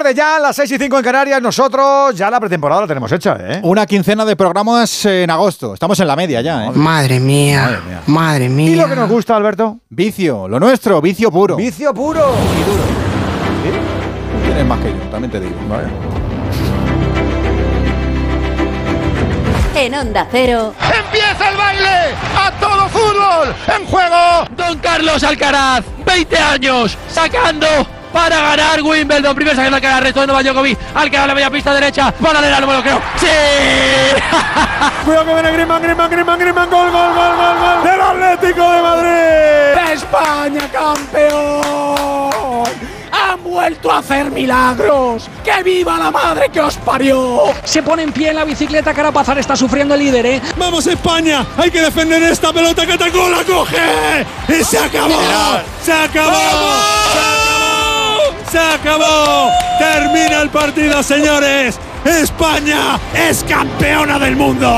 tarde ya, las 6 y 5 en Canarias. Nosotros ya la pretemporada la tenemos hecha, ¿eh? Una quincena de programas en agosto. Estamos en la media ya, ¿eh? Madre mía, madre mía. ¿Y lo que nos gusta, Alberto? Vicio, lo nuestro, vicio puro. Vicio puro. Tienes más que yo, también te digo. En Onda Cero. ¡Empieza el baile! ¡A todo fútbol! ¡En juego! Don Carlos Alcaraz, 20 años, sacando para ganar Wimbledon. Primero sacando Alcaraz, retorno a Djokovic. Alcaraz la media pista derecha. Para de no me lo creo. ¡Sí! Cuidado que viene Griezmann, Griezmann, Griezmann, Griezmann. Gol, gol, gol, gol, gol. Del Atlético de Madrid. España campeón! ¡Han vuelto a hacer milagros! ¡Que viva la madre que os parió! Se pone en pie en la bicicleta, Carapazar está sufriendo el líder, ¿eh? ¡Vamos España! ¡Hay que defender esta pelota que atacó! ¡La coge! ¡Y se acabó! ¡Se acabó! ¡Se acabó! ¡Termina el partido, señores! ¡España es campeona del mundo!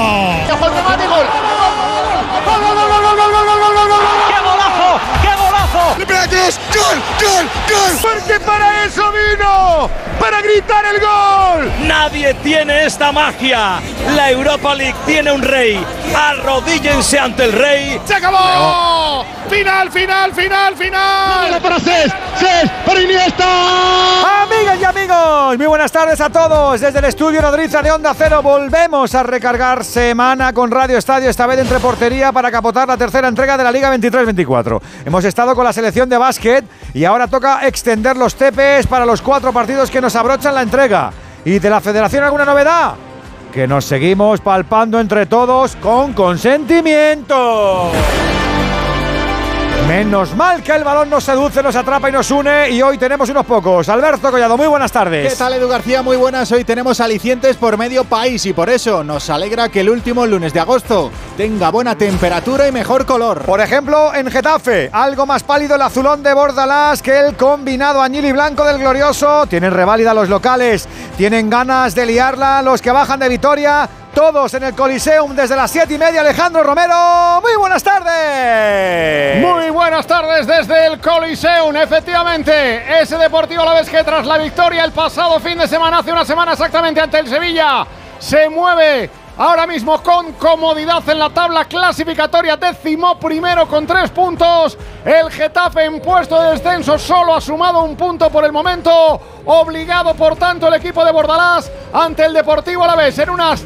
¡Gol! ¡Gol! ¡Gol! Porque para eso vino, para gritar el gol. Nadie tiene esta magia. La Europa League tiene un rey. Arrodíllense ante el rey. ¡Se acabó! ¡Final, final, final, final! para Cés! ¡Cés! ¡Para Iniesta! Amigas y amigos, muy buenas tardes a todos. Desde el estudio Nodriza de Onda Cero volvemos a recargar semana con Radio Estadio, esta vez entre portería para capotar la tercera entrega de la Liga 23-24. Hemos estado con la selección de básquet y ahora toca extender los tepes para los cuatro partidos que nos abrochan la entrega. ¿Y de la federación alguna novedad? Que nos seguimos palpando entre todos con consentimiento. Menos mal que el balón nos seduce, nos atrapa y nos une y hoy tenemos unos pocos. Alberto Collado, muy buenas tardes. ¿Qué tal Edu García? Muy buenas. Hoy tenemos alicientes por medio país y por eso nos alegra que el último lunes de agosto tenga buena temperatura y mejor color. Por ejemplo, en Getafe, algo más pálido el azulón de Bordalás que el combinado añil y blanco del glorioso. Tienen reválida los locales, tienen ganas de liarla los que bajan de Vitoria. Todos en el Coliseum desde las 7 y media. Alejandro Romero, muy buenas tardes. Muy buenas tardes desde el Coliseum. Efectivamente, ese Deportivo la vez que tras la victoria el pasado fin de semana, hace una semana exactamente ante el Sevilla, se mueve ahora mismo con comodidad en la tabla clasificatoria. Décimo primero con tres puntos. El Getafe en puesto de descenso solo ha sumado un punto por el momento. Obligado por tanto el equipo de Bordalás ante el Deportivo a la vez en unas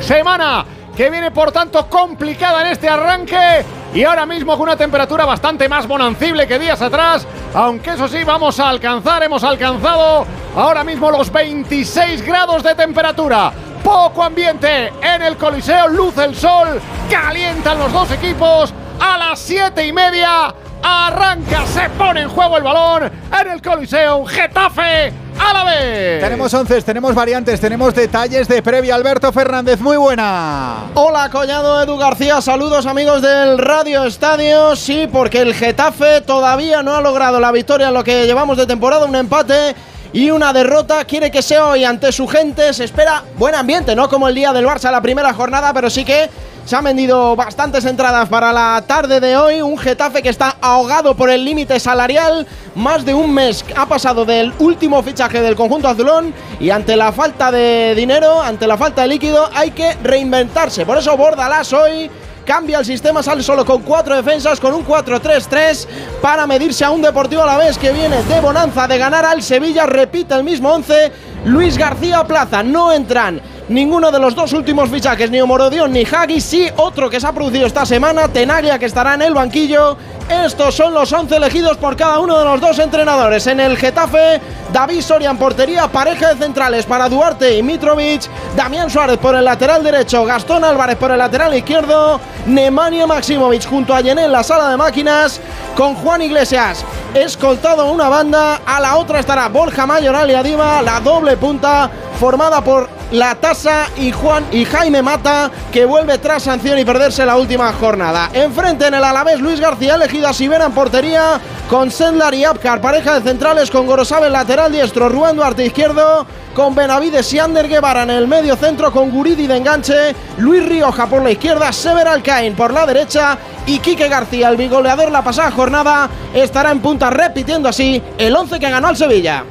semana que viene por tanto complicada en este arranque y ahora mismo con una temperatura bastante más bonancible que días atrás, aunque eso sí vamos a alcanzar, hemos alcanzado ahora mismo los 26 grados de temperatura. Poco ambiente en el Coliseo, luce el sol, calientan los dos equipos a las 7 y media. Arranca, se pone en juego el balón en el Coliseo, Getafe a la vez. Tenemos once, tenemos variantes, tenemos detalles de previa. Alberto Fernández, muy buena. Hola, Collado Edu García. Saludos, amigos del Radio Estadio. Sí, porque el Getafe todavía no ha logrado la victoria en lo que llevamos de temporada, un empate y una derrota. Quiere que sea hoy ante su gente. Se espera buen ambiente, no como el día del Barça la primera jornada, pero sí que se han vendido bastantes entradas para la tarde de hoy. Un Getafe que está ahogado por el límite salarial. Más de un mes ha pasado del último fichaje del conjunto azulón. Y ante la falta de dinero, ante la falta de líquido, hay que reinventarse. Por eso Bordalás hoy cambia el sistema, sale solo con cuatro defensas, con un 4-3-3 para medirse a un Deportivo a la vez que viene de bonanza de ganar al Sevilla, repite el mismo 11, Luis García Plaza, no entran ninguno de los dos últimos fichajes, ni Omorodion ni Hagi, sí otro que se ha producido esta semana, Tenaglia que estará en el banquillo. Estos son los 11 elegidos por cada uno de los dos entrenadores. En el Getafe, David Soria en portería, pareja de centrales para Duarte y Mitrovic, Damián Suárez por el lateral derecho, Gastón Álvarez por el lateral izquierdo, Nemanja Maximovic junto a Yené en la sala de máquinas, con Juan Iglesias escoltado una banda, a la otra estará Borja Mayoral y Adiva, la doble punta formada por la Tasa y Juan y Jaime Mata, que vuelve tras sanción y perderse la última jornada. Enfrente en el Alavés, Luis García elegido a Sibera en portería, con Sendlar y Apcar, pareja de centrales con Gorosabe lateral diestro, Rubén Duarte izquierdo, con Benavides y Ander Guevara en el medio centro, con Guridi de enganche, Luis Rioja por la izquierda, Sever Alcain por la derecha y Quique García, el bigoleador la pasada jornada, estará en punta repitiendo así el 11 que ganó al Sevilla.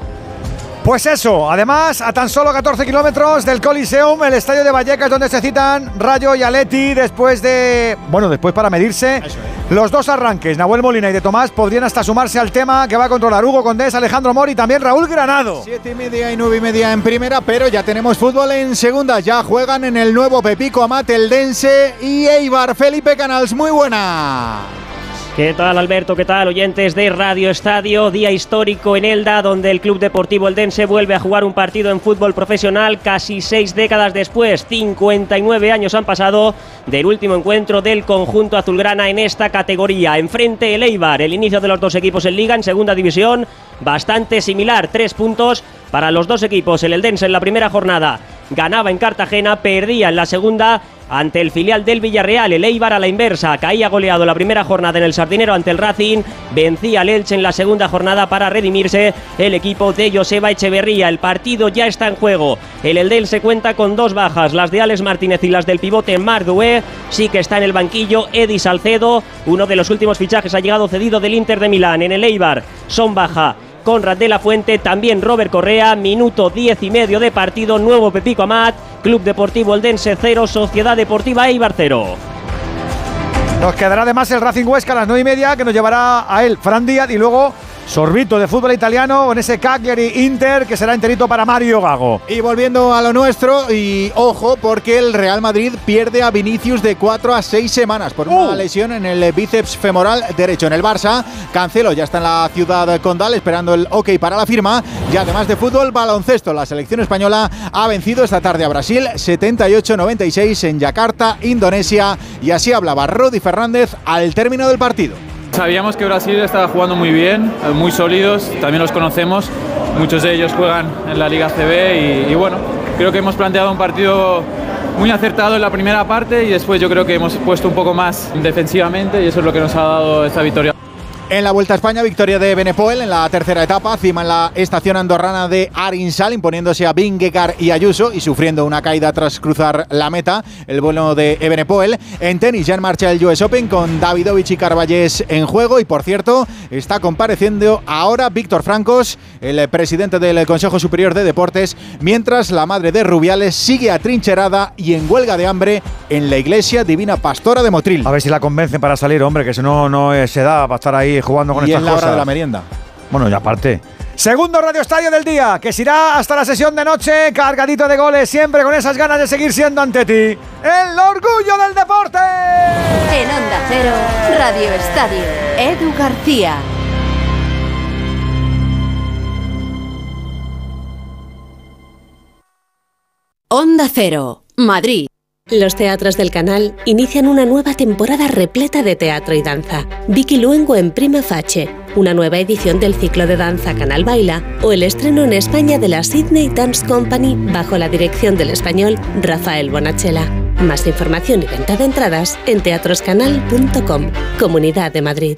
Pues eso, además, a tan solo 14 kilómetros del Coliseum, el estadio de Vallecas, donde se citan Rayo y Aleti después de. Bueno, después para medirse. Los dos arranques, Nahuel Molina y de Tomás, podrían hasta sumarse al tema que va a controlar Hugo Condés, Alejandro Mori y también Raúl Granado. Siete y media y nueve y media en primera, pero ya tenemos fútbol en segunda. Ya juegan en el nuevo Pepico Amate, el Dense y Eibar. Felipe Canals, muy buena. ¿Qué tal Alberto? ¿Qué tal oyentes de Radio Estadio? Día histórico en Elda donde el Club Deportivo Eldense vuelve a jugar un partido en fútbol profesional casi seis décadas después. 59 años han pasado del último encuentro del conjunto azulgrana en esta categoría. Enfrente el Eibar, el inicio de los dos equipos en liga en segunda división, bastante similar. Tres puntos para los dos equipos. El Eldense en la primera jornada ganaba en Cartagena, perdía en la segunda ante el filial del Villarreal. El Eibar a la inversa, caía goleado la primera jornada en el Sardinero ante el Racing, vencía al Elche en la segunda jornada para redimirse el equipo de Joseba Echeverría. El partido ya está en juego. El Eldel se cuenta con dos bajas, las de Alex Martínez y las del pivote Mardué. Sí que está en el banquillo Edi Salcedo, uno de los últimos fichajes ha llegado cedido del Inter de Milán. En el Eibar son baja Conrad de la Fuente, también Robert Correa, minuto 10 y medio de partido, nuevo Pepico Amat, Club Deportivo Eldense 0, Sociedad Deportiva Eibar 0. Nos quedará además el Racing Huesca a las 9 y media, que nos llevará a él, Fran Díaz, y luego sorbito de fútbol italiano en ese Cagliari Inter que será enterito para Mario Gago. Y volviendo a lo nuestro, y ojo, porque el Real Madrid pierde a Vinicius de 4 a 6 semanas por una Uh. lesión en el bíceps femoral derecho. En el Barça, Cancelo ya está en la ciudad condal esperando el ok para la firma. Y además de fútbol, baloncesto. La selección española ha vencido esta tarde a Brasil 78-96 en Yakarta, Indonesia. Y así hablaba Rodi Fernández al término del partido. Sabíamos que Brasil estaba jugando muy bien, eh, muy sólidos, también los conocemos, muchos de ellos juegan en la Liga CB y, y bueno, creo que hemos planteado un partido muy acertado en la primera parte y después yo creo que hemos puesto un poco más defensivamente y eso es lo que nos ha dado esta victoria. En la Vuelta a España, victoria de Benepoel en la tercera etapa, cima en la estación andorrana de Arinsal, imponiéndose a Vingegaard y Ayuso y sufriendo una caída tras cruzar la meta, el vuelo de Ebenepoel. En tenis ya en marcha el US Open con Davidovich y Carballés en juego y por cierto está compareciendo ahora Víctor Francos, el presidente del Consejo Superior de Deportes, mientras la madre de Rubiales sigue atrincherada y en huelga de hambre en la iglesia Divina Pastora de Motril. A ver si la convencen para salir, hombre, que si no, no eh, se da para estar ahí jugando con y estas es la hora cosas. de la merienda. Bueno, y aparte. Segundo Radio Estadio del día, que se irá hasta la sesión de noche, cargadito de goles, siempre con esas ganas de seguir siendo ante ti. El orgullo del deporte. En Onda Cero, Radio Estadio, Edu García. Onda Cero, Madrid. Los teatros del canal inician una nueva temporada repleta de teatro y danza. Vicky Luengo en Prima Facie, una nueva edición del ciclo de danza Canal Baila o el estreno en España de la Sydney Dance Company bajo la dirección del español Rafael Bonachela. Más información y venta de entradas en teatroscanal.com, Comunidad de Madrid.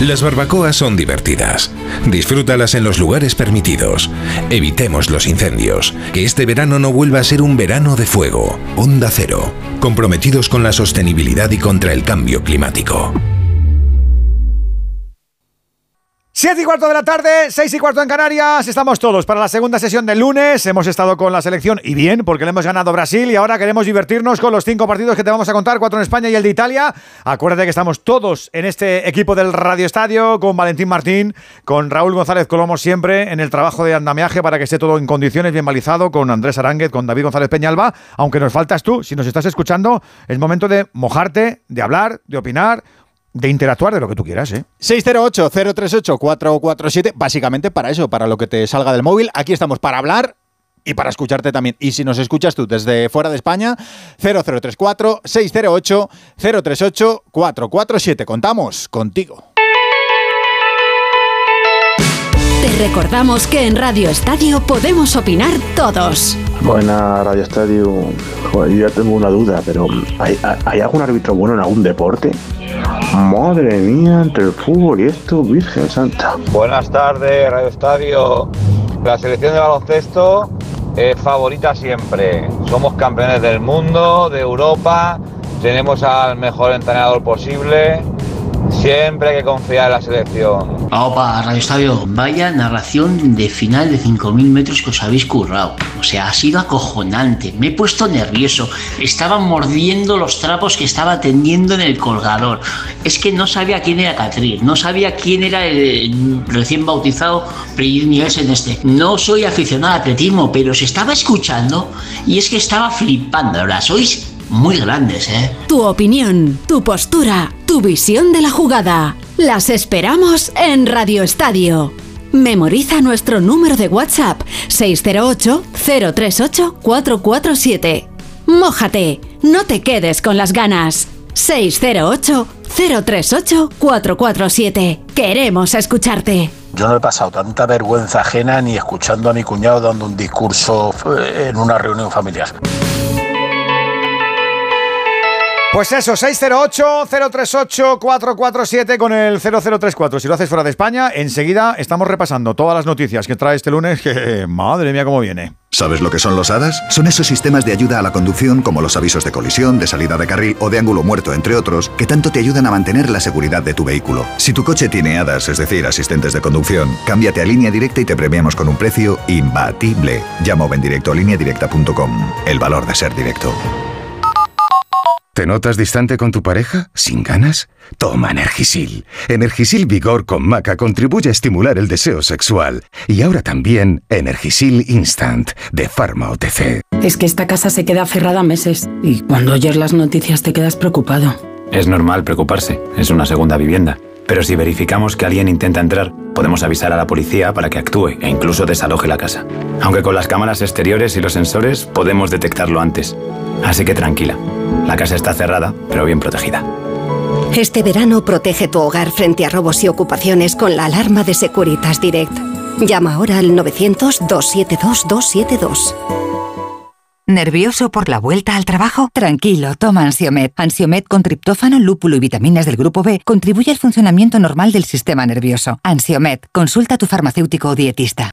Las barbacoas son divertidas. Disfrútalas en los lugares permitidos. Evitemos los incendios. Que este verano no vuelva a ser un verano de fuego. Onda Cero. Comprometidos con la sostenibilidad y contra el cambio climático. Siete y cuarto de la tarde, seis y cuarto en Canarias. Estamos todos para la segunda sesión del lunes. Hemos estado con la selección y bien, porque le hemos ganado Brasil y ahora queremos divertirnos con los cinco partidos que te vamos a contar, cuatro en España y el de Italia. Acuérdate que estamos todos en este equipo del Radio Estadio con Valentín Martín, con Raúl González Colomo siempre en el trabajo de andamiaje para que esté todo en condiciones, bien balizado, con Andrés Aránguez, con David González Peñalba. Aunque nos faltas tú, si nos estás escuchando, es momento de mojarte, de hablar, de opinar de interactuar de lo que tú quieras, ¿eh? 608-038-447, básicamente para eso, para lo que te salga del móvil. Aquí estamos para hablar y para escucharte también. Y si nos escuchas tú desde fuera de España, 0034-608-038-447. Contamos contigo. Te recordamos que en Radio Estadio podemos opinar todos. Buena Radio Estadio. Joder, yo ya tengo una duda, pero ¿hay, ¿hay algún árbitro bueno en algún deporte? Madre mía, entre el fútbol y esto, Virgen Santa. Buenas tardes, Radio Estadio. La selección de baloncesto es favorita siempre. Somos campeones del mundo, de Europa, tenemos al mejor entrenador posible. Siempre hay que confiar en la selección. Opa, Radio Estadio, vaya narración de final de 5.000 metros que os habéis currado. O sea, ha sido acojonante. Me he puesto nervioso. Estaba mordiendo los trapos que estaba tendiendo en el colgador. Es que no sabía quién era Catrín, no sabía quién era el recién bautizado en este. No soy aficionado al atletismo, pero se estaba escuchando y es que estaba flipando. Ahora, sois muy grandes, ¿eh? Tu opinión, tu postura, tu visión de la jugada. Las esperamos en Radio Estadio. Memoriza nuestro número de WhatsApp 608-038-447. Mójate, no te quedes con las ganas. 608-038-447. Queremos escucharte. Yo no he pasado tanta vergüenza ajena ni escuchando a mi cuñado dando un discurso eh, en una reunión familiar. Pues eso, 608-038-447 con el 0034. Si lo haces fuera de España, enseguida estamos repasando todas las noticias que trae este lunes, que madre mía cómo viene. ¿Sabes lo que son los HADAS? Son esos sistemas de ayuda a la conducción como los avisos de colisión, de salida de carril o de ángulo muerto, entre otros, que tanto te ayudan a mantener la seguridad de tu vehículo. Si tu coche tiene HADAS, es decir, asistentes de conducción, cámbiate a línea directa y te premiamos con un precio imbatible. Llama o ven directo a lineadirecta.com. El valor de ser directo. ¿Te notas distante con tu pareja? ¿Sin ganas? Toma Energisil. Energisil Vigor con Maca contribuye a estimular el deseo sexual. Y ahora también Energisil Instant de Pharma OTC. Es que esta casa se queda cerrada meses y cuando oyes las noticias te quedas preocupado. Es normal preocuparse, es una segunda vivienda. Pero si verificamos que alguien intenta entrar, podemos avisar a la policía para que actúe e incluso desaloje la casa. Aunque con las cámaras exteriores y los sensores podemos detectarlo antes. Así que tranquila, la casa está cerrada, pero bien protegida. Este verano protege tu hogar frente a robos y ocupaciones con la alarma de Securitas Direct. Llama ahora al 900-272-272. ¿Nervioso por la vuelta al trabajo? Tranquilo, toma Ansiomet. Ansiomet con triptófano, lúpulo y vitaminas del grupo B contribuye al funcionamiento normal del sistema nervioso. Ansiomet, consulta a tu farmacéutico o dietista.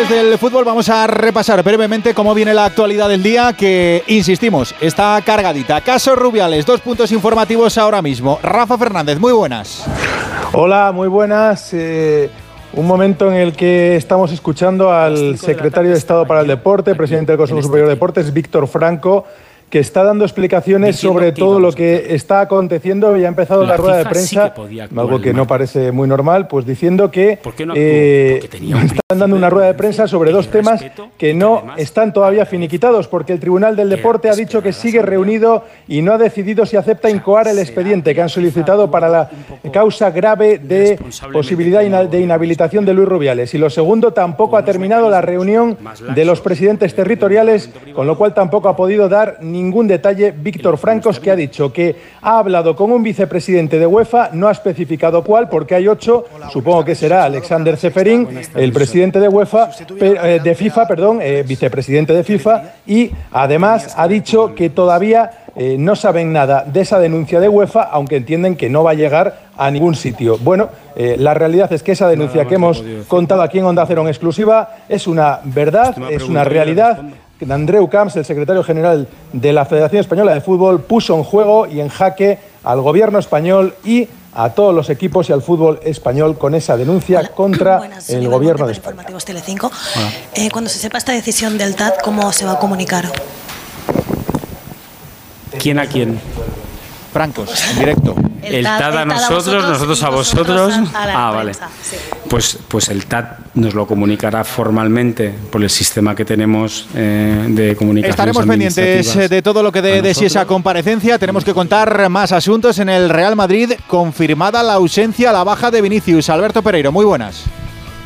Antes del fútbol vamos a repasar brevemente cómo viene la actualidad del día que, insistimos, está cargadita. Caso Rubiales, dos puntos informativos ahora mismo. Rafa Fernández, muy buenas. Hola, muy buenas. Eh, un momento en el que estamos escuchando al secretario de Estado para el Deporte, presidente del Consejo Superior de Deportes, Víctor Franco, que está dando explicaciones sobre todo lo que está aconteciendo. Y ha empezado la, rueda de prensa, algo que no parece muy normal, pues diciendo que eh, están dando una rueda de prensa sobre dos temas que no están todavía finiquitados, porque el Tribunal del Deporte ha dicho que sigue reunido y no ha decidido si acepta incoar el expediente que han solicitado para la causa grave de posibilidad de inhabilitación de Luis Rubiales. Y lo segundo, tampoco ha terminado la reunión de los presidentes territoriales, con lo cual tampoco ha podido dar ni ningún detalle Víctor Francos, que ha dicho que ha hablado con un vicepresidente de UEFA, no ha especificado cuál, porque hay ocho, supongo que será Alexander Seferín, el presidente de UEFA, eh, de FIFA, perdón, eh, vicepresidente de FIFA, y además ha dicho que todavía eh, no saben nada de esa denuncia de UEFA, aunque entienden que no va a llegar a ningún sitio. Bueno, la realidad es que esa denuncia que hemos contado aquí en Onda Cero en exclusiva es una verdad, es una realidad Andreu Camps, el secretario general de la Federación Española de Fútbol, puso en juego y en jaque al gobierno español y a todos los equipos y al fútbol español con esa denuncia contra el gobierno de España. Telecinco. Eh, cuando se sepa esta decisión del TAT, ¿cómo se va a comunicar? ¿Quién a quién? Francos, en directo. El, TAT, a nosotros, nosotros a vosotros. ah, vale. Pues, pues el TAT nos lo comunicará formalmente por el sistema que tenemos eh, de comunicación. Estaremos pendientes eh, de todo lo que dé de sí esa comparecencia. Tenemos que contar más asuntos en el Real Madrid. Confirmada la ausencia, la baja de Vinicius. Alberto Pereiro, muy buenas.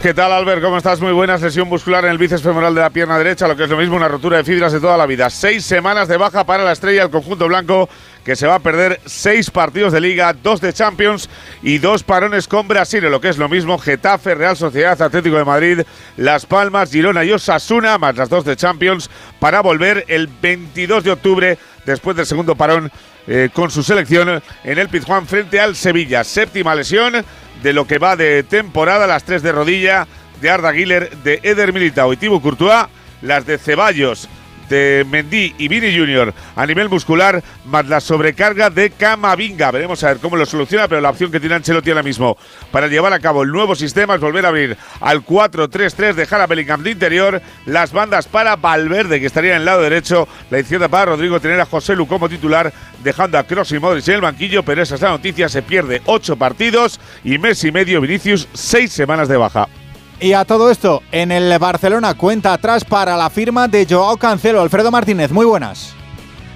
¿Qué tal, Albert? ¿Cómo estás? Muy buena lesión muscular en el bíceps femoral de la pierna derecha, lo que es lo mismo una rotura de fibras de toda la vida. Seis semanas de baja para la estrella del conjunto blanco, que se va a perder seis partidos de Liga, dos de Champions y dos parones con Brasil, lo que es lo mismo Getafe, Real Sociedad, Atlético de Madrid, Las Palmas, Girona y Osasuna, más las dos de Champions, para volver el 22 de octubre, después del segundo parón eh, con su selección en el Pizjuán frente al Sevilla. Séptima lesión de lo que va de temporada, las tres de rodilla de Arda Güler, de Eder Militao y Thibaut Courtois, las de Ceballos, de Mendy y Vini Junior a nivel muscular, más la sobrecarga de Camavinga. Veremos a ver cómo lo soluciona, pero la opción que tiene Ancelotti ahora mismo para llevar a cabo el nuevo sistema es volver a abrir al 4-3-3, dejar a Bellingham de interior, las bandas para Valverde, que estaría en el lado derecho, la izquierda para Rodrigo, tener a José Lu como titular, dejando a Kroos y Modric en el banquillo, pero esa es la noticia, se pierde ocho partidos y mes y medio Vinicius, seis semanas de baja. Y a todo esto, en el Barcelona cuenta atrás para la firma de Joao Cancelo. Alfredo Martínez, muy buenas.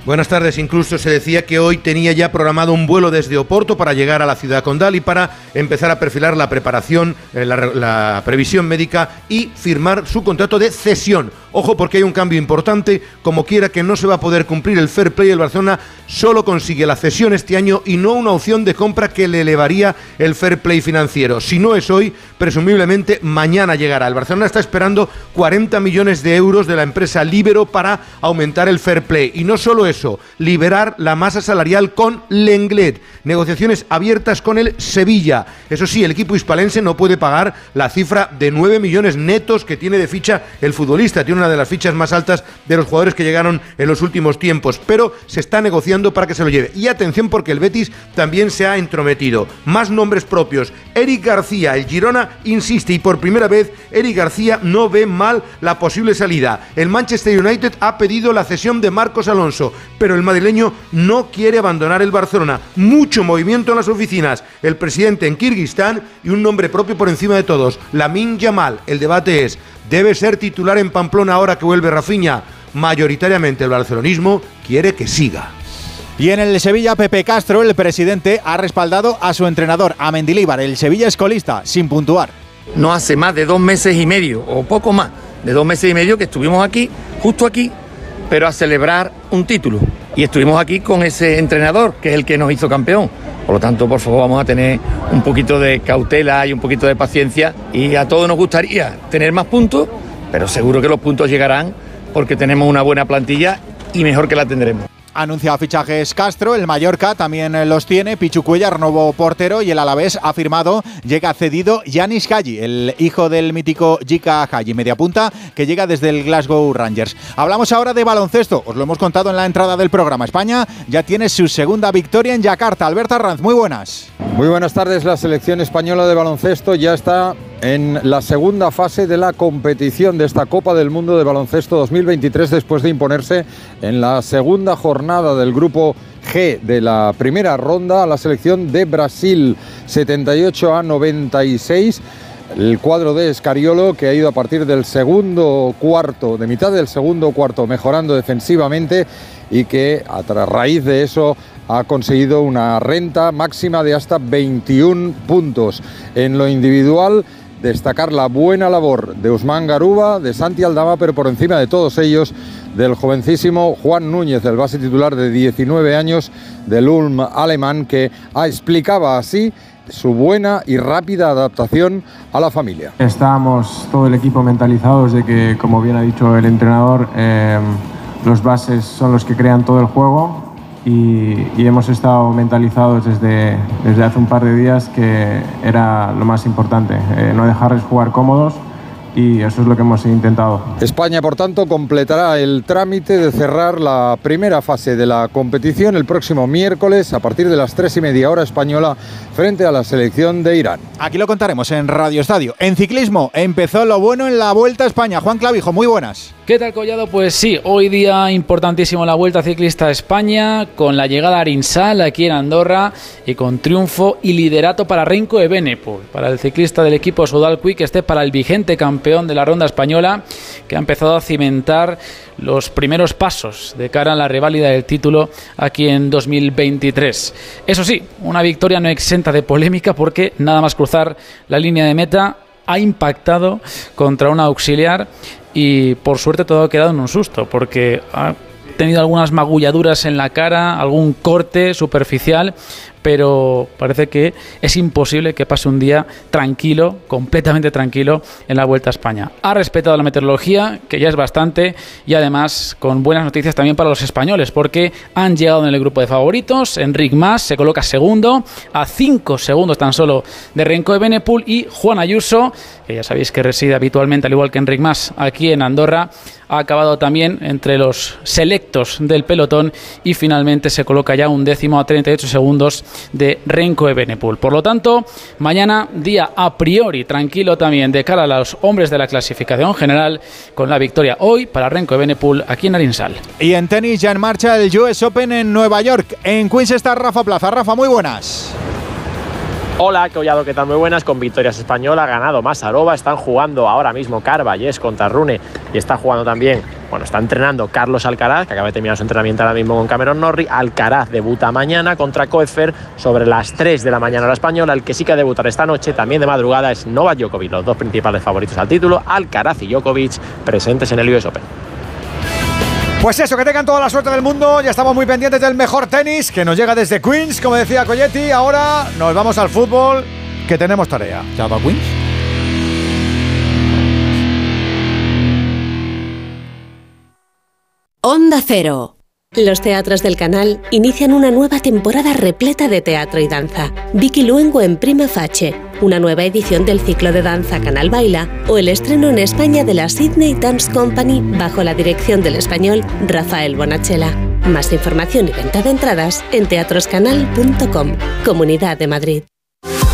Buenas tardes. Incluso se decía que hoy tenía ya programado un vuelo desde Oporto para llegar a la ciudad condal y para empezar a perfilar la preparación, eh, la, la previsión médica y firmar su contrato de cesión. Ojo porque hay un cambio importante, como quiera que no se va a poder cumplir el fair play, el Barcelona solo consigue la cesión este año y no una opción de compra que le elevaría el fair play financiero. Si no es hoy, presumiblemente mañana llegará. El Barcelona está esperando 40 millones de euros de la empresa Libero para aumentar el fair play. Y no solo eso, liberar la masa salarial con Lenglet. Negociaciones abiertas con el Sevilla. Eso sí, el equipo hispalense no puede pagar la cifra de 9 millones netos que tiene de ficha el futbolista. Tiene una de las fichas más altas de los jugadores que llegaron en los últimos tiempos, pero se está negociando para que se lo lleve. Y atención porque el Betis también se ha entrometido. Más nombres propios. Eric García, el Girona insiste y por primera vez Eric García no ve mal la posible salida. El Manchester United ha pedido la cesión de Marcos Alonso, pero el madrileño no quiere abandonar el Barcelona. Mucho movimiento en las oficinas. El presidente en Kirguistán y un nombre propio por encima de todos, Lamin Yamal. El debate es, ¿debe ser titular en Pamplona ahora que vuelve Rafinha? Mayoritariamente el barcelonismo quiere que siga. Y en el Sevilla, Pepe Castro, el presidente, ha respaldado a su entrenador, a Mendilíbar. El Sevilla es colista, sin puntuar. No hace más de dos meses y medio, o poco más, de dos meses y medio que estuvimos aquí, justo aquí, pero a celebrar un título. Y estuvimos aquí con ese entrenador, que es el que nos hizo campeón. Por lo tanto, por favor, vamos a tener un poquito de cautela y un poquito de paciencia. Y a todos nos gustaría tener más puntos, pero seguro que los puntos llegarán porque tenemos una buena plantilla y mejor que la tendremos. Anuncia fichajes Castro, el Mallorca también los tiene, Pichu Cuellar, nuevo portero, y el Alavés ha firmado, llega cedido Yanis Haji, el hijo del mítico Jika Haji, media punta, que llega desde el Glasgow Rangers. Hablamos ahora de baloncesto, os lo hemos contado en la entrada del programa. España ya tiene su segunda victoria en Yakarta. Alberto Arranz, muy buenas. Muy buenas tardes, la selección española de baloncesto ya está en la segunda fase de la competición de esta Copa del Mundo de Baloncesto 2023 después de imponerse en la segunda jornada del grupo G de la primera ronda a la selección de Brasil 78 a 96 el cuadro de Escariolo que ha ido a partir del segundo cuarto, de mitad del segundo cuarto, mejorando defensivamente y que a raíz de eso ha conseguido una renta máxima de hasta 21 puntos. En lo individual, destacar la buena labor de Usman Garuba, de Santi Aldama, pero por encima de todos ellos, del jovencísimo Juan Núñez, el base titular de 19 años del Ulm alemán, que explicaba así su buena y rápida adaptación a la familia. Estábamos todo el equipo mentalizados de que, como bien ha dicho el entrenador, eh, los bases son los que crean todo el juego y, y, hemos estado mentalizados desde, desde hace un par de días que era lo más importante, eh, no dejarles jugar cómodos y eso es lo que hemos intentado. España, por tanto, completará el trámite de cerrar la primera fase de la competición el próximo miércoles a partir de las tres y media hora española frente a la selección de Irán. Aquí lo contaremos en Radio Estadio. En ciclismo empezó lo bueno en la Vuelta a España. Juan Clavijo, muy buenas. ¿Qué tal, Collado? Pues sí, hoy día importantísimo la Vuelta Ciclista a España, con la llegada a Arinsal aquí en Andorra y con triunfo y liderato para Renko Ebenepol, para el ciclista del equipo Sodal Quick, este para el vigente campeón de la ronda española, que ha empezado a cimentar los primeros pasos de cara a la reválida del título aquí en 2023. Eso sí, una victoria no exenta de polémica porque nada más cruzar la línea de meta ha impactado contra un auxiliar y por suerte todo ha quedado en un susto porque ha tenido algunas magulladuras en la cara, algún corte superficial, pero parece que es imposible que pase un día tranquilo, completamente tranquilo en la Vuelta a España. Ha respetado la meteorología, que ya es bastante, y además con buenas noticias también para los españoles, porque han llegado en el grupo de favoritos. Enric Mas se coloca segundo, a cinco segundos tan solo de Renko de Benepul y Juan Ayuso, que ya sabéis que reside habitualmente, al igual que Enric Mas, aquí en Andorra, ha acabado también entre los selectos del pelotón y finalmente se coloca ya un décimo a 38 segundos de Renko Ebenepul. Por lo tanto, mañana día a priori tranquilo también de cara a los hombres de la clasificación general con la victoria hoy para Renko Ebenepul aquí en Arinsal. Y en tenis ya en marcha el US Open en Nueva York. En Queens está Rafa Plaza. Rafa, muy buenas. Hola, Collado, ¿qué tal? Muy buenas. Con victorias española, ha ganado Masarova. Están jugando ahora mismo Carvalles contra Rune y está jugando también, bueno, está entrenando Carlos Alcaraz, que acaba de terminar su entrenamiento ahora mismo con Cameron Norrie. Alcaraz debuta mañana contra Koefer sobre las 3 de la mañana hora española. El que sí que debutar esta noche, también de madrugada, es Novak Djokovic, los dos principales favoritos al título, Alcaraz y Djokovic, presentes en el US Open. Pues eso, que tengan toda la suerte del mundo. Ya estamos muy pendientes del mejor tenis que nos llega desde Queens, como decía Coyetti. Ahora nos vamos al fútbol, que tenemos tarea. ¿Ya va Queens? Onda Cero. Los teatros del canal inician una nueva temporada repleta de teatro y danza. Vicky Luengo en Prima Facie, una nueva edición del ciclo de danza Canal Baila o el estreno en España de la Sydney Dance Company bajo la dirección del español Rafael Bonachela. Más información y venta de entradas en teatroscanal.com, Comunidad de Madrid.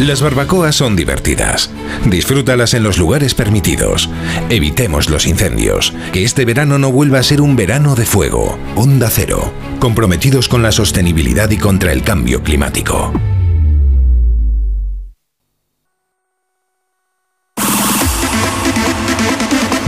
Las barbacoas son divertidas. Disfrútalas en los lugares permitidos. Evitemos los incendios. Que este verano no vuelva a ser un verano de fuego. Onda Cero. Comprometidos con la sostenibilidad y contra el cambio climático.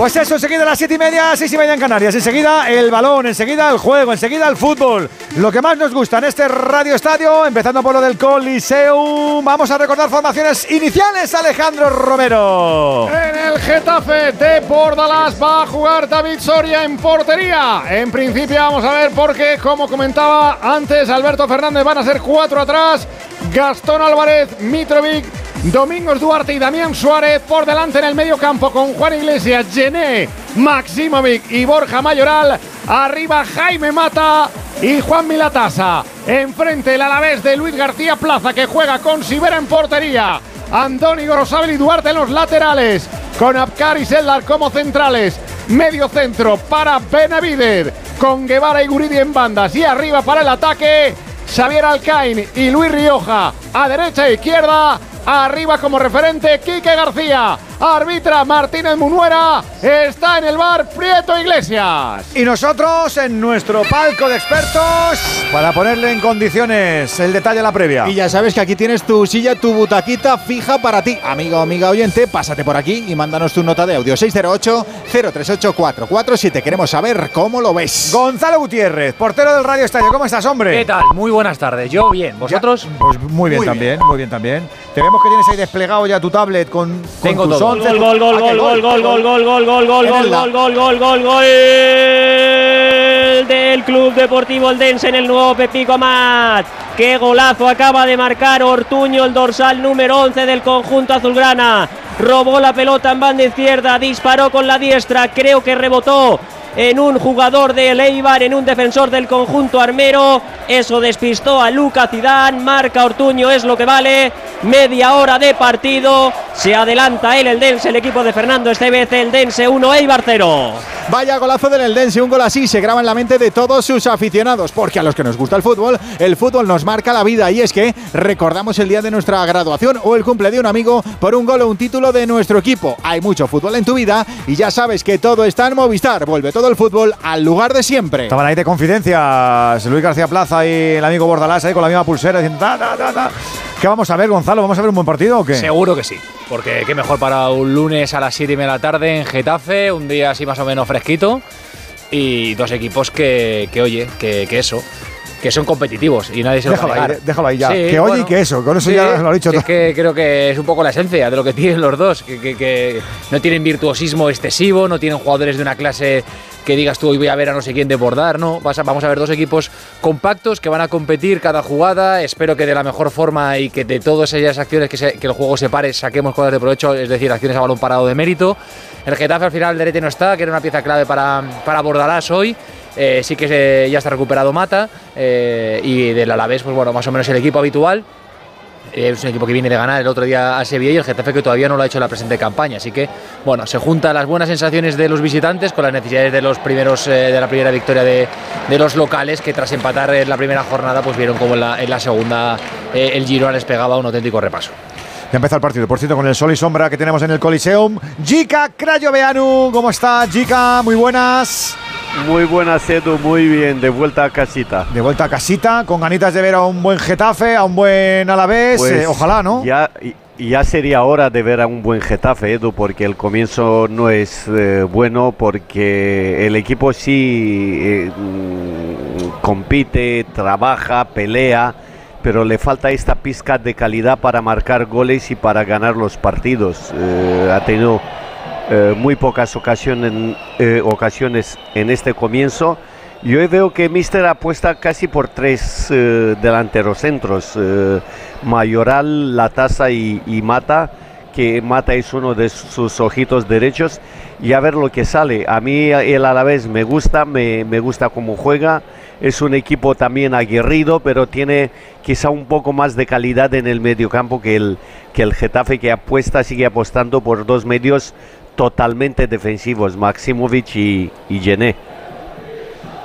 Pues eso, enseguida a las siete y media, seis y media en Canarias. Enseguida el balón, enseguida el juego, enseguida el fútbol. Lo que más nos gusta en este Radio Estadio, empezando por lo del Coliseum. Vamos a recordar formaciones iniciales, Alejandro Romero. En el Getafe de Bordalas va a jugar David Soria en portería. En principio vamos a ver por qué, como comentaba antes Alberto Fernández, van a ser cuatro atrás. Gastón Álvarez, Mitrovic, Domingos Duarte y Damián Suárez por delante en el medio campo con Juan Iglesias, Gené, Maximovic y Borja Mayoral. Arriba Jaime Mata y Juan Milatasa. Enfrente el Alavés de Luis García Plaza que juega con Sibera en portería. Andoni Gorosabel y Duarte en los laterales. Con Abkar y Seldar como centrales. Medio centro para Benavides. Con Guevara y Guridi en bandas. Y arriba para el ataque. Xavier Alcain y Luis Rioja. A derecha e izquierda. Arriba como referente Quique García. Arbitra Martínez Munuera. Está en el bar Prieto Iglesias. Y nosotros en nuestro palco de expertos para ponerle en condiciones el detalle a la previa. Y ya sabes que aquí tienes tu silla, tu butaquita fija para ti. Amigo o amiga oyente, pásate por aquí y mándanos tu nota de audio 608-038-447. Queremos saber cómo lo ves. Gonzalo Gutiérrez, portero del Radio Estadio. ¿Cómo estás, hombre? ¿Qué tal? Muy buenas tardes. Yo bien. ¿Vosotros? Ya, pues muy bien Muy también, muy bien también. Te vemos que tienes ahí desplegado ya tu tablet con, con Tengo tus todo. 11. Gol, gol, gol, ¿A qué gol, gol, gol, gol, gol, gol, gol, gol, gol, gol, gol, gol, gol, gol, gol del Club Deportivo Eldense en el nuevo Pepico Amat. Qué golazo acaba de marcar Ortuño, el dorsal número 11 del conjunto azulgrana. Robó la pelota en banda izquierda, disparó con la diestra, creo que rebotó en un jugador de Leibar, en un defensor del conjunto armero. Eso despistó a Luca Zidane, marca Ortuño, es lo que vale. Media hora de partido, se adelanta el Eldense, el equipo de Fernando Estevez, Eldense 1, Eibar 0. Vaya golazo del Eldense, un gol así se graba en la mente de todos sus aficionados, porque a los que nos gusta el fútbol, el fútbol nos marca la vida y es que recordamos el día de nuestra graduación o el cumple de un amigo por un gol o un título de nuestro equipo. Hay mucho fútbol en tu vida y ya sabes que todo está en Movistar. Vuelve todo el fútbol al lugar de siempre. Estaban ahí de confidencias Luis García Plaza y el amigo Bordalás ahí con la misma pulsera diciendo ta, ta, ta, ta. ¿Qué vamos a ver, Gonzalo? ¿Vamos a ver un buen partido o qué? Seguro que sí, porque qué mejor para un lunes a las 7 y media de la tarde en Getafe, un día así más o menos fresquito y dos equipos que, que oye, que, que eso, que son competitivos y nadie se Déjalo lo va a ahí, déjalo ahí ya. Sí, que oye bueno, y que eso, con eso sí, ya lo ha dicho sí, todo. Es que creo que es un poco la esencia de lo que tienen los dos, que, que- que no tienen virtuosismo excesivo, no tienen jugadores de una clase que digas tú hoy voy a ver a no sé quién desbordar, no, vamos a ver dos equipos compactos que van a competir cada jugada, espero que de la mejor forma y que de todas esas acciones que el juego se pare saquemos cosas de provecho, es decir, acciones a balón parado de mérito. El Getafe al final Derete no está, que era una pieza clave para, para Bordalás hoy. Eh, sí que se- ya está recuperado Mata eh, y del Alavés, pues bueno, más o menos el equipo habitual. Eh, Es un equipo que viene de ganar el otro día a Sevilla y el Getafe que todavía no lo ha hecho la presente campaña. Así que, bueno, se juntan las buenas sensaciones de los visitantes con las necesidades de los primeros eh, de la primera victoria de, de los locales que tras empatar en la primera jornada, pues vieron como en la, segunda eh, el Girona les pegaba un auténtico repaso. Ya empieza el partido, por cierto, con el sol y sombra que tenemos en el Coliseum. Jica Crayoveanu, ¿cómo está Jica? Muy buenas. Muy buenas, Edu, muy bien, de vuelta a casita. De vuelta a casita, con ganitas de ver a un buen Getafe, a un buen Alavés, Pues eh, ojalá, ¿no? Ya, ya sería hora de ver a un buen Getafe, Edu, porque el comienzo no es eh, bueno, porque el equipo sí eh, mm, compite, trabaja, pelea, pero le falta esta pizca de calidad para marcar goles y para ganar los partidos. Eh, ha tenido eh, muy pocas ocasiones, eh, ocasiones en este comienzo. Yo veo que Mister apuesta casi por tres eh, delanteros centros, Mayoral, Latasa y, y Mata, que Mata es uno de sus ojitos derechos, y a ver lo que sale. A mí el Alavés me gusta, me, me gusta cómo juega, es un equipo también aguerrido, pero tiene quizá un poco más de calidad en el mediocampo que el, que el Getafe, que apuesta, sigue apostando por dos medios totalmente defensivos, Maximovic y, y Gené.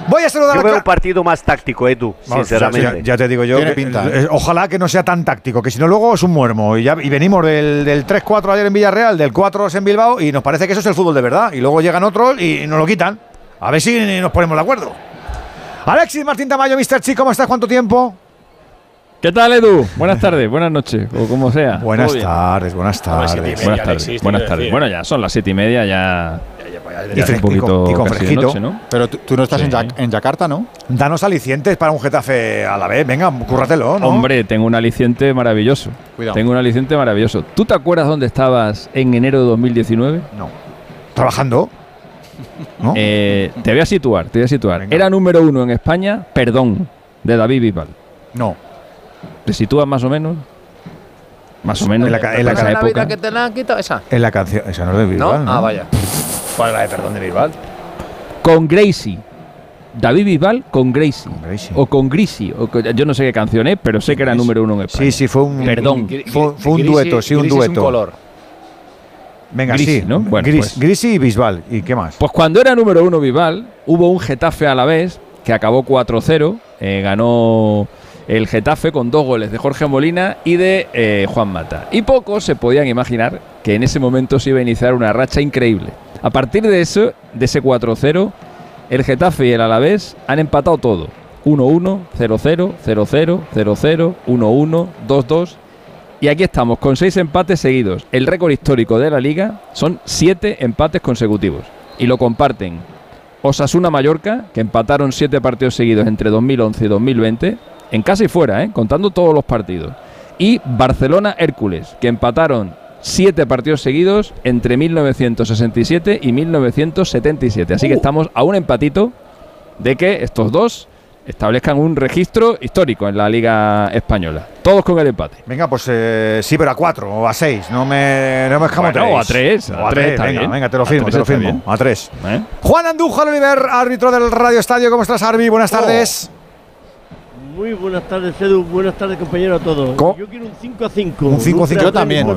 Voy a saludar Yo a veo un partido más táctico, Edu, Vamos, sinceramente. Ya, ya te digo yo, Tiene que, pinta, eh, ¿eh? ojalá que no sea tan táctico, que si no luego es un muermo. Y, ya, y venimos del, del 3-4 ayer en Villarreal, del 4 en Bilbao, y nos parece que eso es el fútbol de verdad. Y luego llegan otros y nos lo quitan. A ver si nos ponemos de acuerdo. Alexis Martín Tamayo, Mr. Chi, ¿cómo estás? ¿Cuánto tiempo? ¿Qué tal, Edu? Buenas tardes, buenas noches, o como sea. Buenas tardes, buenas tardes. Buenas tardes, buenas tardes. Bueno, ya son las siete y media, ya. Y ya es un poquito con- y con fresquito. noche, ¿no? Pero tú, tú no estás en, Ya- en Yakarta, ¿no? Danos alicientes para un Getafe a la vez. Venga, cúrratelo, ¿no? Hombre, tengo un aliciente maravilloso. Cuidado. Tengo un aliciente maravilloso. ¿Tú te acuerdas dónde estabas en enero de 2019? No. ¿Trabajando? Eh, te voy a situar, te voy a situar. Era número uno en España, perdón, de David Bisbal. No. ¿Te sitúas más o menos? Más o menos. En la ca- en la ca- época. que te la han quitado esa? En la canción. Esa no es de Bilbao, ¿No? Ah, vaya. ¿Cuál es la de perdón de Bilbao? Con Gracie. David Bisbal con Gracie. O con Grisi. o con- yo no sé qué canción es, pero sé que era número uno en España. Sí, sí, fue un. Perdón. Fue, fue un dueto, sí, un dueto. Venga, Grisi, sí. ¿no? Bueno, Gris- pues. Grisi y Bisbal. ¿Y qué más? Pues cuando era número uno Bisbal, hubo un Getafe a la vez que acabó 4-0. eh, ganó el Getafe con dos goles de Jorge Molina y de eh, Juan Mata. Y pocos se podían imaginar que en ese momento se iba a iniciar una racha increíble. A partir de eso, de ese 4-0, el Getafe y el Alavés han empatado todo. 1-1, 0-0, 0-0, 0-0, 1-1, 2-2. Y aquí estamos con seis empates seguidos. El récord histórico de la liga son siete empates consecutivos. Y lo comparten Osasuna Mallorca, que empataron siete partidos seguidos entre 2011 y 2020, en casa y fuera, ¿eh? contando todos los partidos. Y Barcelona Hércules, que empataron siete partidos seguidos entre 1967 y 1977. Así que estamos a un empatito de que estos dos establezcan un registro histórico en la Liga Española. Todos con el empate. Venga, pues eh, sí, pero a cuatro o a seis. No me, no me. Bueno, o a tres, O a tres venga, bien. venga, te lo firmo, te lo firmo. bien. A tres. ¿Eh? Juan Andújar Oliver, árbitro del Radio Estadio. ¿Cómo estás, Arbi? Buenas Oh. Muy buenas tardes, Edu. Buenas tardes, compañeros, a todos. ¿Cómo? Yo quiero un 5 a 5. Un 5-5. Yo también.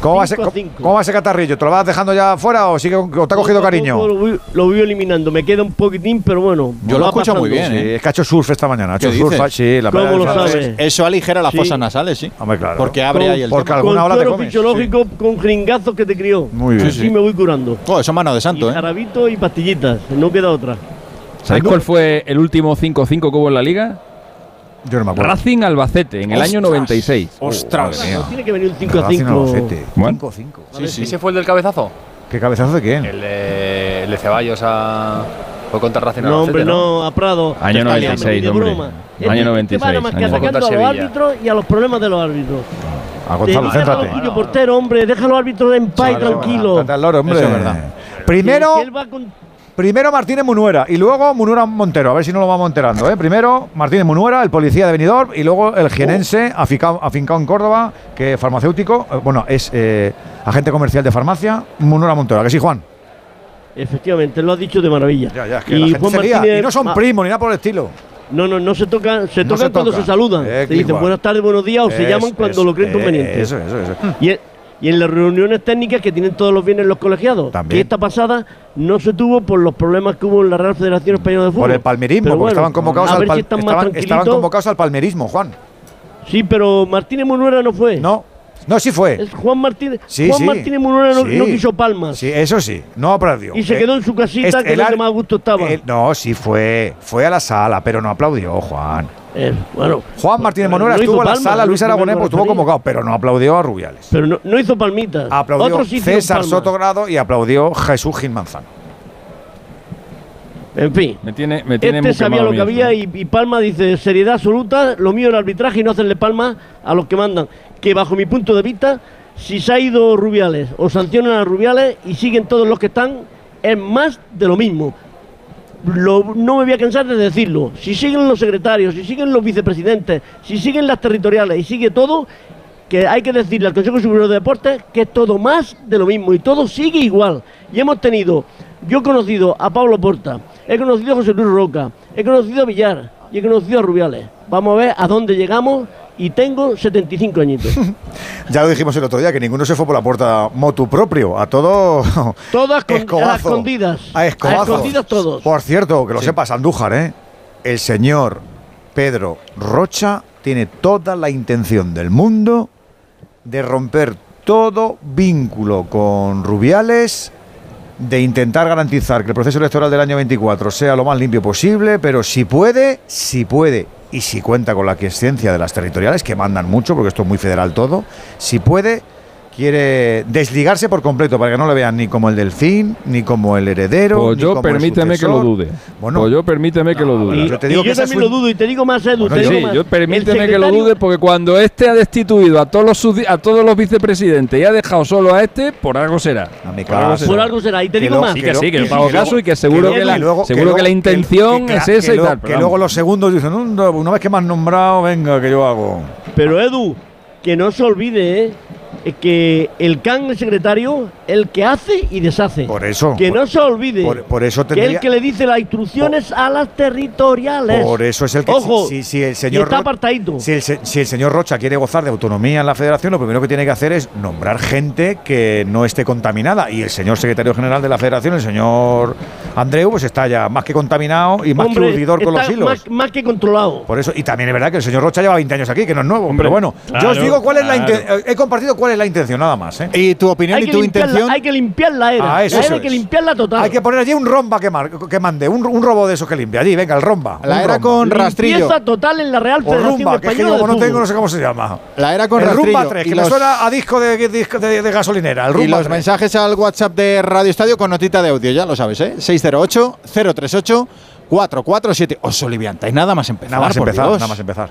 ¿Cómo va, ese, ¿Cómo va ese catarrillo? ¿Te lo vas dejando ya fuera o, sigue, o te ha cogido cariño? Lo voy, lo voy eliminando. Me queda un poquitín, pero bueno. va pasando. Sí, es que ha hecho surf esta mañana. Ha hecho ¿Qué surf, dices? sí, la ¿Cómo lo sabes? Eso aligera las Sí. fosas nasales, sí. Hombre, claro. Porque abre ahí el Porque tema. alguna con ola te comes. fisiológico con jringazos que te crió. Muy bien. Así me voy curando. Oh, eso mano de santo, y ¿eh? jarabito y pastillitas. No queda otra. ¿Sabéis cuál fue el último 5-5 que hubo en la Liga? Yo no me acuerdo. Racing Albacete, en el año Ostras. 96. Ostras. No tiene que venir un 5 a Racing 5. Albacete. Bueno. 5-5. Sí, sí. ¿Ese fue el del cabezazo? ¿Qué cabezazo de quién? El de, el de Ceballos a. Fue contra Racing No, Albacete, hombre, no, a Prado. Año Está 96, de hombre. Año Este- este 96, va nada más que año atacando a los árbitros y a los problemas de los árbitros. A Gonzalo, Deja céntrate. al tuyo portero, hombre. Deja a los árbitros en paz y tranquilo. Loro, hombre. Eso es verdad. Primero, Que él va con- primero Martínez Munuera y luego Munuera Montero. A ver si no lo vamos enterando. ¿eh? Primero Martínez Munuera, el policía de Benidorm, y luego el jienense afincado, afincado en Córdoba, que es farmacéutico, eh, bueno, es eh, agente comercial de farmacia, Munuera Montero. ¿A que sí, Juan? Efectivamente, lo has dicho de maravilla. Ya, ya, es que la gente se lía. Y no son primos ni nada por el estilo. No, no, no se tocan, se No tocan se cuando toca. se saludan. Eh, se dicen igual. buenas tardes, buenos días o se llaman cuando lo creen eh, conveniente. eso, eso, eso. Y, y en las reuniones técnicas que tienen todos los viernes los colegiados, También. que esta pasada no se tuvo por los problemas que hubo en la Real Federación Española de Fútbol. Por el palmerismo, Pero porque bueno, estaban convocados al pal- si estaban, convocados al palmerismo, Juan. Sí, pero Martínez Munuera no fue. No, no, sí fue. Es Juan Martínez, Sí, Juan sí. Martínez no, Sí. no quiso palmas. Sí, eso sí, no aplaudió. Y se Eh, quedó en su casita, este- que es el donde ar- más a gusto estaba. el- no, sí fue. Fue a la sala, pero no aplaudió, Juan. Eh, bueno, Juan Martínez no hizo estuvo en la sala, Luis Aragonés pues, estuvo convocado, pero no aplaudió a Rubiales. Pero no, no hizo palmitas. Aplaudió sí César. Sotogrado y aplaudió Jesús Gil Manzano. En fin. Me tiene, me tiene Este muy sabía lo que había y, y Palma dice seriedad absoluta, lo mío el arbitraje y no hacerle palma a los que mandan. Que bajo mi punto de vista, si se ha ido Rubiales o sancionan a Rubiales y siguen todos los que están, es más de lo mismo. Lo- no me voy a cansar de decirlo. Si siguen los secretarios, si siguen los vicepresidentes, si siguen las territoriales y sigue todo, que hay que decirle al Consejo Superior de Deportes que es todo más de lo mismo y todo sigue igual. Y hemos tenido, yo he conocido a Pablo Porta, he conocido a José Luis Roca, he conocido a Villar y he conocido a Rubiales. Vamos a ver a dónde llegamos y tengo 75 añitos. Ya lo dijimos el otro día, que ninguno se fue por la puerta motu propio. A todo. Todas con, a Escobazo. escondidas. A escobazos. escondidas todos. Por cierto, que lo sepas, Andújar, ¿eh? El señor Pedro Rocha tiene toda la intención del mundo de romper todo vínculo con Rubiales, de intentar garantizar que el proceso electoral del año 24 sea lo más limpio posible, pero si puede, si puede, y si cuenta con la aquiescencia de las territoriales, que mandan mucho, porque esto es muy federal todo, si puede, quiere desligarse por completo para que no le vean ni como el delfín, ni como el heredero. Pues ni yo como el permíteme que lo dude. Bueno, pues yo permíteme que lo dude. Y, yo te digo y que yo también un- lo dudo y te digo más, Edu. Bueno, te sí, más. yo El permíteme que lo dude porque cuando este ha destituido a todos los a todos los vicepresidentes y ha dejado solo a este, por algo será. por, algo será. Por algo será. Y te Que digo lo- más. Sí, que sí, que yo pago caso y que seguro que, la, luego- seguro que, la intención que- es que esa y tal. Que luego los segundos dicen, "Mm, una vez que me han nombrado, venga, que yo hago. Pero Edu, que no se olvide, ¿eh? Es que el CAN, el secretario, el que hace y deshace. Por eso. Que por- no se olvide. por- por eso que tendría- el que le dice las instrucciones a las territoriales. Por eso es el que Ojo, si, si el y señor está apartadito. si el, se- si el señor Rocha quiere gozar de autonomía en la federación, lo primero que tiene que hacer es nombrar gente que no esté contaminada. Y el señor secretario general de la federación, el señor Andreu, pues está ya más que contaminado y más Hombre, que urdidor con los hilos. Más, más que controlado. Por eso, y también es verdad que el señor Rocha lleva 20 años aquí, que no es nuevo. Hombre, pero bueno, yo os digo cuál es la claro. He compartido cuál es la intención, nada más. ¿eh? Y tu opinión Hay y tu intención. hay que limpiar la era. Ah, eso, la eso era hay que limpiarla total. Hay que poner allí un romba que, mar- que mande, un, un robo de esos que limpia. Allí, venga, el romba. La era romba. con rastrillo. Limpieza total en la Real O Federación rumba, que es que Española como de no tengo, no sé cómo se llama. La era con el rastrillo. Rumba 3, y que me los- suena a disco de, disco de- de gasolinera. El Y Rumba los 3. mensajes al WhatsApp de Radio Estadio con notita de audio, ya lo sabes, ¿eh? 608-038. 4, 4, 7. Os oliviantáis nada más empezar. Nada más por empezar, Dios. nada más empezar.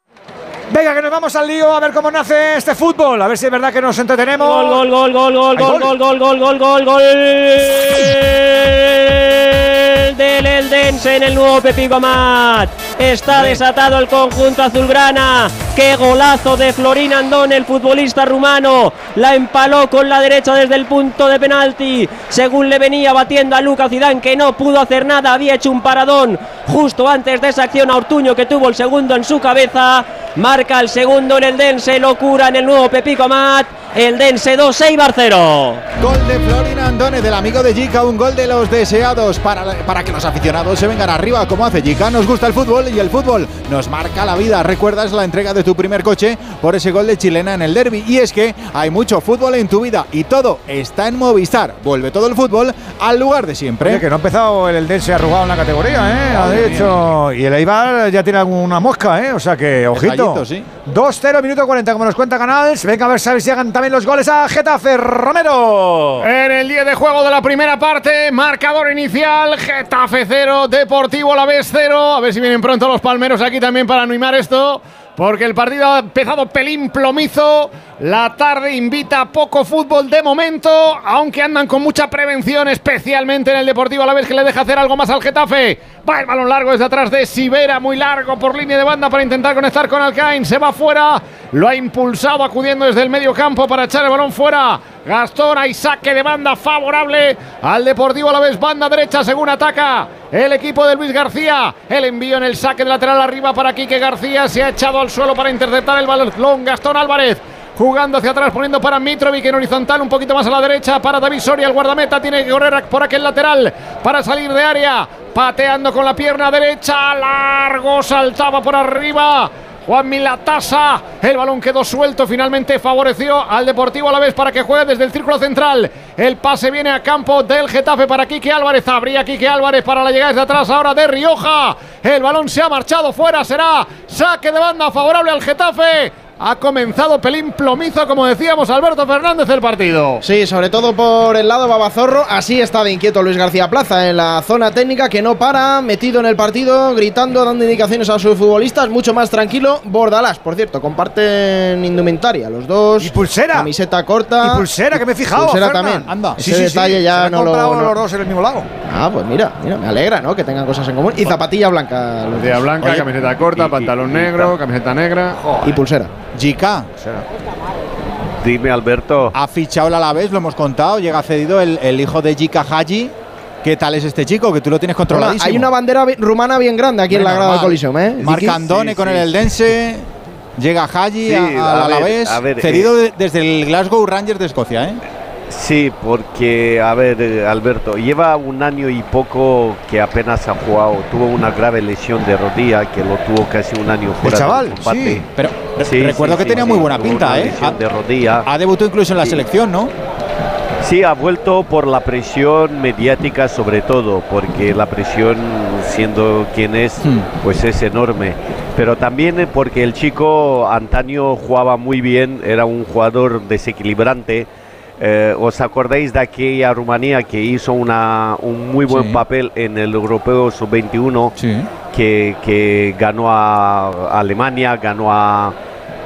Venga, que nos vamos al lío a ver cómo nace este fútbol. A ver si es verdad que nos entretenemos. Gol, gol, gol, gol, gol, gol, gol, gol, gol, gol, gol, gol. Del Eldense en el nuevo Pepico Amat. Está desatado el conjunto azulgrana. Qué golazo de Florín Andón, el futbolista rumano. La empaló con la derecha desde el punto de penalti. Según le venía batiendo a Lucas Zidane, que no pudo hacer nada, había hecho un paradón justo antes de esa acción a Ortuño, que tuvo el segundo en su cabeza. Marca el segundo en el Dense, locura en el nuevo Pepico Amat. El Dense 2, 6 0. Gol de Florin Andone, del amigo de Jica, un gol de los deseados para, para que los aficionados se vengan arriba como hace Jica. Nos gusta el fútbol y el fútbol nos marca la vida. ¿Recuerdas la entrega de tu primer coche por ese gol de chilena en el derby? Y es que hay mucho fútbol en tu vida y todo está en Movistar. Vuelve todo el fútbol al lugar de siempre. Oye, que no ha empezado el Eldense arrugado en la categoría, ¿eh? Ha dicho. Y el Eibar ya tiene alguna mosca, ¿eh? O sea que, ojito. Detallito, sí. 2-0, minuto 40, como nos cuenta Canals. Venga a ver si llegan los goles a Getafe. Romero. En el día de juego de la primera parte, marcador inicial, Getafe 0, Deportivo La Vez 0. A ver si vienen pronto los palmeros aquí también para animar esto. Porque el partido ha empezado pelín plomizo. La tarde invita a poco fútbol de momento, aunque andan con mucha prevención, especialmente en el Deportivo a la vez que le deja hacer algo más al Getafe. Va el balón largo desde atrás de Sibera, muy largo por línea de banda para intentar conectar con Alcain. Se va fuera, lo ha impulsado acudiendo desde el medio campo para echar el balón fuera. Gastón, hay saque de banda favorable al Deportivo a la vez, banda derecha según ataca el equipo de Luis García. El envío en el saque de lateral arriba para Quique García. Se ha echado al suelo para interceptar el balón. Gastón Álvarez jugando hacia atrás, poniendo para Mitrovic en horizontal, un poquito más a la derecha para David Soria, el guardameta tiene que correr por aquel lateral para salir de área, pateando con la pierna derecha, largo, saltaba por arriba. Juan Milatasa, el balón quedó suelto, finalmente favoreció al Deportivo a la vez para que juegue desde el círculo central. El pase viene a campo del Getafe para Quique Álvarez, abría Quique Álvarez para la llegada desde atrás ahora de Rioja. El balón se ha marchado fuera, será saque de banda favorable al Getafe. Ha comenzado pelín plomizo, como decíamos, Alberto Fernández el partido. Sí, sobre todo por el lado Babazorro. Así está de inquieto Luis García Plaza en la zona técnica, que no para, metido en el partido, gritando, dando indicaciones a sus futbolistas. Mucho más tranquilo. Bordalás, por cierto, comparten indumentaria los dos. Y pulsera. Camiseta corta. Y pulsera, que me he fijado. Pulsera Fernan. también. Anda. Ese detalle ya Se no lo. no- los dos en el mismo lado. Ah, pues mira, mira, me alegra, ¿no? Que tengan cosas en común. Y zapatilla blanca. los Zapatilla blanca, Oye, camiseta corta, pantalón negro, camiseta negra. Y pulsera. Jica. Dime, Alberto. Ha fichado el Alavés, lo hemos contado. Llega cedido el, el hijo de Jica Haji. ¿Qué tal es este chico? Que tú lo tienes controladísimo. Hay una bandera bi- rumana bien grande aquí en la grada del. Coliseum, ¿eh? Marc Vicky. Andone con el Eldense. Llega Haji Sí, al ver, Alavés. a ver, cedido de- desde el Glasgow Rangers de Escocia, ¿eh? Sí, porque, a ver, eh, Alberto, lleva un año y poco que apenas ha jugado. Tuvo una grave lesión de rodilla que lo tuvo casi un año fuera chaval, del combate. sí. Pero Sí, recuerdo sí, que sí, tenía muy buena pinta, ¿eh? Ha- de rodilla. Ha debutado incluso en la selección, ¿no? Sí, ha vuelto por la presión mediática sobre todo, porque la presión, siendo quien es, Hmm. pues es enorme. Pero también porque el chico antaño jugaba muy bien, era un jugador desequilibrante. Eh, ¿Os acordáis de aquella Rumanía que hizo una, un muy buen Sí. papel en el Europeo Sub-21? Que, que ganó a Alemania, ganó a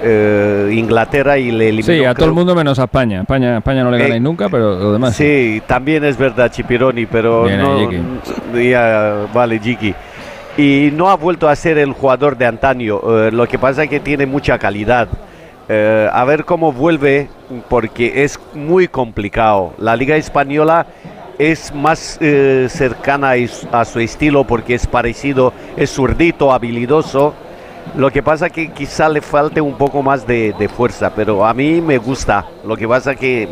eh, Inglaterra y le eliminó. Sí, a todo creo el mundo menos a España. España, España no le ganáis nunca, pero lo demás. Sí, también es verdad, Chipironi, pero Bien no. Ya, vale, Jiki. Y no ha vuelto a ser el jugador de antaño. eh, lo que pasa es que tiene mucha calidad. Eh, a ver cómo vuelve, porque es muy complicado. La Liga Española es más eh, cercana a su estilo porque es parecido, es zurdito, habilidoso. Lo que pasa que quizá le falte un poco más de, de fuerza, pero a mí me gusta. Lo que pasa que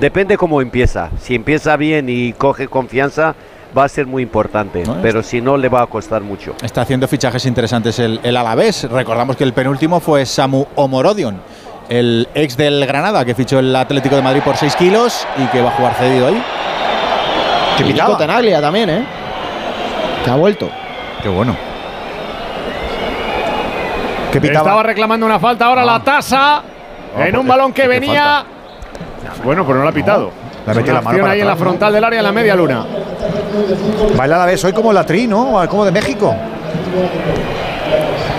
depende cómo empieza. Si empieza bien y coge confianza, va a ser muy importante. pero si no, le va a costar mucho. Está haciendo fichajes interesantes el, el Alavés. Recordamos que el penúltimo fue Samu Omorodion, el ex del Granada, que fichó el Atlético de Madrid por 6 kilos y que va a jugar cedido ahí. Que Nico Tenaglia también, ¿eh? Que ha vuelto. Qué bueno. ¿Qué Estaba reclamando una falta ahora la tasa en un balón que venía. Bueno, pero no la ha pitado. La metió la mano para ahí en la atrás, ¿no? frontal del área en la media luna. Baila a la vez hoy como la tri, ¿no? Como de México.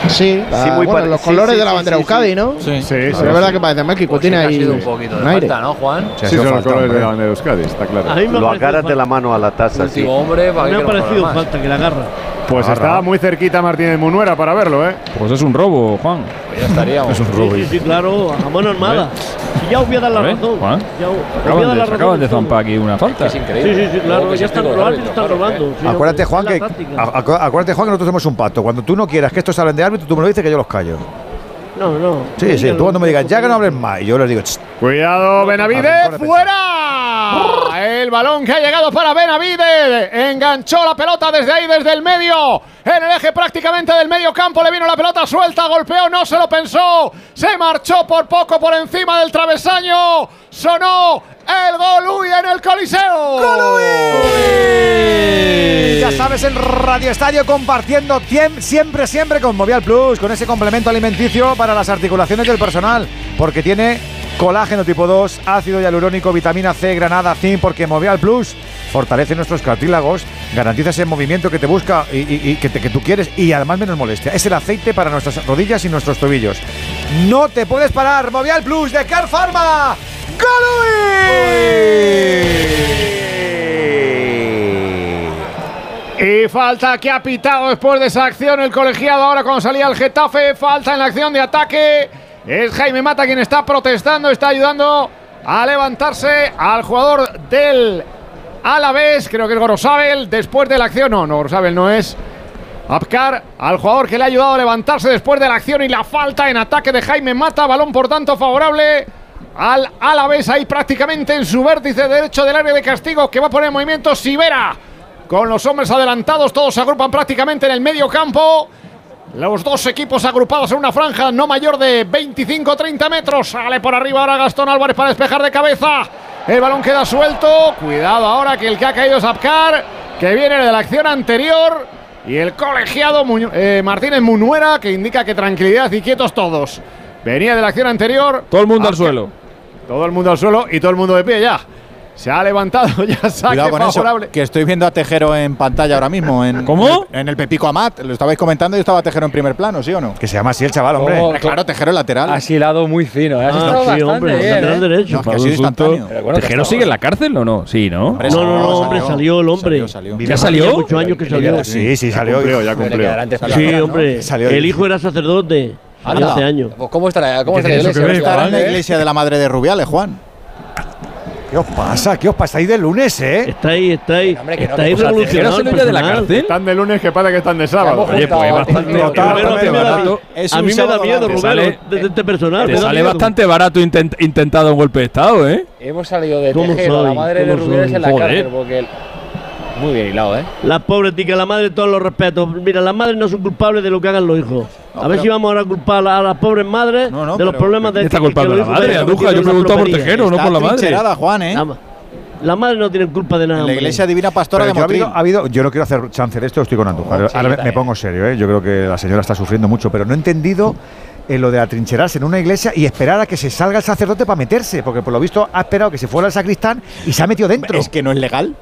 Sí, Sí, muy bueno, los sí, colores sí, de la sí, bandera sí, Euskadi, sí. ¿no? Sí. Sí, sí, es verdad sí. que parece México, Pues tiene sí que ha ahí sido un poquito de falta, ¿no, Juan? Sí, Sí, son los colores de hombre. la bandera de Euskadi, está claro. Lo agarras de la mano a la taza, sí. Hombre, me ha parecido falta que la agarra. Pues estaba muy cerquita Martínez Munuera para verlo, ¿eh? Pues es un robo, Juan. Pues ya estaríamos. Es un Sí, robo. sí, sí, claro, a mano armada. Si ya os voy a dar la ver, razón. Juan. Ya os- Acaban de, razón acaban de zampar aquí una falta. Es Sí, increíble. sí, sí, Luego claro. que se Ya están, los el árbitros están robando. sí, Acuérdate, Juan, que acuérdate, Juan, que nosotros tenemos un pacto. Cuando tú no quieras que estos hablen de árbitro, tú me lo dices que yo los callo. No, no. Sí, sí. Tú cuando me digas, ya que no hables más, y yo les digo, "Ch, Cuidado, Benavides, fuera. El balón que ha llegado para Benavides. Enganchó la pelota desde ahí, desde el medio. En el eje prácticamente del medio campo le vino la pelota suelta, golpeó, no se lo pensó. Se marchó por poco por encima del travesaño. Sonó el gol Uy en el Coliseo. Ya sabes, en Radio Estadio compartiendo siempre, siempre con Movial Plus, con ese complemento alimenticio para las articulaciones del personal, porque tiene colágeno tipo 2, ácido hialurónico, vitamina C, granada, zinc, porque Movial Plus fortalece nuestros cartílagos, garantiza ese movimiento que te busca y, y- y que, te- que tú quieres y además menos molestia. Es el aceite para nuestras rodillas y nuestros tobillos. No te puedes parar, Movial Plus de Car Pharma. Y falta que ha pitado después de esa acción el colegiado ahora cuando salía el Getafe. Falta en la acción de ataque. Es Jaime Mata quien está protestando, está ayudando a levantarse al jugador del Alavés. Creo que es Gorosabel. Después de la acción, no, no, Gorosabel no es. Apcar al jugador que le ha ayudado a levantarse después de la acción y la falta en ataque de Jaime Mata. Balón por tanto favorable al Alavés ahí prácticamente en su vértice derecho del área de castigo que va a poner en movimiento Sivera. Con los hombres adelantados, todos se agrupan prácticamente en el medio campo. Los dos equipos agrupados en una franja no mayor de 25-30 metros. Sale por arriba ahora Gastón Álvarez para despejar de cabeza. El balón queda suelto. Cuidado ahora que el que ha caído es Apcar, que viene de la acción anterior. Y el colegiado Muño- eh, Martínez Munuera, que indica que tranquilidad y quietos todos. Venía de la acción anterior. Todo el mundo al suelo. Todo el mundo al suelo y todo el mundo de pie ya. Se ha levantado, ya saque Cuidado con favorable. eso, que estoy viendo a Tejero en pantalla ahora mismo. En, ¿Cómo? En el Pepico Amat. Lo estabais comentando y estaba Tejero en primer plano, ¿sí o no? Que se llama así el chaval, hombre. Oh, claro, Tejero lateral. Ha hilado muy fino. ¿eh? Has Ah, sí, bastante hombre, bien, lateral ¿eh? derecho. No, que bueno, que ¿Tejero sigue en la cárcel o no? Sí, ¿no? Hombre, No, no, no, hombre, salió. salió el hombre. Salió, salió. ¿Ya salió? Hace muchos años que salió. Sí, sí, salió. cumplió, ya Bueno, cumplió. Sí, hombre. El hijo era sacerdote Anda. hace años. Pues ¿Cómo estará, cómo ¿Qué estará la iglesia? Estará en la ¿eh? iglesia de la madre de Rubiales, Juan. ¿Qué os pasa? ¿Qué os pasa ahí de lunes, eh? Está ahí, está ahí. Hombre, que no, está ahí que- o sea, revolucionado. ¿Tejero el salió ya de la cárcel? Están de lunes que parece que están de sábado. Oye, pues bastante, Total, bastante total, barato. Es A mí me da miedo, Rubén, de, este personal. Te sale bastante barato intent- intentado un golpe de estado, ¿eh? Hemos salido de ¿Cómo Tejero, soy? la madre de ¿Cómo Rubiales en la cárcel, porque... Muy bien hilado, ¿eh? La pobre tica, la madre, todos los respetos. Mira, las madres no son culpables de lo que hagan los hijos. a ver si vamos ahora a culpar a las pobres madres No, no, de los pero- problemas de ¿Quién está que- a la madre? Aduja, yo una preguntaba por. Tejero, no por la madre. Juan, ¿eh? La, la madre no tiene culpa de nada. En la hombre. iglesia divina pastora Pero de yo, ha habido, ha habido- yo no quiero hacer chance de esto, estoy con Andújar. Sí, Ahora me, me pongo serio, ¿eh? yo creo que la señora está sufriendo mucho, pero no he entendido eh, lo de atrincherarse en una iglesia y esperar a que se salga el sacerdote para meterse, porque por lo visto ha esperado que se fuera el sacristán y se ha metido dentro. Es que no es legal.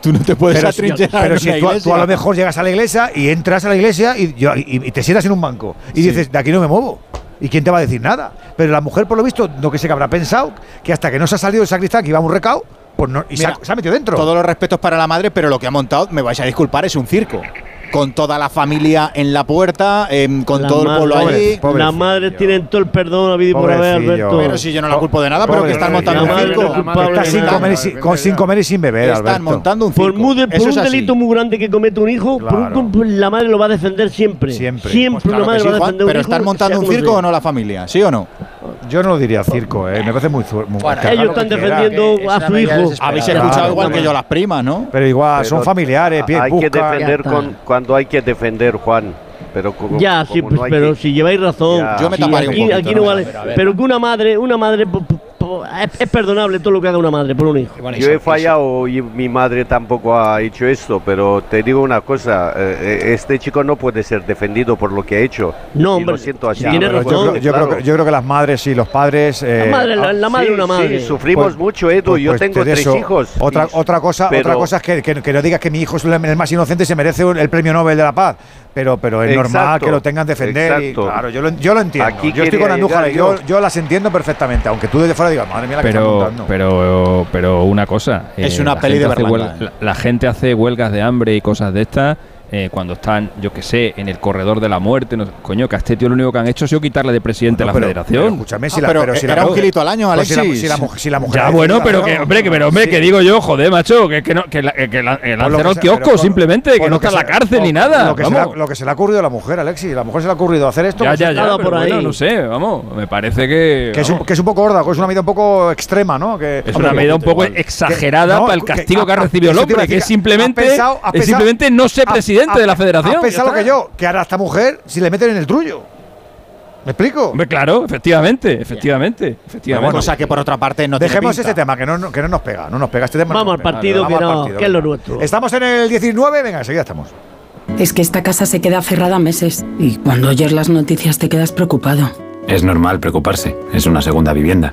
Tú no te puedes pero si, atrincherar pero si tú, tú a lo mejor llegas a la iglesia y entras a la iglesia y, yo- y- y te sientas en un banco y Sí. dices, de aquí no me muevo. ¿Y quién te va a decir nada? Pero la mujer, por lo visto, no que sé que habrá pensado, que hasta que no se ha salido el sacristán, que iba a un recao, pues no, y se, ha, Mira, se ha metido dentro. Todos los respetos para la madre, pero lo que ha montado, me vais a disculpar, es un circo. Con toda la familia en la puerta, em, con La todo el pueblo allí. Las madres tienen todo el perdón habido por haber. Alberto. Pero si yo no la culpo de nada, pero que están montando un circo. Está sin comer, y sin, con- sin comer y sin beber, Están montando un Por, circo. muy por un delito muy grande que comete un hijo, por un la madre lo va a defender siempre. Siempre. Siempre Pues claro una que madre sí, va a defender un pero hijo. están montando un circo o no la familia, ¿sí o no? Yo no diría circo, ¿eh? me parece muy, muy Bueno, ellos están defendiendo a su hijo. Habéis Claro, escuchado igual que yo las primas, ¿no? Pero igual, Pero son familiares, pie- hay que defender con, cuando hay que defender, Juan. pero como, Ya, sí, como pues, no pero que- si lleváis razón. Ya. Yo me sí, taparía un aquí, poquito, aquí no vale. Pero a. Pero que una madre, una madre, es, es perdonable todo lo que haga una madre por un hijo. Yo he fallado y mi madre tampoco ha hecho esto, pero te digo una cosa, eh, eh, este chico no puede ser defendido por lo que ha hecho. No, hombre, lo siento así. Ya, pero yo, creo, yo creo que, yo creo que las madres y los padres. eh, madre, la- la madre Sí, una sí, madre. sufrimos mucho, Edu. pues- yo pues tengo de tres eso. hijos. Otra, Y- otra, cosa, pero- otra cosa es que, que- que no digas que mi hijo es el más inocente y se merece el premio Nobel de la Paz. Pero, pero es normal que lo tengan defender. Y, exacto. claro, yo lo, yo lo entiendo. Aquí yo estoy con Andújar y yo, yo las entiendo perfectamente. Aunque tú desde fuera digas, madre mía, la que está Pero, montando. pero, pero una cosa. eh, Es una la peli de huel- la, la gente hace huelgas de hambre y cosas de estas. Eh, cuando están, yo que sé, en el corredor de la muerte, no- coño, que a este tío lo único que han hecho ha sido quitarle de presidente Bueno, a la pero- federación. pero escúchame, si Ah, la- pero pero si la- era un kilito al año, Pues si la- Alexis. si la mujer- si la mujer Ya, bueno, pero que, hombre, que, pero, hombre, que digo yo, joder, macho, que, que, no, que, la- que, la- el se- kiosco por- simplemente, por que no está en la cárcel ni nada. Lo que, se le, ha- vamos. lo que se le ha ocurrido a la mujer, Alexis. La mujer se le ha ocurrido hacer esto. Ya, pues ya, ya, por bueno, ahí. no sé, vamos, me parece que... Que es, un, que es un poco gorda, que es una medida un poco extrema, ¿no? Que, es una medida un poco exagerada para el castigo que, ah, ha ah, recibido el hombre, que es simplemente, no ser has- presidente has- de la federación. Has pensado que yo, que hará esta mujer si le meten en el trullo. ¿Me explico? Hombre, claro, efectivamente, efectivamente, efectivamente. o sea que por otra parte no tiene Dejemos pinta. este tema, que no, que no nos pega, no nos pega este tema. no Vamos nos al pega. partido, Vamos que al no- partido, que es lo nuestro. Estamos en el 19, venga, enseguida estamos. Es que esta casa se queda cerrada meses y cuando oyes las noticias te quedas preocupado. Es normal preocuparse, es una segunda vivienda.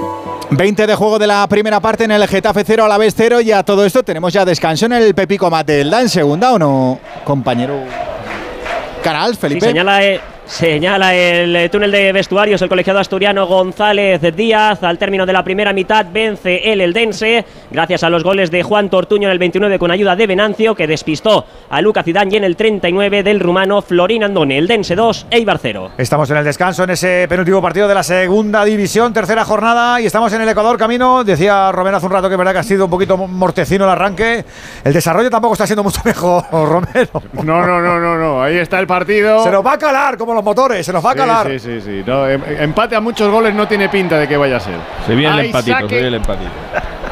20 de juego de la primera parte en el Getafe 0 a la vez 0 y a todo esto tenemos ya descanso en el Pepico Matelda en segunda o no, compañero Canal, Sí, Felipe. señala, eh, señala el eh, túnel de vestuarios el colegiado asturiano González Díaz. Al término de la primera mitad vence el Eldense gracias a los goles de Juan Tortuño en el 29 con ayuda de Venancio que despistó a Luca Zidane y en el 39 del rumano Florín Andone. Eldense 2, Eibar 0. Estamos en el descanso en ese penúltimo partido de la segunda división, tercera jornada, y estamos en el Ecuador camino. Decía Romero hace un rato que es verdad que ha sido un poquito mortecino el arranque. El desarrollo tampoco está siendo mucho mejor, Romero. No, no, no, no, no. Ahí está el partido. Se nos va a calar como los motores, se nos va a calar. Sí, sí, sí. No, em- empate a muchos goles no tiene pinta de que vaya a ser. Se viene el empatito, se viene el empatito.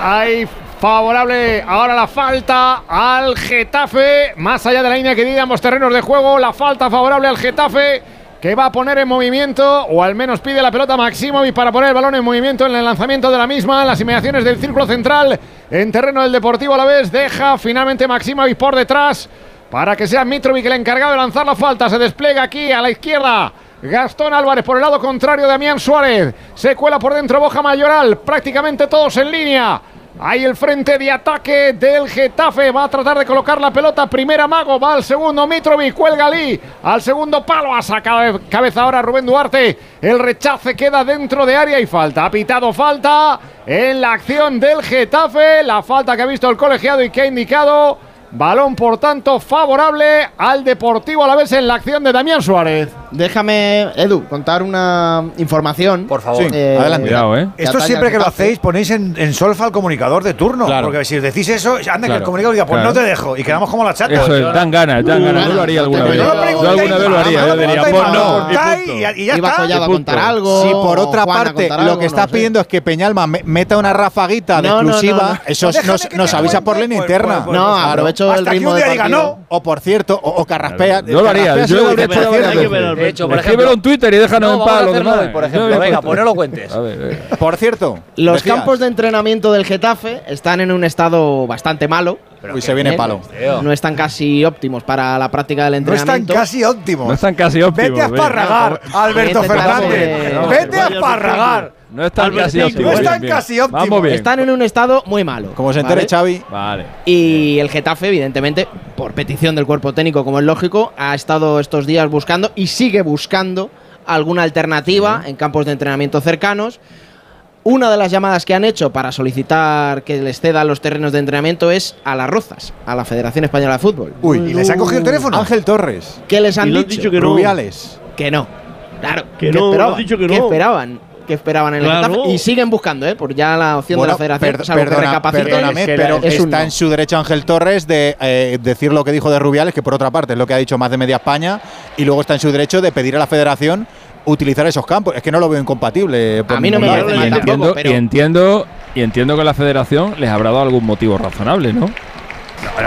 Hay favorable ahora la falta al Getafe. Más allá de la línea que divide ambos terrenos de juego, la falta favorable al Getafe que va a poner en movimiento, o al menos pide la pelota Maximovic para poner el balón en movimiento en el lanzamiento de la misma, en las inmediaciones del círculo central, en terreno del Deportivo a la vez, deja finalmente Maximovic por detrás para que sea Mitrovic el encargado de lanzar la falta, se despliega aquí a la izquierda. Gastón Álvarez por el lado contrario, Damián Suárez. Se cuela por dentro Boja Mayoral. Prácticamente todos en línea. Ahí el frente de ataque del Getafe. Va a tratar de colocar la pelota. Primera Mago. Va al segundo Mitrovic. Cuelga Ali. Al segundo palo. Ha sacado de cabeza ahora Rubén Duarte. El rechace queda dentro de área y falta. Ha pitado falta en la acción del Getafe. La falta que ha visto el colegiado y que ha indicado. Balón, por tanto, favorable al Deportivo a la vez en la acción de Damián Suárez. Déjame, Edu, contar una información. Por favor. Cuidado, ¿eh? Esto siempre que lo hacéis ponéis en, en solfa al comunicador de turno. Porque si os decís eso, anda que el Claro. comunicador diga, pues Claro. no te dejo. Y quedamos como la chata. Eso es, dan ganas, dan ganas. Yo lo haría alguna vez. Yo alguna vez lo haría. Yo diría, pues no. y ya Iba está. A contar algo. Si por otra parte lo que está no sé. pidiendo es que Peñalma me- meta una rafaguita de exclusiva, eso nos, avisa por línea interna. No, Claro. Aprovecho el ritmo de partido. no. O por cierto, o, o Carraspea. Yo lo haría. Yo lo dice hecho hecho, Escríbelo en Twitter y déjanos No, en paz por ejemplo. Venga, pues no lo cuentes. Por cierto, Los campos de entrenamiento del Getafe están en un estado bastante malo. Uy, se viene ¿eh? palo. No están casi óptimos para la práctica del No están entrenamiento. casi óptimos. No están casi óptimos. Vete a esparragar, Alberto Fernández. eh, Vete a esparragar. No están casi óptimos. No están casi óptimos. Vamos bien. Están en un estado muy malo. Como se entere ¿vale? Xavi. Vale. Y el Getafe, evidentemente, por petición del cuerpo técnico, como es lógico, ha estado estos días buscando y sigue buscando alguna alternativa en campos de entrenamiento cercanos. Una de las llamadas que han hecho para solicitar que les cedan los terrenos de entrenamiento es a las Rozas, a la Federación Española de Fútbol. Uy, ¿Y les han cogido el teléfono? Ángel Torres. ¿Qué les han Y le han dicho? dicho que no. Rubiales. Que no. Claro, Que no, esperaban? han dicho que ¿Qué no. esperaban? Que esperaban en el Claro. Getafe y siguen buscando, ¿eh? Por ya la opción Bueno, de la federación. per- salvo que perdóname, es que pero es un está no. en su derecho Ángel Torres de eh, decir lo que dijo de Rubiales, que por otra parte es lo que ha dicho más de media España, y luego está en su derecho de pedir a la federación utilizar esos campos. Es que no lo veo incompatible. por A mí no me lado. parece y mal entiendo, tampoco, pero- y entiendo y entiendo que la federación les habrá dado algún motivo razonable, ¿no?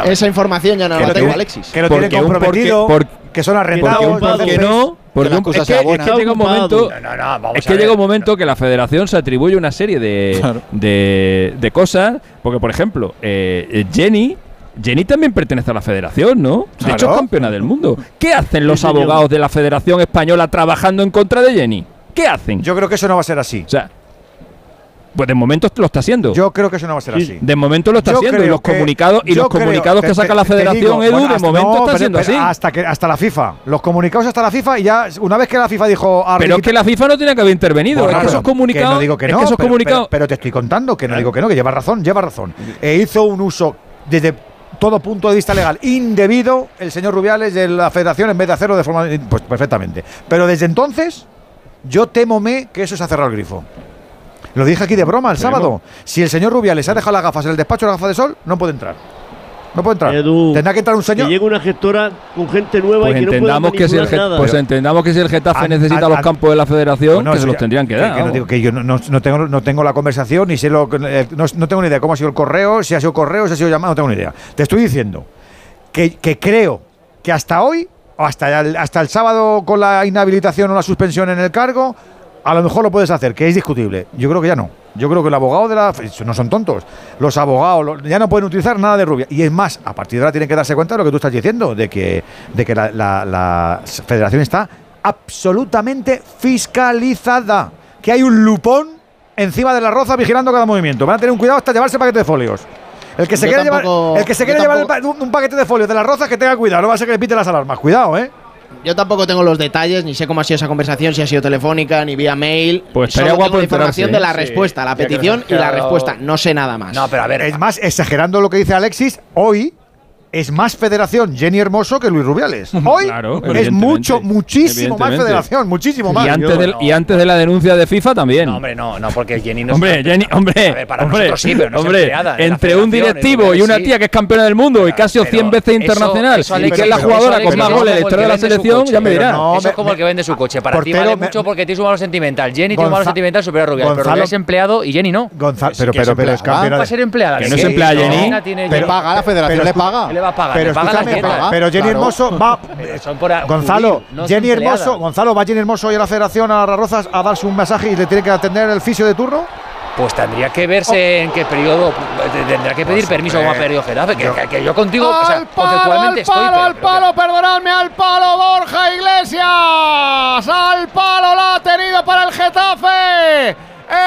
Esa información ya no la tengo, Alexis. que lo Porque tiene un- comprometido, porque- que son Porque arrendados. un por qué no, porque la un- cosa es que, es que llega un momento, No, no, no, vamos es que llega un momento que la federación se atribuye una serie de, de, de cosas, porque por ejemplo, eh, eh, Jenny Jenny también pertenece a la federación, ¿no? De hecho, es campeona del mundo. ¿Qué hacen los Sí, señor. abogados de la Federación Española trabajando en contra de Jenny? ¿Qué hacen? Yo creo que eso no va a ser así. o sea, pues de momento lo está haciendo. Yo creo que eso no va a ser Sí. así. de momento lo está Yo haciendo y los que- comunicados y los creo- comunicados te- que saca la te- Federación digo, Edu bueno, de hasta- momento no, pero- siendo pero así. Hasta que hasta la FIFA, los comunicados hasta la FIFA y ya una vez que la FIFA dijo a Pero es que la FIFA no tiene que haber intervenido. Bueno, es que esos comunicados. que no digo que es no, que esos pero, comunicados. pero- pero te estoy contando que no digo que no, que lleva razón, lleva razón. E hizo un uso desde todo punto de vista legal indebido el señor Rubiales de la Federación en vez de hacerlo de forma pues perfectamente. Pero desde entonces yo temome que eso se ha cerrado el grifo. Lo dije aquí de broma el sábado. Si el señor Rubiales ha dejado las gafas en el despacho de las gafas de sol, no puede entrar. No puede entrar. Edu, Tendrá que entrar un Que señor. llegue una gestora con gente nueva Pues y que no pueda entendamos que si el nada. pues entendamos que si el Getafe necesita los campos de la Federación, que se los ya- tendrían que que- dar. que no, digo que yo no, no- no tengo, no tengo la conversación, ni sé lo que- eh, no, no tengo ni idea cómo ha sido el correo, si ha sido correo, si ha sido llamado, no tengo ni idea. Te estoy diciendo que, que creo que hasta hoy, o hasta el, hasta el sábado con la inhabilitación o la suspensión en el cargo, a lo mejor lo puedes hacer, que es discutible. Yo creo que ya no. Yo creo que el abogado de la. No son tontos. Los abogados ya no pueden utilizar nada de rubia. Y es más, a partir de ahora tienen que darse cuenta de lo que tú estás diciendo, de que, de que la, la- la federación está absolutamente fiscalizada. Que hay un lupón encima de la roza vigilando cada movimiento. Van a tener un cuidado hasta llevarse paquete de folios. El que se Yo quiere llevar, tampoco- el que se yo quiere llevar el tampoco- pa- un, un paquete de folios de las rozas, que tenga cuidado. No va a ser que le pite las alarmas. Cuidado, ¿eh? Yo tampoco tengo los detalles, ni sé cómo ha sido esa conversación, si ha sido telefónica, ni vía mail. Pues estaría Solo guapo tengo la información enterarse, de la respuesta, la petición y la respuesta. No sé nada más. No, pero a ver. Es más, exagerando lo que dice Alexis, hoy es más federación Jenny Hermoso que Luis Rubiales. Hoy Claro, es mucho, muchísimo más federación, muchísimo más. Y antes, de, no. y antes de la denuncia de FIFA también. No, hombre, no, no, porque Jenny no Hombre, es Jenny, hombre, A ver, para hombre, nosotros sí, pero no es hombre, empleada entre un directivo y una tía que es campeona del mundo y casi Pero 100 veces internacional eso, y Alex, que es la pero jugadora con más goles la historia de la selección, coche, ya me pero dirás. no, Eso es como el que vende su coche. Para ti vale mucho porque tienes un valor sentimental. Jenny tiene un valor sentimental superior a Rubiales, pero Rubiales es empleado y Jenny no. Pero, es pero, pero es empleada. campeona Va a de- ser empleada. Que no se sí, emplea no, Jenny. Jenny. paga, la federación pero le paga. Va a pagar, Pero paga pero Jenny Claro. Hermoso va. Pero por Gonzalo, cubrir, no son Jenny. Hermoso, Gonzalo, va Jenny Hermoso y a la federación a las Rozas a darse un masaje y le tiene que atender el fisio de turno. Pues tendría que verse en qué periodo. Tendrá que pedir permiso como ha pedido Getafe. Que, que- que yo contigo, o sea, al palo, conceptualmente al estoy. palo, pero- al palo, perdonadme, al palo Borja Iglesias. Al palo la ha tenido para el Getafe.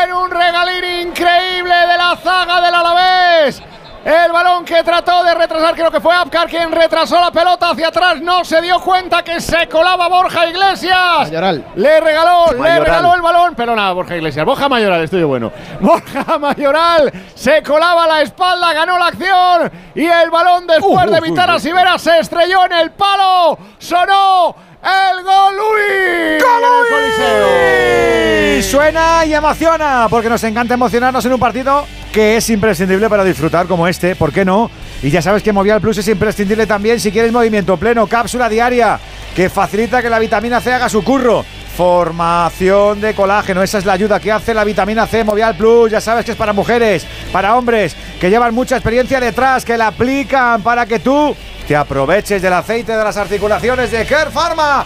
En un regalín increíble de la zaga del Alavés. El balón que trató de retrasar, creo que fue Apcar quien retrasó la pelota hacia atrás. No se dio cuenta que se colaba Borja Iglesias. Mayoral. Le regaló, le regaló el balón, pero nada, Borja Iglesias. Borja Mayoral, estoy bueno. Borja Mayoral se colaba la espalda, ganó la acción y el balón después de evitar a Sivera se estrelló en el palo. Sonó el gol Luis. Y suena y emociona, porque nos encanta emocionarnos en un partido que es imprescindible para disfrutar como este, ¿por qué no? Y ya sabes que Movial Plus es imprescindible también si quieres movimiento pleno, cápsula diaria, que facilita que la vitamina C haga su curro. Formación de colágeno, esa es la ayuda que hace la vitamina C Movial Plus. Ya sabes que es para mujeres, para hombres que llevan mucha experiencia detrás, que la aplican para que tú te aproveches del aceite de las articulaciones de Care Pharma.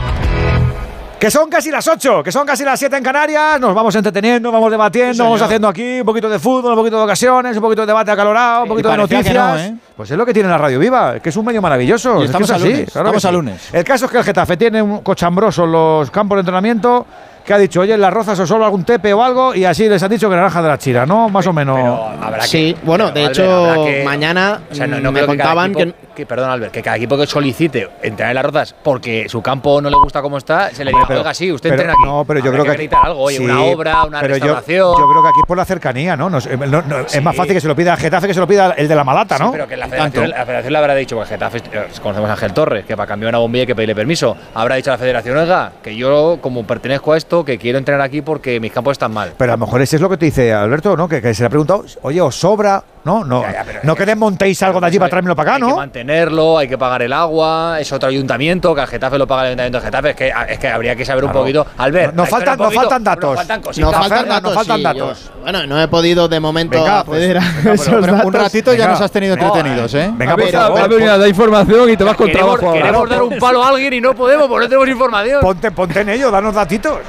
Que son casi las 8, que son casi las 7 en Canarias. Nos vamos entreteniendo, vamos debatiendo, vamos haciendo aquí un poquito de fútbol, un poquito de ocasiones, un poquito de debate acalorado, un poquito de noticias. no, ¿eh? Pues es lo que tiene la radio viva, que es un medio maravilloso. Y es que estamos es a así, lunes, claro estamos a sí. lunes. El caso es que el Getafe tiene un cochambroso en los campos de entrenamiento que ha dicho, oye, en las rozas o solo algún tepe o algo, y así les han dicho que naranja de la chira, ¿no? Más o menos. Sí, bueno, de Albert, hecho, habrá que- mañana O sea, no, no me que contaban equipo- que, que, perdón, Albert, que cada equipo que solicite entrenar en las rozas porque su campo no le gusta como está, se le diga, Pero- oiga, sí, usted pero- entrena aquí. No, pero yo Habrá creo que. acreditar algo, oye, sí, una obra, una pero yo- restauración. Yo, creo que aquí es por la cercanía, ¿no? No es, no- no- es más fácil que se lo pida a Getafe que se lo pida el de la Malata, Sí, ¿no? pero que la federación, la federación le habrá dicho, porque Getafe, eh, conocemos a Ángel Torres, que para cambiar una bombilla hay que pedirle permiso. Habrá dicho a la federación, oiga, que yo, como pertenezco a esto, que quiero entrenar aquí porque mis campos están mal. Pero a lo mejor ese es lo que te dice Alberto, ¿no? Que, que se le ha preguntado, oye, ¿os sobra? No, no. no que desmontéis algo de allí para traérmelo para acá, Hay que ¿no? mantenerlo, hay que pagar el agua, es otro ayuntamiento, que al Getafe lo paga el ayuntamiento de Getafe. Es que, es que habría que saber un poquito. Albert, Nos faltan- nos faltan datos. Nos faltan cositas. nos faltan Fernan, datos. nos faltan sí, datos. yo- bueno, no he podido de momento Venga, pues, acceder a venga, pero- esos pero datos. Un ratito ya nos has tenido entretenidos, ¿eh? Venga, por favor. a ver, mira, da información y te vas con Queremos, trabajo. ahora. queremos dar un palo a alguien y no podemos porque no tenemos información. Ponte, ponte en ello, danos datitos.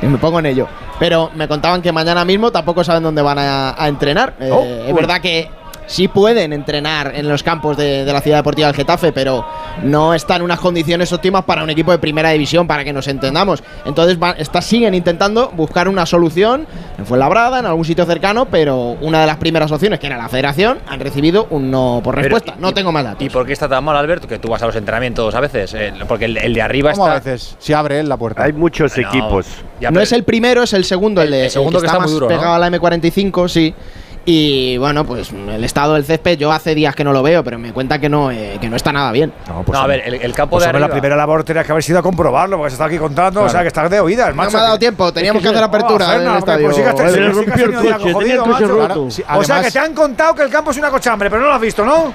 Y me pongo en ello. Pero me contaban que mañana mismo tampoco saben dónde van a, a entrenar. Eh, Oh, es verdad que sí pueden entrenar en los campos de, de la ciudad deportiva del Getafe, pero no están en unas condiciones óptimas para un equipo de primera división, para que nos entendamos. Entonces van- está- siguen intentando buscar una solución en Fuenlabrada, en algún sitio cercano, pero una de las primeras opciones, que era la federación, han recibido un no por Pero, respuesta. no y- tengo más datos. ¿Y por qué está tan mal, Albert? Que tú vas a los entrenamientos a veces. eh, porque el, el de arriba ¿Cómo está. a veces? Si abre él la puerta. Hay muchos Bueno, equipos. ya, no pero- es el primero, es el segundo, el, de, el segundo el que está, está muy más duro, ¿no? pegado a la M45, sí. Y bueno, pues el estado del césped, yo hace días que no lo veo, pero me cuenta que no, eh, que no está nada bien. No, pues No, a ver, el, el campo Pues de hombre, la arriba. primera labor tenías que haber sido a comprobarlo, porque se está aquí contando, o sea, que estás de oídas, No macho. me ha dado que- tiempo, teníamos que hacer apertura Oh, Fernan, estadio. pues sí que has- Se sí le que rompió el coche, jodido, el coche macho. roto. Sí, Además- o sea, que te han contado que el campo es una cochambre, pero no lo has visto, ¿no?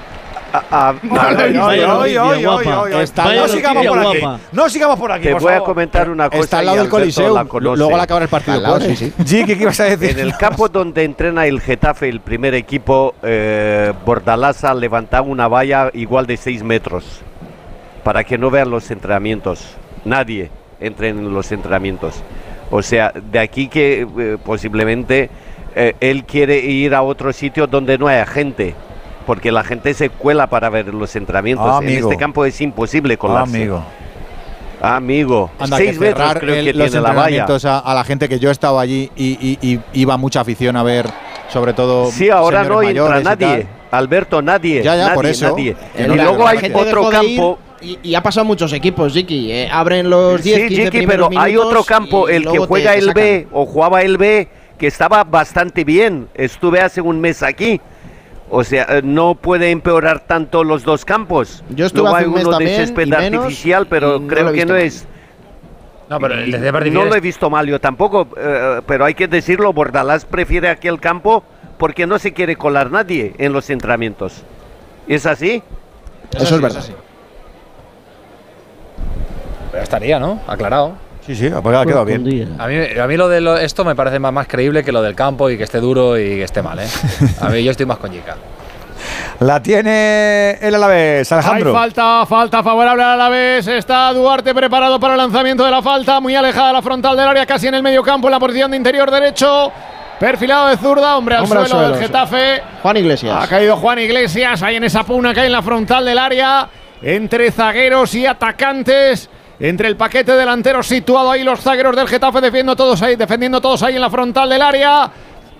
No sigamos por aquí. guapa. No sigamos por aquí, Te voy a comentar una cosa. Está al lado del Coliseo. Luego al acabar el partido. Sí, ¿qué ibas a decir? En el campo donde entrena el Getafe, el primer equipo, eh, Bordalás ha levantado una valla igual de 6 metros para que no vean los entrenamientos. Nadie entre en los entrenamientos. O sea, de aquí que eh, posiblemente eh, él quiere ir a otro sitio donde no haya gente. Porque la gente se cuela para ver los entrenamientos. Ah, en este campo es imposible Ah, colarse. amigo. Amigo, Anda, que 6 metros cerrar creo el- que los tiene la valla. entrenamientos a, a la gente que yo he estado allí y, y- y iba mucha afición a ver, sobre todo. Sí, ahora no entra nadie. Alberto, nadie. Ya, ya, nadie, por eso. nadie. Que Y no luego hay otro campo. Y, y ha pasado muchos equipos, Jiki. eh, abren los 10, Sí, 15 Chiqui, primeros pero hay otro campo, el que juega te el. B o jugaba el B, que estaba bastante bien. Estuve hace un mes aquí. O sea, eh, no puede empeorar tanto los dos campos. Yo estuve Luego hace hay un mes uno de también, césped y menos, artificial, pero y no creo lo he que visto no mal. es. No, pero el de no artificial lo he es- visto mal yo tampoco, eh, pero hay que decirlo, Bordalás prefiere aquel campo porque no se quiere colar nadie en los entrenamientos. ¿Es así? Eso es verdad. Pero estaría, ¿no? Aclarado. Sí, sí, ha quedado bien. A mí, a mí lo de lo- esto me parece más, más creíble que lo del campo y que esté duro y que esté mal, ¿eh? A mí yo estoy más con Jica. La tiene el Alavés, Alejandro. Hay falta, falta favorable al Alavés. Está Duarte preparado para el lanzamiento de la falta, muy alejada de la frontal del área, casi en el medio campo, en la posición de interior derecho. Perfilado de zurda, hombre al Hombre al suelo del suelo, Getafe. Juan Iglesias. Ha caído Juan Iglesias ahí en esa puna que hay en la frontal del área. Entre zagueros y atacantes. Entre el paquete delantero situado ahí los zagueros del Getafe defendiendo todos ahí, defendiendo todos ahí en la frontal del área.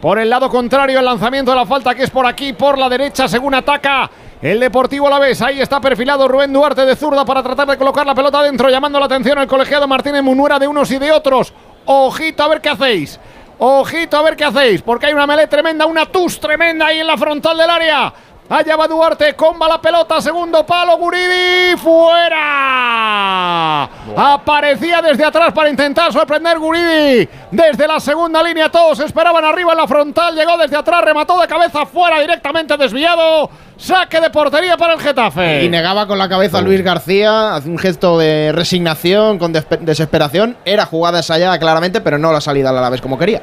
Por el lado contrario, el lanzamiento de la falta que es por aquí, por la derecha, según ataca el Deportivo la vez. Ahí está perfilado Rubén Duarte de zurda para tratar de colocar la pelota dentro, llamando la atención al colegiado Martínez Munuera de unos y de otros. Ojito a ver qué hacéis. Ojito a ver qué hacéis, porque hay una melé tremenda, una tus tremenda ahí en la frontal del área. Allá va Duarte, comba la pelota, segundo palo, Guridi, fuera. Aparecía desde atrás para intentar sorprender Guridi. Desde la segunda línea todos esperaban arriba en la frontal, llegó desde atrás, remató de cabeza fuera directamente desviado. Saque de portería para el Getafe. Y negaba con la cabeza a Luis García, hace un gesto de resignación, con desesperación. Era jugada ensayada claramente, pero no la salida al Alavés como quería.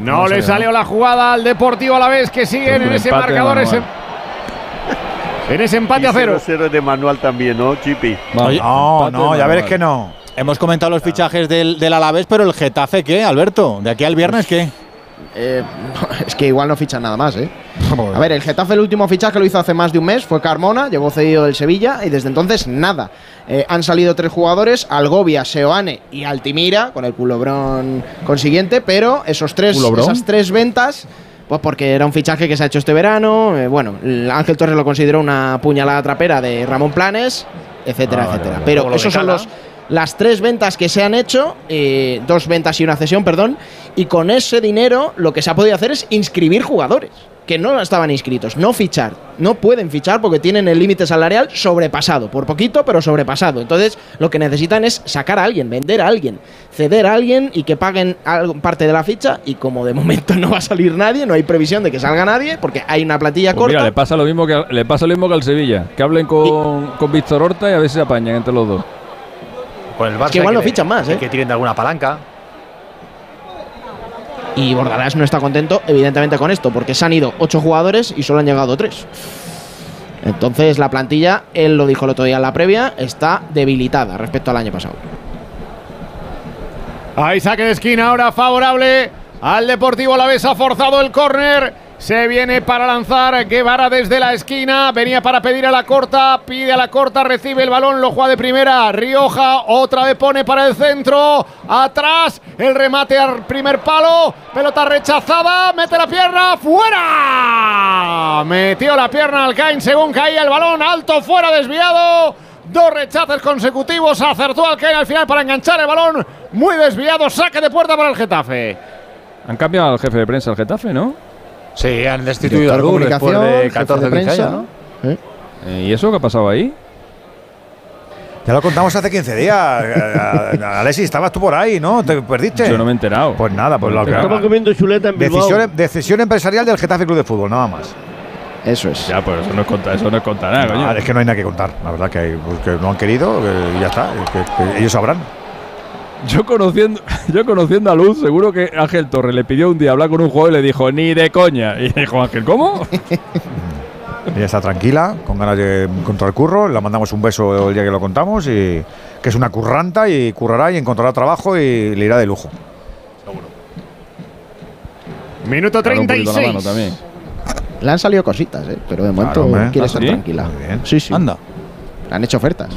No, le salió la jugada al Deportivo a la vez que siguen en ese marcador. Ese. En ese empate Y a cero. 0-0 de manual también, ¿no, Chipi? no, no, ya veréis que no. Hemos comentado los fichajes del, del Alavés, pero el Getafe, ¿qué, Alberto? ¿De aquí al viernes qué? Eh, es que igual no fichan nada más, ¿eh? A ver, el Getafe el último fichaje lo hizo hace más de un mes, fue Carmona, llegó cedido del Sevilla y desde entonces nada. Eh, han salido tres jugadores, Algovia, Seoane y Altimira, con el culobrón consiguiente, pero esos tres, ¿Culobrón? esas tres ventas, pues porque era un fichaje que se ha hecho este verano, eh, bueno, el Ángel Torres lo consideró una puñalada trapera de Ramón Planes, etcétera, Ah, vale, etcétera. vale. Pero de esos son los las tres ventas que se han hecho, eh, dos ventas y una cesión, perdón, y con ese dinero lo que se ha podido hacer es inscribir jugadores que no estaban inscritos, no fichar, no pueden fichar porque tienen el límite salarial sobrepasado, por poquito, pero sobrepasado. Entonces, lo que necesitan es sacar a alguien, vender a alguien, ceder a alguien y que paguen algo- parte de la ficha. Y como de momento no va a salir nadie, no hay previsión de que salga nadie, porque hay una platilla Pues mira, corta. le pasa lo mismo que al- le pasa lo mismo que al Sevilla. Que hablen con, con Víctor Horta y a ver si se apañan entre los dos. Con el Barça que igual no fichan más, ¿eh? Que tiren de alguna palanca. Y Bordalás no está contento, evidentemente, con esto, porque se han ido ocho jugadores y solo han llegado tres. Entonces, la plantilla, él lo dijo el otro día en la previa, está debilitada respecto al año pasado. Ahí saque de esquina ahora favorable al Deportivo Alavés. Ha forzado el córner. Se viene para lanzar Guevara desde la esquina. Venía para pedir a la corta. Pide a la corta. Recibe el balón. Lo juega de primera. Rioja. Otra vez pone para el centro. Atrás. El remate al primer palo. Pelota rechazada. Mete la pierna. ¡Fuera! Metió la pierna al Cain según caía el balón. Alto fuera desviado. Dos rechaces consecutivos. Acertó al Cain al final para enganchar el balón. Muy desviado. Saque de puerta para el Getafe. Han cambiado al jefe de prensa al Getafe, ¿no? Sí, han destituido a Luz después de 14 o 15 años, ¿no? Eh, ¿Y eso qué ha pasado ahí? Ya lo contamos hace 15 días. Alexis, estabas tú por ahí, ¿no? ¿Te perdiste? Yo no me he enterado. Pues nada, pues lo que Estaba comiendo chuleta en. Decisión, decisión empresarial del Getafe Club de Fútbol, nada más. Eso es. Ya, pues eso no es contar, eso no es contar nada, coño. Es que no hay nada que contar. La verdad que, hay, pues, que no han querido que- y ya está. que- que ellos sabrán. Yo conociendo, yo conociendo a Luz, seguro que Ángel Torres le pidió un día hablar con un jugador y le dijo, ni de coña. Y dijo Ángel, ¿cómo? Ella está tranquila, con ganas de encontrar curro. Le mandamos un beso el día que lo contamos y que es una curranta y currará y encontrará trabajo y le irá de lujo. Minuto poquito la 36. mano también. Le han salido cositas, ¿eh? pero de momento quiere ¿Ah, estar sí? tranquila. Sí, sí. Anda. Le han hecho ofertas.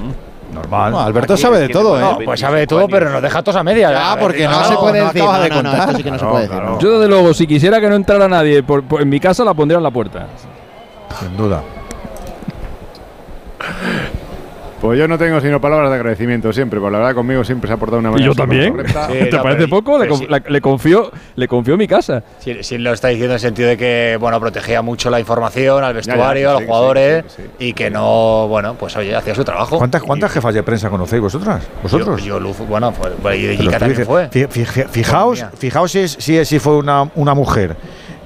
Normal. No, Alberto sabe de todo, ¿eh? Pues sabe de todo, pero nos deja todos a media. Ya, porque no, No, se puede no decir. acaba No, de no, no, contar. esto sí que no se Claro, puede decir. claro. no. Yo, desde luego, si quisiera que no entrara nadie por- por- en mi casa, la pondría en la puerta. Sin duda. Pues yo no tengo sino palabras de agradecimiento siempre, porque la verdad conmigo siempre se ha portado una Y manera yo súper también. Sí, ¿Te no, parece pero- poco? Le, sí. la- le confío, le confío mi casa. Sí, sí lo está diciendo en el sentido de que, bueno, protegía mucho la información al vestuario, a los jugadores sí, que sí, y que no, bueno, pues oye, hacía su trabajo. ¿Cuántas, cuántas jefas de prensa conocéis vosotras? ¿Vosotros? Yo, yo Luz, bueno, fue, fue- y tú también fue. fi- fi- fi- Fijaos, fijaos si, si, si fue una, una mujer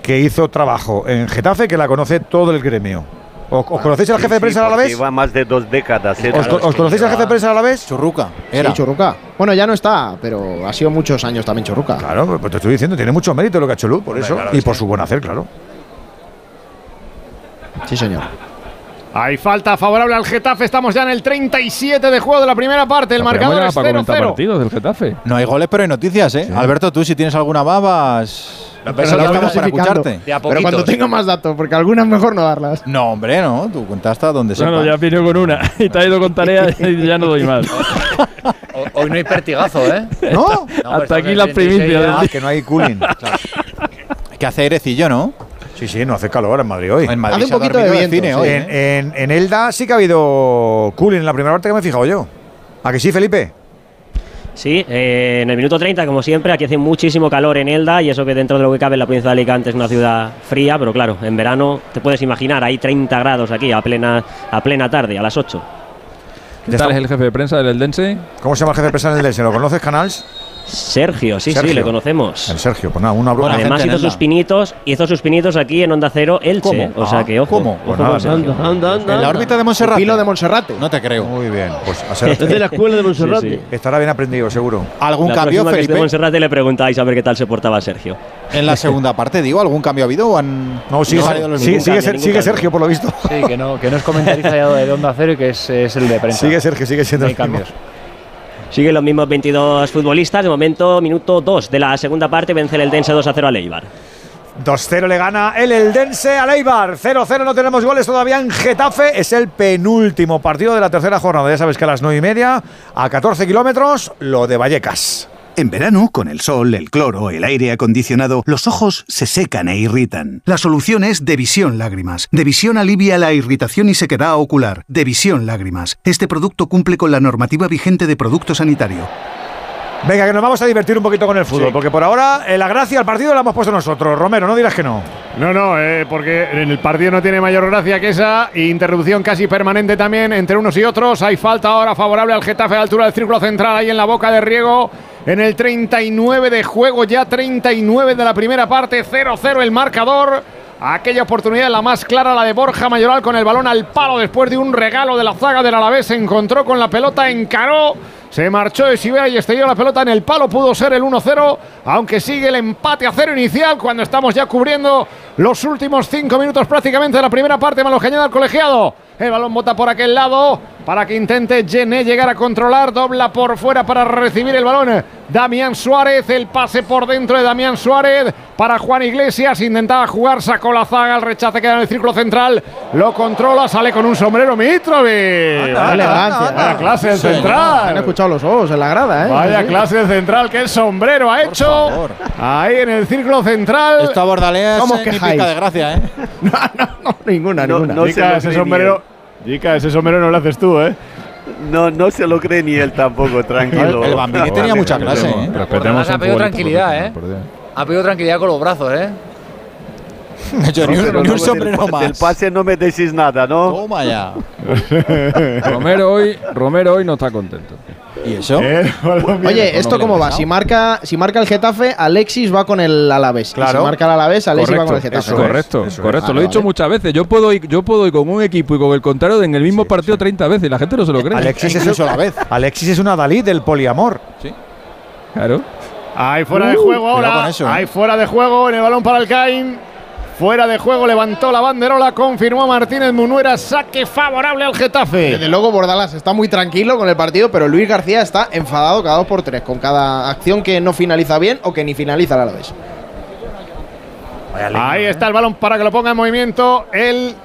que hizo trabajo en Getafe que la conoce todo el gremio. ¿Os, os conocéis al jefe de prensa a la vez? Lleva más de dos décadas. ¿eh? ¿Os, co- os conocéis al jefe de prensa a la vez? Churruca. Sí, Era. Churruca. Bueno, ya no está, pero ha sido muchos años también Churruca. Claro, pues te estoy diciendo, tiene mucho mérito lo que ha hecho Luz, por Hombre, eso. claro y por sí. su buen hacer, claro. Sí, señor. Hay falta favorable al Getafe. Estamos ya en el 37 de juego de la primera parte. El marcador es ya para comentar 0-0. partidos del Getafe. No hay goles, pero hay noticias, ¿eh? Alberto, tú si tienes alguna babas. Lo Pero pensó lo que voy vamos para escucharte. A Pero cuando tenga más datos, porque algunas mejor no darlas. No, hombre, no. Tú cuentas hasta donde sepas. Bueno, ya vino con una y te ha ido con tarea y ya no doy más. Ho- Hoy no hay pertigazo, ¿eh? ¿No? No, pues Hasta estamos aquí las 36 primicias. Ah, que no hay cooling. Hay que hacer airecillo, ¿no? Sí, sí, no hace calor en Madrid hoy. En Madrid Hace un poquito de viento, cine sí. hoy, En, ¿eh? en- en Elda sí que ha habido cooling en la primera parte que me he fijado yo. ¿A que sí, Felipe? Sí, eh, en el minuto 30, como siempre, aquí hace muchísimo calor en Elda y eso que dentro de lo que cabe en la provincia de Alicante es una ciudad fría, pero claro, en verano te puedes imaginar, hay 30 grados aquí a plena, a plena tarde, a las 8. ¿Qué tal es el jefe de prensa del Eldense? ¿Cómo se llama el jefe de prensa del Elche? ¿Lo conoces, Canals? Sergio, sí, Sergio. sí, le conocemos. El Sergio, pues nada, una broma. Además gente en hizo sus pinitos, hizo sus pinitos aquí en Onda Cero Elche, ¿Cómo? o sea Ah, que ojo. ¿cómo? ojo Pues nada, Sergio. Anda, anda, anda. En la órbita de Monserrate. Pilo de Monserrate. No te creo. Muy bien, pues a ser- Es de la escuela de Monserrate. Sí, sí. estará bien aprendido, seguro. ¿Algún La cambio, próxima que Felipe? en Monserrate le preguntáis a ver qué tal se portaba Sergio. En la segunda parte, digo, ¿algún cambio ha habido o han.? No, sigue, los sigue, mismos? sigue, cambio, sigue. Sergio, por lo visto. Sí, que no, que no es comentarista de Onda Cero y que es, es el de prensa. Sigue Sergio, sigue siendo No hay el mismo. cambios. Siguen los mismos 22 futbolistas. De momento, minuto 2 de la segunda parte, vence el Eldense 2 a 0 al Eibar. 2-0 le gana el Eldense al Eibar. 0-0 no tenemos goles todavía en Getafe. Es el penúltimo partido de la tercera jornada. Ya sabes que a las 9 y media, a 14 kilómetros, lo de Vallecas. En verano, con el sol, el cloro, el aire acondicionado, los ojos se secan e irritan. La solución es Devisión Lágrimas. Devisión alivia la irritación y sequedad ocular. Devisión Lágrimas. Este producto cumple con la normativa vigente de producto sanitario. Venga, que nos vamos a divertir un poquito con el fútbol, porque por ahora eh, la gracia al partido la hemos puesto nosotros. Romero, no dirás que no. No, no, eh, porque en el partido no tiene mayor gracia que esa. Interrupción casi permanente también entre unos y otros. Hay falta ahora favorable al Getafe a la altura del círculo central, ahí en la boca de Riego. En el 39 de juego, ya 39 de la primera parte, 0-0 el marcador. Aquella oportunidad, la más clara, la de Borja Mayoral con el balón al palo después de un regalo de la zaga del Alavés. Se encontró con la pelota, encaró, se marchó de Sibea y estrelló la pelota en el palo. Pudo ser el 1-0, aunque sigue el empate a cero inicial cuando estamos ya cubriendo los últimos cinco minutos prácticamente de la primera parte. Malo que añade al colegiado. El balón bota por aquel lado para que intente Gené llegar a controlar. Dobla por fuera para recibir el balón. Damián Suárez. El pase por dentro de Damián Suárez para Juan Iglesias. Intentaba jugar, sacó la zaga. El rechace queda en el círculo central. Lo controla, sale con un sombrero Mitrovic. Vaya elegancia. Vaya clase del Sí, central. Han escuchado los ojos en la grada, ¿eh? Vaya Sí. clase del central, qué sombrero ha hecho. Ahí en el círculo central. Esto a Bordalea ¿Cómo es de gracia, ¿eh? Ninguna, No- ninguna. no se Jica, lo ese sombrero. Jica, ese sombrero no lo haces tú, ¿eh? No, no se lo cree ni él tampoco, tranquilo. El Bambini tenía mucha clase, ¿eh? Respetemos ha pedido el tranquilidad, ¿eh? Ha pedido tranquilidad con los brazos, ¿eh? Yo ni un, ni no, un sombrero del, más. Del pase no me decís nada, ¿no? Toma ya. Romero hoy, Romero hoy no está contento. ¿Y eso? Eh, Oye, ¿esto cómo va? Si marca, si marca el Getafe, Alexis va con el Alavés. Y Claro. Si marca el Alavés, Alexis va con el Getafe. eso correcto, eso es. correcto. Ah, lo he dicho vale. muchas veces. Yo puedo ir, yo puedo ir con un equipo y con el contrario en el mismo partido 30 veces y la gente no se lo cree. Alexis es, Incluso a la vez. Alexis es una Dalí del poliamor. Claro. Hay fuera de Uh, juego ahora. eso, ¿eh? Hay fuera de juego en el balón para el Caín. Fuera de juego, levantó la banderola, confirmó Martínez Munuera, saque favorable al Getafe. Desde luego, Bordalás está muy tranquilo con el partido, pero Luis García está enfadado cada dos por tres con cada acción que no finaliza bien o que ni finaliza el Alavés. Ahí está el balón para que lo ponga en movimiento el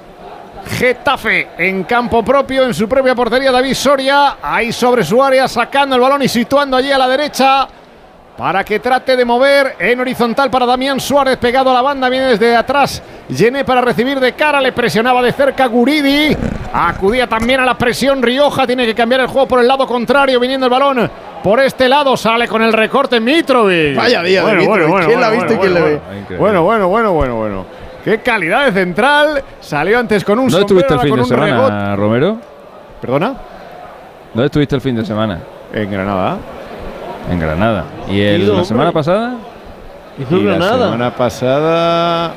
Getafe en campo propio, en su propia portería. David Soria, ahí sobre su área, sacando el balón y situando allí a la derecha. Para que trate de mover en horizontal para Damián Suárez, pegado a la banda, viene desde atrás. Llené para recibir de cara, le presionaba de cerca Guridi. Acudía también a la presión Rioja, tiene que cambiar el juego por el lado contrario, viniendo el balón por este lado, sale con el recorte Mitrovic. Vaya día de Mitrovic, ¿quién la ha visto y quién le ve? Bueno, bueno, bueno, bueno, bueno. Qué calidad de central. Salió antes con un ¿Dónde sombrero, estuviste el fin de semana. Romero? ¿Perdona? ¿Dónde estuviste el fin de semana? En Granada. En Granada. ¿Y el- Ido, la hombre. semana pasada? Hizo Y la Granada. semana pasada, eh,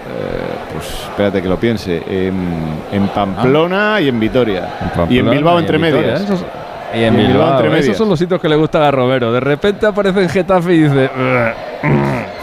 pues espérate que lo piense, en, en Pamplona y en Vitoria. y en Bilbao y en entre Vitoria, medias. esos- Y en Bilbao. entre Esos medias. son los sitios que le gustan a Romero. De repente aparece en Getafe y dice.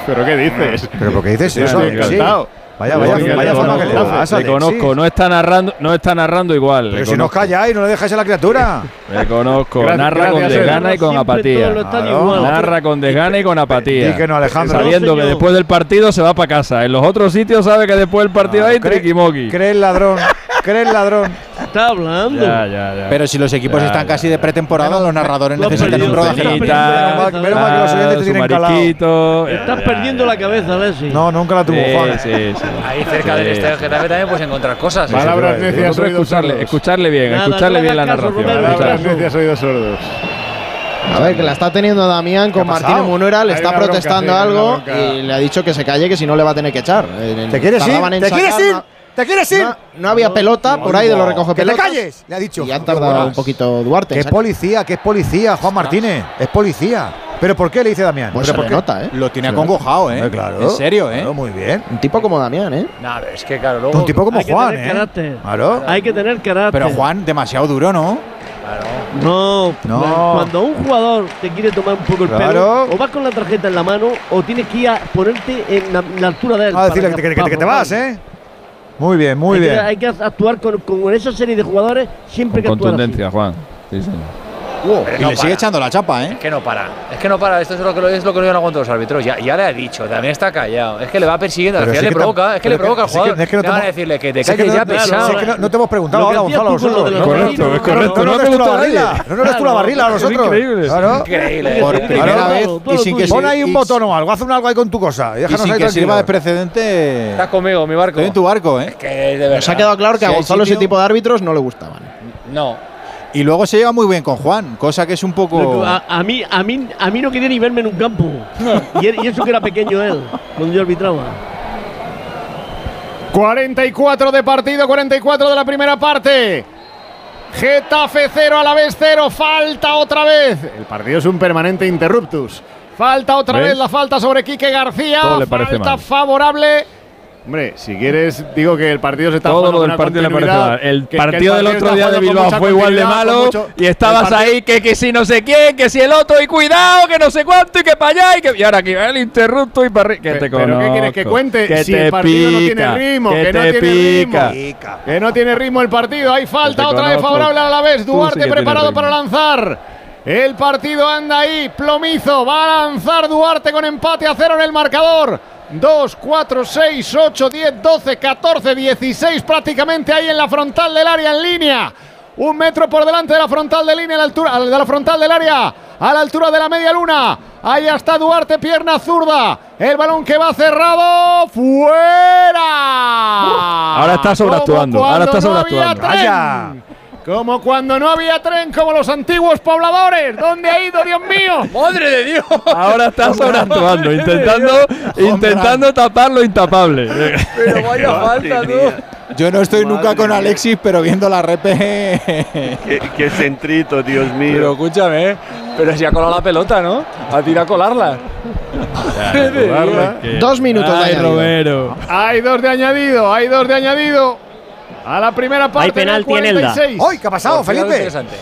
¿Pero qué dices? ¿Pero por qué dices eso? Estoy Sí. encantado. Vaya, vaya, Le vaya forma que le conozco, das, le Alexis. conozco, no está narrando, no está narrando igual. Pero si nos conozco. calláis, no le dejáis a la criatura. Le conozco, Gracias, narra con desgana y con apatía. Claro. Narra con desgana y con apatía. Di que no, Alejandro. Sabiendo No, que después del partido se va para casa. En los otros sitios sabe que después del partido hay Cree- triquimoqui. Cree el ladrón. Cree el ladrón. Está hablando. Ya, ya, ya. Pero si los equipos Ya, están ya, casi ya. de pretemporada, los narradores Lo necesitan un rodaje. Menos mal- menos mal que los oyentes te su tienen calado. mariquito. Estás Ya, perdiendo ya, la cabeza, Alexis. No, nunca la tuvo Sí, Juan. sí, sí. Ahí cerca del Sí. estadio Getafe también puedes encontrar cosas. Palabras necias, oídos escucharle, sordos. escucharle bien, Nada, escucharle no bien la hagas caso, narración. Romero, Palabras escuchadle. necias, oídos sordos. A ver, que la está teniendo Damián con ¿Qué ha Martínez pasado? Munuera, le Hay está una bronca, protestando sí, hay una algo bronca. y le ha dicho que se calle, que si no le va a tener que echar. Eh, ¿Te quieres ir? tardaban en ¿Te quieres sacar, ir? ¿Te quieres ir? No, no había pelota, por ahí de los recoge ¡Que te pelotas. calles! Le ha dicho. Y ha Qué tardado buenas. un poquito Duarte. ¿Qué sacar. policía? ¿Qué es policía, Juan Martínez? Es policía. ¿Pero por qué le dice Damián? Pues ¿Pero se nota, ¿eh? Lo tiene acongojado, ¿eh? Claro. En serio, ¿eh? Claro, muy bien. Un tipo como Damián, ¿eh? No, es que claro, luego. Un tipo como Hay que Juan, tener ¿eh? carácter. Claro. Hay que tener carácter. Pero Juan, demasiado duro, ¿no? No, No. cuando un jugador te quiere tomar un poco el Claro. pelo, o vas con la tarjeta en la mano, o tienes que ir a ponerte en la, en la altura de él. A decirle que, que que te vas, ¿eh? Muy bien, muy hay bien. Que, hay que actuar con, con esa serie de jugadores siempre Con que actuar así. contundencia, Juan. Sí, y le sigue echando la chapa, ¿eh? Es que no para. Es que no para. Esto es lo que, lo- es lo que no aguantan los árbitros. Ya, ya le ha dicho, también está callado. Es que le va persiguiendo. Al Pero final sí le provoca. Es que le provoca al jugador. es que no te van a hemos- decirle que te calles no- ya pesado. sí que no- no te hemos preguntado Lo que ahora, Gonzalo, nosotros. Correcto, es correcto. No, no eres tú la barrila. No eres tú la barrila a nosotros. increíble. Increíble. Por primera vez y sin que Pon ahí un botón o algo, haz un algo ahí con tu cosa. Y déjanos ahí que sirva de precedente. Estás conmigo, mi barco. Estoy en tu barco, ¿eh? Que de verdad. Nos ha quedado claro que a Gonzalo ese tipo de árbitros no le gustaban. No. Y luego se lleva muy bien con Juan, cosa que es un poco. A, a mí, a, mí, a mí no quería ni verme en un campo. y, él- y eso que era pequeño él, cuando yo arbitraba. 44 de partido, 44 de la primera parte. Getafe 0 a la vez 0. Falta otra vez. El partido es un permanente interruptus. Falta otra ¿Ves? vez la falta sobre Quique García. Todo le parece falta mal. favorable. Hombre, si quieres, digo que el partido se está Todo jugando lo del partido le parece continuidad, mal. El que- que partido del otro día de Bilbao fue igual de malo mucho- y estabas ahí que, que si no sé quién, que si el otro y cuidado, que no sé cuánto y que para allá y que y ahora aquí va el interrupto y para arriba. Que pero ¿qué conozco. quieres que cuente? Que si te el partido no tiene ritmo, que que, no tiene pica. ritmo. Que no tiene ritmo el partido. Hay falta otra vez conozco. favorable a la vez. Duarte sí preparado para lanzar. El partido anda ahí, plomizo. Va a lanzar Duarte con empate a cero en el marcador. 2, 4, 6, 8, 10, 12, 14, 16 prácticamente ahí en la frontal del área en línea. Un metro por delante de la frontal de línea, a la altura, de la frontal del área, a la altura de la media luna. Ahí está Duarte, pierna zurda. El balón que va cerrado. ¡Fuera! Ahora está sobreactuando, ahora está cuando no Como cuando no había tren, como los antiguos pobladores. ¿Dónde ha ido, Dios mío? ¡Madre de Dios! Ahora está sobreactuando, intentando, intentando tapar lo intapable. Pero vaya falta, tú. Yo no estoy Madre nunca con. Alexis, pero viendo la repe. Qué, qué centrito, Dios mío. Pero escúchame, ¿eh? pero si ha colado la pelota, ¿no? Ha tirado a colarla. Dos minutos de Ay, añadido. Romero. Hay dos de añadido, hay dos de añadido. A la primera parte. Hay penalti en el Elda. 46. ¡Ay, qué ha pasado, Felipe! Interesante.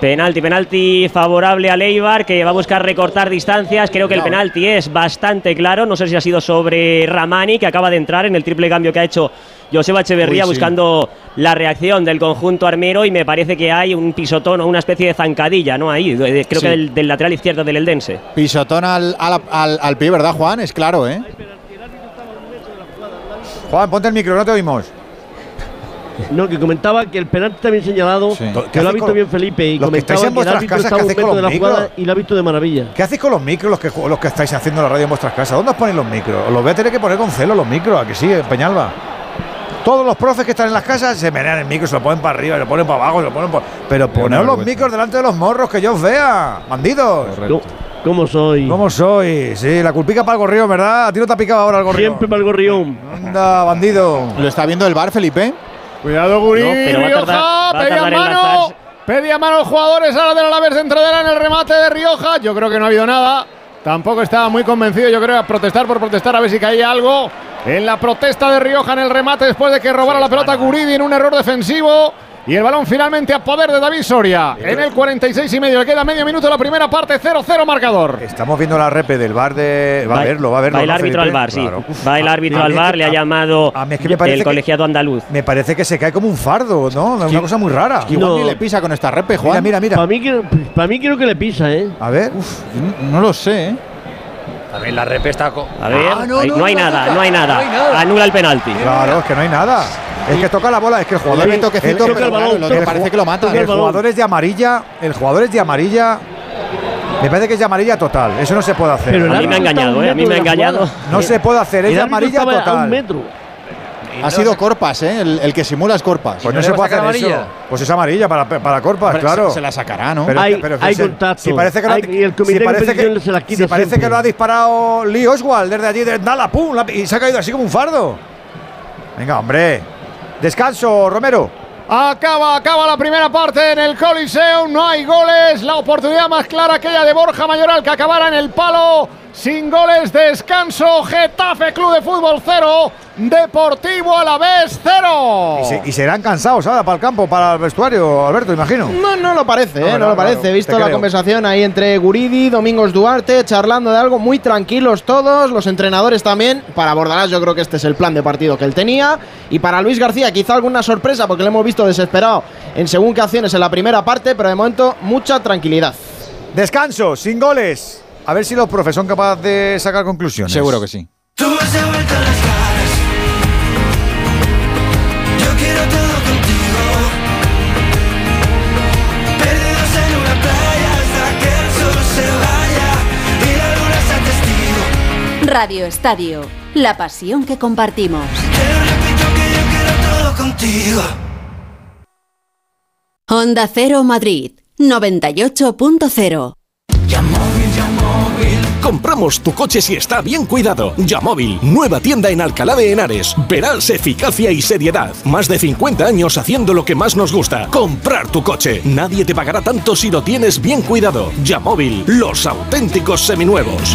Penalti, penalti favorable a Leibar que va a buscar recortar distancias. Creo que el penalti es bastante claro. No sé si ha sido sobre Ramani, que acaba de entrar en el triple cambio que ha hecho Joseba Echeverría Uy, sí. buscando la reacción del conjunto armero. Y me parece que hay un pisotón o una especie de zancadilla, ¿no? Ahí, creo Sí. que del, del lateral izquierdo del Eldense. Pisotón al, al, al- al pie, ¿verdad, Juan? Es claro, ¿eh? Juan, ponte el micro, no te oímos. No, que comentaba que el penalti está bien señalado, Sí. ¿Qué que lo ha visto con- bien Felipe y que comentaba en que el vuestras árbitro ¿qué un hacéis con metro de la los jugada micros? y lo ha visto de maravilla. ¿Qué hacéis con los micros los que, los que estáis haciendo la radio en vuestras casas? ¿Dónde os ponéis los micros? Os los voy a tener que poner con celo los micros, ¿a que sí, Peñalba? Todos los profes que están en las casas se menean el micro, se lo ponen para arriba, se lo ponen para abajo, se lo ponen por... Pero poneos los micros delante de los morros, que yo os vea, bandidos. ¿Cómo, cómo soy? ¿Cómo soy? Sí, la culpica para el gorrión, ¿verdad? A ti no te ha picado ahora el gorrión. Siempre para el gorrión. Anda, bandido. ¿Lo está viendo el bar, Felipe? Cuidado, Gurí. No, pero va a Rioja. va a pedía mano. Pedía mano los jugadores ahora de la en el remate de Rioja. Yo creo que no ha habido nada. Tampoco estaba muy convencido, yo creo, a protestar por protestar, a ver si caía algo. En la protesta de Rioja en el remate después de que robara la pelota Guridi en un error defensivo. Y el balón finalmente a poder de David Soria. En el 46 y medio, le queda medio minuto la primera parte, 0-0 marcador. Estamos viendo la repe del bar de. Va a verlo, va a verlo. Va el ¿no, árbitro al bar, sí. Claro. Uf. Va el árbitro A al es bar, le ha a- llamado a es que el que- colegiado andaluz. Me parece que se cae como un fardo, ¿no? Una cosa muy rara. Igual No. ni le pisa con esta repe, Mira, Juan. mira, mira. Para mí, creo que le pisa, ¿eh? A ver. No, no lo sé, ¿eh? También la repe está. A ver, Ah, no, hay nada, no hay nada. No hay nada. Anula el penalti. Claro, es que no hay nada. Es que toca la bola, es que el jugador. Leve toquecito, el- pero toca el claro, balón, que toca- parece que lo mata. el jugador es de amarilla. El jugador es de amarilla. Me parece que es de amarilla total. Eso no se puede hacer. Pero el A mí me ha engañado, ¿eh? A mí me ha engañado. No se puede hacer, es El de amarilla estaba a un total. metro. Ha sido Corpas, ¿eh? El, el que simula es Corpas. Pues no no se le puede hacer eso. Pues es amarilla para, para Corpas, Hombre, claro. se, se la sacará, ¿no? Pero, Hay- pero hay si- contacto. Si parece que lo ha, Hay- y el comité si de parece que, se la quita si parece que lo ha disparado Lee Oswald desde allí, de pum, la- y se ha caído así como un fardo. Venga, hombre. Descanso, Romero. Acaba, acaba la primera parte en el Coliseum, no hay goles. La oportunidad más clara aquella de Borja Mayoral que acabara en el palo. Sin goles, descanso, Getafe Club de Fútbol 0, Deportivo a la vez 0. Y, se- y serán cansados ahora para el campo, para el vestuario, Alberto, imagino. No, no lo parece, ¿eh? No, no, no, lo parece. He visto la creo. conversación ahí entre Guridi, Domingos Duarte, charlando de algo muy tranquilos todos, los entrenadores también. Para Bordalás yo creo que este es el plan de partido que él tenía. Y para Luis García quizá alguna sorpresa porque le hemos visto desesperado en según qué acciones en la primera parte, pero de momento mucha tranquilidad. Descanso, sin goles. A ver si los profes son capaces de sacar conclusiones. Seguro que sí. Tú me has devuelto las caras. Yo quiero todo contigo. Perdidos en una playa hasta que el sol se vaya y la luna sea testigo. Radio Estadio, la pasión que compartimos. Todo contigo. Honda Cero Madrid, 98.0. Compramos tu coche si está bien cuidado. Yamóvil, nueva tienda en Alcalá de Henares. Verás eficacia y seriedad. Más de 50 años haciendo lo que más nos gusta. Comprar tu coche. Nadie te pagará tanto si lo tienes bien cuidado. Yamóvil, los auténticos seminuevos.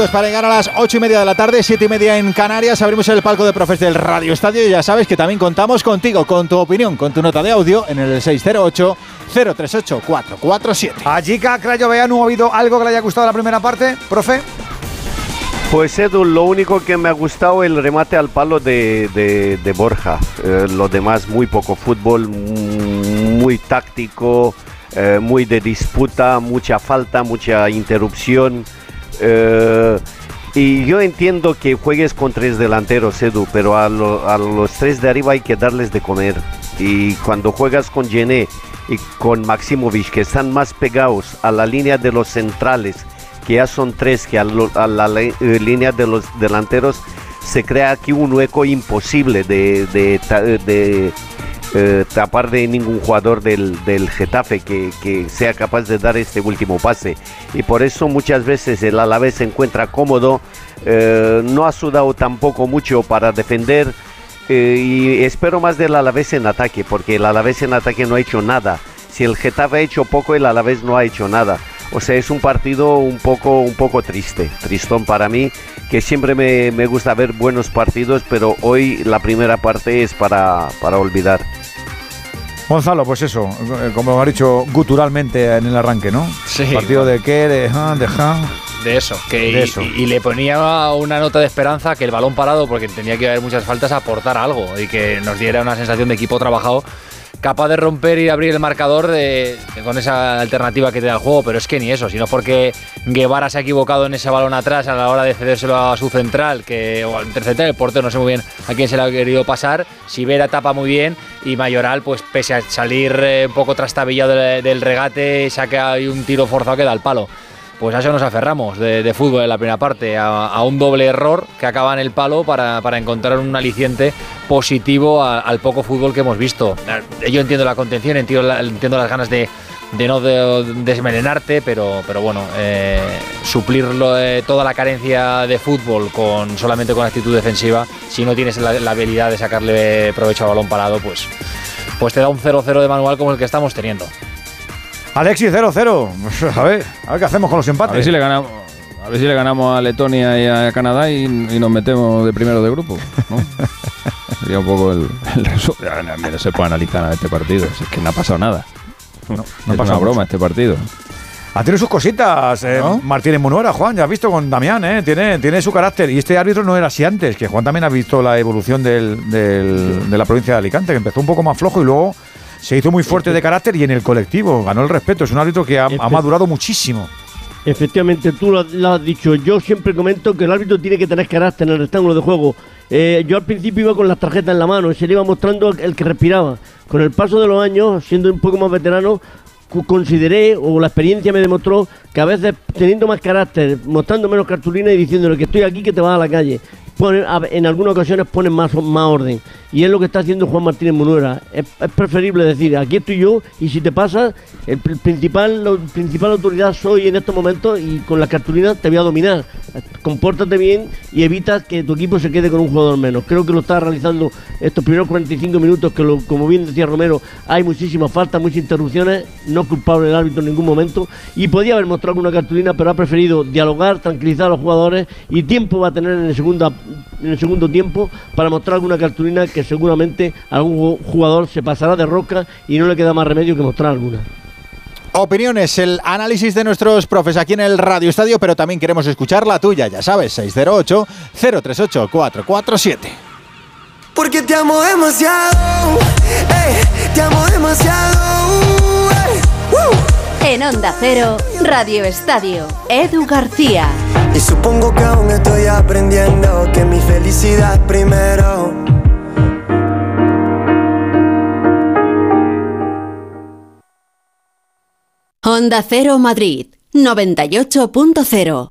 minutos para llegar a las ocho y media de la tarde, siete y media en Canarias. Abrimos el palco de profes del Radio Estadio y ya sabes que también contamos contigo, con tu opinión, con tu nota de audio en el 608-038-447. Allí, Crayo Veanu, ¿ha habido algo que le haya gustado la primera parte, profe? Pues Edu, lo único que me ha gustado el remate al palo de, de- de Borja. Eh, lo demás, muy poco fútbol, mm, muy táctico, eh, muy de disputa, mucha falta, mucha interrupción. Eh, y yo entiendo que juegues con tres delanteros, Edu, pero a, lo- a los tres de arriba hay que darles de comer. Y cuando juegas con Gené y con Maximovic, que están más pegados a la línea de los centrales, que ya son tres, que a, la eh, línea de los delanteros, se crea aquí un hueco imposible de, eh, tapar de ningún jugador del, del Getafe que, que sea capaz de dar este último pase. Y por eso muchas veces el Alavés se encuentra cómodo, eh, no ha sudado tampoco mucho para defender. eh, y espero más del Alavés en ataque, porque el Alavés en ataque no ha hecho nada. Si el Getafe ha hecho poco, el Alavés no ha hecho nada. O sea, es un partido un poco, un poco triste, tristón para mí, que siempre me, me gusta ver buenos partidos, pero hoy la primera parte es para, para olvidar. Gonzalo, pues eso, eh, como ha dicho guturalmente en el arranque, ¿no? Sí. Partido de qué, de Han, de Han. De eso, que De y, eso. y le ponía una nota de esperanza que el balón parado, porque tenía que haber muchas faltas, aportara algo y que nos diera una sensación de equipo trabajado capaz de romper y abrir el marcador con esa alternativa que te da el juego, pero es que ni eso, sino porque Guevara se ha equivocado en ese balón atrás a la hora de cedérselo a su central, que o al interceptar el portero, no sé muy bien a quién se le ha querido pasar, Sivera tapa muy bien y Mayoral, pues pese a salir eh, un poco trastabillado del, del regate, saca ahí un tiro forzado que da al palo. Pues a eso nos aferramos de, fútbol en la primera parte, a, a un doble error que acaba en el palo para, para encontrar un aliciente positivo a- al poco fútbol que hemos visto. Eh, Yo entiendo la contención, entiendo, la- entiendo las ganas de, no de- desmelenarte, pero, pero bueno, eh, suplir de- toda la carencia de fútbol con solamente con actitud defensiva, si no tienes la, habilidad de sacarle provecho al balón parado, pues, pues te da un 0-0 de manual como el que estamos teniendo. Alexis 0-0. A ver, a ver qué hacemos con los empates. A ver si le ganamos. A ver si le ganamos a Letonia y a Canadá y, y nos metemos de primero de grupo. ¿no? Sería un poco el, el no, no se puede analizar a este partido. si es que no ha pasado nada. no es ha pasado una broma mucho. este partido. Ha tenido sus cositas, eh, Martínez Munuera, Juan, ya has visto con Damián, eh, tiene, tiene su carácter. Y este árbitro no era así antes, que Juan también ha visto la evolución del- del- de la provincia de Alicante, que empezó un poco más flojo y luego se hizo muy fuerte de carácter y en el colectivo ganó el respeto. Es un árbitro que ha, ha madurado muchísimo. Efectivamente, tú lo, lo has dicho. Yo siempre comento que el árbitro tiene que tener carácter en el rectángulo de juego. Eh, yo al principio iba con las tarjetas en la mano y se le iba mostrando el que respiraba. Con el paso de los años, siendo un poco más veterano, consideré o la experiencia me demostró que a veces teniendo más carácter, mostrando menos cartulina y diciéndole que estoy aquí, que te vas a la calle, en algunas ocasiones ponen más, más orden. Y es lo que está haciendo Juan Martínez Munuera. Es, es preferible decir, aquí estoy yo y si te pasa, el pr- principal, la principal autoridad soy en estos momentos y con la cartulina te voy a dominar. Compórtate bien y evita que tu equipo se quede con un jugador menos. Creo que lo está realizando estos primeros 45 minutos, que lo- como bien decía Romero, hay muchísimas faltas, muchas interrupciones, no culpable el árbitro en ningún momento. Y podía haber mostrado alguna cartulina, pero ha preferido dialogar, tranquilizar a los jugadores y tiempo va a tener en el, segunda, en el segundo tiempo para mostrar alguna cartulina que seguramente algún jugador se pasará de roca y no le queda más remedio que mostrar alguna. Opiniones, el análisis de nuestros profes aquí en el Radio Estadio, pero también queremos escuchar la tuya, ya sabes, 608-038-447. Porque te amo demasiado, ey, te amo demasiado. ey, woo. En Onda Cero, Radio Estadio, Edu García. Y supongo que aún estoy aprendiendo que mi felicidad primero. Onda Cero Madrid, 98.0.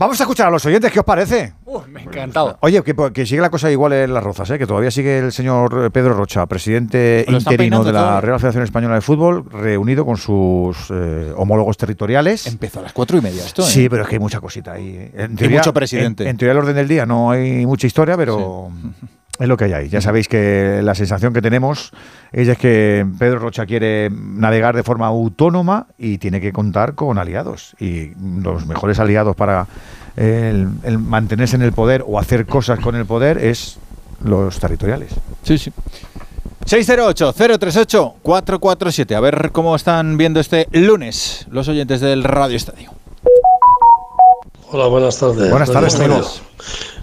Vamos a escuchar a los oyentes, ¿qué os parece? me ha encantado. Oye, que, que sigue la cosa igual en las rozas, ¿eh? que todavía sigue el señor eh, Pedro Rocha, presidente Lo interino de la. Real Federación Española de Fútbol, reunido con sus eh, homólogos territoriales. Empezó a las cuatro y media esto, ¿eh? Sí, pero es que hay mucha cosita ahí. ¿eh? En Y mucho presidente. En, en teoría, el orden del día no hay mucha historia, pero es lo que hay ahí. Ya sabéis que la sensación que tenemos es que Pedro Rocha quiere navegar de forma autónoma y tiene que contar con aliados. Y los mejores aliados para el, el mantenerse en el poder o hacer cosas con el poder es los territoriales. Sí, sí. 608-038-447. A ver cómo están viendo este lunes los oyentes del Radio Estadio. Hola, buenas tardes. Buenas tardes, amigo.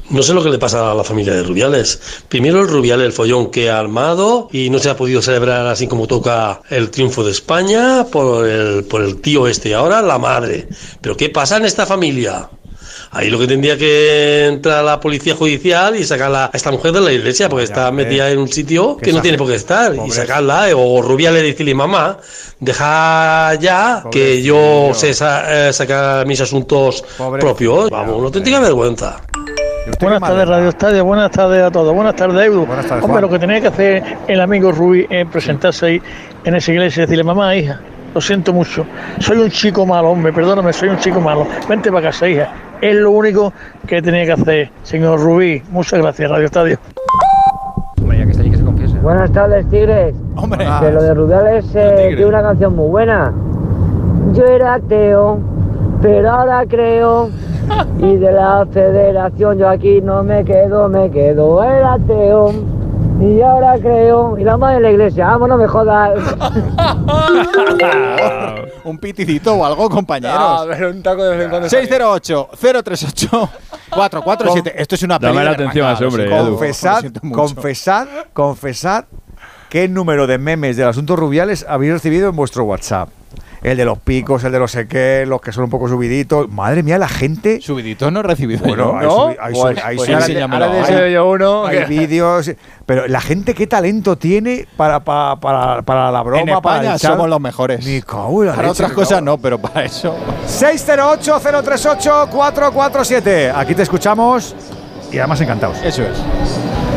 No sé lo que le pasa a la familia de Rubiales. Primero el Rubiales, el follón que ha armado y no se ha podido celebrar así como toca el triunfo de España por el, por el tío este. Y ahora la madre. ¿Pero qué pasa en esta familia? Ahí lo que tendría que entrar la policía judicial y sacar a esta mujer de la iglesia, porque está metida en un sitio que no tiene por qué estar, y sacarla, eh, o Rubiales decirle, mamá, deja ya que yo sé sa- eh, sacar mis asuntos propios. Vamos, una auténtica vergüenza. Buenas tardes, Radio Estadio. Buenas tardes a todos. Buenas tardes, Edu. Hombre, Juan. lo que tenía que hacer el amigo Rubí es presentarse ahí en esa iglesia y decirle, mamá, hija, lo siento mucho. Soy un chico malo, hombre, perdóname, soy un chico malo. Vente para casa, hija. Es lo único que tenía que hacer, señor Rubí. Muchas gracias, Radio Estadio. Buenas tardes, Tigres. Hombre. Que lo de Rubiales eh, tiene una canción muy buena. Yo era ateo, pero ahora creo. Y de la federación yo aquí no me quedo, me quedo. Era ateo. Y ahora creo. Y la madre de la iglesia, vamos, no me jodas. un pitidito o algo, compañeros. Ah, pero un taco de vez en cuando. 608-038-447. Esto es una Dame la atención a ese hombre, Confesad, confesad, confesad qué número de memes del asunto Rubiales habéis recibido en vuestro WhatsApp. El de los picos, el de los seques, los que son un poco subiditos. Madre mía, la gente. Subiditos no he recibido. Bueno, yo. hay, subi- hay Pues- subi- pues yo uno vídeos. Pero la gente, qué talento tiene para, para, para, para la broma, En para España el somos los mejores. La Para leche, otras cosas no, pero para eso. 608-038-447. Aquí te escuchamos y además encantados. Eso es.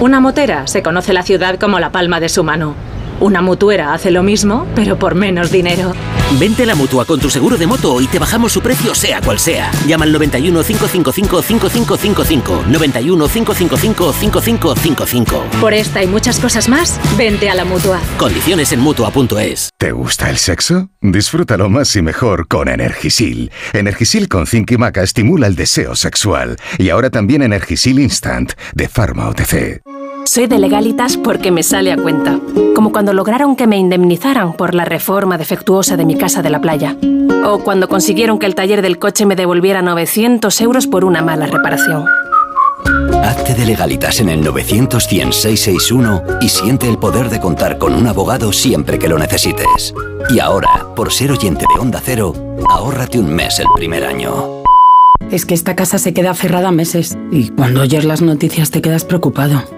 Una motera se conoce la ciudad como la palma de su mano. Una mutuera hace lo mismo, pero por menos dinero. Vente a la mutua con tu seguro de moto y te bajamos su precio, sea cual sea. Llama al 91 555 5555. 91 555 5555. Por esta y muchas cosas más, vente a la mutua. Condiciones en mutua.es. ¿Te gusta el sexo? Disfrútalo más y mejor con Energisil. Energisil con zinc y maca estimula el deseo sexual. Y ahora también Energisil Instant de Pharma OTC. Soy de legalitas porque me sale a cuenta. Como cuando lograron que me indemnizaran por la reforma defectuosa de mi casa de la playa. O cuando consiguieron que el taller del coche me devolviera 900 euros por una mala reparación. Hazte de legalitas en el 900 661 y siente el poder de contar con un abogado siempre que lo necesites. Y ahora, por ser oyente de Onda Cero, ahórrate un mes el primer año. Es que esta casa se queda cerrada meses y cuando oyes las noticias te quedas preocupado.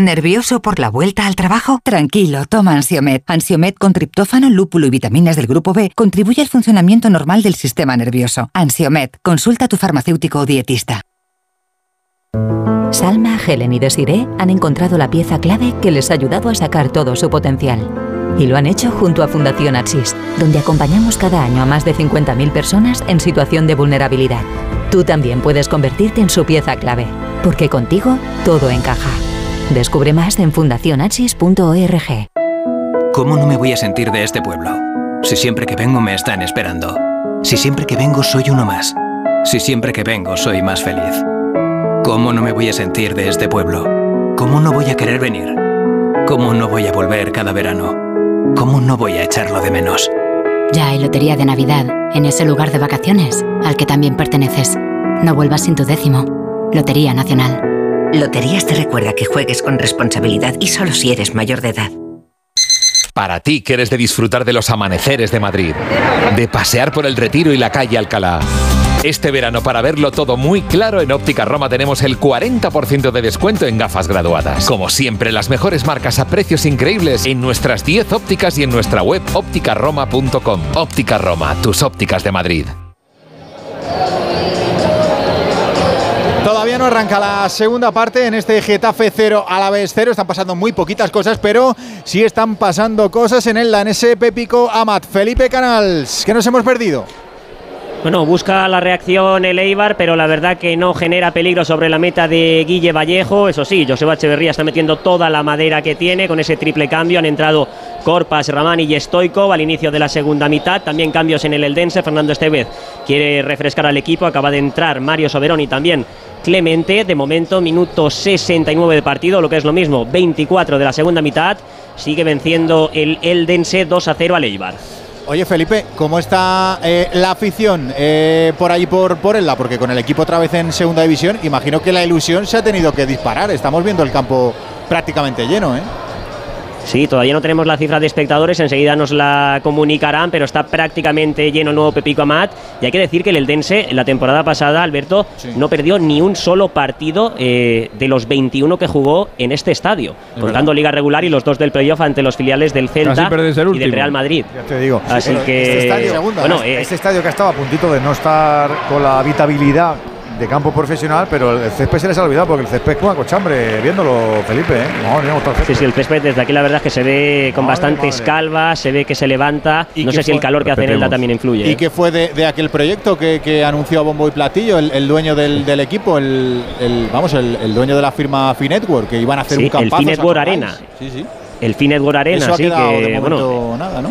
¿Nervioso por la vuelta al trabajo? Tranquilo, toma Ansiomed. Ansiomed con triptófano, lúpulo y vitaminas del grupo B contribuye al funcionamiento normal del sistema nervioso. Ansiomed, consulta a tu farmacéutico o dietista. Salma, Helen y Desiree han encontrado la pieza clave que les ha ayudado a sacar todo su potencial. Y lo han hecho junto a Fundación Axis, donde acompañamos cada año a más de 50.000 personas en situación de vulnerabilidad. Tú también puedes convertirte en su pieza clave, porque contigo todo encaja. Descubre más en fundacionachis.org. ¿Cómo no me voy a sentir de este pueblo? Si siempre que vengo me están esperando. Si siempre que vengo soy uno más. Si siempre que vengo soy más feliz. ¿Cómo no me voy a sentir de este pueblo? ¿Cómo no voy a querer venir? ¿Cómo no voy a volver cada verano? ¿Cómo no voy a echarlo de menos? Ya hay lotería de Navidad en ese lugar de vacaciones al que también perteneces. No vuelvas sin tu décimo. Lotería Nacional. Loterías te recuerda que juegues con responsabilidad y solo si eres mayor de edad. Para ti que eres de disfrutar de los amaneceres de Madrid, de pasear por el Retiro y la calle Alcalá. Este verano, para verlo todo muy claro, en Óptica Roma tenemos el 40% de descuento en gafas graduadas. Como siempre, las mejores marcas a precios increíbles en nuestras 10 ópticas y en nuestra web ópticaroma.com. Óptica Roma, tus ópticas de Madrid. Todavía no arranca la segunda parte en este Getafe 0 a la vez 0. Están pasando muy poquitas cosas, pero sí están pasando cosas en el danese Pépico Amat. Felipe Canals, que nos hemos perdido. Bueno, busca la reacción el Eibar, pero la verdad que no genera peligro sobre la meta de Guille Vallejo. Eso sí, Joseba Echeverría está metiendo toda la madera que tiene con ese triple cambio. Han entrado Corpas, Ramani y Stoikov al inicio de la segunda mitad. También cambios en el Eldense. Fernando Estevez quiere refrescar al equipo. Acaba de entrar Mario Soberón y también Clemente. De momento, minuto 69 de partido, lo que es lo mismo, 24 de la segunda mitad. Sigue venciendo el Eldense 2 a 0 al Eibar. Oye Felipe, ¿cómo está eh, la afición eh, por ahí por, por Elda? Porque con el equipo otra vez en segunda división, imagino que la ilusión se ha tenido que disparar. Estamos viendo el campo prácticamente lleno, ¿eh? Sí, todavía no tenemos la cifra de espectadores, enseguida nos la comunicarán, pero está prácticamente lleno el nuevo Pepico Amat. Y hay que decir que el Eldense, en la temporada pasada, Alberto, no perdió ni un solo partido eh, de los 21 que jugó en este estadio, Es contando liga regular y los dos del playoff ante los filiales del Celta y del. Real Madrid. Ya te digo. Así Pero que. Este estadio, bueno, eh, este estadio que ha estado a puntito de no estar con la habitabilidad de campo profesional, pero el césped se les ha olvidado porque el césped es como cochambre, viéndolo, Felipe. ¿eh? No, no, otro Sí, sí, el césped desde aquí la verdad es que se ve con Madre, bastantes madre. calvas, se ve que se levanta. ¿Y No sé si el calor que hace en Elda Respetemos. también influye. ¿Y ¿eh? qué fue de, de aquel proyecto que, que anunció a bombo y platillo el, el dueño del, del equipo, el, el- vamos, el, el dueño de la firma Finetwork, que iban a hacer Sí, un el campazo? Finetwork Arena. Sí, sí. El Finetwork Arena, Eso ha sí de momento bueno, nada, ¿no?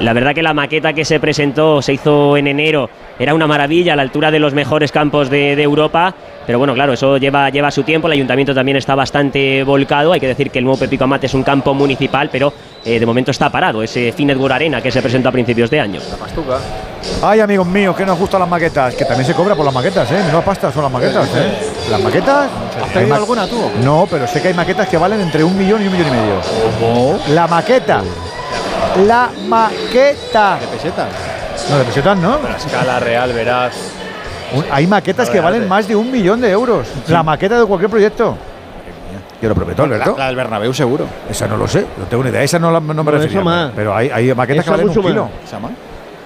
La verdad que la maqueta que se presentó, se hizo en enero, era una maravilla a la altura de los mejores campos de, de Europa. Pero bueno, claro, eso lleva, lleva su tiempo. El ayuntamiento también está bastante volcado. Hay que decir que el nuevo Pepico Amat es un campo municipal, pero eh, de momento está parado. Ese Finetworld Arena que se presentó a principios de año. Ay, amigos míos, que nos gustan las maquetas. Que también se cobra por las maquetas, ¿eh? Menuda pasta son las maquetas, ¿eh? Las maquetas. ¿Has pedido ma- alguna tú? No, pero sé que hay maquetas que valen entre un millón y un millón y medio. La maqueta. La maqueta. ¿De pesetas? No, de pesetas no. A escala real, verás. Un- Hay maquetas La que verdad valen más de un millón de euros. La maqueta de cualquier proyecto. Yo lo prometo, Alberto. La, la del Bernabéu seguro. Esa no lo sé, no tengo ni idea. Esa no, la- no me No, más. Pero hay, hay maquetas que Esa valen un mucho kilo. más. ¿Esa más?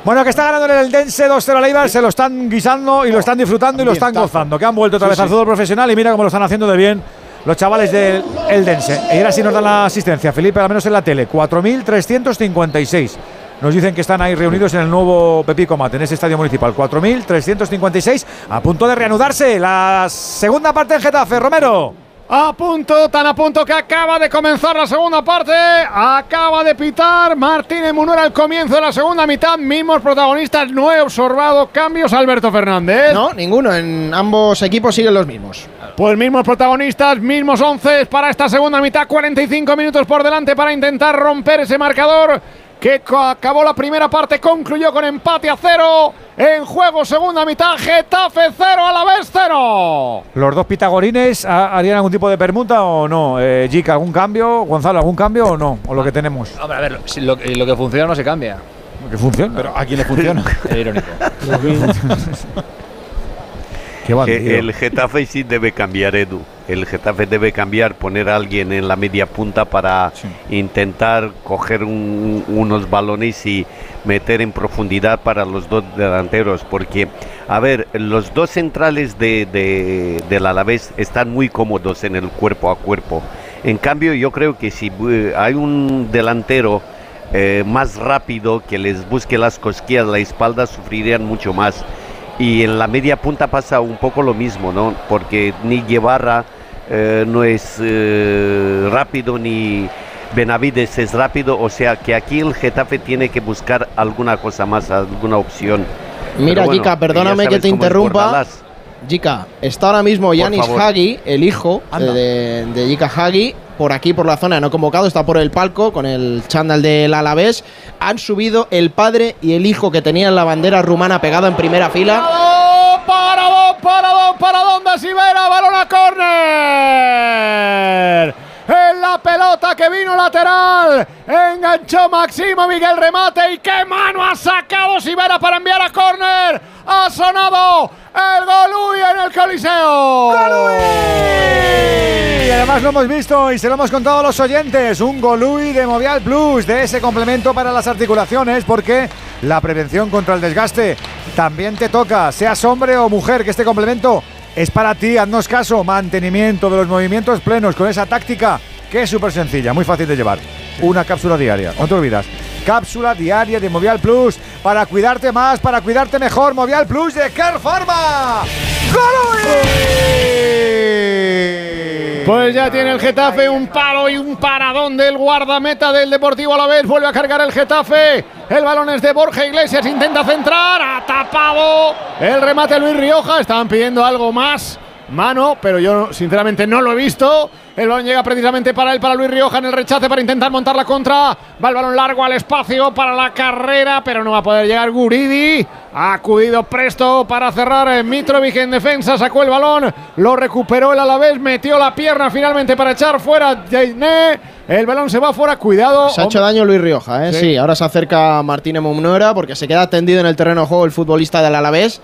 Bueno, que está ganando en el Dense 2-0 a Eibar, se lo están guisando y lo están disfrutando y lo están gozando. Que han vuelto otra Sí, vez al sí. fútbol profesional y mira cómo lo están haciendo de bien los chavales del el Dense. Y ahora sí nos dan la asistencia, Felipe, al menos en la tele. 4.356. Nos dicen que están ahí reunidos en el nuevo Pepico Mate, en ese estadio municipal. 4.356, a punto de reanudarse la segunda parte en Getafe. Romero. A punto, tan a punto que acaba de comenzar la segunda parte. Acaba de pitar Martínez Munera al comienzo de la segunda mitad. Mismos protagonistas, no he observado cambios. Alberto Fernández. No, ninguno. En ambos equipos siguen los mismos. Pues mismos protagonistas, mismos 11 para esta segunda mitad. 45 minutos por delante para intentar romper ese marcador. Que acabó la primera parte, concluyó con empate a cero. En juego, segunda mitad, Getafe cero, a la vez cero. ¿Los dos pitagorines ha- harían algún tipo de permuta o no? Eh, Jica, ¿algún cambio? Gonzalo, ¿algún cambio o no? ¿O lo que tenemos? Hombre, a ver, si lo, lo que funciona no se cambia. Que funciona. Pero ¿a quién le funciona? Es irónico. Qué bandido. Que el Getafe sí debe cambiar, Edu. El Getafe debe cambiar, poner a alguien en la media punta para intentar coger un- unos balones y meter en profundidad para los dos delanteros. Porque, a ver, los dos centrales de, de- del Alavés están muy cómodos en el cuerpo a cuerpo. En cambio, yo creo que si eh, hay un delantero eh, más rápido que les busque las cosquillas, la espalda, sufrirían mucho más. Y en la media punta pasa un poco lo mismo, ¿no? Porque ni Guevara eh, no es eh, rápido, ni Benavides es rápido, o sea que aquí el Getafe tiene que buscar alguna cosa más, alguna opción. Mira, bueno, Jica, perdóname que te interrumpa. Jica, está ahora mismo Yanis. Hagi, el hijo eh, Anda. de, de Jica Hagi, por aquí por la zona no convocado, está por el palco con el chándal del Alavés. Han subido el padre y el hijo que tenían la bandera rumana pegada en primera fila. Paradón, paradón, paradón, paradón de Sibera, balón a córner. En la pelota que vino lateral, enganchó Maximo Miguel remate y qué mano ha sacado Sibera para enviar a córner. Ha sonado el Golui en el Coliseo. Y además lo hemos visto y se lo hemos contado a los oyentes. Un Golui de Movial Plus, de ese complemento para las articulaciones, porque la prevención contra el desgaste también te toca, seas hombre o mujer, que este complemento es para ti. Haznos caso, mantenimiento de los movimientos plenos con esa táctica que es súper sencilla, muy fácil de llevar. Una cápsula diaria, no te olvidas. Cápsula diaria de Movial Plus para cuidarte más, para cuidarte mejor. Movial Plus de Care Pharma. Pues ya tiene el Getafe un palo y un paradón del guardameta del Deportivo a la vez. Vuelve a cargar el Getafe. El balón es de Borja Iglesias. Intenta centrar. Ha tapado el remate Luis Rioja. Estaban pidiendo algo más. Mano, pero yo sinceramente no lo he visto. El balón llega precisamente para él, para Luis Rioja en el rechace para intentar montar la contra. Va el balón largo al espacio para la carrera, pero no va a poder llegar Guridi. Ha acudido presto para cerrar eh, Mitrovic en defensa. Sacó el balón, lo recuperó el Alavés, metió la pierna finalmente para echar fuera Jainé. El balón se va fuera, cuidado. Se ha hecho daño Luis Rioja, ¿eh? Sí. sí. ahora se acerca Martínez Mumnora porque se queda tendido en el terreno de juego el futbolista del Alavés.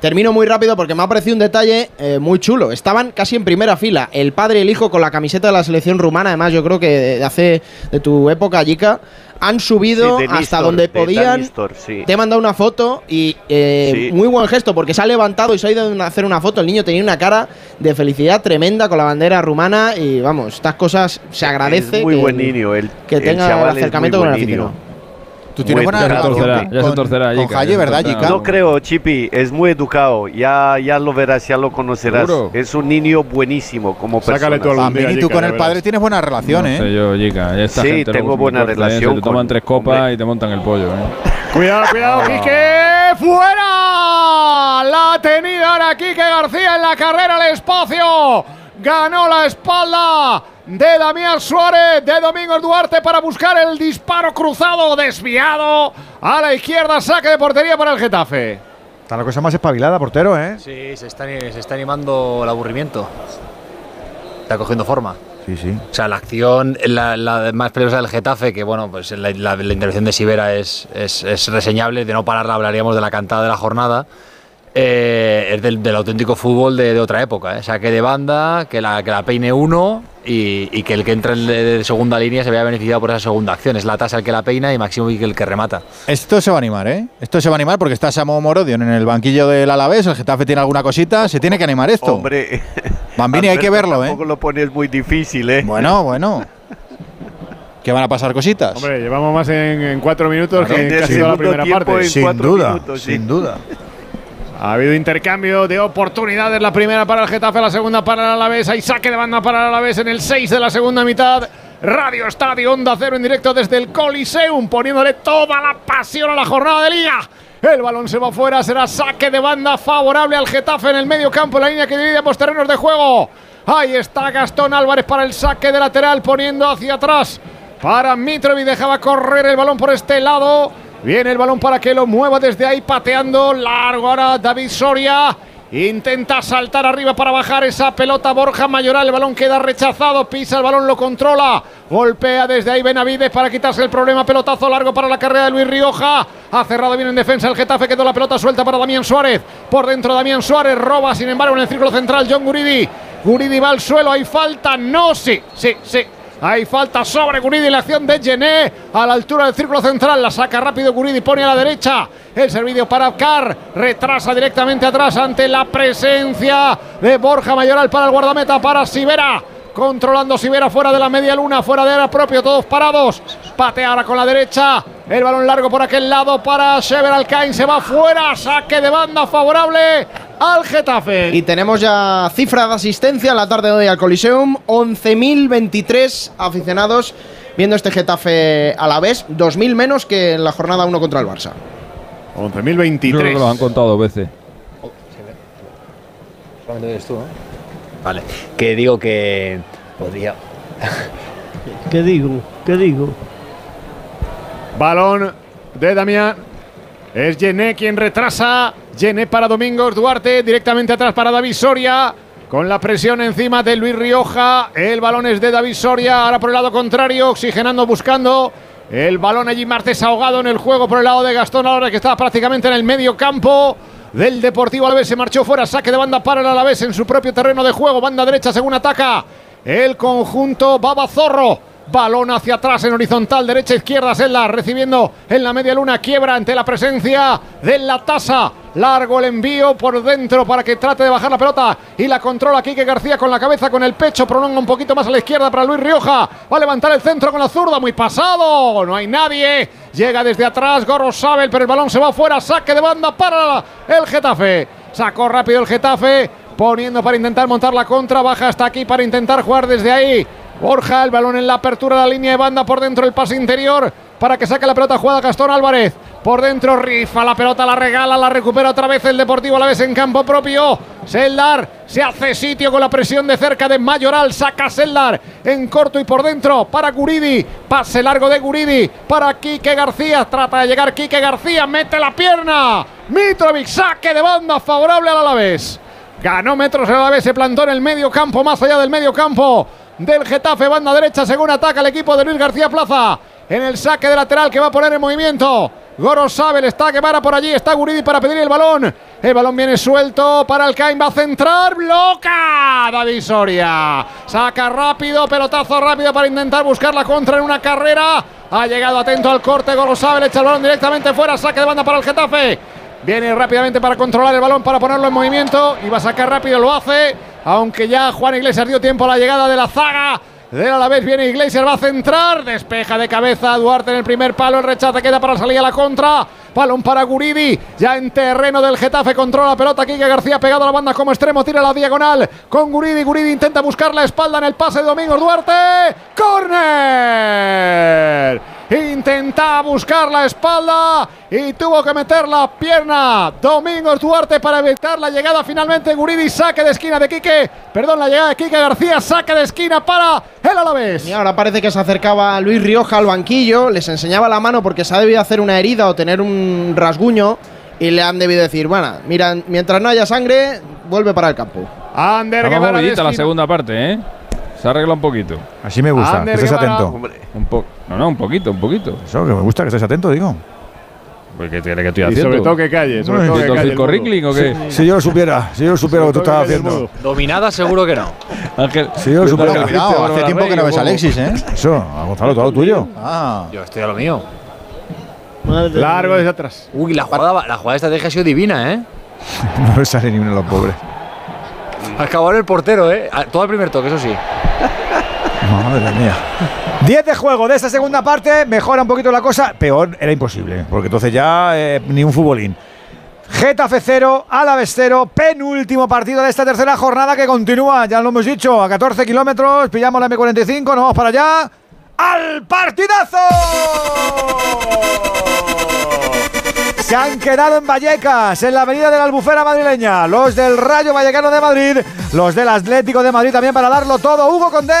Termino muy rápido porque me ha parecido un detalle eh, muy chulo. Estaban casi en primera fila, el padre y el hijo con la camiseta de la selección rumana, además yo creo que de hace de tu época, Jica, han subido Sí, hasta Nistor, donde podían. Nistor, sí. Te he mandado una foto y eh, Sí. muy buen gesto porque se ha levantado y se ha ido a hacer una foto. El niño tenía una cara de felicidad tremenda con la bandera rumana y vamos, estas cosas se agradece. Es muy que- buen niño. El, que tenga el acercamiento con el aficionado. Tú tienes buena educado. relación Ya se con, torcerá, con se ¿verdad. Jica? No creo, Chipi, es muy educado. Ya, ya lo verás, ya lo conocerás. ¿Seguro? Es un niño buenísimo como persona. Sácale tú algún día, Bambini, tú con el padre tienes buena relación, No ¿eh? sé yo, Jica. Sí, gente tengo buena relación Se te toman con- tres copas hombre. y te montan el pollo, ¿eh? Cuidado, cuidado, Quique. ¡Fuera! La ha tenido ahora Quique García en la carrera al espacio. Ganó la espalda de Damián Suárez, de Domingos Duarte para buscar el disparo cruzado, desviado a la izquierda, saque de portería para el Getafe. Está la cosa más espabilada, portero, ¿eh? Sí, se está, se está animando el aburrimiento. Está cogiendo forma. Sí, sí. O sea, la acción, la, la más peligrosa del Getafe, que bueno, pues la, la- la intervención de Sibera es, es, es reseñable, de no pararla hablaríamos de la cantada de la jornada. Eh, es del, del auténtico fútbol de, de otra época. ¿eh? Saque de banda, que la, que la peine uno y, y que el que entra en de, de segunda línea se vea beneficiado por esa segunda acción. Es la tasa el que la peina y Máximo el que remata. Esto se va a animar, ¿eh? Esto se va a animar porque está Samu Morodion en el banquillo del Alavés, el Getafe tiene alguna cosita, se tiene que animar esto. Hombre, Bambini, hay que verlo, ¿eh? Tampoco lo pones muy difícil, ¿eh? Bueno, bueno. Que van a pasar cositas. Hombre, llevamos más en, en cuatro minutos Claro, que en casi toda la primera parte. Sin duda, minutos, sí. sin duda. Ha habido intercambio de oportunidades. La primera para el Getafe, la segunda para el Alavés. Hay saque de banda para el Alavés en el 6 de la segunda mitad. Radio Estadio Onda Cero en directo desde el Coliseum, poniéndole toda la pasión a la jornada de liga. El balón se va fuera, será saque de banda favorable al Getafe en el medio campo, la línea que divide ambos terrenos de juego. Ahí está Gastón Álvarez para el saque de lateral, poniendo hacia atrás para Mitrovic. Dejaba correr el balón por este lado. Viene el balón para que lo mueva desde ahí, pateando largo ahora David Soria. Intenta saltar arriba para bajar esa pelota Borja Mayoral. El balón queda rechazado. Pisa el balón, lo controla. Golpea desde ahí Benavides para quitarse el problema. Pelotazo largo para la carrera de Luis Rioja. Ha cerrado bien en defensa el Getafe. Quedó la pelota suelta para Damián Suárez. Por dentro Damián Suárez. Roba, sin embargo, en el círculo central John Guridi. Guridi va al suelo. Hay falta. No, sí, sí, sí. Hay falta sobre Guridi en la acción de Gené a la altura del círculo central. La saca rápido Guridi, pone a la derecha. El servicio para Abkar. Retrasa directamente atrás ante la presencia de Borja Mayoral para el guardameta, para Sibera. Controlando Sibera fuera de la media luna, fuera de área propio, todos parados. Patea ahora con la derecha. El balón largo por aquel lado para Shever Alcain. Se va fuera. Saque de banda favorable al Getafe. Y tenemos ya cifra de asistencia en la tarde de hoy al Coliseum. 11.023 aficionados viendo este Getafe a la vez. 2.000 menos que en la jornada 1 contra el Barça. 11.023. Yo creo que lo han contado dos veces. Solamente eres tú, ¿no? Vale. Que digo que podría. ¿Qué digo? ¿Qué digo? Balón de Damián. Es Gené quien retrasa. Gené para Domingos Duarte. Directamente atrás para David Soria. Con la presión encima de Luis Rioja. El balón es de David Soria. Ahora por el lado contrario. Oxigenando, buscando. El balón allí Martes ahogado en el juego por el lado de Gastón Álvarez que estaba prácticamente en el medio campo del Deportivo Alavés. Se marchó fuera. Saque de banda para el Alavés en su propio terreno de juego. Banda derecha según ataca. El conjunto Baba Zorro. Balón hacia atrás en horizontal, derecha, izquierda, Selda recibiendo en la media luna, quiebra ante la presencia de la tasa. Largo el envío por dentro para que trate de bajar la pelota y la controla Quique García con la cabeza, con el pecho, prolonga un poquito más a la izquierda para Luis Rioja. Va a levantar el centro con la zurda, muy pasado, no hay nadie. Llega desde atrás Gorro Sabel, pero el balón se va afuera, saque de banda para el Getafe. Sacó rápido el Getafe, poniendo para intentar montar la contra, baja hasta aquí para intentar jugar desde ahí. Borja, el balón en la apertura de la línea de banda por dentro, el pase interior para que saque la pelota jugada Gastón Álvarez. Por dentro rifa la pelota, la regala, la recupera otra vez el Deportivo a la vez en campo propio. Seldar se hace sitio con la presión de cerca de Mayoral, saca Seldar en corto y por dentro para Guridi. Pase largo de Guridi para Quique García. Trata de llegar Quique García, mete la pierna. Mitrovic, saque de banda favorable al Alavés. Ganó metros el Alavés, se plantó en el medio campo, más allá del medio campo del Getafe, banda derecha, según ataca el equipo de Luis García Plaza. En el saque de lateral que va a poner en movimiento. Goro Sabel está que para por allí, está Guridi para pedir el balón. El balón viene suelto para el Cain, va a centrar, bloca David Soria. Saca rápido, pelotazo rápido para intentar buscar la contra en una carrera. Ha llegado atento al corte, Goro Sabel echa el balón directamente fuera, saque de banda para el Getafe. Viene rápidamente para controlar el balón, para ponerlo en movimiento y va a sacar rápido, lo hace. Aunque ya Juan Iglesias dio tiempo a la llegada de la zaga del Alavés. Viene Iglesias, va a centrar. Despeja de cabeza Duarte en el primer palo. El rechace queda para salir a la contra. Balón para Guridi. Ya en terreno del Getafe. Controla la pelota. Kike García pegado a la banda como extremo. Tira la diagonal con Guridi. Guridi intenta buscar la espalda en el pase de Domingos Duarte. ¡Corner! Intenta buscar la espalda y tuvo que meter la pierna Domingos Duarte para evitar la llegada finalmente Guridi, saque de esquina de Quique, perdón, la llegada de Quique García, saque de esquina para el Alavés. Y ahora parece que se acercaba Luis Rioja al banquillo, les enseñaba la mano porque se ha debido hacer una herida o tener un rasguño y le han debido decir, bueno, mira, mientras no haya sangre, vuelve para el campo. Ander Está más bonita la segunda parte, ¿eh? Se arregla un poquito. Así me gusta, Ander que estés Guevara. atento. Un po no, no, un poquito, un poquito. Eso, que me gusta que estés atento, digo. Porque tiene que estoy Y haciendo. sobre todo que calle, sobre todo que ¿Esto es calle el mudo. o qué? Si yo lo supiera, si yo lo supiera lo que tú Sobre todo estabas que calle el haciendo. mudo. Dominada seguro que no. Ángel, Si yo Cuidado, hace Bárbara tiempo que no ves a. Alexis, ¿eh? Eso, a Gonzalo, todo lo tuyo. Ah. Yo estoy a lo mío. Largo desde atrás. Uy, la jugada, la jugada de estrategia ha sido divina, ¿eh? No le sale ni uno a los pobres. Acabó el portero, ¿eh? Todo el primer toque, eso sí. Madre mía. 10 de juego de esta segunda parte, mejora un poquito la cosa. Peor era imposible, porque entonces ya eh, ni un futbolín. Getafe 0, Alavés 0, penúltimo partido de esta tercera jornada que continúa, ya lo hemos dicho, a 14 kilómetros, pillamos la M45, nos vamos para allá. ¡Al partidazo! Se han quedado en Vallecas, en la avenida de la Albufera madrileña. Los del Rayo Vallecano de Madrid, los del Atlético de Madrid también para darlo todo. Hugo Condé,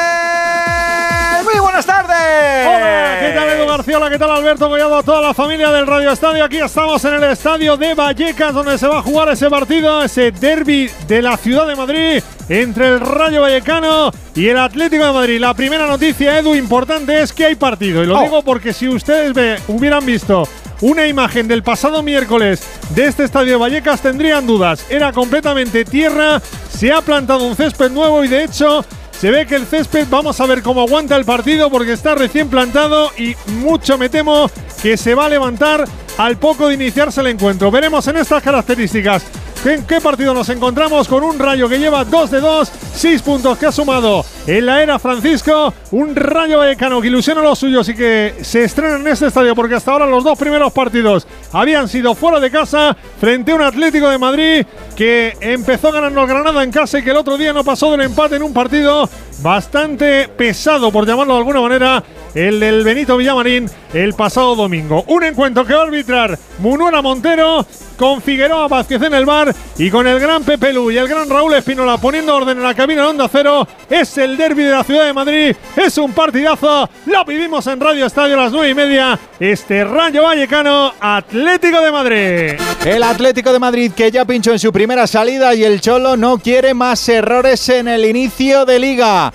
muy buenas tardes. Hola, ¿qué tal Edu García? Hola, ¿qué tal Alberto Collado? A toda la familia del Radio Estadio. Aquí estamos en el estadio de Vallecas, donde se va a jugar ese partido, ese derby de la ciudad de Madrid entre el Rayo Vallecano y el Atlético de Madrid. La primera noticia, Edu, importante es que hay partido. Y lo Oh. digo porque si ustedes ve- hubieran visto una imagen del pasado miércoles de este estadio de Vallecas, tendrían dudas. Era completamente tierra, se ha plantado un césped nuevo y de hecho se ve que el césped, vamos a ver cómo aguanta el partido porque está recién plantado y mucho me temo que se va a levantar al poco de iniciarse el encuentro. Veremos en estas características en qué partido nos encontramos con un rayo que lleva 2 de 2, 6 puntos que ha sumado en la era Francisco, un rayo vallecano que ilusiona a los suyos y que se estrena en este estadio porque hasta ahora los dos primeros partidos habían sido fuera de casa frente a un Atlético de Madrid que empezó ganando Granada en casa y que el otro día no pasó del empate en un partido bastante pesado, por llamarlo de alguna manera, el del Benito Villamarín el pasado domingo. Un encuentro que va a arbitrar Munuera Montero con Figueroa Vázquez en el bar y con el gran Pepe Lu y el gran Raúl Espinola poniendo orden en la cabina de Onda Cero. Es el derby de la ciudad de Madrid, es un partidazo, lo vivimos en Radio Estadio a las nueve y media. Este Rayo Vallecano, Atlético de Madrid. El Atlético de Madrid que ya pinchó en su primera salida y el Cholo no quiere más errores en el inicio de liga.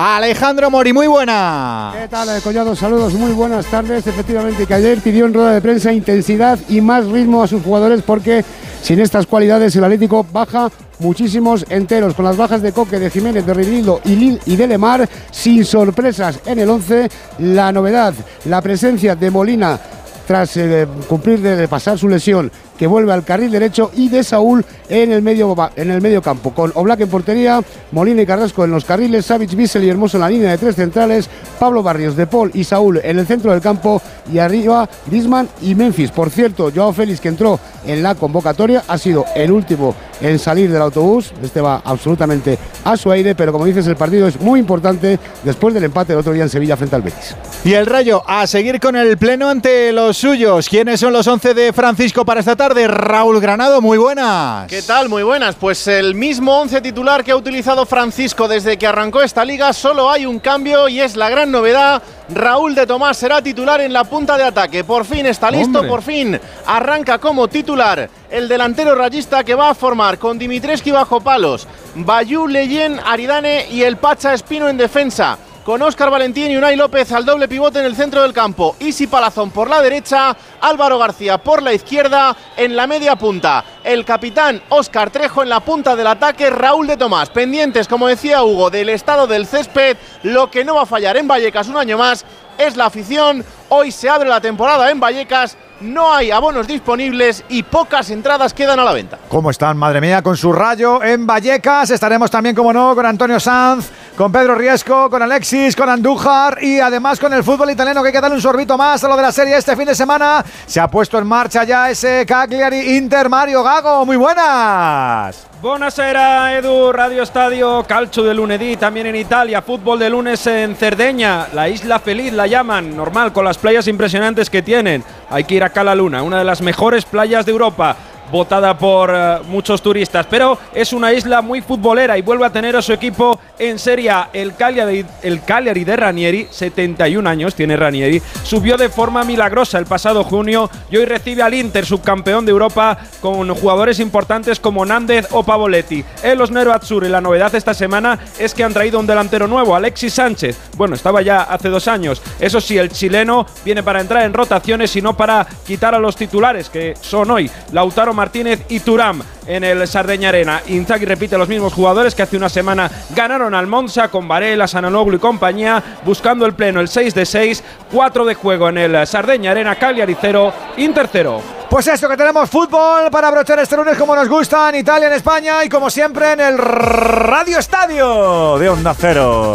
Alejandro Mori, muy buena. ¿Qué tal, eh, Collado? Saludos, muy buenas tardes. Efectivamente, que ayer pidió en rueda de prensa intensidad y más ritmo a sus jugadores porque sin estas cualidades el Atlético baja muchísimos enteros. Con las bajas de Coque, de Jiménez, de Rinildo y, y de Lemar, sin sorpresas en el 11. La novedad, la presencia de Molina tras eh, cumplir de pasar su lesión, que vuelve al carril derecho y de Saúl en el medio, en el medio campo, con Oblak en portería, Molina y Carrasco en los carriles, Savic, Bissell y Hermoso en la línea de tres centrales, Pablo Barrios, De Paul y Saúl en el centro del campo y arriba Griezmann y Memphis. Por cierto, Joao Félix que entró en la convocatoria ha sido el último en salir del autobús, este va absolutamente a su aire, pero como dices el partido es muy importante después del empate del otro día en Sevilla frente al Betis. Y el Rayo a seguir con el pleno ante los suyos. ¿Quiénes son los 11 de Francisco para esta tarde? Raúl Granado, muy buenas. ¿Qué tal? Muy buenas. Pues el mismo 11 titular que ha utilizado Francisco desde que arrancó esta liga, solo hay un cambio y es la gran novedad. Raúl de Tomás será titular en la punta de ataque. Por fin está listo, Hombre. por fin arranca como titular el delantero rayista que va a formar con Dimitrescu bajo palos, Bayú, Leyen, Aridane y el Pacha Espino en defensa con Óscar Valentín y Unai López al doble pivote en el centro del campo. Isi Palazón por la derecha, Álvaro García por la izquierda, en la media punta. El capitán Óscar Trejo en la punta del ataque, Raúl de Tomás. Pendientes, como decía Hugo, del estado del césped. Lo que no va a fallar en Vallecas un año más es la afición. Hoy se abre la temporada en Vallecas. No hay abonos disponibles y pocas entradas quedan a la venta. ¿Cómo están, madre mía? Con su rayo en Vallecas. Estaremos también, como no, con Antonio Sanz, con Pedro Riesco, con Alexis, con Andújar y además con el fútbol italiano que hay que darle un sorbito más a lo de la serie este fin de semana. Se ha puesto en marcha ya ese Cagliari Inter Mario Gago. Muy buenas. Buonasera Edu, Radio Estadio, Calcio de lunedì también en Italia, fútbol de lunes en Cerdeña, la isla feliz la llaman, normal, con las playas impresionantes que tienen. Hay que ir a Cala Luna, una de las mejores playas de Europa votada por eh, muchos turistas, pero es una isla muy futbolera y vuelve a tener a su equipo en Serie. El Cagliari, el Cagliari de Ranieri, 71 años tiene Ranieri, subió de forma milagrosa el pasado junio y hoy recibe al Inter, subcampeón de Europa, con jugadores importantes como Nández o Pavoletti. En los Nero Azzurri, la novedad esta semana es que han traído un delantero nuevo, Alexis Sánchez. Bueno, estaba ya hace dos años. Eso sí, el chileno viene para entrar en rotaciones y no para quitar a los titulares, que son hoy Lautaro Martínez y Turam en el Sardeña Arena. Inzaghi repite los mismos jugadores que hace una semana ganaron al Monza con Varela, Sananoglu y compañía, buscando el pleno el 6 de 6, 4 de juego en el Sardeña Arena, Cagliari 0, Inter 0. Pues eso, que tenemos fútbol para brochar este lunes como nos gusta en Italia, en España y como siempre en el Radio Estadio de Onda Cero.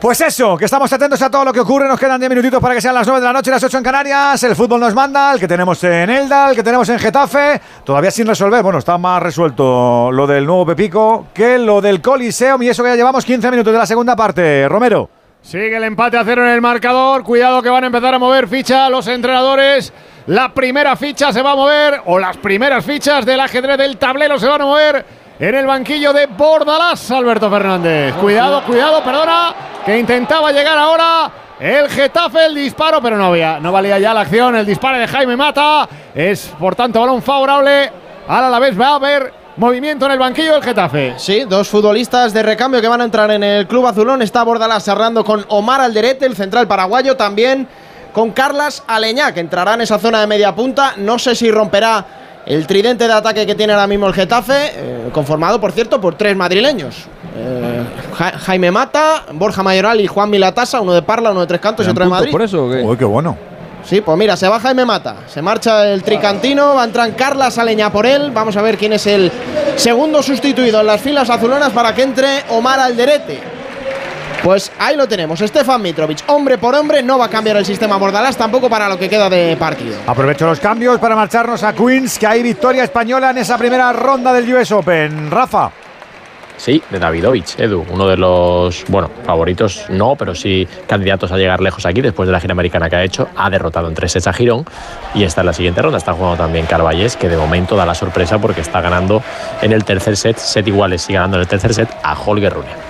Pues eso, que estamos atentos a todo lo que ocurre. Nos quedan 10 minutitos para que sean las 9 de la noche y las 8 en Canarias. El fútbol nos manda, el que tenemos en Elda, el que tenemos en Getafe. Todavía sin resolver. Bueno, está más resuelto lo del nuevo Pepico que lo del Coliseum. Y eso que ya llevamos 15 minutos de la segunda parte. Romero. Sigue el empate a cero en el marcador. Cuidado que van a empezar a mover ficha los entrenadores. La primera ficha se va a mover, o las primeras fichas del ajedrez del tablero se van a mover en el banquillo de Bordalás, Alberto Fernández. Cuidado, cuidado, perdona, que intentaba llegar ahora el Getafe, el disparo, pero no había, no valía ya la acción. El disparo de Jaime Mata es, por tanto, balón favorable. Ahora a la vez va a haber movimiento en el banquillo del Getafe. Sí, dos futbolistas de recambio que van a entrar en el club azulón. Está Bordalás cerrando con Omar Alderete, el central paraguayo, también con Carlas Aleñá, que entrará en esa zona de media punta. No sé si romperá el tridente de ataque que tiene ahora mismo el Getafe, eh, conformado, por cierto, por tres madrileños. Eh, Ja- Jaime Mata, Borja Mayoral y Juan Milatasa, uno de Parla, uno de Tres Cantos y otro de Madrid. ¿Por eso Uy, qué bueno. Sí, pues mira, se va Jaime Mata, se marcha el tricantino, va a entrar Carla Saleña por él, vamos a ver quién es el segundo sustituido en las filas azulonas para que entre Omar Alderete. Pues ahí lo tenemos, Stefan Mitrovic, hombre por hombre, no va a cambiar el sistema Bordalás tampoco para lo que queda de partido. Aprovecho los cambios para marcharnos a Queens, que hay victoria española en esa primera ronda del US Open. Rafa. Sí, de Davidovich, Edu, uno de los, bueno, favoritos no, pero sí candidatos a llegar lejos aquí después de la gira americana que ha hecho. Ha derrotado en tres sets a Girón y está en la siguiente ronda. Está jugando también Carballés, que de momento da la sorpresa porque está ganando en el tercer set, set iguales, y ganando en el tercer set a Holger Rune.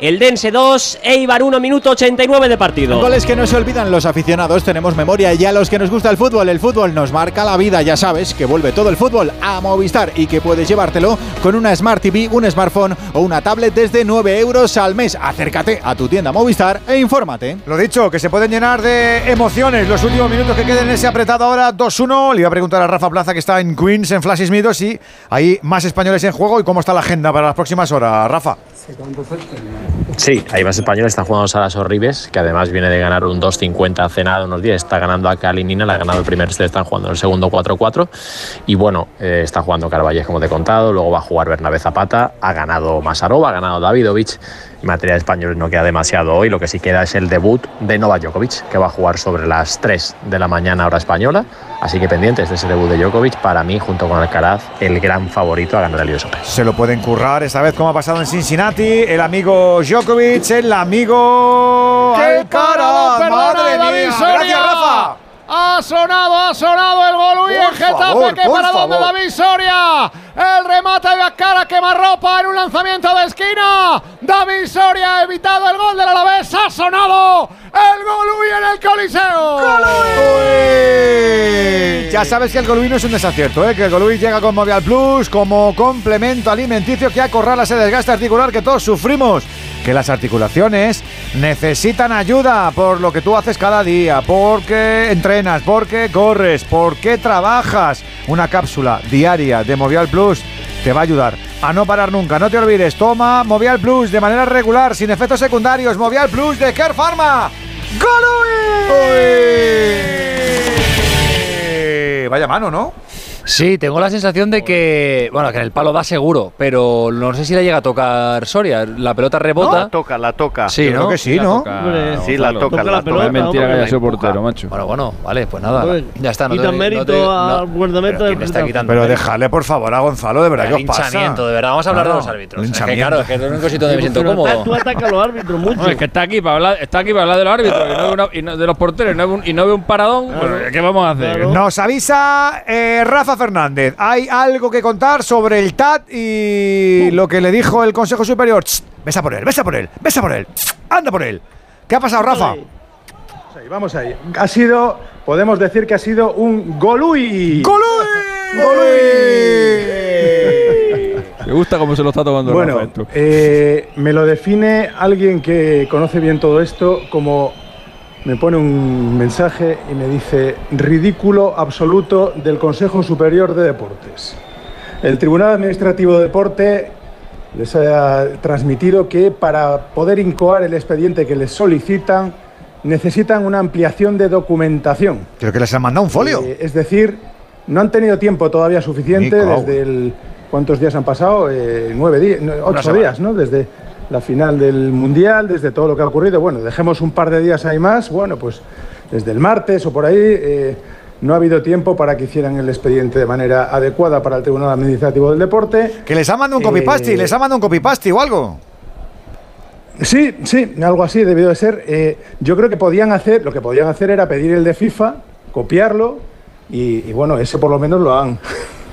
El Dense 2, Eibar 1 minuto 89 de partido. Goles que no se olvidan los aficionados, tenemos memoria y a los que nos gusta el fútbol, el fútbol nos marca la vida, ya sabes que vuelve todo el fútbol a Movistar y que puedes llevártelo con una Smart TV, un smartphone o una tablet desde 9 euros al mes. Acércate a tu tienda Movistar e infórmate. Lo dicho, que se pueden llenar de emociones los últimos minutos que queden en ese apretado ahora 2-1. Le iba a preguntar a Rafa Plaza que está en Queens, en Flash Meadows, si hay más españoles en juego y cómo está la agenda para las próximas horas. Rafa. Sí, hay más españoles, están jugando Salas Horribes, que además viene de ganar un 2.50 hace nada, unos días, está ganando a Kalinina, la ha ganado el primer set, están jugando el segundo 4-4, y bueno, eh, está jugando Carballés, como te he contado, luego va a jugar Bernabé Zapata, ha ganado Masarova, ha ganado Davidovich, materia de españoles no queda demasiado hoy, lo que sí queda es el debut de Novak Djokovic, que va a jugar sobre las 3 de la mañana hora española, así que pendientes de ese debut de Djokovic, para mí, junto con Alcaraz, el gran favorito a ganar el US Open. Se lo pueden currar esta vez como ha pasado en Cincinnati. El amigo Djokovic, el amigo ¡Qué Alcaraz. Madre mía. Gracias, Rafa. Ha sonado, ha sonado el Golui en Getafe. favor, que para dónde favor. David Soria. El remate de cara quemarropa en un lanzamiento de esquina. David Soria ha evitado el gol del Alavés. Ha sonado el Golui en el Coliseo. Uy. Ya sabes que el Golui no es un desacierto, ¿eh? que el Golui llega con Movial Plus como complemento alimenticio que acorrala ese desgaste articular que todos sufrimos. Que las articulaciones necesitan ayuda por lo que tú haces cada día, porque entrenas, porque corres, porque trabajas. Una cápsula diaria de Movial Plus te va a ayudar a no parar nunca. No te olvides, toma Movial Plus de manera regular, sin efectos secundarios. Movial Plus de Care Pharma. ¡Golui! Vaya mano, ¿no? Sí, tengo la sensación de que, bueno, que en el palo da seguro, pero no sé si le llega a tocar Soria. La pelota rebota. La toca, la toca. Sí, ¿no? Sí, la toca, sí, la toca, la toca. Es mentira que haya sido portero, macho. Bueno, bueno, vale, pues nada. Ya está. No quitan te- no mérito te- al no- guardameta del ¿quién está quitando Pero mérito? dejadle, por favor, a Gonzalo, de verdad, ¿qué os pasa? Linchamiento, de verdad. Vamos a hablar de los árbitros. Es que, claro, es que es el único sitio donde me siento cómodo. Tú atacas a los árbitros mucho. Es que está aquí para hablar, está aquí para hablar de los árbitros y no de, una- y no de los porteros y no, ve un, y no ve un paradón. pues, ¿Qué vamos a hacer? Nos avisa eh, Rafa Fernández. Hay algo que contar sobre el TAT y lo que le dijo el Consejo Superior. Besa por él, besa por él, besa por él. Anda por él. ¿Qué ha pasado, Rafa? ahí, vamos ahí. Ha sido, podemos decir que ha sido un golui. Me gusta cómo se lo está tomando Bueno, Rafa esto. eh, me lo define alguien que conoce bien todo esto como me pone un mensaje y me dice ridículo absoluto del Consejo Superior de Deportes. El Tribunal Administrativo de Deporte les ha transmitido que para poder incoar el expediente que les solicitan necesitan una ampliación de documentación. Creo que les han mandado un folio. Eh, es decir, no han tenido tiempo todavía suficiente desde el... ¿Cuántos días han pasado? Eh, nueve días, ocho días, ¿no? Desde la final del Mundial, desde todo lo que ha ocurrido. Bueno, dejemos un par de días ahí más. Bueno, pues desde el martes o por ahí eh, no ha habido tiempo para que hicieran el expediente de manera adecuada para el Tribunal Administrativo del Deporte. Que les ha mandado un copy-paste, Eh, les ha mandado un copy-paste o algo. Sí, sí, algo así debió de ser. Eh, yo creo que podían hacer, lo que podían hacer era pedir el de FIFA, copiarlo y, y bueno, ese por lo menos lo han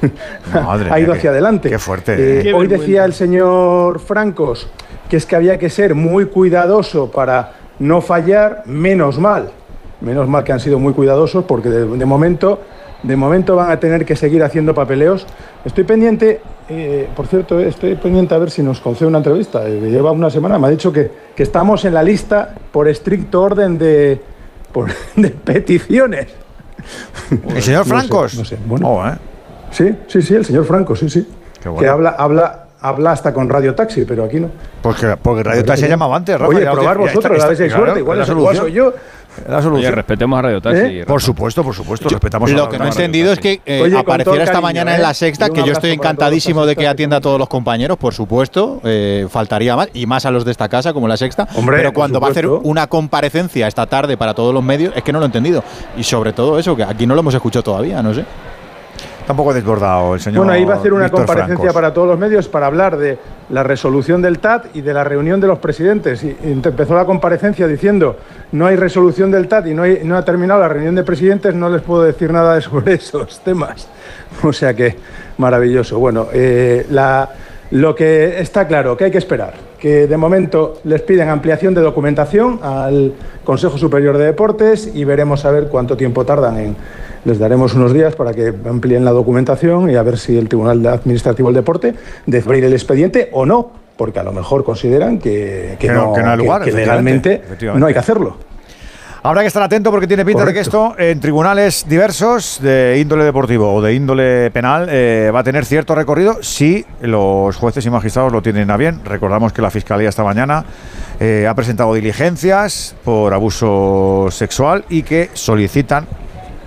Madre ha mía, ido qué- hacia adelante. qué fuerte, Eh, eh. Qué hoy vergüenza. decía el señor Francos que es que había que ser muy cuidadoso para no fallar, menos mal, menos mal que han sido muy cuidadosos porque de, de momento, de momento van a tener que seguir haciendo papeleos. Estoy pendiente, eh, por cierto, estoy pendiente a ver si nos concede una entrevista. Eh, lleva una semana, me ha dicho que, que estamos en la lista por estricto orden de, por- de peticiones. El señor No sé, Francos. no sé, bueno. Oh, ¿eh? Sí, sí, sí, el señor Franco, sí, sí. bueno. Que habla, habla, habla hasta con Radio Taxi, pero aquí no. Porque, porque Radio ¿Verdad Taxi se llamaba antes, Rafa. Oye, probar vosotros, está- a ver si hay suerte. Igual, la es- igual solución. soy yo. La solución. Oye, respetemos a Radio Taxi. ¿Eh? Por supuesto, por supuesto, respetamos a Lo que no he entendido es que eh, Oye, apareciera esta cariño, mañana ¿eh? en la sexta, que yo estoy encantadísimo de que atienda a todos los compañeros, por supuesto. eh, faltaría más, y más a los de esta casa, como la sexta. Hombre, pero cuando va a hacer una comparecencia esta tarde para todos los medios, es que no lo he entendido. Y sobre todo eso, que aquí no lo hemos escuchado todavía, no sé. Tampoco desbordado el señor. Bueno, ahí va a hacer una Víctor comparecencia Francos. para todos los medios para hablar de la resolución del TAT y de la reunión de los presidentes. Y, empezó la comparecencia diciendo, no hay resolución del TAT y no, hay- no ha terminado la reunión de presidentes, no les puedo decir nada sobre esos temas. O sea que, maravilloso. Bueno, eh, la- lo que está claro, que hay que esperar, que de momento les piden ampliación de documentación al Consejo Superior de Deportes y veremos a ver cuánto tiempo tardan en... Les daremos unos días para que amplíen la documentación y a ver si el Tribunal Administrativo del Deporte debe abrir el expediente o no, porque a lo mejor consideran que, que Que no- no, que no lugar, que legalmente efectivamente. no hay que hacerlo. Habrá que estar atento porque tiene pinta de que esto en tribunales diversos de índole deportivo o de índole penal eh, va a tener cierto recorrido si los jueces y magistrados lo tienen a bien. Recordamos que la Fiscalía esta mañana eh, ha presentado diligencias por abuso sexual y que solicitan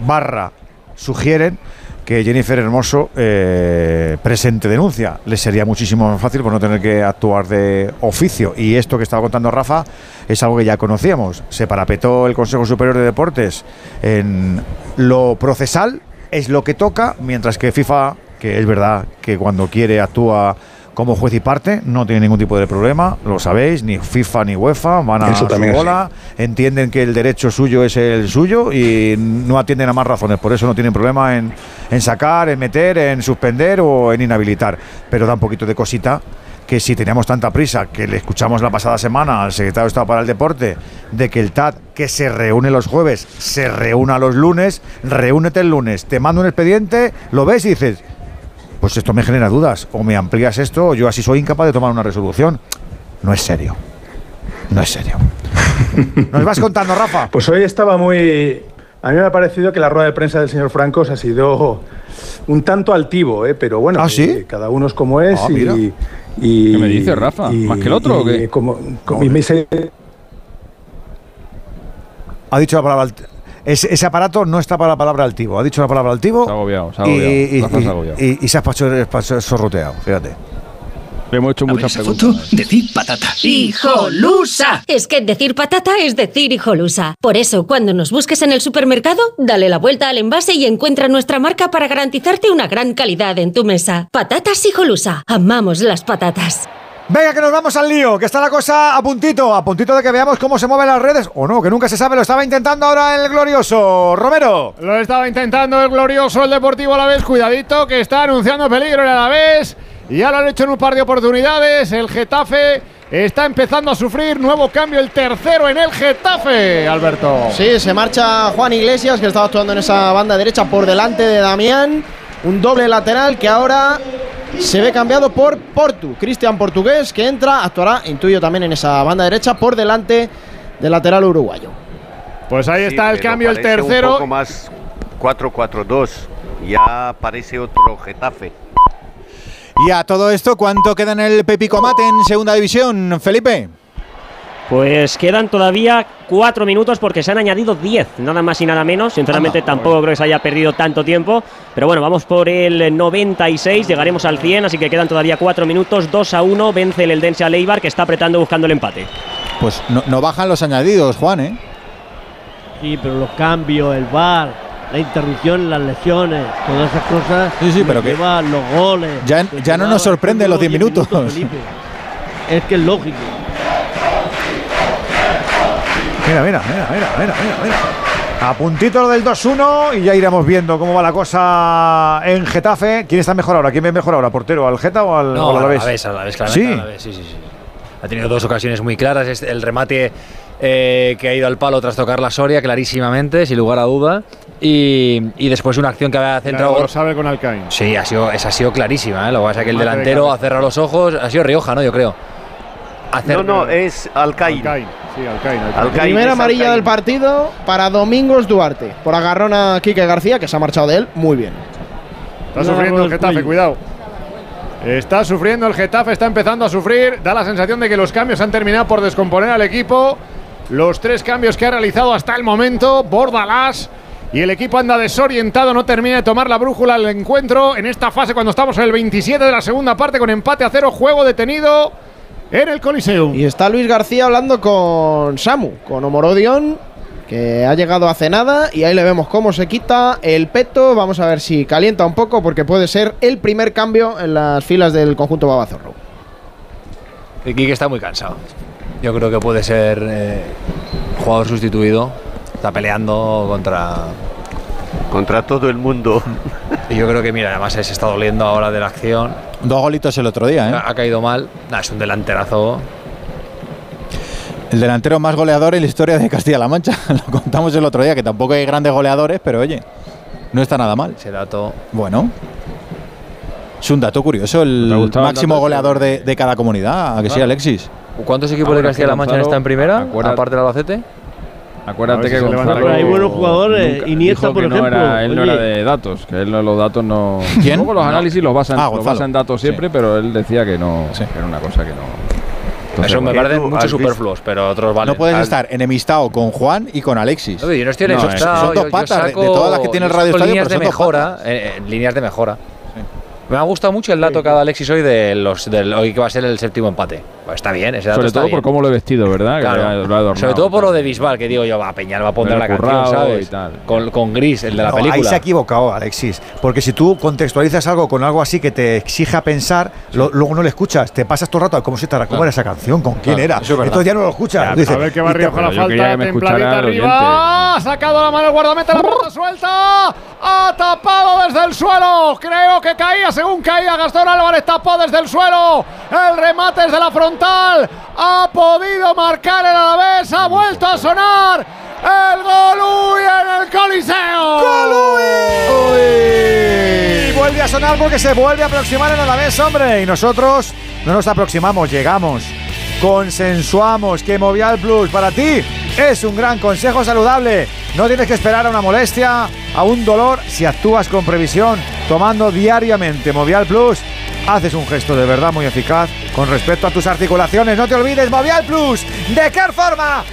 barra sugieren que Jennifer Hermoso eh, presente denuncia. Les sería muchísimo más fácil por no tener que actuar de oficio. Y esto que estaba contando Rafa es algo que ya conocíamos. Se parapetó el Consejo Superior de Deportes en lo procesal, es lo que toca, mientras que FIFA, que es verdad que cuando quiere actúa como juez y parte, no tiene ningún tipo de problema, lo sabéis, ni FIFA ni UEFA van a Eso su también bola, entienden que el derecho suyo es el suyo y no atienden a más razones, por eso no tienen problema en, en sacar, en meter, en suspender o en inhabilitar, pero da un poquito de cosita que si teníamos tanta prisa, que le escuchamos la pasada semana al secretario de Estado para el Deporte, de que el TAT, que se reúne los jueves, se reúna los lunes, reúnete el lunes, te mando un expediente, lo ves y dices, pues esto me genera dudas, o me amplías esto, o yo así soy incapaz de tomar una resolución. No es serio. No es serio. Nos vas contando, Rafa. Pues hoy estaba muy... A mí me ha parecido que la rueda de prensa del señor Francos ha sido un tanto altivo, ¿eh? pero bueno, ¿Ah, sí? cada uno es como es Ah, mira. y, y- ¿Qué me dice, Rafa? ¿Más que el otro o y qué? Como, como- y me dice- Ha dicho la palabra alt- ese, aparato no está para la palabra altivo. Ha dicho la palabra altivo. Se ha agobiado, se ha y, agobiado. y- Rafa se ha y- agobiado. y- y se ha sorroteado, fíjate. Le hemos hecho muchas preguntas. Decir patata. ¡Hijolusa! Es que decir patata es decir hijolusa. Por eso, cuando nos busques en el supermercado, dale la vuelta al envase y encuentra nuestra marca para garantizarte una gran calidad en tu mesa. Patatas hijolusa. Amamos las patatas. Venga, que nos vamos al lío, que está la cosa a puntito, a puntito de que veamos cómo se mueven las redes, o no, que nunca se sabe, lo estaba intentando ahora el glorioso Romero. Lo estaba intentando el glorioso el Deportivo Alavés. Cuidadito que está anunciando peligro el Alavés. Y ya lo han hecho en un par de oportunidades. El Getafe está empezando a sufrir. Nuevo cambio, el tercero en el Getafe, Alberto. Sí, se marcha Juan Iglesias, que estaba actuando en esa banda derecha por delante de Damián. Un doble lateral que ahora se ve cambiado por Portu. Cristian Portugués, que entra, actuará, intuyo también en esa banda derecha por delante del lateral uruguayo. Pues ahí Sí, está el cambio, el parece Un tercero. poco más 4-4-2. Ya parece otro Getafe. Y a todo esto, ¿cuánto queda en el Pepico Mate en segunda división, Felipe? Pues quedan todavía cuatro minutos porque se han añadido 10, nada más y nada menos. Sinceramente tampoco creo que se haya perdido tanto tiempo. Pero bueno, vamos por el 96, llegaremos al 100, así que quedan todavía cuatro minutos. 2 a 1, vence el Eldense a Leibar que está apretando buscando el empate. Pues no, no bajan los añadidos, Juan, ¿eh? Sí, pero los cambios, el VAR, la interrupción, las lesiones, todas esas cosas. Sí, sí, pero que- llevan los goles. Ya, ya no nos sorprende los 10 minutos. Felipe. Es que es lógico. Mira, mira, mira, mira, mira, mira, mira. A puntito lo del 2-1 y ya iremos viendo cómo va la cosa en Getafe. ¿Quién está mejor ahora? ¿Quién ve mejor ahora? ¿Portero? ¿Al Geta o al, No, o al a Alavés? la vez, a la vez, claramente. Sí. a la vez, sí, sí, sí. Ha tenido dos ocasiones muy claras. El remate eh, que ha ido al palo tras tocar la Soria, clarísimamente, sin lugar a duda. Y, y después una acción que había centrado. Claro, lo sabe con Alcaín. Sí, ha sido, esa ha sido clarísima. ¿eh? Lo que pasa es que el delantero ha cerrado los ojos. Ha sido Rioja, ¿no? Yo creo. No, no, es Alcaín. Sí, Alcaín. Alcaín Primera amarilla Alcaín. del partido para Domingos Duarte. Por agarrón a Quique García, que se ha marchado de él muy bien. Está sufriendo el Getafe, cuidado. Está sufriendo el Getafe, está empezando a sufrir. Da la sensación de que los cambios han terminado por descomponer al equipo. Los tres cambios que ha realizado hasta el momento, Bordalás. Y el equipo anda desorientado, no termina de tomar la brújula al encuentro en esta fase cuando estamos en el 27 de la segunda parte con empate a cero, juego detenido en el Coliseum. Y está Luis García hablando con Samu, con Omorodion, que ha llegado hace nada. Y ahí le vemos cómo se quita el peto. Vamos a ver si calienta un poco, porque puede ser el primer cambio en las filas del conjunto Babazorro. que Quique está muy cansado. Yo creo que puede ser eh, jugador sustituido. Está peleando contra. Contra todo el mundo. Y yo creo que, mira, además se está doliendo ahora de la acción. Dos golitos el otro día, ¿eh? Ha, ha caído mal. Nah, es un delanterazo. El delantero más goleador en la historia de Castilla-La Mancha. Lo contamos el otro día, que tampoco hay grandes goleadores, pero oye, no está nada mal. Ese dato. Bueno. Es un dato curioso, el ¿Te ha gustado el máximo goleador de, de cada comunidad. ¿A que sí, Claro. Alexis? ¿Cuántos equipos Ahora de Castilla-La Mancha están en primera? acuérdate- Aparte del Albacete. Acuérdate si que levanta Gonzalo Hay buenos jugadores, nunca Iniesta, por que no ejemplo. era- él no Oye. era de datos, que él no, los datos no. ¿Quién? Luego los No. análisis los basa en, Ah, los Gonzalo. basa en datos siempre, pero él decía que no, que era una cosa que no. Entonces, Eso me parecen muchos superfluos, pero otros valen. no puedes Al- estar enemistado con Juan y con Alexis. Oye, yo no estoy No, enemistado. son dos yo- yo patas de- de saco- todas las que tiene el Radio saco Estadio, líneas pero de son dos mejora, patas. eh, eh, líneas de mejora. Me ha gustado mucho el dato que ha dado Alexis hoy de los del hoy que va a ser el séptimo empate. Pues está bien, ese dato Sobre está todo bien. por cómo lo he vestido, ¿verdad? Claro. lo adornado. Sobre todo por lo de Bisbal, que digo yo, va, Peñal va a poner la canción, ¿sabes? y tal. Con, con Gris, el de la No, Ahí película. se ha equivocado, Alexis. Porque si tú contextualizas algo con algo así que te exija pensar, lo- luego no lo escuchas. Te pasas todo el rato. ¿Cómo, se te, cómo Claro. era esa canción? ¿Con quién Claro, era? es. Entonces ya no lo escuchas. Dices, a ver qué te- Rioja la falta, templadita arriba. Ha sacado la mano el guardameta, la pelota suelta. Ha tapado desde el suelo. Creo que caía según caía Gastón Álvarez. Tapó desde el suelo. El remate desde la frontal. Ha podido marcar el Alavés. Ha vuelto a sonar. El Golui en el Coliseo. Y vuelve a sonar porque se vuelve a aproximar en Alavés, hombre. Y nosotros no nos aproximamos, llegamos. Consensuamos que Movial Plus para ti es un gran consejo saludable. No tienes que esperar a una molestia, a un dolor, si actúas con previsión, tomando diariamente Movial Plus. Haces un gesto de verdad muy eficaz con respecto a tus articulaciones. No te olvides, Movial Plus. ¿De qué forma?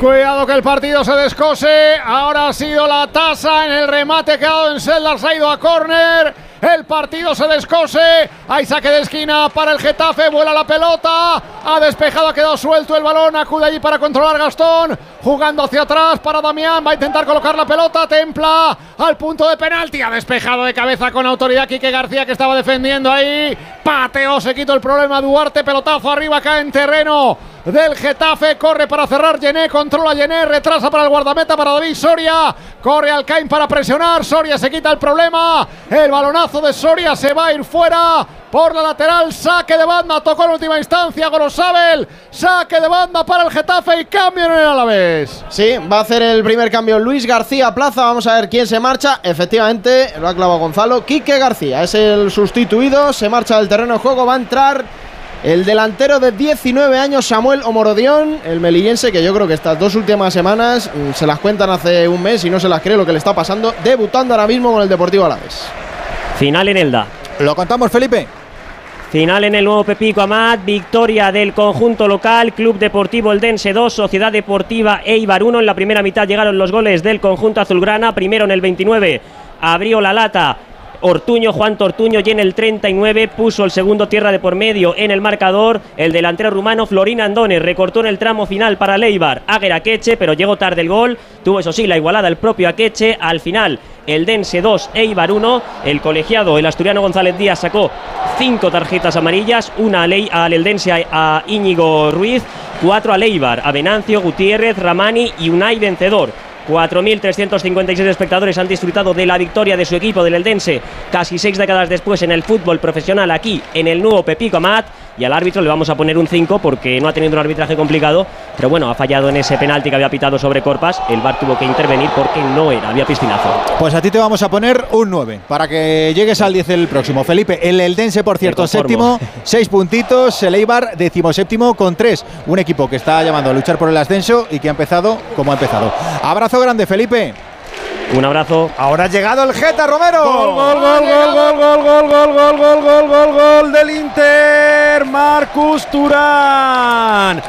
Cuidado que el partido se descose. Ahora ha sido la tasa en el remate quedado en celdas. Ha ido a córner. El partido se descose. Hay saque de esquina para el Getafe. Vuela la pelota. Ha despejado, ha quedado suelto el balón. Acude allí para controlar Gastón. Jugando hacia atrás para Damián. Va a intentar colocar la pelota. Templa al punto de penalti. Ha despejado de cabeza con autoridad Quique García que estaba defendiendo ahí. Pateó, se quitó el problema Duarte. Pelotazo arriba acá en terreno del Getafe. Corre para cerrar Yené. Controla Yené. Retrasa para el guardameta para David Soria. Corre Alcaín para presionar. Soria se quita el problema. El balonazo de Soria se va a ir fuera. Por la lateral, saque de banda, tocó en última instancia Gorosabel, saque de banda para el Getafe y cambio en el Alavés. Sí, va a hacer el primer cambio Luis García Plaza. Vamos a ver quién se marcha. Efectivamente, lo ha clavado Gonzalo. Quique García es el sustituido. Se marcha del terreno de juego. Va a entrar el delantero de 19 años, Samuel Omorodión, el melillense, que yo creo que estas dos últimas semanas mm, se las cuentan hace un mes y no se las cree lo que le está pasando. Debutando ahora mismo con el Deportivo Alavés. Final en Elda. Lo contamos, Felipe. Final en el nuevo Pepico Amat, victoria del conjunto local, Club Deportivo Eldense 2, Sociedad Deportiva Eibar 1. En la primera mitad llegaron los goles del conjunto azulgrana, primero en el 29 abrió la lata Ortuño, Juan Tortuño y en el 39 puso el segundo tierra de por medio en el marcador. El delantero rumano Florín Andone recortó en el tramo final para Leibar Águer Akeche, pero llegó tarde el gol. Tuvo eso sí la igualada el propio Akeche. Al final, el Dense 2, Eibar 1. El colegiado, el asturiano González Díaz sacó cinco tarjetas amarillas, una a Ley- al Eldense a, a Íñigo Ruiz, cuatro a Leibar, a Venancio, Gutiérrez, Ramani y Unai vencedor. 4.356 espectadores han disfrutado de la victoria de su equipo del Eldense casi seis décadas después en el fútbol profesional aquí en el nuevo Pepico Amat y al árbitro le vamos a poner un 5 porque no ha tenido un arbitraje complicado pero bueno ha fallado en ese penalti que había pitado sobre Corpas el VAR tuvo que intervenir porque no era había piscinazo Pues a ti te vamos a poner un 9 para que llegues al 10 el próximo. Felipe, el Eldense, por cierto, séptimo, conformo. 6 puntitos. El Eibar, decimoséptimo con 3. Un equipo que está llamando a luchar por el ascenso y que ha empezado como ha empezado. Abrazo grande, Felipe. Un abrazo Ahora ha llegado el Geta Romero. Gol, gol, gol, gol, gol, gol, gol, gol, gol, gol, gol, gol, gol del Inter. Marcus Turán.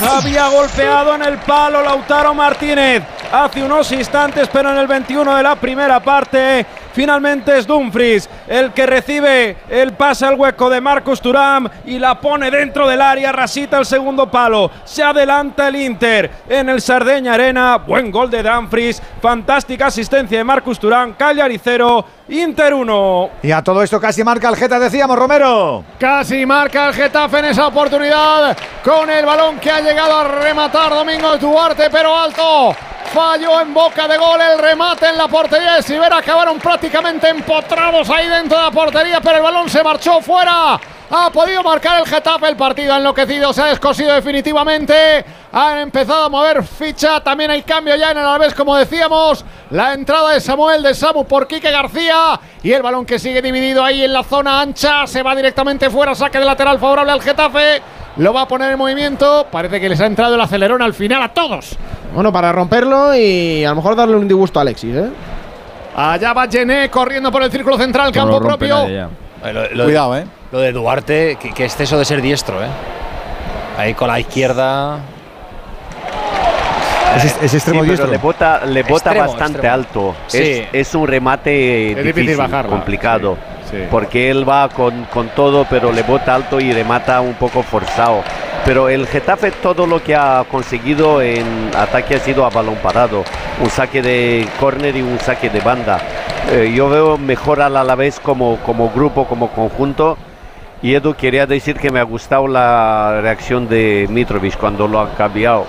Había golpeado en el palo Lautaro Martínez hace unos instantes, pero en el 21 de la primera parte. Finalmente es Dumfries el que recibe el pase al hueco de Marcus Turán y la pone dentro del área, rasita el segundo palo. Se adelanta el Inter en el Sardeña Arena. Buen gol de Dumfries, fantástica asistencia de Marcus Turán, Cagliari 0, Inter 1. Y a todo esto casi marca el Geta, decíamos, Romero. Casi marca el Getafe en esa oportunidad con el balón que ha llegado a rematar Domingos Duarte, pero alto. Falló en boca de gol el remate en la portería de Sivera. Acabaron prácticamente empotrados ahí dentro de la portería, pero el balón se marchó fuera. Ha podido marcar el Getafe, el partido ha enloquecido, se ha descosido definitivamente. Han empezado a mover ficha, también hay cambio ya en el Alavés, como decíamos. La entrada de Samuel de Samu por Quique García y el balón que sigue dividido ahí en la zona ancha se va directamente fuera, saque de lateral favorable al Getafe. Lo va a poner en movimiento. Parece que les ha entrado el acelerón al final a todos. Bueno, para romperlo y a lo mejor darle un disgusto a Alexis, ¿eh? Allá va Gené corriendo por el círculo central, campo propio. Cuidado, ¿eh? Lo de Duarte, que, que exceso de ser diestro, ¿eh? Ahí con la izquierda. Es, es extremo Sí, diestro. pero le bota, le bota Extremo, bastante extremo. alto. Sí. Es, es un remate Es difícil difícil, bajarla, complicado. sí, sí. Porque él va con, con todo, pero le bota alto y remata un poco forzado. Pero el Getafe todo lo que ha conseguido en ataque ha sido a balón parado. Un saque de córner y un saque de banda. Eh, yo veo mejor al Alavés como, como grupo, como conjunto. Y Edu quería decir que me ha gustado la reacción de Mitrovic cuando lo han cambiado.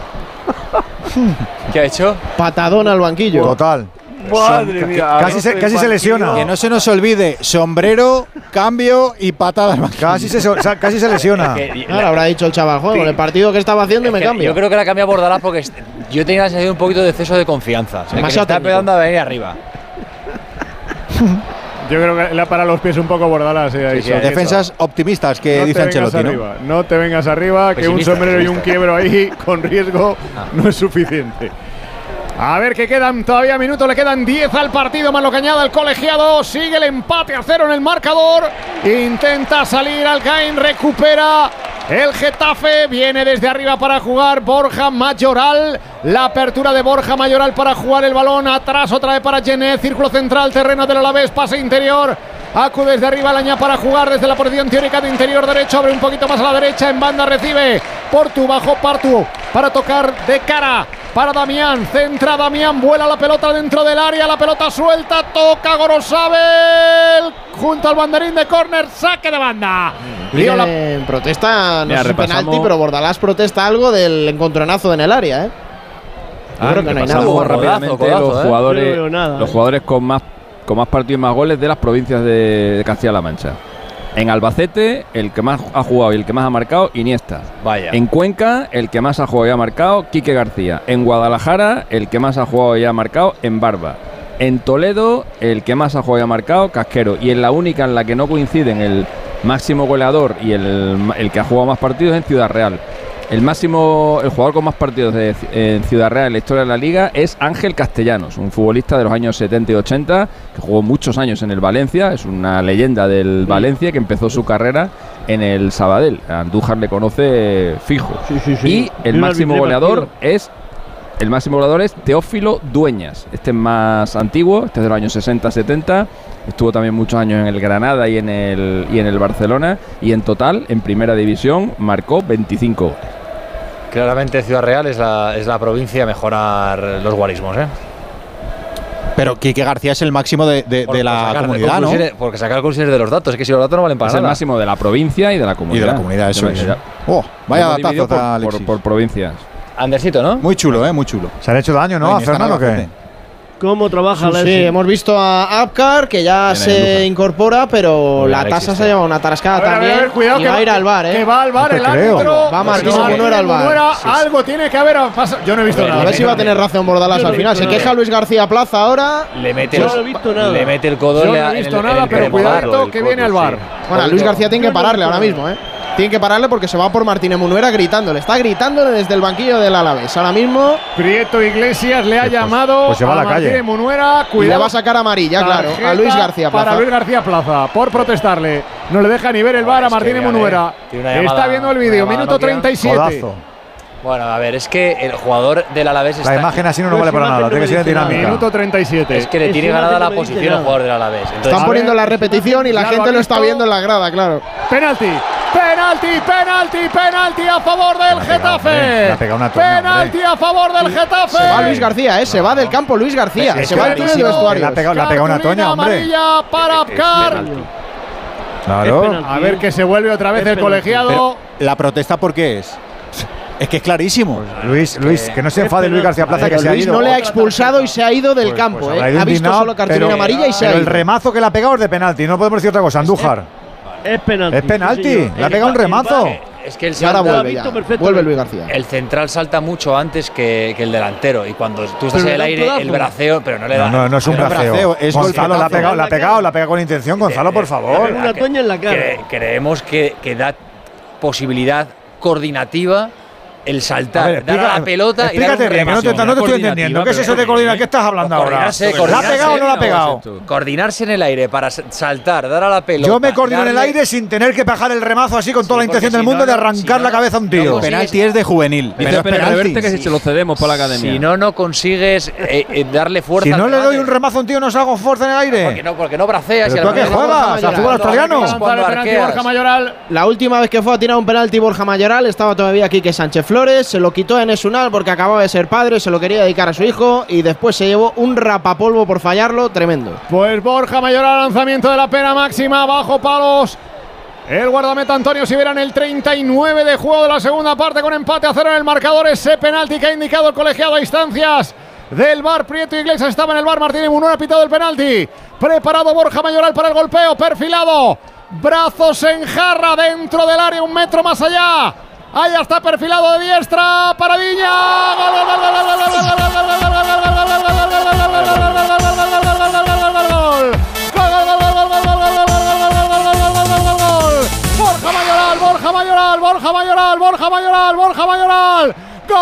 ¿Qué ha hecho? Patadón al banquillo. Total. Madre mía, casi se- casi se lesiona. Que no se nos olvide, sombrero, cambio y patada al. Casi se, o sea, casi se lesiona. Ahora habrá dicho el chaval, joder, con el partido que estaba haciendo y me cambio. Yo creo que la cambia Bordalás porque yo tenía la sensación de un poquito de exceso de confianza. O sea, que está técnico. a venir arriba. Yo creo que le ha parado los pies un poco Bordalas. eh, ha dicho, Defensas optimistas que no dice Ancelotti, ¿no? no te vengas arriba, que un Pesimista, sombrero y un quiebro ahí con riesgo no es suficiente. A ver que quedan todavía minutos, le quedan 10 al partido, más que el colegiado. Sigue el empate a cero en el marcador. Intenta salir Alcaín, recupera el Getafe. Viene desde arriba para jugar Borja Mayoral. La apertura de Borja Mayoral para jugar el balón. Atrás otra vez para Gené. Círculo central, terreno del Alavés, pase interior. Acu desde arriba Laña para jugar desde la posición teórica de interior derecho. Abre un poquito más a la derecha. En banda recibe Portu bajo Partu para tocar de cara para Damián. Centra Damián. Vuela la pelota dentro del área. La pelota suelta. Toca Gorosabel. Junto al banderín de córner. Saque de banda. Lío la- Bien, protesta, no Mira, si repasamos- penalti, pero Bordalás protesta algo del encontronazo en el área, ¿eh? Yo creo que no hay nada. Repasamos Codazo, rápidamente codazo, los ¿eh? Jugadores, no nada, los ¿eh? jugadores con más con más partidos y más goles de las provincias de, de Castilla-La Mancha. En Albacete, el que más ha jugado y el que más ha marcado, Iniesta. Vaya. En Cuenca, el que más ha jugado y ha marcado, Quique García. En Guadalajara, el que más ha jugado y ha marcado, en Barba. En Toledo, el que más ha jugado y ha marcado, Casquero. Y en la única en la que no coinciden el máximo goleador y el, el que ha jugado más partidos, en Ciudad Real. El máximo, el jugador con más partidos de, en Ciudad Real en la historia de la liga es Ángel Castellanos, un futbolista de los años 70 y 80 que jugó muchos años en el Valencia, es una leyenda del Valencia que empezó su carrera en el Sabadell. Andújar le conoce fijo. Sí, sí, sí. Y el máximo goleador es el máximo goleador es Teófilo Dueñas. Este es más antiguo, este es de los años 60-70. Estuvo también muchos años en el Granada y en el, y en el Barcelona. Y en total, en primera división, marcó 25 goles. Claramente Ciudad Real es la, es la provincia a mejorar los guarismos, ¿eh? Pero Quique García es el máximo de, de- de la sacar comunidad, ¿no? Porque sacar conclusiones de los datos, es que si los datos no valen para Es el nada. máximo de la provincia y de la comunidad. Y de la comunidad, eso es. Oh, vaya datazo, por, por- por provincias. Andersito, ¿no? Muy chulo, ¿eh? Muy chulo. Se han hecho daño, ¿no? Ay, ¿A Fernando o nada, qué? ¿Cómo trabaja Sí, la sí, hemos visto a Apcar que ya se incorpora, pero la tasa se lleva una tarascada A ver, también. a ver, cuidado y que va a ir al bar, ¿eh? Que va al bar No el árbitro. Va Martín Sí, Munuera al bar. Munuera, Sí, sí. Algo tiene que haber pasado. Yo no he visto A ver, A nada. ver si va a tener razón Bordalás no al final. Se queja nada. Luis García Plaza ahora. Le mete, Yo no he visto nada. le mete el codo Yo no he visto nada, pero cuidado que viene al bar. Bueno, Luis García tiene que pararle ahora mismo, ¿eh? Tiene que pararle porque se va por Martínez Munuera gritándole. Está gritándole desde el banquillo del Alavés. Ahora mismo Prieto Iglesias le ha llamado pues se va a la Martínez calle. Munuera. y le Cuidado. va a sacar amarilla, claro. A Luis García Plaza. Para Luis García Plaza, por protestarle. No le deja ni ver el bar a Martínez Munuera. una Está viendo el vídeo, minuto Nokia. 37. Codazo. Bueno, a ver, es que el jugador del Alavés está. La imagen así no nos Pues vale para nada, no tiene que ser dinámica. Minuto 37. Es que le tiene ganada la no posición el nada. jugador del Alavés. Entonces, Están poniendo ver, la repetición y la gente lo está viendo en la grada, claro. Penalti, penalti, penalti, penalti a favor del La pegado, Getafe. pegado penalti a favor del Getafe. Se va Luis García, ¿eh? Se va del campo Luis García. Es se va al túnel de ha pegado, le ha pegado una toña, hombre. amarilla para Apcar. Claro. A ver que se vuelve otra vez el colegiado. Pero, ¿La protesta por qué es? Es que es clarísimo. Luis, Luis, que no se enfade Luis García Plaza, que se ha Luis ido. no le ha expulsado y se ha ido del Pues- campo, pues ¿eh? ido Ha visto solo cartulina pero- amarilla y se ha Pero el ido. remazo que le ha pegado es de penalti, no podemos decir otra cosa. Andújar. Es penalti. Es penalti, sí, le ha pegado un remazo. Es que el ahora vuelve ya. Vuelve Luis García. El central salta mucho antes que, que el delantero. Y cuando tú estás Pero en el aire, el braceo, pero no le da. No, no, no es un braceo. braceo, es Gonzalo la ha pegado, la ha pegado, la ha pegado con intención. Gonzalo, por favor. Una toña en la cara. Cre- creemos que, que da posibilidad coordinativa el saltar, dar a la pelota y dar un explícate que no te, remazo. no te estoy entendiendo. ¿Qué es eso de coordinar? ¿Qué estás hablando ahora? ¿La ha pegado o no la ha pegado? Coordinarse en el aire para saltar, dar a la pelota. Yo me coordino en el aire sin tener que bajar el remazo así con toda la intención del si mundo no, de arrancar si la no, cabeza a un tío. Penalti es de juvenil. Dice Reverte que se lo cedemos por la academia. Si no, no consigues eh, eh, darle fuerza. Si no le doy un remazo a un tío, no salgo fuerza en el aire. Porque no, porque no braceas. ¿Pero y tú al a qué juegas? ¿Al fútbol australiano? La última vez que fue a tirar un penalti Borja Mayoral estaba todavía Quique Sánchez Flores. Se lo quitó en Esunal porque acababa de ser padre, se lo quería dedicar a su hijo y después se llevó un rapapolvo por fallarlo tremendo. Pues Borja Mayoral, lanzamiento de la pena máxima, bajo palos. El guardameta Antonio Sivera en el 39 de juego de la segunda parte con empate a cero en el marcador. Ese penalti que ha indicado el colegiado a instancias del bar. Prieto Iglesias estaba en el bar. Martínez Munora pitado el penalti. Preparado Borja Mayoral para el golpeo. Perfilado. Brazos en jarra dentro del área, un metro más allá. Ahí está perfilado de diestra para Viña. Borja Mayoral, Borja Mayoral, Borja Mayoral, Borja Mayoral, Borja Mayoral. ¡Gol!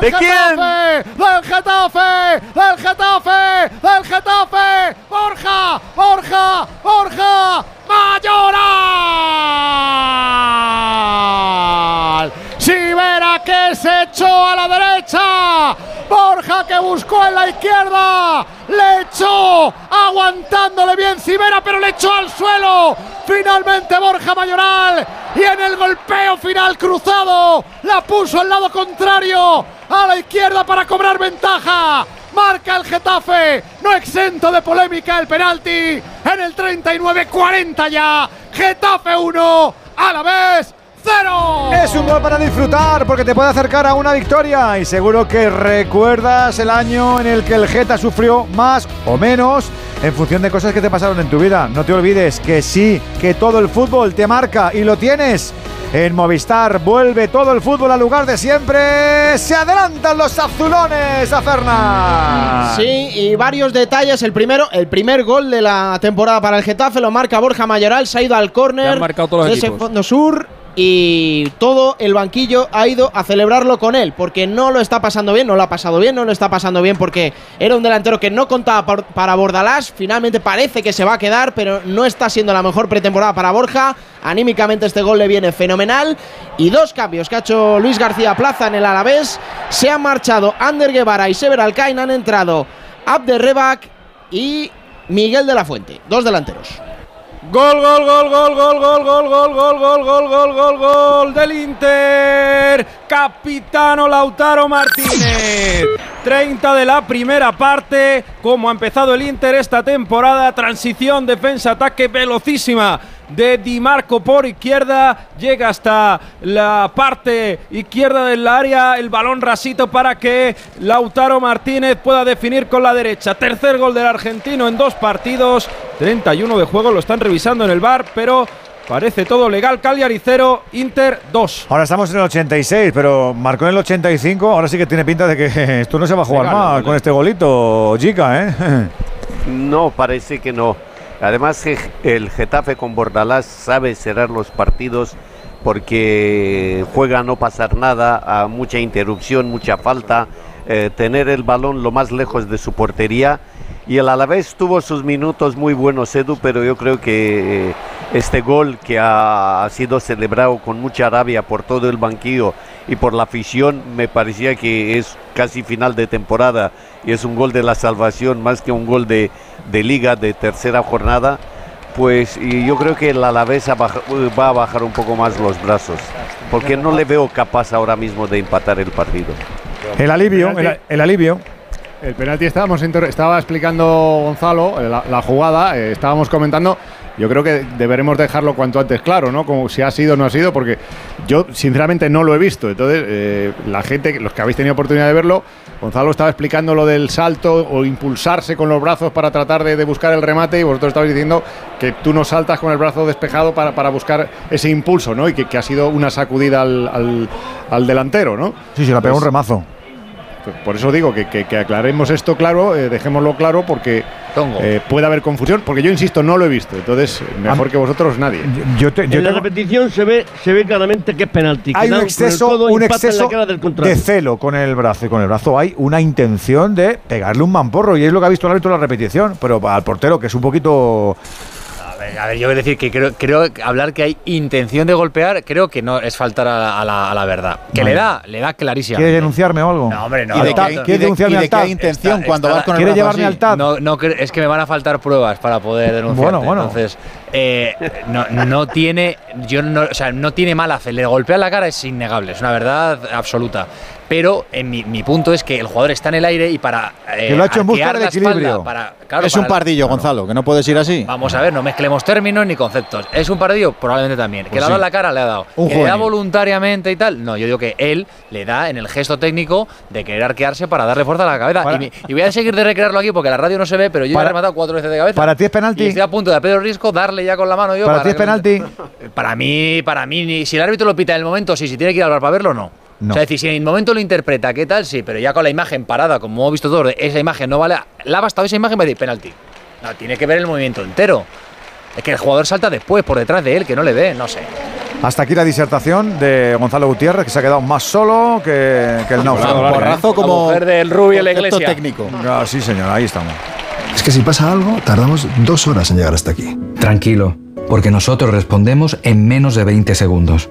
¿De quién? ¡Borja! ¡Borja! ¡Borja! ¡Mayoral! Echó a la derecha. Borja que buscó en la izquierda. Le echó aguantándole bien Sivera, pero le echó al suelo. Finalmente Borja Mayoral. Y en el golpeo final cruzado la puso al lado contrario. A la izquierda para cobrar ventaja. Marca el Getafe. No exento de polémica el penalti. En el 39-40 ya. Getafe 1. A la vez. ¡Cero! Es un gol para disfrutar porque te puede acercar a una victoria y seguro que recuerdas el año en el que el Geta sufrió más o menos en función de cosas que te pasaron en tu vida. No te olvides que sí, que todo el fútbol te marca y lo tienes. En Movistar vuelve todo el fútbol al lugar de siempre. Se adelantan los azulones a Fernández. Sí, y varios detalles. El primero, el primer gol de la temporada para el Getafe lo marca Borja Mayoral. Se ha ido al córner han marcado todos los de ese equipos. fondo sur y todo el banquillo ha ido a celebrarlo con él porque no lo está pasando bien, no lo ha pasado bien, no lo está pasando bien porque era un delantero que no contaba para Bordalás. Finalmente parece que se va a quedar, pero no está siendo la mejor pretemporada para Borja. Anímicamente este gol le viene fenomenal. Y dos cambios que ha hecho Luis García Plaza en el Alavés. Se han marchado Ander Guevara y Sever Alcain. Han entrado Abderrebak y Miguel de la Fuente. Dos delanteros. Gol, gol, gol, gol, gol, gol, gol, gol, gol, gol, gol, gol, gol, gol del Inter. Capitano Lautaro Martínez. 30 de la primera parte. Como ha empezado el Inter esta temporada. Transición, defensa, ataque velocísima de Di Marco por izquierda. Llega hasta la parte izquierda del área. El balón rasito para que Lautaro Martínez pueda definir con la derecha. Tercer gol del argentino en dos partidos. 31 de juego, lo están revisando en el bar, pero parece todo legal. Cagliari 0, Inter 2. Ahora estamos en el 86, pero marcó en el 85. Ahora sí que tiene pinta de que esto no se va a jugar Legal, más legal. con este golito, chica, ¿eh? No, parece que no. Además, el Getafe con Bordalás sabe cerrar los partidos porque juega a no pasar nada, a mucha interrupción, mucha falta, eh, tener el balón lo más lejos de su portería. Y el Alavés tuvo sus minutos muy buenos, Edu, pero yo creo que eh, este gol que ha sido celebrado con mucha rabia por todo el banquillo y por la afición, me parecía que es casi final de temporada y es un gol de la salvación más que un gol de, de liga de tercera jornada. Pues y yo creo que el Alavés va a bajar un poco más los brazos, porque no le veo capaz ahora mismo de empatar el partido. El alivio, el, alivio. El penalti estábamos estaba explicando Gonzalo eh, la, la jugada, eh, estábamos comentando. Yo creo que deberemos dejarlo cuanto antes claro, ¿no? Como si ha sido o no ha sido, porque yo sinceramente no lo he visto. Entonces, eh, la gente, los que habéis tenido oportunidad de verlo, Gonzalo estaba explicando lo del salto o impulsarse con los brazos para tratar de, de buscar el remate y vosotros estabais diciendo que tú no saltas con el brazo despejado para, para buscar ese impulso, ¿no? Y que, que ha sido una sacudida al, al- al delantero, ¿no? Sí, sí, la pegó Pues- un remazo. Por eso digo que, que- que aclaremos esto claro, eh, dejémoslo claro porque eh, puede haber confusión, porque yo insisto, no lo he visto, entonces mejor que vosotros nadie. Yo te- yo en la tengo- repetición se ve, se ve claramente que es penalti. que hay un exceso, un exceso de celo con el brazo y con el brazo hay una intención de pegarle un mamporro y es lo que ha visto el árbitro en la repetición, pero al portero que es un poquito A ver, yo voy a decir que creo, creo que hablar que hay intención de golpear, creo que no es faltar a, la- a la, a la verdad. Que Vale. le da, le da clarísima. ¿Quiere denunciarme o algo? No, hombre, no. ¿Y de no, no. de- denunciarme al TAD? Está- cuando vas con el ¿Quiere brazo llevarme así? al TAD? No, no, es que me van a faltar pruebas para poder denunciar. Bueno, bueno. Entonces, eh, no, no tiene, yo no, o sea, no tiene mala fe. Le golpea la cara es innegable, es una verdad absoluta. Pero en mi, mi punto es que el jugador está en el aire y para eh, Que lo ha hecho en busca del equilibrio. para- claro, es un para- pardillo, Gonzalo, que no puedes ir así. Vamos a ver, no mezclemos términos ni conceptos. ¿Es un partido? Probablemente también. ¿Que Pues le ha dado la cara? Le ha dado. Un ¿Que le da voluntariamente y tal? No, yo digo que él le da en el gesto técnico de querer arquearse para darle fuerza a la cabeza. Y, voy a seguir de recrearlo aquí porque la radio no se ve, pero yo Para- he rematado cuatro veces de cabeza. ¿Para ti es penalti? Y estoy a punto de a Pedro Risco darle ya con la mano yo. ¿Para ti es penalti? Para mí, para mí, ni- si el árbitro lo pita en el momento, sí, si tiene que ir al bar para verlo, no. No. O sea, es decir, si en el momento lo interpreta, ¿qué tal? Sí, pero ya con la imagen parada, como hemos visto todos, de esa imagen no vale. La ha bastado esa imagen para decir penalti. No, tiene que ver el movimiento entero. Es que el jugador salta después, por detrás de él, que no le ve, no sé. Hasta aquí la disertación de Gonzalo Gutiérrez, que se ha quedado más solo que, que el náufrago. Un porrazo como mujer del Rubio la iglesia. técnico. Ah, sí, señor, ahí estamos. Es que si pasa algo, tardamos dos horas en llegar hasta aquí. Tranquilo, porque nosotros respondemos en menos de 20 segundos.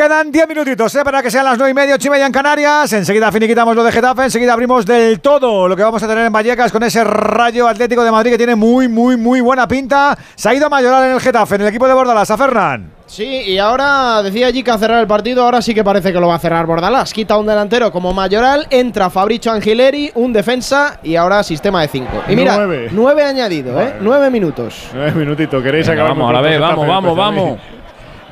Quedan 10 minutitos ¿eh? para que sean las 9 y media, 8 y media en Canarias. Enseguida finiquitamos lo de Getafe, enseguida abrimos del todo lo que vamos a tener en Vallecas con ese rayo Atlético de Madrid que tiene muy, muy, muy buena pinta. Se ha ido a Mayoral en el Getafe, en el equipo de Bordalás, a Fernán. Sí, y ahora decía allí que a cerrar el partido, ahora sí que parece que lo va a cerrar Bordalás. Quita un delantero como Mayoral, entra Fabricio Angileri, un defensa y ahora sistema de 5. Y mira, Nueve. nueve añadido, ¿eh? Nueve minutos. Nueve minutitos, queréis Venga, acabar vamos, a la vez, vamos, vamos, vamos.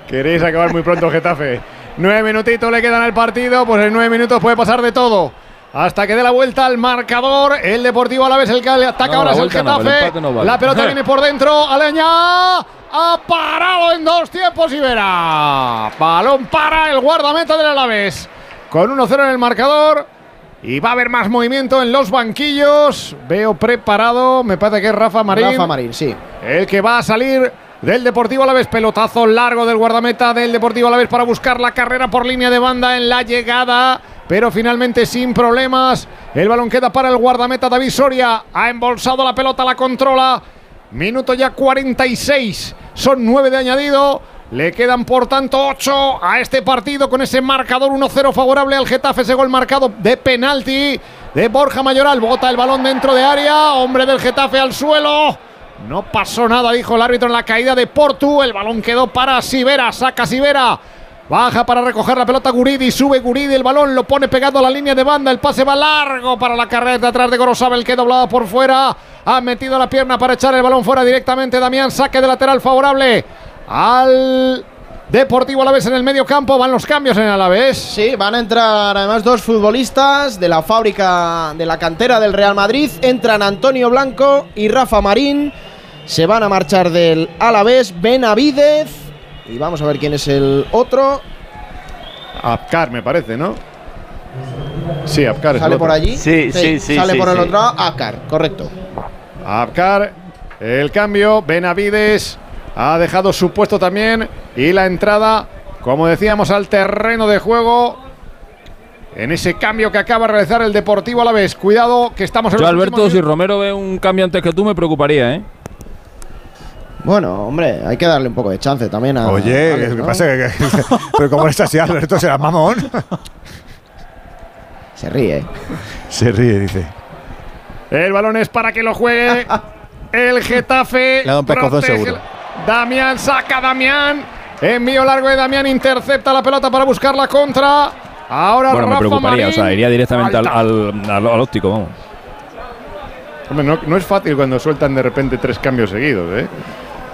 Queréis acabar muy pronto, Getafe. Nueve minutitos le quedan al partido, pues en nueve minutos puede pasar de todo. Hasta que dé la vuelta al marcador, el Deportivo a la vez el que ataca No, ahora es el vuelta no, el Getafe. empate no vale. La pelota viene por dentro, Aleña ha parado en dos tiempos y verá. Balón para el guardameta del Alavés. Con 1-0 en el marcador. Y va a haber más movimiento en los banquillos. Veo preparado, me parece que es Rafa Marín. Rafa Marín, sí. El que va a salir del Deportivo Alavés. Pelotazo largo del guardameta del Deportivo Alavés para buscar la carrera por línea de banda en la llegada. Pero finalmente sin problemas. El balón queda para el guardameta David Soria. Ha embolsado la pelota, la controla. Minuto ya 46. Son 9 de añadido. Le quedan por tanto 8 a este partido con ese marcador 1-0 favorable al Getafe. Ese gol marcado de penalti de Borja Mayoral. Bota el balón dentro de área. Hombre del Getafe al suelo. No pasó nada, dijo el árbitro en la caída de Portu. El balón quedó para Sivera. Saca Sivera. Baja para recoger la pelota Guridi. Sube Guridi. El balón lo pone pegado a la línea de banda. El pase va largo para la carrera de atrás de Gorosabel. Que doblada por fuera. Ha metido la pierna para echar el balón fuera directamente. Damián saque de lateral favorable al Deportivo Alavés en el medio campo. Van los cambios en Alavés. Sí, van a entrar además dos futbolistas de la fábrica de la cantera del Real Madrid. Entran Antonio Blanco y Rafa Marín. Se van a marchar del Alavés Benavidez. Y vamos a ver quién es el otro. Apcar, me parece, ¿no? Sí, Apcar. es ¿Sale el por otro. allí? Sale por el otro lado. Akar, correcto. Apcar, el cambio, Benavides ha dejado su puesto también y la entrada, como decíamos, al terreno de juego en ese cambio que acaba de realizar el Deportivo a la vez. Cuidado que estamos en Yo, Alberto, últimos si Romero ve un cambio antes que tú, me preocuparía, ¿eh? Bueno, hombre, hay que darle un poco de chance también a. Oye, Alex, ¿qué ¿no? pasa? Que- que- Pero ¿cómo estás así, Alberto? ¿Será mamón? Se ríe. Se ríe, dice. El balón es para que lo juegue el Getafe. Le ha dado un pescozón seguro. Damián saca Damián. Envío largo de Damián. Intercepta la pelota para buscar la contra. Ahora Bueno, me Rafa preocuparía, Marín. o sea, iría directamente al, al, al- al óptico, vamos. Hombre, no, no es fácil cuando sueltan de repente tres cambios seguidos, ¿eh?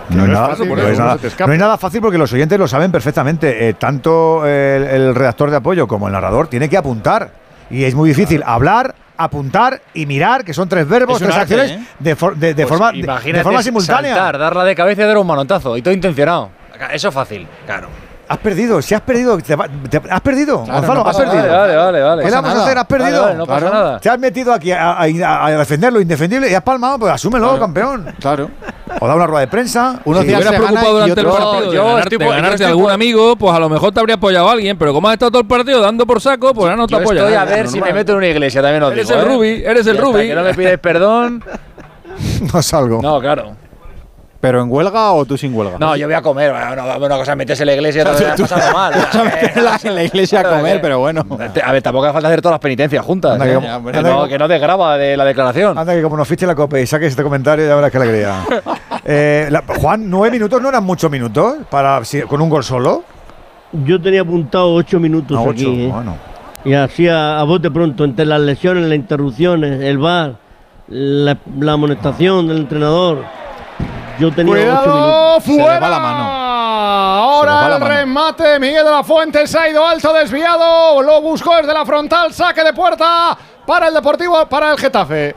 No es, no es nada, fácil, es nada- no es nada fácil porque los oyentes lo saben perfectamente. Eh, tanto el, el redactor de apoyo como el narrador tiene que apuntar. Y es muy difícil hablar, apuntar y mirar, que son tres verbos, tres arte, acciones ¿eh? de, for- de- de Pues forma, de forma simultánea. Saltar, darla de cabeza y dar un manotazo. Y todo intencionado. Eso es fácil, claro. Has perdido, si has perdido, te va- te- has perdido, Claro, Gonzalo, no has perdido. nada. Vale, vale, vale. ¿Qué vamos a hacer? Has Vale, perdido. vale, no pasa nada. Te has metido aquí a, a- a- a defender lo indefendible y has palmado, pues asúmelo, campeón. Claro. O da una rueda de prensa. si te hubieras preocupado durante el partido de, ganar- de ganarte algún amigo, pues a lo mejor te habría apoyado alguien, pero como has estado todo el partido dando por saco, pues ya no te Yo apoya. estoy a ver si me meto en una iglesia, también os Eres digo, el ¿eh? Rubi, eres el Rubi. que no me pides perdón. No salgo. No, claro. ¿Pero en huelga o tú sin huelga? No, yo voy a comer. Una, una cosa es meterse en la iglesia y otra cosa es pasarlo mal. en la iglesia a comer, pero bueno. A ver, tampoco hace falta hacer todas las penitencias juntas. Anda, ¿eh? que- anda, no, que- que no desgraba de la declaración. Anda que como nos fiche la copa y saques este comentario, ya verás qué alegría. Eh, la- Juan, nueve minutos no eran muchos minutos para si- con un gol solo. Yo tenía apuntado ocho minutos Ah, ocho, aquí. ¿eh? bueno. Y así a, a bote pronto, entre las lesiones, las interrupciones, el VAR, la, la amonestación del entrenador. Yo tenía ocho Cuidado, minutos. fuera. Ahora el remate. Miguel de la Fuente se ha ido alto, desviado. Lo buscó desde la frontal. Saque de puerta para el Deportivo, para el Getafe.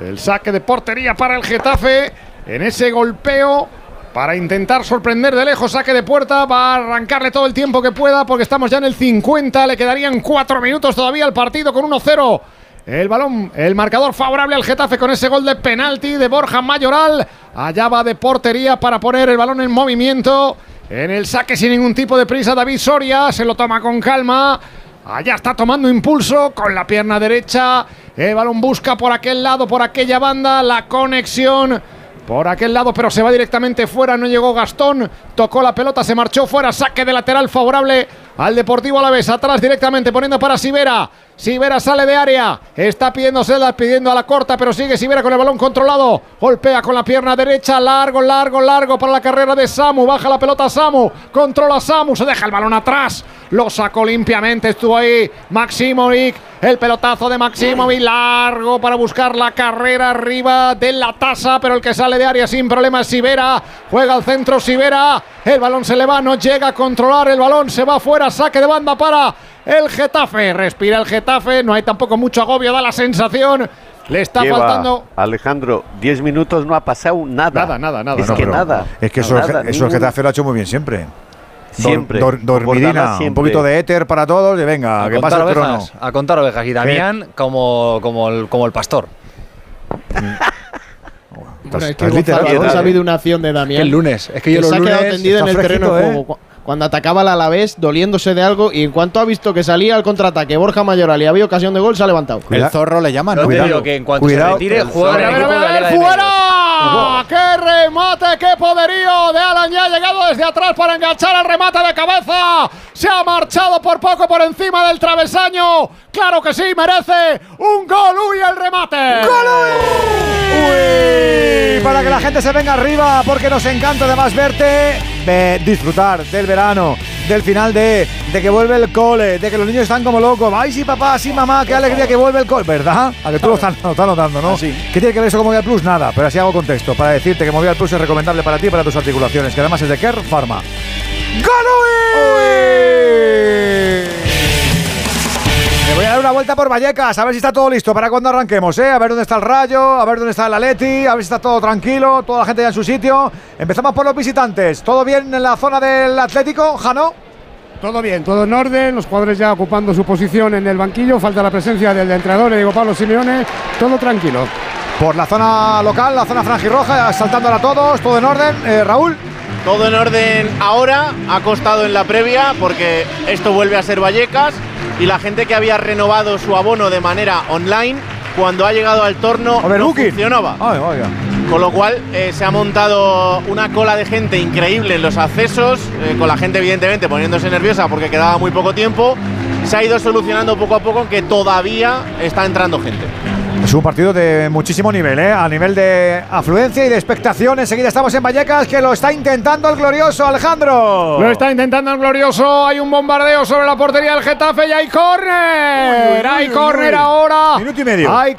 El saque de portería para el Getafe. En ese golpeo. Para intentar sorprender de lejos, saque de puerta, va a arrancarle todo el tiempo que pueda porque estamos ya en el 50, le quedarían cuatro minutos todavía al partido con 1-0. El balón, el marcador favorable al Getafe con ese gol de penalti de Borja Mayoral. Allá va de portería para poner el balón en movimiento. En el saque sin ningún tipo de prisa David Soria. Se lo toma con calma. Allá está tomando impulso con la pierna derecha. El balón busca por aquel lado, por aquella banda. La conexión por aquel lado, pero se va directamente fuera. No llegó Gastón. Tocó la pelota, se marchó fuera. Saque de lateral favorable al Deportivo Alavés. Atrás directamente poniendo para Sivera. Sivera sale de área. Está pidiendo pidiendo a la corta, pero sigue Sivera con el balón controlado. Golpea con la pierna derecha. Largo, largo, largo para la carrera de Samu. Baja la pelota Samu. Controla Samu. Se deja el balón atrás. Lo sacó limpiamente. Estuvo ahí Maximovic. El pelotazo de Maximovic. Largo para buscar la carrera arriba de la tasa. Pero el que sale de área sin problema es Sivera. Juega al centro Sivera. El balón se le va. No llega a controlar el balón. Se va fuera. Saque de banda para el Getafe. Respira el Getafe. No hay tampoco mucho agobio. Da la sensación. Le está Lleva, faltando. Alejandro, 10 minutos no ha pasado nada. Nada, nada, nada. Es que pero nada. Es que No, eso, el nada, eso el Getafe lo ha hecho muy bien siempre. Siempre. dor- dormidina, un poquito de éter para todos y venga, a que pasa contar el trono. ovejas. A contar ovejas. Y Damián como, como, el, como el pastor. Bueno, es que ¿eh? ha habido una acción de Damián. Que el lunes. Es que yo los se ha quedado lunes tendido en el terreno juego. Cu- Cuando atacaba al Alavés, doliéndose de algo, y en cuanto ha visto que salía al contraataque Borja Mayoral y había ocasión de gol, se ha levantado. El zorro le llaman, No ¿no? te digo que en cuanto Cuidado. se retire, juega ¡Fuera! ¡Qué remate, qué poderío de Alan! Ya ha llegado desde atrás para enganchar el remate de cabeza. Se ha marchado por poco por encima del travesaño. ¡Claro que sí! ¡Merece un gol! ¡Uy, el remate! Uy, para que la gente se venga arriba, porque nos encanta además verte, ve- disfrutar del verano, del final de, de que vuelve el cole, de que los niños están como locos. Ay, sí, papá, sí, mamá, qué alegría que vuelve el cole. ¿Verdad? A que tú lo estás, lo estás notando, ¿no? ¿Qué tiene que ver eso con Movial Plus? Nada, pero así hago contexto para decirte que Movial Plus es recomendable para ti y para tus articulaciones, que además es de Care Pharma. Me voy a dar una vuelta por Vallecas, a ver si está todo listo para cuando arranquemos, ¿eh? A ver dónde está el Rayo, a ver dónde está el Atleti, a ver si está todo tranquilo, toda la gente ya en su sitio. Empezamos por los visitantes. ¿Todo bien en la zona del Atlético, Jano? Todo bien, todo en orden, los jugadores ya ocupando su posición en el banquillo, falta la presencia del entrenador, Diego Pablo Simeone, todo tranquilo. Por la zona local, la zona franjirroja, saltándola a todos, todo en orden. Eh, Raúl. Todo en orden ahora, ha costado en la previa porque esto vuelve a ser Vallecas y la gente que había renovado su abono de manera online, cuando ha llegado al torno no funcionaba. Ay. Con lo cual eh, se ha montado una cola de gente increíble en los accesos, eh, con la gente evidentemente poniéndose nerviosa porque quedaba muy poco tiempo. Se ha ido solucionando poco a poco que todavía está entrando gente. Es un partido de muchísimo nivel, ¿eh? A nivel de afluencia y de expectación. Enseguida estamos en Vallecas, que lo está intentando el glorioso Alejandro. Lo está intentando el glorioso. Hay un bombardeo sobre la portería del Getafe y hay córner. Hay córner ahora. Minuto y medio. Hay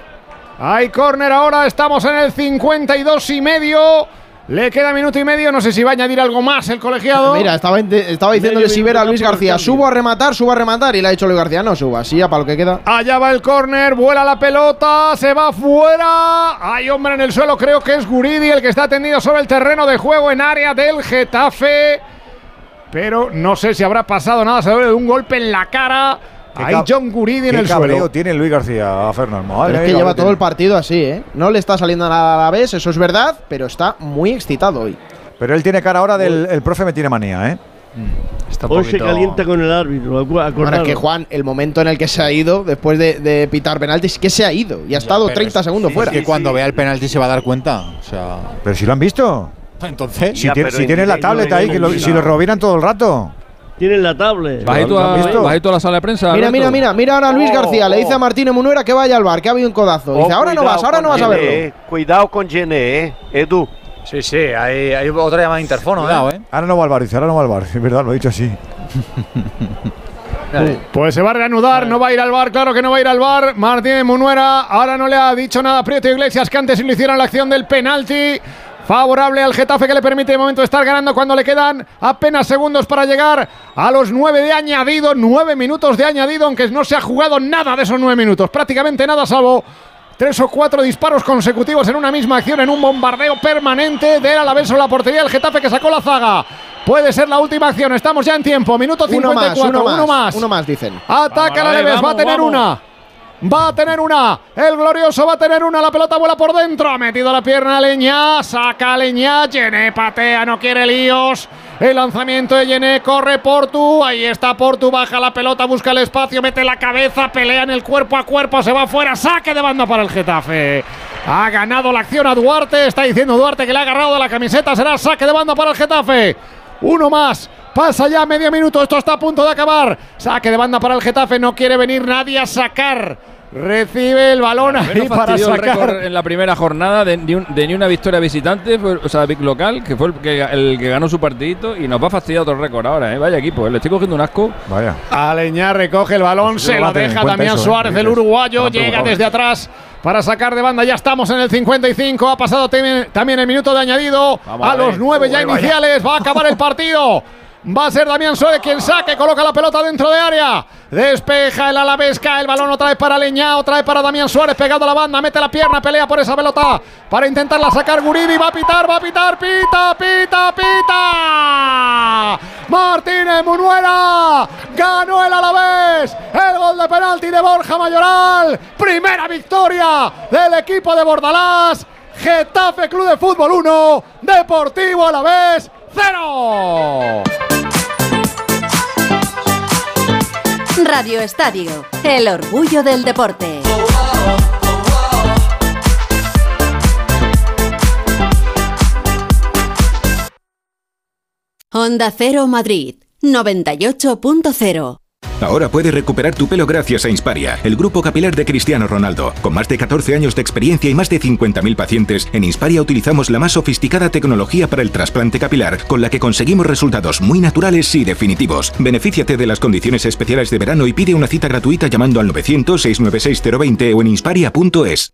Hay córner ahora, estamos en el 52 y medio. Le queda minuto y medio, no sé si va a añadir algo más el colegiado. Mira, estaba, estaba diciéndole si ver a Luis García, subo a rematar, subo a rematar, y le ha dicho Luis García, no suba, así ya para lo que queda. Allá va el córner, vuela la pelota, se va fuera. Hay hombre en el suelo, creo que es Guridi el que está tendido sobre el terreno de juego en área del Getafe. Pero no sé si habrá pasado nada, se ve de un golpe en la cara. Hay John Guridi en el suelo. tiene Luis García a Fernando. es que lleva todo el partido así, ¿eh? No le está saliendo nada a la vez, eso es verdad, pero está muy excitado hoy. Pero él tiene cara ahora del el profe me tiene manía, ¿eh? Está Hoy se calienta con el árbitro. Bueno, es que Juan, el momento en el que se ha ido, después de, pitar penaltis, que se ha ido y ha estado 30 segundos fuera. Es que cuando vea el penalti se va a dar cuenta. O sea, pero si lo han visto. Entonces, si, tiene, la tablet ahí, que si lo robinan todo el rato. Tienen la tablet. Bajito a, la sala de prensa. Mira, mira, mira, mira ahora Luis García. Le dice a Martínez Munuera que vaya al bar, que ha habido un codazo. Dice, ahora no vas, ahora no vas a verlo. Cuidado con Gené, eh, Edu. Sí, sí, hay, hay otra llamada de interfono. ¿eh? ¿eh? Ahora no va al bar, dice, ahora no va al bar. Es verdad, lo he dicho así. Pues se va a reanudar, no va a ir al bar, claro que no va a ir al bar. Martínez Munuera ahora no le ha dicho nada a Prieto Iglesias que antes le hicieron la acción del penalti favorable al Getafe que le permite de momento estar ganando cuando le quedan apenas segundos para llegar a los nueve de añadido, nueve minutos de añadido, aunque no se ha jugado nada de esos nueve minutos, prácticamente nada, salvo tres o cuatro disparos consecutivos en una misma acción, en un bombardeo permanente de Alavés o la portería del Getafe que sacó la zaga. Puede ser la última acción, estamos ya en tiempo, minuto 54, uno más, uno más, uno más, dicen. Ataca la Alaves, va a tener una. Va a tener una. El glorioso va a tener una. La pelota vuela por dentro. Ha metido la pierna Leña. Saca Leña. Llené patea. No quiere líos. El lanzamiento de Llené. Corre Portu. Ahí está Portu. Baja la pelota. Busca el espacio. Mete la cabeza. Pelea en el cuerpo a cuerpo. Se va fuera. Saque de banda para el Getafe. Ha ganado la acción a Duarte. Está diciendo Duarte que le ha agarrado la camiseta. Será saque de banda para el Getafe. Uno más. Pasa ya medio minuto. Esto está a punto de acabar. Saque de banda para el Getafe. No quiere venir nadie a sacar. Recibe el balón ahí para sacar. en la primera jornada de, ni una victoria visitante, o sea, local, que fue el que, el que ganó su partidito y nos va a fastidiar otro récord ahora, ¿eh? Vaya equipo, ¿eh? le estoy cogiendo un asco. Vaya. Aleñar recoge el balón, se lo deja Damián ¿eh? Suárez, el uruguayo, llega desde atrás para sacar de banda. Ya estamos en el 55. Ha pasado también, el minuto de añadido a, los nueve ya iniciales. Va a acabar el partido. Va a ser Damián Suárez quien saque, coloca la pelota dentro de área. Despeja el Alavesca, el balón otra vez para Leña, otra vez para Damián Suárez, pegado a la banda, mete la pierna, pelea por esa pelota para intentarla sacar Guridi. Va a pitar, va a pitar, pita, pita, pita. Martínez Munuera ganó el Alavés. El gol de penalti de Borja Mayoral. Primera victoria del equipo de Bordalás. Getafe Club de Fútbol 1, Deportivo Alavés 0. Radio Estadio, el orgullo del deporte. Honda Cero Madrid, 98.0. Ahora puedes recuperar tu pelo gracias a Insparia, el grupo capilar de Cristiano Ronaldo. Con más de 14 años de experiencia y más de 50.000 pacientes, en Insparia utilizamos la más sofisticada tecnología para el trasplante capilar, con la que conseguimos resultados muy naturales y definitivos. Benefíciate de las condiciones especiales de verano y pide una cita gratuita llamando al 900 696 020 o en insparia.es.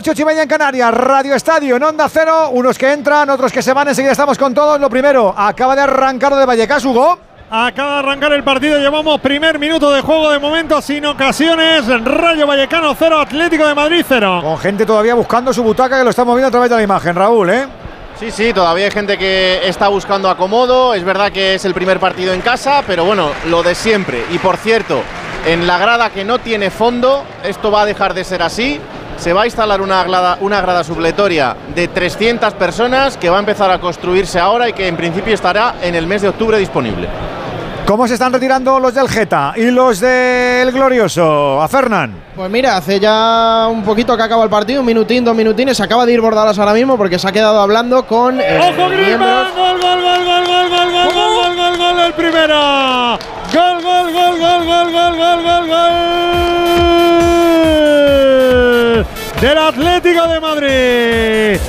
Ocho y media en Canarias, Radio Estadio en Onda Cero, unos que entran, otros que se van, enseguida estamos con todos. Lo primero, acaba de arrancar de Vallecas, Hugo. Acaba de arrancar el partido, llevamos primer minuto de juego de momento sin ocasiones. Rayo Vallecano 0, Atlético de Madrid 0. Con gente todavía buscando su butaca que lo estamos viendo a través de la imagen, Raúl, ¿eh? Sí, sí, todavía hay gente que está buscando acomodo. Es verdad que es el primer partido en casa, pero bueno, lo de siempre. Y por cierto, en la grada que no tiene fondo, esto va a dejar de ser así se va a instalar una grada, una grada supletoria de 300 personas que va a empezar a construirse ahora y que en principio estará en el mes de octubre disponible. ¿Cómo se están retirando los del Geta y los del Glorioso? A Fernán. Pues mira, hace ya un poquito que acaba el partido, un minutín, dos minutines, se acaba de ir Bordalas ahora mismo porque se ha quedado hablando con eh, ¡Ojo, Griezmann! miembros- ¡Gol, gol, gol, gol, gol, gol, gol, gol, gol, gol, gol, el primera! ¡Gol, gol, gol, gol, gol, gol, gol, gol, gol! Atlético de Madrid.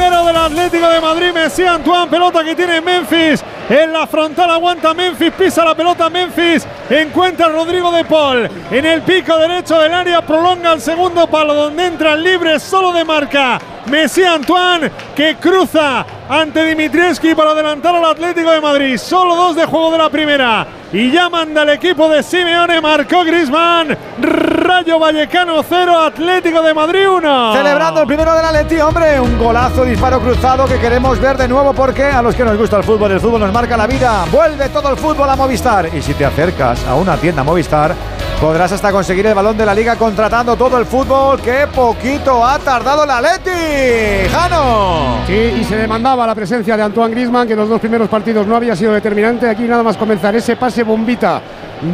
Primero del Atlético de Madrid, Messi Antoine, pelota que tiene Memphis. En la frontal aguanta Memphis, pisa la pelota Memphis. Encuentra Rodrigo de Paul. En el pico derecho del área prolonga el segundo palo donde entra libre solo de marca. Messi Antoine que cruza ante Dimitrievski para adelantar al Atlético de Madrid. Solo dos de juego de la primera. Y ya manda el equipo de Simeone, marcó Grisman. Rayo Vallecano 0, Atlético de Madrid 1. Celebrando el primero del Atleti, hombre, un golazo, disparo cruzado que queremos ver de nuevo porque a los que nos gusta el fútbol, el fútbol nos marca la vida. Vuelve todo el fútbol a Movistar y si te acercas a una tienda Movistar podrás hasta conseguir el balón de la liga contratando todo el fútbol que poquito ha tardado el Atleti. Jano. Sí, y se demandaba la presencia de Antoine Griezmann, que en los dos primeros partidos no había sido determinante. Aquí nada más comenzar ese pase bombita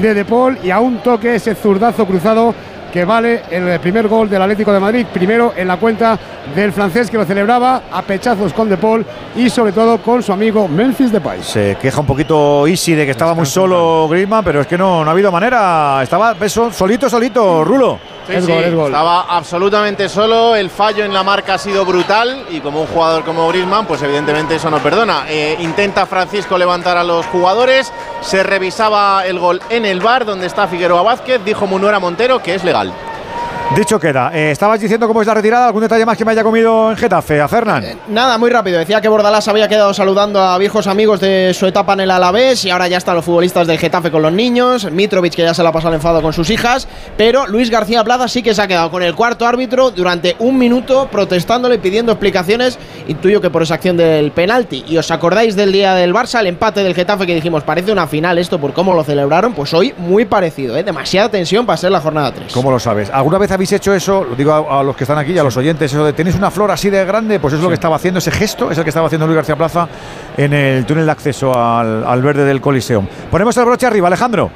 de De Paul y a un toque ese zurdazo cruzado que vale el primer gol del Atlético de Madrid. Primero en la cuenta del francés que lo celebraba a pechazos con De Paul y sobre todo con su amigo Memphis Depay. Se queja un poquito Easy de que estaba muy solo Griezmann, pero es que no, no ha habido manera. Estaba solito, solito, Rulo. Sí, sí, Estaba absolutamente solo. El fallo en la marca ha sido brutal. Y como un jugador como Griezmann, pues evidentemente eso no perdona. Eh, intenta Francisco levantar a los jugadores. Se revisaba el gol en el bar donde está Figueroa Vázquez. Dijo Munuera Montero que es legal. Dicho queda. Eh, estabas diciendo cómo es la retirada. ¿Algún detalle más que me haya comido en Getafe? A Fernán. Nada, muy rápido. Decía que Bordalás había quedado saludando a viejos amigos de su etapa en el Alavés y ahora ya están los futbolistas del Getafe con los niños. Mitrovic que ya se la ha pasado el enfado con sus hijas. Pero Luis García Plaza sí que se ha quedado con el cuarto árbitro durante un minuto protestándole, pidiendo explicaciones. Intuyo que por esa acción del penalti. Y os acordáis del día del Barça, el empate del Getafe que dijimos parece una final esto por cómo lo celebraron. Pues hoy muy parecido, ¿eh? demasiada tensión para ser la jornada 3. ¿Cómo lo sabes? ¿Alguna vez habéis hecho eso? Lo digo a, a los que están aquí y a los oyentes, eso de tenéis una flor así de grande, pues eso es lo que estaba haciendo, ese gesto es el que estaba haciendo Luis García Plaza en el túnel de acceso al, al verde del Coliseum. Ponemos el broche arriba, Alejandro.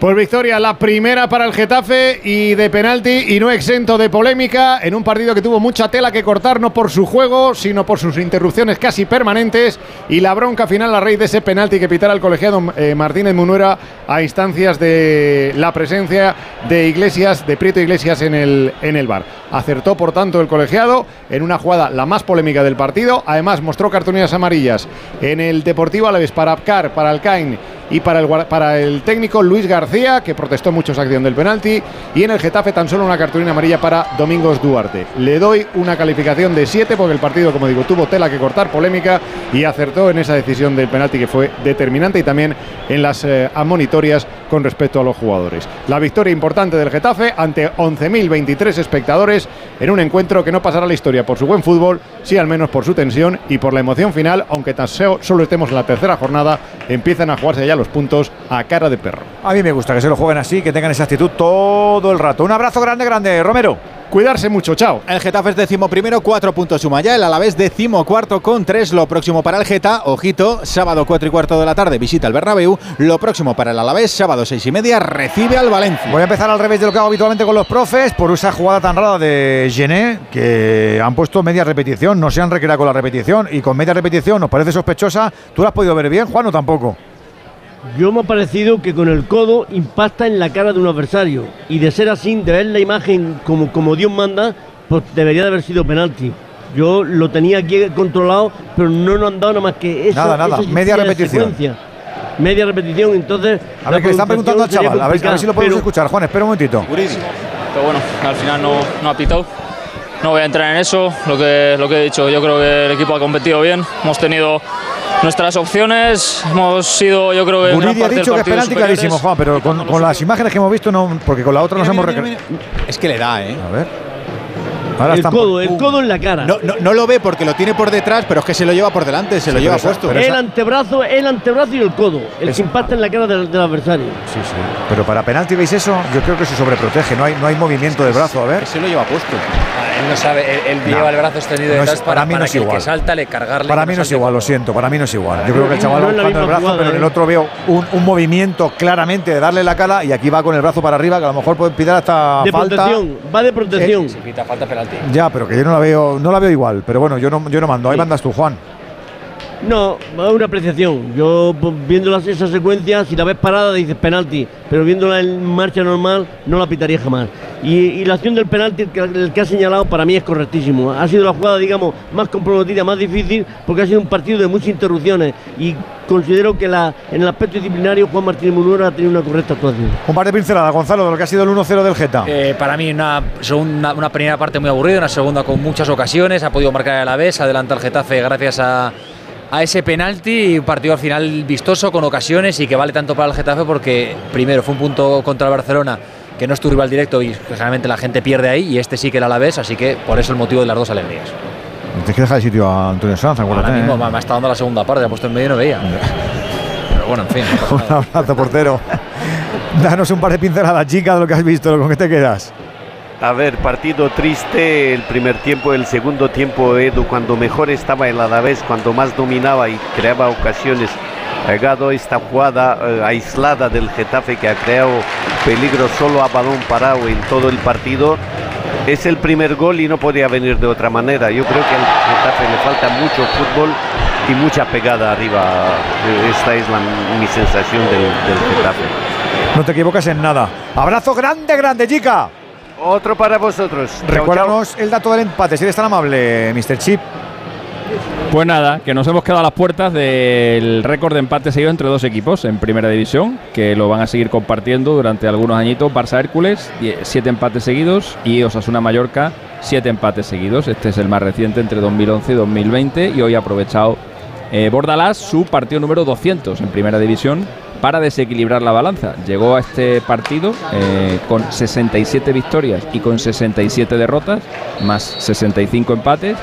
Pues victoria, la primera para el Getafe y de penalti y no exento de polémica en un partido que tuvo mucha tela que cortar, no por su juego, sino por sus interrupciones casi permanentes y la bronca final a raíz de ese penalti que pitara el colegiado eh, Martínez Munuera a instancias de la presencia de Iglesias, de Prieto Iglesias en el, en el bar. Acertó, por tanto, el colegiado en una jugada la más polémica del partido. Además, mostró cartulinas amarillas en el Deportivo Alavés para Apcar, para Alcain y para el, para el técnico Luis García, que protestó mucho esa acción del penalti. Y en el Getafe tan solo una cartulina amarilla para Domingos Duarte. Le doy una calificación de 7 porque el partido, como digo, tuvo tela que cortar, polémica y acertó en esa decisión del penalti que fue determinante y también en las eh, admonitorias con respecto a los jugadores. La victoria importante del Getafe ante 11.023 espectadores en un encuentro que no pasará a la historia por su buen fútbol, sí al menos por su tensión y por la emoción final, aunque tan solo estemos en la tercera jornada, empiezan a jugarse ya los puntos a cara de perro. A mí me gusta que se lo jueguen así, que tengan esa actitud todo el rato. Un abrazo grande, grande, Romero. Cuidarse mucho, chao. El Getafe es décimo primero, cuatro puntos suma ya. El Alavés décimo cuarto con tres. Lo próximo para el Geta, ojito, sábado cuatro y cuarto de la tarde visita el Bernabéu. Lo próximo para el Alavés, sábado seis y media, recibe al Valencia. Voy a empezar al revés de lo que hago habitualmente con los profes por esa jugada tan rara de Gené que han puesto media repetición, no se han recreado con la repetición y con media repetición nos parece sospechosa. ¿Tú la has podido ver bien, Juan, o tampoco? Yo me ha parecido que con el codo impacta en la cara de un adversario. Y de ser así, de ver la imagen como, como Dios manda, pues debería de haber sido penalti. Yo lo tenía aquí controlado, pero no nos han dado nada más que esa, Nada, nada, media repetición. secuencia. Media repetición, entonces. A ver, que le están preguntando al chaval, a ver, a ver si lo podemos escuchar. Juan, espera un momentito. Pero bueno, al final no, no ha pitado. No voy a entrar en eso, lo que, lo que he dicho. Yo creo que el equipo ha competido bien. Hemos tenido nuestras opciones. Hemos sido, yo creo que. Guridi ha dicho que es penalti clarísimo, Juan, pero con, con las imágenes que hemos visto, no, porque con la otra nos hemos recreado. Es que le da, ¿eh? A ver. Ahora el codo, por- el codo en la cara. No, no, no lo ve porque lo tiene por detrás, pero es que se lo lleva por delante, se lo lleva puesto. el antebrazo, el antebrazo y el codo, el Es- que impacta en la cara del, del adversario. Sí, sí. Pero para penalti, ¿veis eso? Yo creo que se sobreprotege, no hay, no hay movimiento del brazo, a ver. se lo lleva puesto. Ah, Él no sabe, él, él No. lleva el brazo extendido No es- detrás para, para mí no para es que el igual. que salta le cargarle. Para mí no es igual, lo siento, para mí no es igual. Yo creo que el chaval No va el brazo, jugada, pero en el ¿eh? otro veo un, un movimiento claramente de darle la cara y aquí va con el brazo para arriba, que a lo mejor puede pitar hasta De falta. protección, va de protección. Si pita falta penalti. Ya, pero que yo no la veo, no la veo igual. Pero bueno, yo no, yo no mando, ahí mandas tú, Juan. No, va una apreciación. Yo pues, viendo las- esa secuencia, si la ves parada dices penalti, pero viéndola en marcha normal no la pitaría jamás. Y, y la acción del penalti, el que, el que ha señalado, para mí es correctísimo. Ha sido la jugada, digamos, más comprometida, más difícil, porque ha sido un partido de muchas interrupciones y considero que la, en el aspecto disciplinario Juan Martínez Munera ha tenido una correcta actuación. Un par de pinceladas, Gonzalo, de lo que ha sido el 1-0 del Geta. Eh, para mí una, una primera parte muy aburrida, una segunda con muchas ocasiones, ha podido marcar a la vez, adelanta el Getafe gracias a, a ese penalti, y un partido al final vistoso con ocasiones y que vale tanto para el Getafe porque primero fue un punto contra el Barcelona que no es tu rival directo y generalmente la gente pierde ahí y este sí que era la vez, así que por eso el motivo de las dos alegrías. Tienes que dejar el sitio a Antonio Sanz, acuérdate. Ahora mismo ¿eh? me, ha estado dando la segunda parte, ha puesto en medio y no veía. Pero bueno, en fin. no Un abrazo, portero. Danos un par de pinceladas, chica, de lo que has visto, con qué te quedas. A ver, partido triste el primer tiempo, el segundo tiempo, Edu, cuando mejor estaba el Alavés, cuando más dominaba y creaba ocasiones. Ha llegado esta jugada eh, aislada del Getafe que ha creado peligro solo a balón parado en todo el partido. Es el primer gol y no podía venir de otra manera. Yo creo que al Getafe le falta mucho fútbol y mucha pegada arriba. Eh, Esta es la- mi sensación del, del Getafe. No te equivocas en nada. Abrazo grande, grande, chica. Otro para vosotros. Chao, chao. Recuérdanos el dato del empate, si eres tan amable, Mr. Chip. Pues nada, que nos hemos quedado a las puertas del récord de empate seguido entre dos equipos en primera división, que lo van a seguir compartiendo durante algunos añitos. Barça Hércules, siete empates seguidos, y Osasuna Mallorca, siete empates seguidos. Este es el más reciente entre 2011 y 2020, y hoy ha aprovechado eh, Bordalás su partido número 200 en primera división para desequilibrar la balanza. Llegó a este partido eh, con 67 victorias y con 67 derrotas, más 65 empates,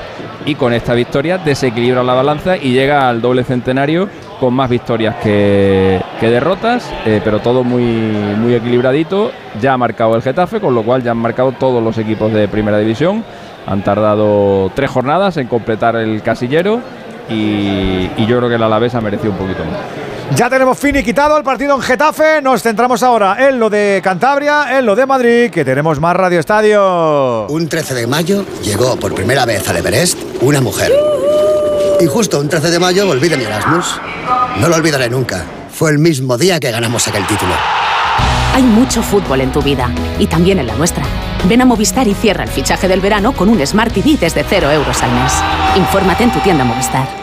y con esta victoria desequilibra la balanza y llega al doble centenario con más victorias que, que derrotas, eh, pero todo muy, muy equilibradito. Ya ha marcado el Getafe, con lo cual ya han marcado todos los equipos de primera división. Han tardado tres jornadas en completar el casillero y, y yo creo que el Alavés ha merecido un poquito más. Ya tenemos finiquitado el partido en Getafe. Nos centramos ahora en lo de Cantabria, en lo de Madrid, que tenemos más Radio Estadio. Un 13 de mayo llegó por primera vez al Everest una mujer. Y justo un 13 de mayo volví de mi Erasmus. No lo olvidaré nunca. Fue el mismo día que ganamos aquel título. Hay mucho fútbol en tu vida y también en la nuestra. Ven a Movistar y cierra el fichaje del verano con un Smart TV desde 0 euros al mes. Infórmate en tu tienda Movistar.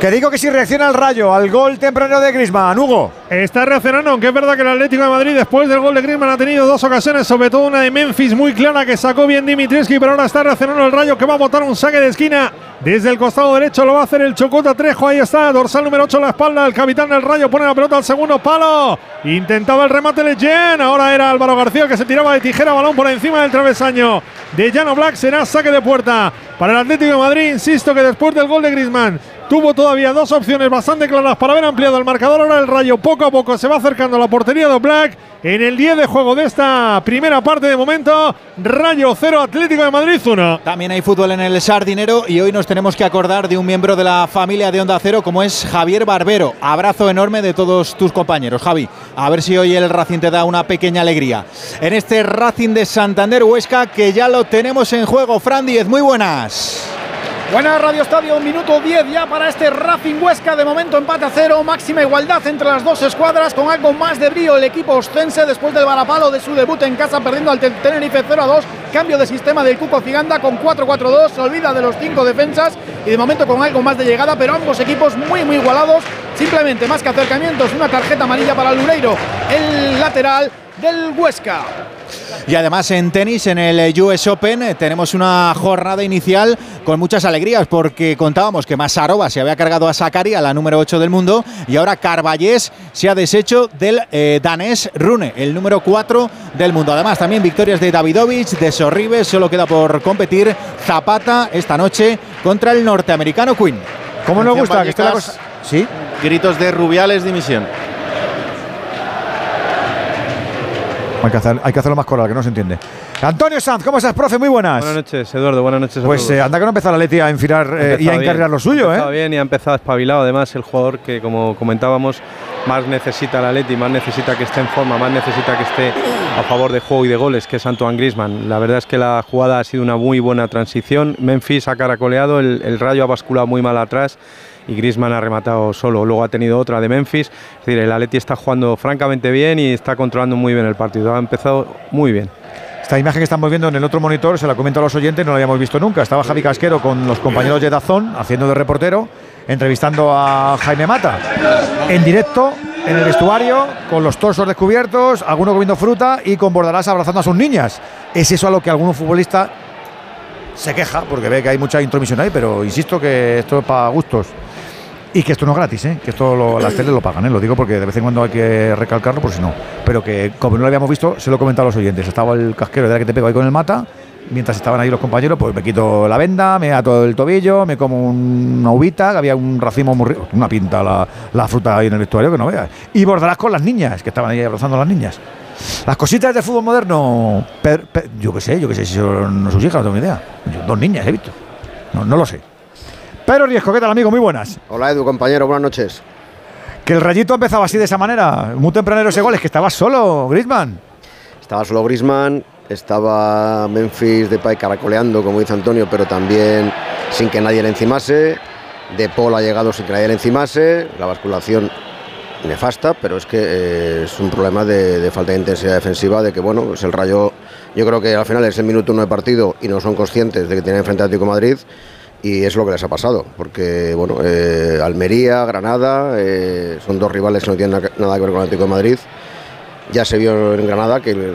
Que digo que si reacciona el rayo al gol temprano de Grisman, Hugo. Está reaccionando, aunque es verdad que el Atlético de Madrid después del gol de Griezmann ha tenido dos ocasiones, sobre todo una de Memphis muy clara que sacó bien Dimitrievski, pero ahora está reaccionando el Rayo que va a botar un saque de esquina. Desde el costado derecho, lo va a hacer el Chocota Trejo, ahí está, dorsal número 8 a la espalda, el capitán del Rayo pone la pelota al segundo palo, intentaba el remate Leyen, ahora era Álvaro García que se tiraba de tijera, balón por encima del travesaño de Llano Black, será saque de puerta para el Atlético de Madrid, insisto que después del gol de Griezmann tuvo todavía dos opciones bastante claras para haber ampliado el marcador. Ahora el Rayo poco a poco se va acercando a la portería de Black. En el 10 de juego de esta primera parte de momento, Rayo 0, Atlético de Madrid 1. También hay fútbol en el Sardinero y hoy nos tenemos que acordar de un miembro de la familia de Onda Cero como es Javier Barbero. Abrazo enorme de todos tus compañeros, Javi. A ver si hoy el Racing te da una pequeña alegría. En este Racing de Santander Huesca que ya lo tenemos en juego. Fran Díez, muy buenas. Buena Radio Estadio, un minuto 10 ya para este Racing Huesca. De momento empate a cero, máxima igualdad entre las dos escuadras, con algo más de brío el equipo ostense después del varapalo de su debut en casa, perdiendo al Tenerife 0 a 2. Cambio de sistema del Cuco Figanda con 4-4-2, se olvida de los cinco defensas y de momento con algo más de llegada, pero ambos equipos muy, muy igualados. Simplemente más que acercamientos, una tarjeta amarilla para Lureiro, el lateral del Huesca. Y además en tenis, en el US Open, eh, tenemos una jornada inicial con muchas alegrías porque contábamos que Masarova se había cargado a Sakari, a la número 8 del mundo, y ahora Carballés se ha deshecho del eh, danés Rune, el número 4 del mundo. Además también victorias de Davidovich, de Sorribes, solo queda por competir Zapata esta noche contra el norteamericano Quinn. ¿Cómo nos gusta que esté la cosa? Sí. Gritos de Rubiales, dimisión. Hay que, hacer- hay que hacerlo más coral, que no se entiende. Antonio Sanz, ¿cómo estás, profe? Muy buenas. Buenas noches, Eduardo. Buenas noches a Pues todos. eh, anda que no empezó la Leti a enfilar eh, y a bien, lo suyo, ¿eh? bien y ha empezado espabilado. Además, el jugador que, como comentábamos, más necesita la Leti, más necesita que esté en forma, más necesita que esté a favor de juego y de goles, que es Antoine Griezmann. La verdad es que la jugada ha sido una muy buena transición. Memphis ha caracoleado, el, el rayo ha basculado muy mal atrás y Griezmann ha rematado solo. Luego ha tenido otra de Memphis. Es decir, el Atleti está jugando francamente bien y está controlando muy bien el partido. Ha empezado muy bien. Esta imagen que estamos viendo en el otro monitor, se la comento a los oyentes, no la habíamos visto nunca. Estaba Javi Casquero con los compañeros de Dazón, haciendo de reportero, entrevistando a Jaime Mata. En directo, en el vestuario, con los torsos descubiertos, alguno comiendo fruta y con Bordalás abrazando a sus niñas. Es eso a lo que algún futbolista se queja, porque ve que hay mucha intromisión ahí, pero insisto que esto es para gustos. Y que esto no es gratis, ¿eh? que esto lo- las teles lo pagan, ¿eh? lo digo porque de vez en cuando hay que recalcarlo por si no. Pero que como no lo habíamos visto, se lo he comentado a los oyentes. Estaba el casquero de la que te pego ahí con el mata, mientras estaban ahí los compañeros, pues me quito la venda, me ato el tobillo, me como una uvita, que había un racimo muy rico, una pinta la, fruta ahí en el vestuario que no veas. Y bordarás con las niñas, que estaban ahí abrazando las niñas. Las cositas de fútbol moderno, yo qué sé, yo qué sé si son sus hijas, no tengo ni idea. Yo dos niñas he visto. No, no lo sé. Pero Riesco, ¿qué tal, amigo? Muy buenas. Hola Edu, compañero, buenas noches. Que el rayito empezaba así de esa manera. Muy tempranero ese gol, es que estaba solo, Griezmann. Estaba solo Grisman, estaba Memphis Depay caracoleando, como dice Antonio, pero también sin que nadie le encimase. De Paul ha llegado sin que nadie le encimase. La basculación nefasta, pero es que eh, es un problema de, de falta de intensidad defensiva, de que bueno, pues el Rayo, yo creo que al final es el minuto uno de partido y no son conscientes de que tienen enfrente a Atlético Madrid y es lo que les ha pasado, porque bueno, eh, Almería, Granada, eh, son dos rivales que no tienen na- nada que ver con el Atlético de Madrid. Ya se vio en Granada que el-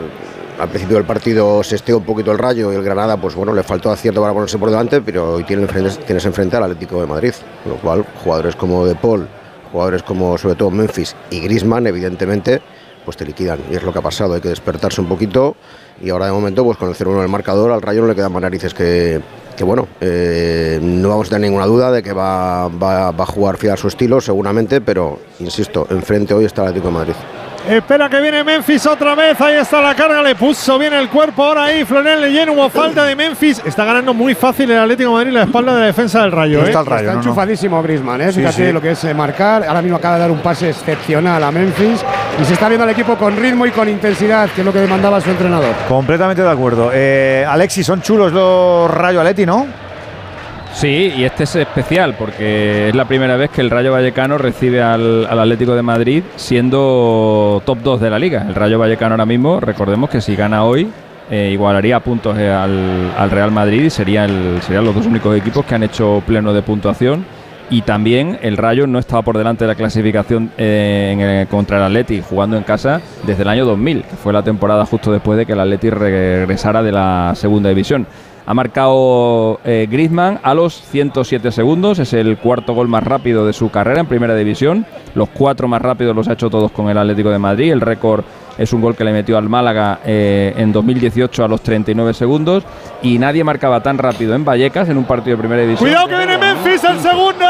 al principio del partido se esteó un poquito el rayo y el Granada, pues bueno, le faltó acierto para ponerse por delante, pero hoy tiene enfrente- tienes enfrente al Atlético de Madrid, con lo cual jugadores como De Paul, jugadores como sobre todo Memphis y Griezmann, evidentemente, pues te liquidan y es lo que ha pasado, hay que despertarse un poquito y ahora de momento pues con el 0-1 del marcador al Rayo no le quedan más narices que, que bueno, eh, no vamos a tener ninguna duda de que va, va- a jugar fiel a su estilo seguramente, pero insisto, enfrente hoy está el Atlético de Madrid. Espera que viene Memphis otra vez. Ahí está la carga. Le puso bien el cuerpo. Ahora ahí Florent Leyen. Hubo falta de Memphis. Está ganando muy fácil el Atlético de Madrid la espalda de la defensa del Rayo. ¿eh? Está enchufadísimo Griezmann, ¿eh? Sí, Fíjate sí. lo que es eh, marcar. Ahora mismo acaba de dar un pase excepcional a Memphis. Y se está viendo al equipo con ritmo y con intensidad, que es lo que demandaba su entrenador. Completamente de acuerdo. Eh, Alexis, son chulos los Rayo Aleti, ¿no? Sí, y este es especial porque es la primera vez que el Rayo Vallecano recibe al, al Atlético de Madrid siendo top 2 de la liga. El Rayo Vallecano ahora mismo, recordemos que si gana hoy, eh, igualaría puntos eh, al, al Real Madrid y sería el- serían los dos únicos equipos que han hecho pleno de puntuación. Y también el Rayo no estaba por delante de la clasificación eh, en contra el Atleti jugando en casa desde el año 2000, que fue la temporada justo después de que el Atleti regresara de la segunda división. Ha marcado eh, Griezmann a los 107 segundos, es el cuarto gol más rápido de su carrera en primera división. Los cuatro más rápidos los ha hecho todos con el Atlético de Madrid. El récord es un gol que le metió al Málaga eh, en 2018 a los 39 segundos. Y nadie marcaba tan rápido en Vallecas en un partido de primera división. Cuidado que viene Memphis el segundo.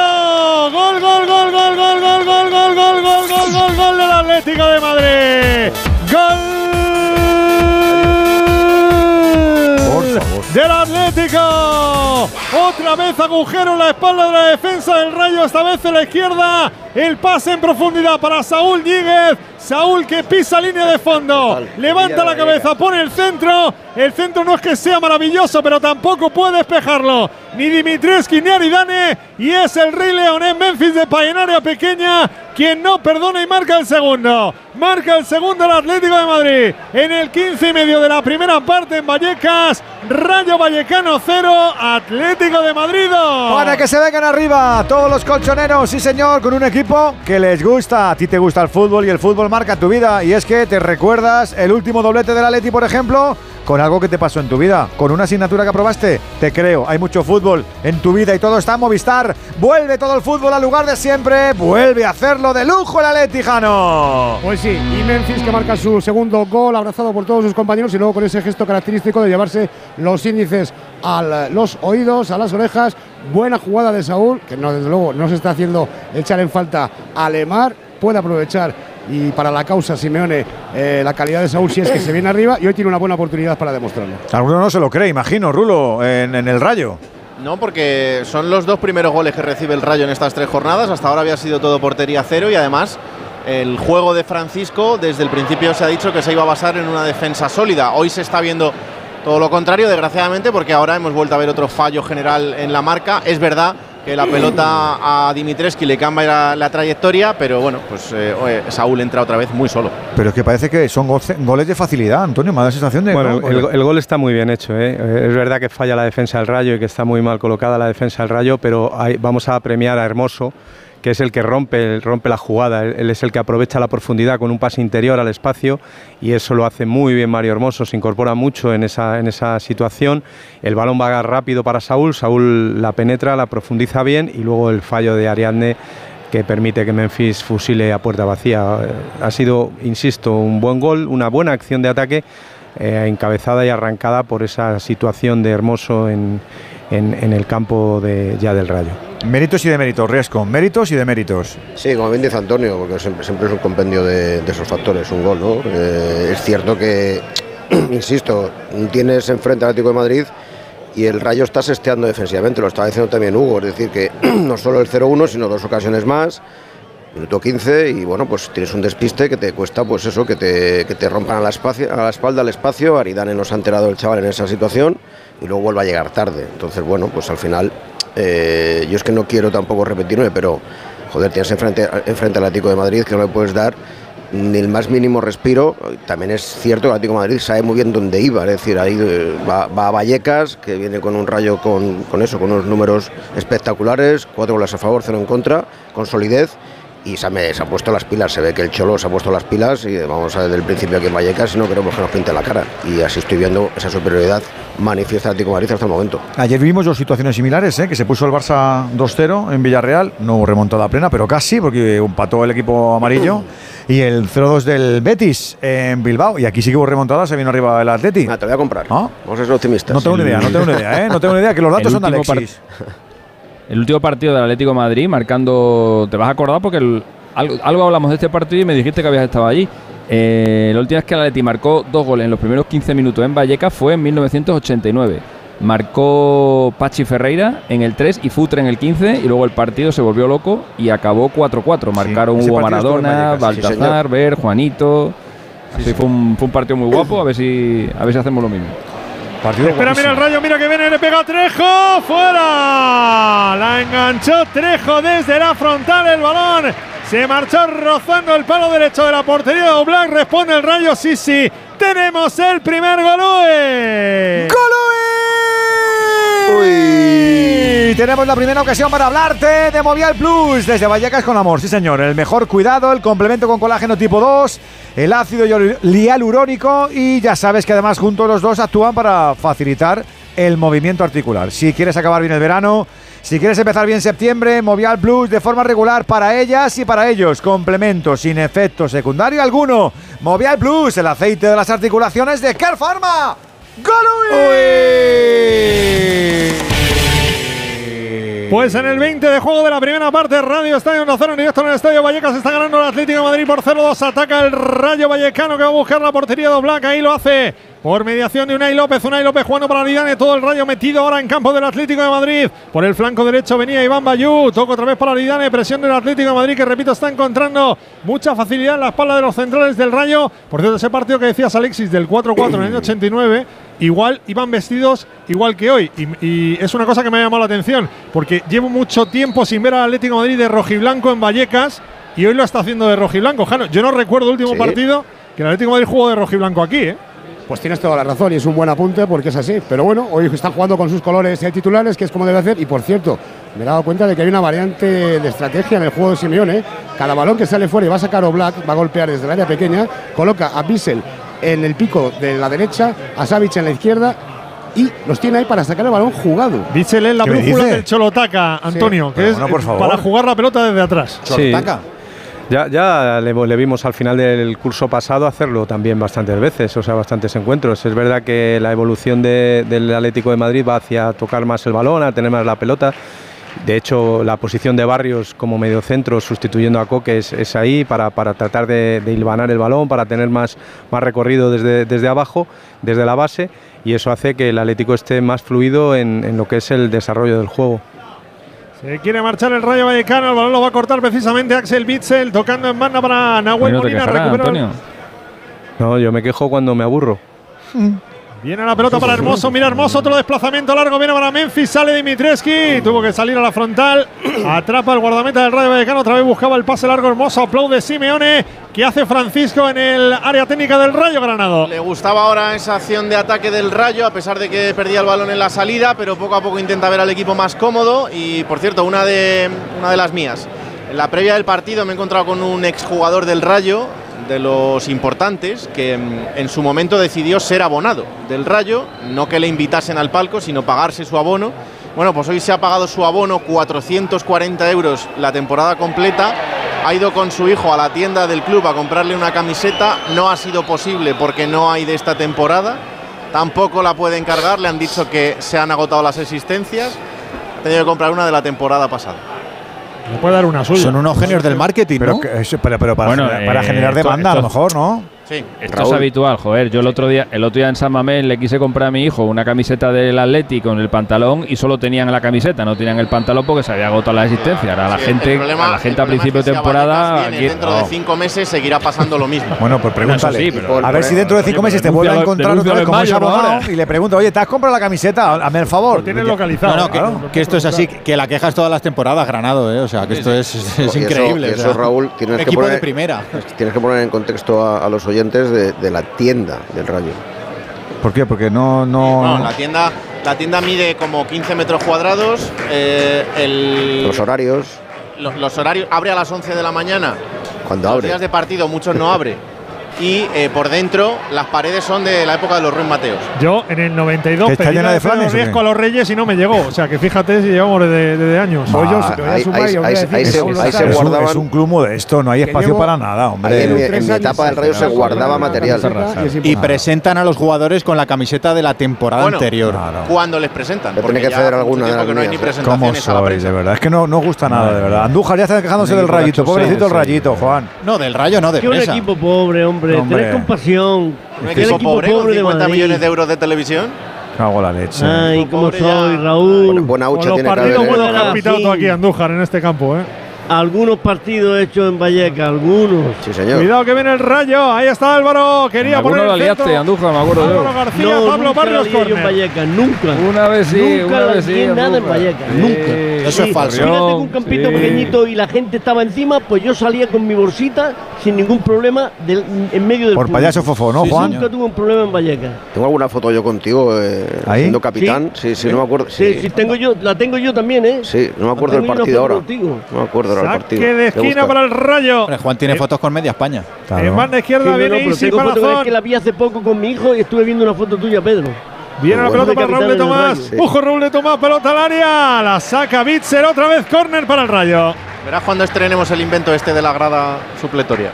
Gol, gol, gol, gol, gol, gol, gol, gol, gol, gol, gol, gol del Atlético de Madrid. Gol del Atlético. Otra vez agujero en la espalda de la defensa del Rayo, esta vez en la izquierda. El pase en profundidad para Saúl Ñíguez. Saúl que pisa línea de fondo. Levanta la cabeza, pone el centro. El centro no es que sea maravilloso, pero tampoco puede despejarlo. Ni Dimitrescu ni Aridane. Y es el Rey León en Memphis de en área pequeña. Quien no perdona y marca el segundo. Marca el segundo el Atlético de Madrid. En el 15 y medio de la primera parte en Vallecas. Rayo Vallecano 0, Atlético de Madrid 2. Para que se vengan arriba todos los colchoneros, sí señor, con un equipo equipo que les gusta. A ti te gusta el fútbol y el fútbol marca tu vida. Y es que te recuerdas el último doblete del Atleti, por ejemplo, con algo que te pasó en tu vida, con una asignatura que aprobaste. Te creo, hay mucho fútbol en tu vida y todo está en Movistar. Vuelve todo el fútbol al lugar de siempre. Vuelve a hacerlo de lujo el Atleti, Jano. Pues sí, y Memphis que marca su segundo gol, abrazado por todos sus compañeros y luego con ese gesto característico de llevarse los índices a los oídos, a las orejas. Buena jugada de Saúl, que no, desde luego no se está haciendo echar en falta a Lemar. Puede aprovechar y para la causa Simeone eh, la calidad de Saúl si es que se viene arriba y hoy tiene una buena oportunidad para demostrarlo. Alguno no se lo cree, imagino, Rulo, en, en el Rayo. No, porque son los dos primeros goles que recibe el Rayo en estas tres jornadas. Hasta ahora había sido todo portería cero y además el juego de Francisco desde el principio se ha dicho que se iba a basar en una defensa sólida. Hoy se está viendo todo lo contrario, desgraciadamente, porque ahora hemos vuelto a ver otro fallo general en la marca. Es verdad que la pelota a Dimitreski le cambia la, la trayectoria, pero bueno, pues eh, Saúl entra otra vez muy solo. Pero es que parece que son goles de facilidad, Antonio. Me da la sensación de. Bueno, ¿no? el, el gol está muy bien hecho. ¿eh? Eh, Es verdad que falla la defensa del Rayo y que está muy mal colocada la defensa del Rayo, pero hay- vamos a premiar a Hermoso, que es el que rompe, rompe la jugada. Él, es el que aprovecha la profundidad con un pase interior al espacio y eso lo hace muy bien Mario Hermoso. Se incorpora mucho en esa, en esa situación. El balón va rápido para Saúl. Saúl la penetra, la profundiza bien y luego el fallo de Ariadne que permite que Memphis fusile a puerta vacía. Ha sido, insisto, un buen gol, una buena acción de ataque, eh, encabezada y arrancada por esa situación de Hermoso en, en- en el campo de, ya del Rayo. Méritos y deméritos, Riesco. Méritos y deméritos. Sí, como bien dice Antonio, porque siempre, es un compendio de, esos factores, un gol, ¿no? Es cierto que, insisto, tienes enfrente al Atlético de Madrid y el Rayo está sesteando defensivamente, lo estaba diciendo también Hugo, es decir, que no solo el 0-1, sino dos ocasiones más, minuto 15, y bueno, pues tienes un despiste que te cuesta, pues eso, que te, que te rompan a la, espacio, a la espalda el espacio, Aridane nos ha enterado el chaval en esa situación, y luego vuelve a llegar tarde, entonces bueno, pues al final, eh, yo es que no quiero tampoco repetirme, pero joder, tienes enfrente, enfrente al Atlético de Madrid que no le puedes dar ni el más mínimo respiro. También es cierto que el Atlético de Madrid sabe muy bien dónde iba, es decir, ahí eh, va, va a Vallecas, que viene con un rayo con, con eso, con unos números espectaculares, cuatro goles a favor, cero en contra, con solidez. Y se ha, me- se ha puesto las pilas, se ve que el Cholo se ha puesto las pilas y vamos a desde el principio aquí en Vallecas y no queremos que nos pinte la cara. Y así estoy viendo esa superioridad manifiesta del Atlético de Madrid hasta el momento. Ayer vimos dos situaciones similares, ¿eh? que se puso el Barça 2-0 en Villarreal, no hubo remontada plena, pero casi, porque empató el equipo amarillo, y el 0-2 del Betis en Bilbao, y aquí sí que hubo remontada, se vino arriba el Atleti. Ah, te voy a comprar. ¿No? Vamos a ser optimistas. No tengo ni idea, no tengo ni idea, ¿eh? No tengo ni idea, que los datos El son de Alexis. El último partido del Atlético de Madrid, marcando. Te vas a acordar porque el- algo, algo hablamos de este partido y me dijiste que habías estado allí. Eh, la última vez que el Atleti marcó dos goles en los primeros 15 minutos en Vallecas fue en 1989. Marcó Pachi Ferreira en el 3 y Futre en el 15 y luego el partido se volvió loco y acabó 4-4. Marcaron ese Hugo Maradona, sí, Baltazar. Ver, Juanito. Sí, fue, un, fue un partido muy guapo, a ver si a ver si hacemos lo mismo. Partido Espera, mira el rayo, mira que viene, le pega Trejo, fuera. La enganchó Trejo desde la frontal, el balón se marchó rozando el palo derecho de la portería de Oblak, responde el rayo, sí, sí. Tenemos el primer Golue. Y tenemos la primera ocasión para hablarte de Movial Plus desde Vallecas con amor. Sí, señor. El mejor cuidado, el complemento con colágeno tipo 2, el ácido hialurónico y ya sabes que además juntos los dos actúan para facilitar el movimiento articular. Si quieres acabar bien el verano, si quieres empezar bien septiembre, Movial Plus de forma regular para ellas y para ellos. Complemento sin efecto secundario alguno. Movial Plus, el aceite de las articulaciones de Care Pharma. Pues en el 20 de juego de la primera parte, Radio Estadio 1-0 en directo en el Estadio Vallecas. Está ganando el Atlético Madrid por 0-2. Ataca el Rayo Vallecano que va a buscar la portería de Oblak. Ahí lo hace por mediación de Unai López. Unai López jugando para Aridane. Todo el Rayo metido ahora en campo del Atlético de Madrid. Por el flanco derecho venía Iván Bayú. Toca otra vez para Aridane. Presión del Atlético de Madrid que, repito, está encontrando mucha facilidad en la espalda de los centrales del Rayo. Por cierto, ese partido que decías, Alexis, del 4-4 en el año 89 igual iban vestidos igual que hoy. Y, y es una cosa que me ha llamado la atención, porque llevo mucho tiempo sin ver al Atlético de Madrid de rojiblanco en Vallecas y hoy lo está haciendo de rojiblanco. Jano, yo no recuerdo el último Sí. partido que el Atlético de Madrid jugó de rojiblanco aquí, ¿eh? Pues tienes toda la razón y es un buen apunte porque es así. Pero bueno, hoy están jugando con sus colores eh, titulares, que es como debe hacer. Y por cierto, me he dado cuenta de que hay una variante de estrategia en el juego de Simeone. Cada balón que sale fuera y va a sacar o Black, va a golpear desde el área pequeña, coloca a Bissell en el pico de la derecha, a Savic en la izquierda y los tiene ahí para sacar el balón jugado. Bissell es la ¿Qué me brújula del Cholotaca, Antonio, que es Bueno, por favor. para jugar la pelota desde atrás. Sí. Ya, ya le, vimos al final del curso pasado hacerlo también bastantes veces, o sea, bastantes encuentros. Es verdad que la evolución de- del Atlético de Madrid va hacia tocar más el balón, a tener más la pelota. De hecho, la posición de Barrios como mediocentro sustituyendo a Coque es, ahí para, para tratar de, de hilvanar el balón, para tener más, más recorrido desde, desde abajo, desde la base, y eso hace que el Atlético esté más fluido en lo que es el desarrollo del juego. Se quiere marchar el Rayo Vallecano, el balón lo va a cortar precisamente Axel Bitzel, tocando en banda para Nahuel Molina. Antonio. No, yo me quejo cuando me aburro. Viene la pelota para Hermoso, mira Hermoso, otro desplazamiento largo, viene para Memphis, sale Dimitreski, tuvo que salir a la frontal, atrapa el guardameta del Rayo Vallecano, otra vez buscaba el pase largo Hermoso, aplaude Simeone, que hace Francisco en el área técnica del Rayo Granado. Le gustaba ahora esa acción de ataque del Rayo, a pesar de que perdía el balón en la salida, pero poco a poco intenta ver al equipo más cómodo. Y por cierto, una de, una de las mías. En la previa del partido me he encontrado con un exjugador del Rayo, de los importantes, que mm, en su momento decidió ser abonado del Rayo, no que le invitasen al palco, sino pagarse su abono. Bueno, pues hoy se ha pagado su abono 440 euros la temporada completa. Ha ido con su hijo a la tienda del club a comprarle una camiseta. No ha sido posible porque no hay de esta temporada. Tampoco la puede encargar. Le han dicho que se han agotado las existencias. Ha tenido que comprar una de la temporada pasada. Le puede dar una suya. Son unos genios del marketing, Pero, ¿no? que- eso- pero, pero para, Bueno, generar, para eh, generar esto- demanda, a lo esto- mejor, ¿no? Sí. Esto es habitual, joder. Yo el otro día, el otro día en San Mamés le quise comprar a mi hijo una camiseta del Atleti con el pantalón y solo tenían la camiseta, no tenían el pantalón porque se había agotado la existencia. Ahora la Sí, gente, problema- a la gente a principio de si temporada, Vallecas viene aquí- dentro de no. cinco meses seguirá pasando lo mismo. Bueno, pues pregúntale. Sí, pero- a ver si dentro de cinco Oye, meses te vuelve a encontrar otra vez como mayo, Ahora. y le pregunto, oye, ¿te has comprado la camiseta? Hazme el favor. tienes localizado. No, no, que, Claro. que esto es así, que la queja es todas las temporadas, Granado, ¿eh? O sea, que esto es, es increíble. eso, Raúl, tienes que equipo poner, de primera. Tienes que poner en contexto a, a los oyentes de, de la tienda del Rayo. ¿Por qué? Porque no. no, No, la tienda, la tienda mide como 15 metros cuadrados. eh, el- Los horarios, lo- los horarios abre a las 11 de la mañana. cuando Los abre. días de partido muchos no abre. Y eh, por dentro las paredes son de la época de los Ruiz Mateos. Yo en el 92 ¿Que está llena de flanes, Pedro o qué? Riesco a los Reyes y no me llegó. O sea que fíjate si llevamos desde, desde años. Ah, te voy a ahí- se- Sáenz- es, un, guardaban- es un club modesto, no hay espacio para nada, Ahí hombre. en, en mi años etapa del Rayo se guardaba material. y presentan a los jugadores con la camiseta de la temporada Bueno, anterior. Cuando les presentan. Porque tiene que ya ceder hace mucho alguna de las no hay ni ¿eh? ¿Cómo presentaciones a la sois, de verdad? Es que no, no gusta nada, de verdad. Andújar ya está quejándose del rayito. de Pobrecito el rayito, Juan. No, del Rayo no, de un equipo pobre, hombre. Hombre. Tenés compasión. Un Que el equipo pobre con de 50 Madrid. millones de euros de televisión. Cago la leche. Ay, cómo Pobre soy, Raúl. Buena, buena Con hucha los tiene que partidos haber. ¿eh? buenos que Ah, pitado aquí, Andújar, en este campo. ¿eh? Algunos partidos hechos en Valleca, algunos. Sí, señor. Cuidado que viene el rayo. Ahí está Álvaro. Quería poner el liaste, centro. Andújar, me acuerdo Álvaro yo. García, No, Pablo nunca Barrios yo en. Valleca, nunca. Una vez sí, nunca una la vez sí. nada en. Valleca, Sí. nunca. Eso es falso. Mira, tengo un campito Sí. pequeñito y la gente estaba encima, pues yo salía con mi bolsita sin ningún problema del- en medio del Por público. payaso fofo, ¿no, Sí, Juan? Nunca tuve un problema en Valleca. Tengo alguna foto yo contigo eh, ¿Ahí? siendo capitán. Sí, sí, no me acuerdo. Sí, Sí, sí, tengo yo, la tengo yo también, ¿eh? sí, no me acuerdo del partido ahora. No me acuerdo partido. Saque de esquina para el rayo. Hombre, Juan tiene Eh, fotos con media España. Claro. En banda Sí, izquierda no, no, viene pero Isi Palazón. que la vi hace poco con mi hijo y estuve viendo una foto tuya, Pedro. Viene la pelota para Raúl de Tomás. Rayo. Ojo Raúl de Tomás, pelota al área. La saca Bitzer otra vez. Córner para el rayo. Verás cuando estrenemos el invento este de la grada supletoria.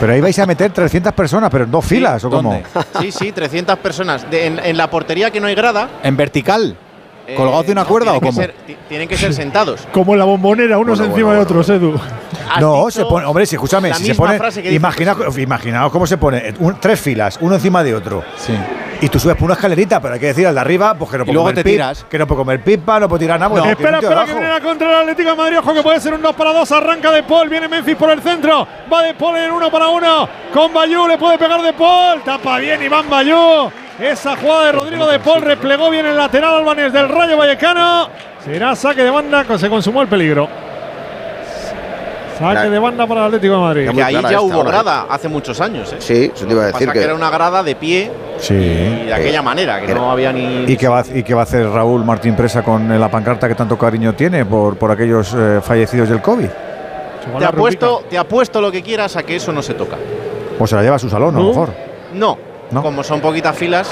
Pero ahí vais a meter 300 personas, pero en dos filas, ¿o cómo? ¿Dónde? Sí, sí, 300 personas. De- en, en la portería que no hay grada. ¿En vertical? Eh, ¿Colgados de una no, cuerda o cómo? tienen que ser sentados. Como en la bombonera, unos Bueno, encima bueno, de otros, Edu. No, se pone, hombre, si escúchame, si se pone, imagina, imaginaos cómo se pone, un- tres filas, uno encima de otro. Sí. Y tú subes por una escalerita, pero hay que decir al de arriba, pues que no puede luego comer te pip- tiras. que no puede comer pipa, no puede tirar nada. tiene espera, espera, que viene la contra el Atlético de Madrid. Ojo que puede ser un 2 para 2. Arranca de Paul. Viene Memphis por el centro. Va de Paul en 1 para 1. Con Bayú le puede pegar de Paul. Tapa bien Iván Bayú. Esa jugada de Rodrigo de Paul replegó bien el lateral albanés del Rayo Vallecano. Será saque de banda. Se consumó el peligro. Saque de banda para el Atlético de Madrid. Que ahí ya hubo ¿eh? grada hace muchos años. ¿eh? Sí, eso te iba a Pasa decir que, que. era una grada de pie Sí. y de aquella manera, que no había ni. ¿Y qué, va, ¿Y qué va a hacer Raúl Martín Presa con la pancarta que tanto cariño tiene por, por aquellos eh, fallecidos del COVID? Te apuesto, te apuesto lo que quieras a que eso no se toca. O se la lleva a su salón, a lo mejor. No, como son poquitas filas,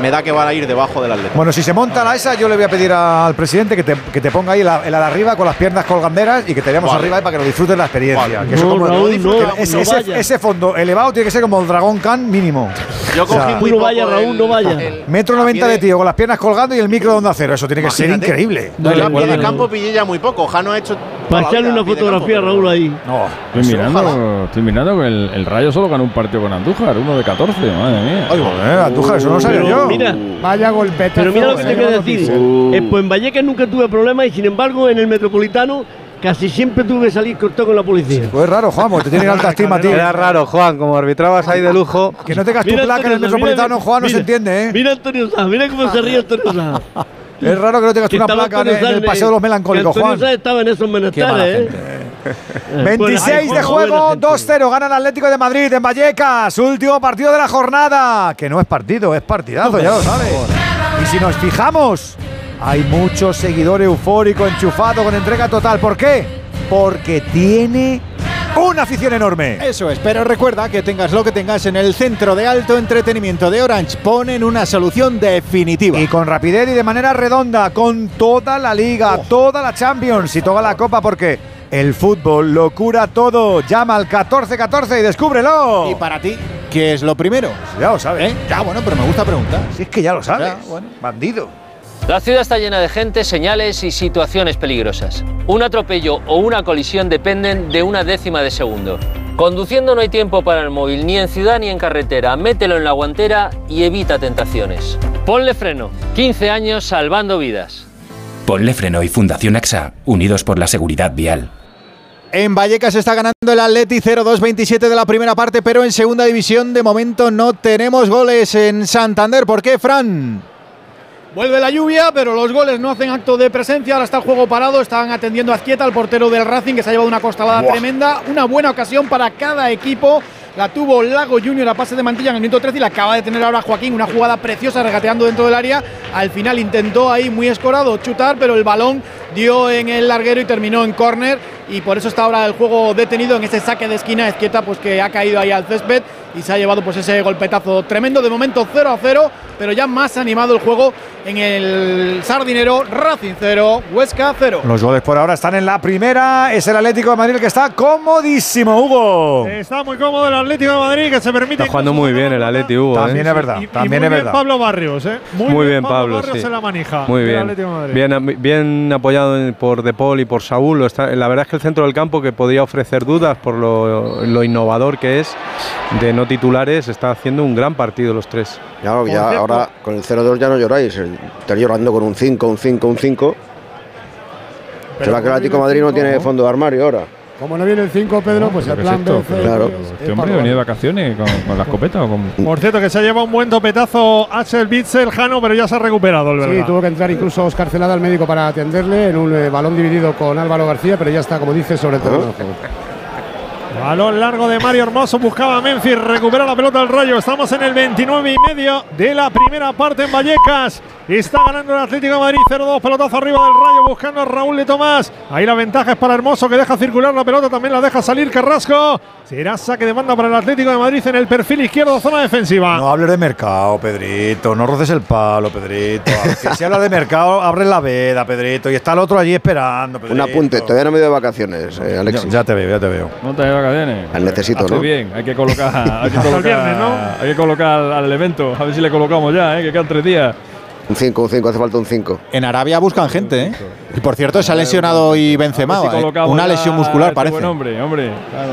me da que van a ir debajo del Atlético. Bueno, si se monta la esa, yo le voy a pedir al presidente que te, que te ponga ahí el, el ala arriba con las piernas colganderas y que te veamos Vale. arriba ahí para que lo disfrutes la experiencia. Vale. Que eso No, como- Raúl, que no, ese, no ese- vayas. ese fondo elevado tiene que ser como el Dragón Khan mínimo. Yo O sea, cogí muy no vayas, Raúl, el- no vayas. el- Metro a 90 pie de tío con las piernas colgando y el micro de onda cero. Eso tiene que ser increíble. De Guárdalo. campo pillé ya muy poco. Jano ha hecho. Vida una fotografía a Raúl ahí. No. Estoy mirando, estoy mirando que el, el Rayo solo ganó un partido con Andújar, uno de 14, madre mía. Joder, Andújar, eso no sabía Pero yo. mira, Vaya golpetazo. pero mira lo que te quiero decir. Eh, pues en Vallecas nunca tuve problemas y sin embargo en el Metropolitano casi siempre tuve que salir cortado con la policía. Pues es raro, Juan, porque te tienen alta estima a ti. Era raro, Juan, como arbitrabas ahí de lujo. Que no tengas tu Mira, placa en el Antonio Metropolitano, mira, Juan, no se entiende, ¿eh? Mira Antonio Sanz, mira cómo se ríe Antonio Sanz. Es raro que no tengas Que una placa en, en el Paseo de los Melancólicos, Juan. Estaba en esos menesteres, ¿eh? Eh, 26 buena- de juego, gente. 2-0, gana el Atlético de Madrid en Vallecas, último partido de la jornada, que no es partido, es partidazo, ya lo sabes. Y si nos fijamos, hay mucho seguidor eufórico, enchufado, con entrega total. ¿Por qué? Porque tiene una afición enorme. Eso es, pero recuerda que tengas lo que tengas en el centro de alto entretenimiento de Orange, ponen una solución definitiva. Y con rapidez y de manera redonda, con toda la liga, toda la Champions y toda la Copa, porque el fútbol lo cura todo. Llama al 1414 y descúbrelo. Y para ti, ¿qué es lo primero? Ya lo sabes. ¿Eh? Ya, bueno, pero me gusta preguntar. Si es que ya lo sabes. Ya, bueno. Bandido. La ciudad está llena de gente, señales y situaciones peligrosas. Un atropello o una colisión dependen de una décima de segundo. Conduciendo no hay tiempo para el móvil, ni en ciudad ni en carretera. Mételo en la guantera y evita tentaciones. Ponle freno. 15 años salvando vidas. Ponle Freno y Fundación AXA, unidos por la seguridad vial. En Vallecas está ganando el Atleti 0-2-27 de la primera parte, pero en segunda división de momento no tenemos goles en Santander. ¿Por qué, Fran? Vuelve la lluvia, pero los goles no hacen acto de presencia. Ahora está el juego parado. Estaban atendiendo a Azquieta, el portero del Racing, que se ha llevado una costalada Buah. tremenda. Una buena ocasión para cada equipo. La tuvo Lago Junior a pase de mantilla en el minuto 13 y la acaba de tener ahora Joaquín. Una jugada preciosa regateando dentro del área. Al final intentó ahí muy escorado chutar, pero el balón dio en el larguero y terminó en córner. Y por eso está ahora el juego detenido en ese saque de esquina. Izquieta, pues que ha caído ahí al césped y se ha llevado pues ese golpetazo tremendo. De momento 0 a 0, pero ya más animado el juego en el Sardinero. Racing 0, Huesca 0. Los goles por ahora están en la primera. Es el Atlético de Madrid el que está comodísimo, Hugo. Está muy cómodo el Atlético de Madrid que se permite. Está jugando muy bien el Atleti, Hugo. También ¿eh? es verdad, Y- y también muy es bien verdad. Pablo Barrios, ¿eh? Muy, bien, Pablo. Barrios sí. en la manija. Muy bien. Atlético de Madrid. Bien, bien apoyado por De Paul y por Saúl. Está- la verdad es que el centro del campo, que podía ofrecer dudas por lo, lo innovador que es de no titulares, está haciendo un gran partido los tres. Ya, Por ya cierto- ahora con el 0-2 ya no lloráis. Estáis llorando con un 5, un 5, un 5. ¿Será que el Atlético Madrid no tiene fondo de armario ahora? Como no viene el 5, Pedro, pues el ¿Pero qué es plan? B, Claro. es- es Este hombre ha de vacaciones con, con la escopeta o con. Por cierto, que se lleva un buen topetazo Axel Bitzel, Jano, pero ya se ha recuperado el Sí, belga. tuvo que entrar incluso Oscar Celada al médico para atenderle en un eh, balón dividido con Álvaro García, pero ya está, como dice, sobre el terreno juego. Balón largo de Mario Hermoso, buscaba a Memphis, recupera la pelota del Rayo. Estamos en el 29 y medio de la primera parte en Vallecas. Está ganando el Atlético de Madrid 0-2, pelotazo arriba del Rayo, buscando a Raúl de Tomás. Ahí la ventaja es para Hermoso, que deja circular la pelota, también la deja salir Carrasco. Será saque de banda para el Atlético de Madrid en el perfil izquierdo, zona defensiva. No hables de mercado, Pedrito. No roces el palo, Pedrito. Que si habla de mercado, abre la veda, Pedrito. Y está el otro allí esperando, Un apunte, todavía no me he ido de vacaciones, eh, Alexis. Ya, ya te veo, ya te veo. No te Al necesito, Hace ¿no? bien, hay que colocar, hay que colocar, viernes, ¿no? hay que colocar al, evento, a ver si le colocamos ya, ¿eh? que quedan tres días. Un 5, un 5, hace falta un 5. En Arabia buscan gente, ¿eh? Y por cierto, se ha lesionado hoy Benzema. Si ¿eh? Una lesión muscular, este parece. Buen hombre, hombre. Claro.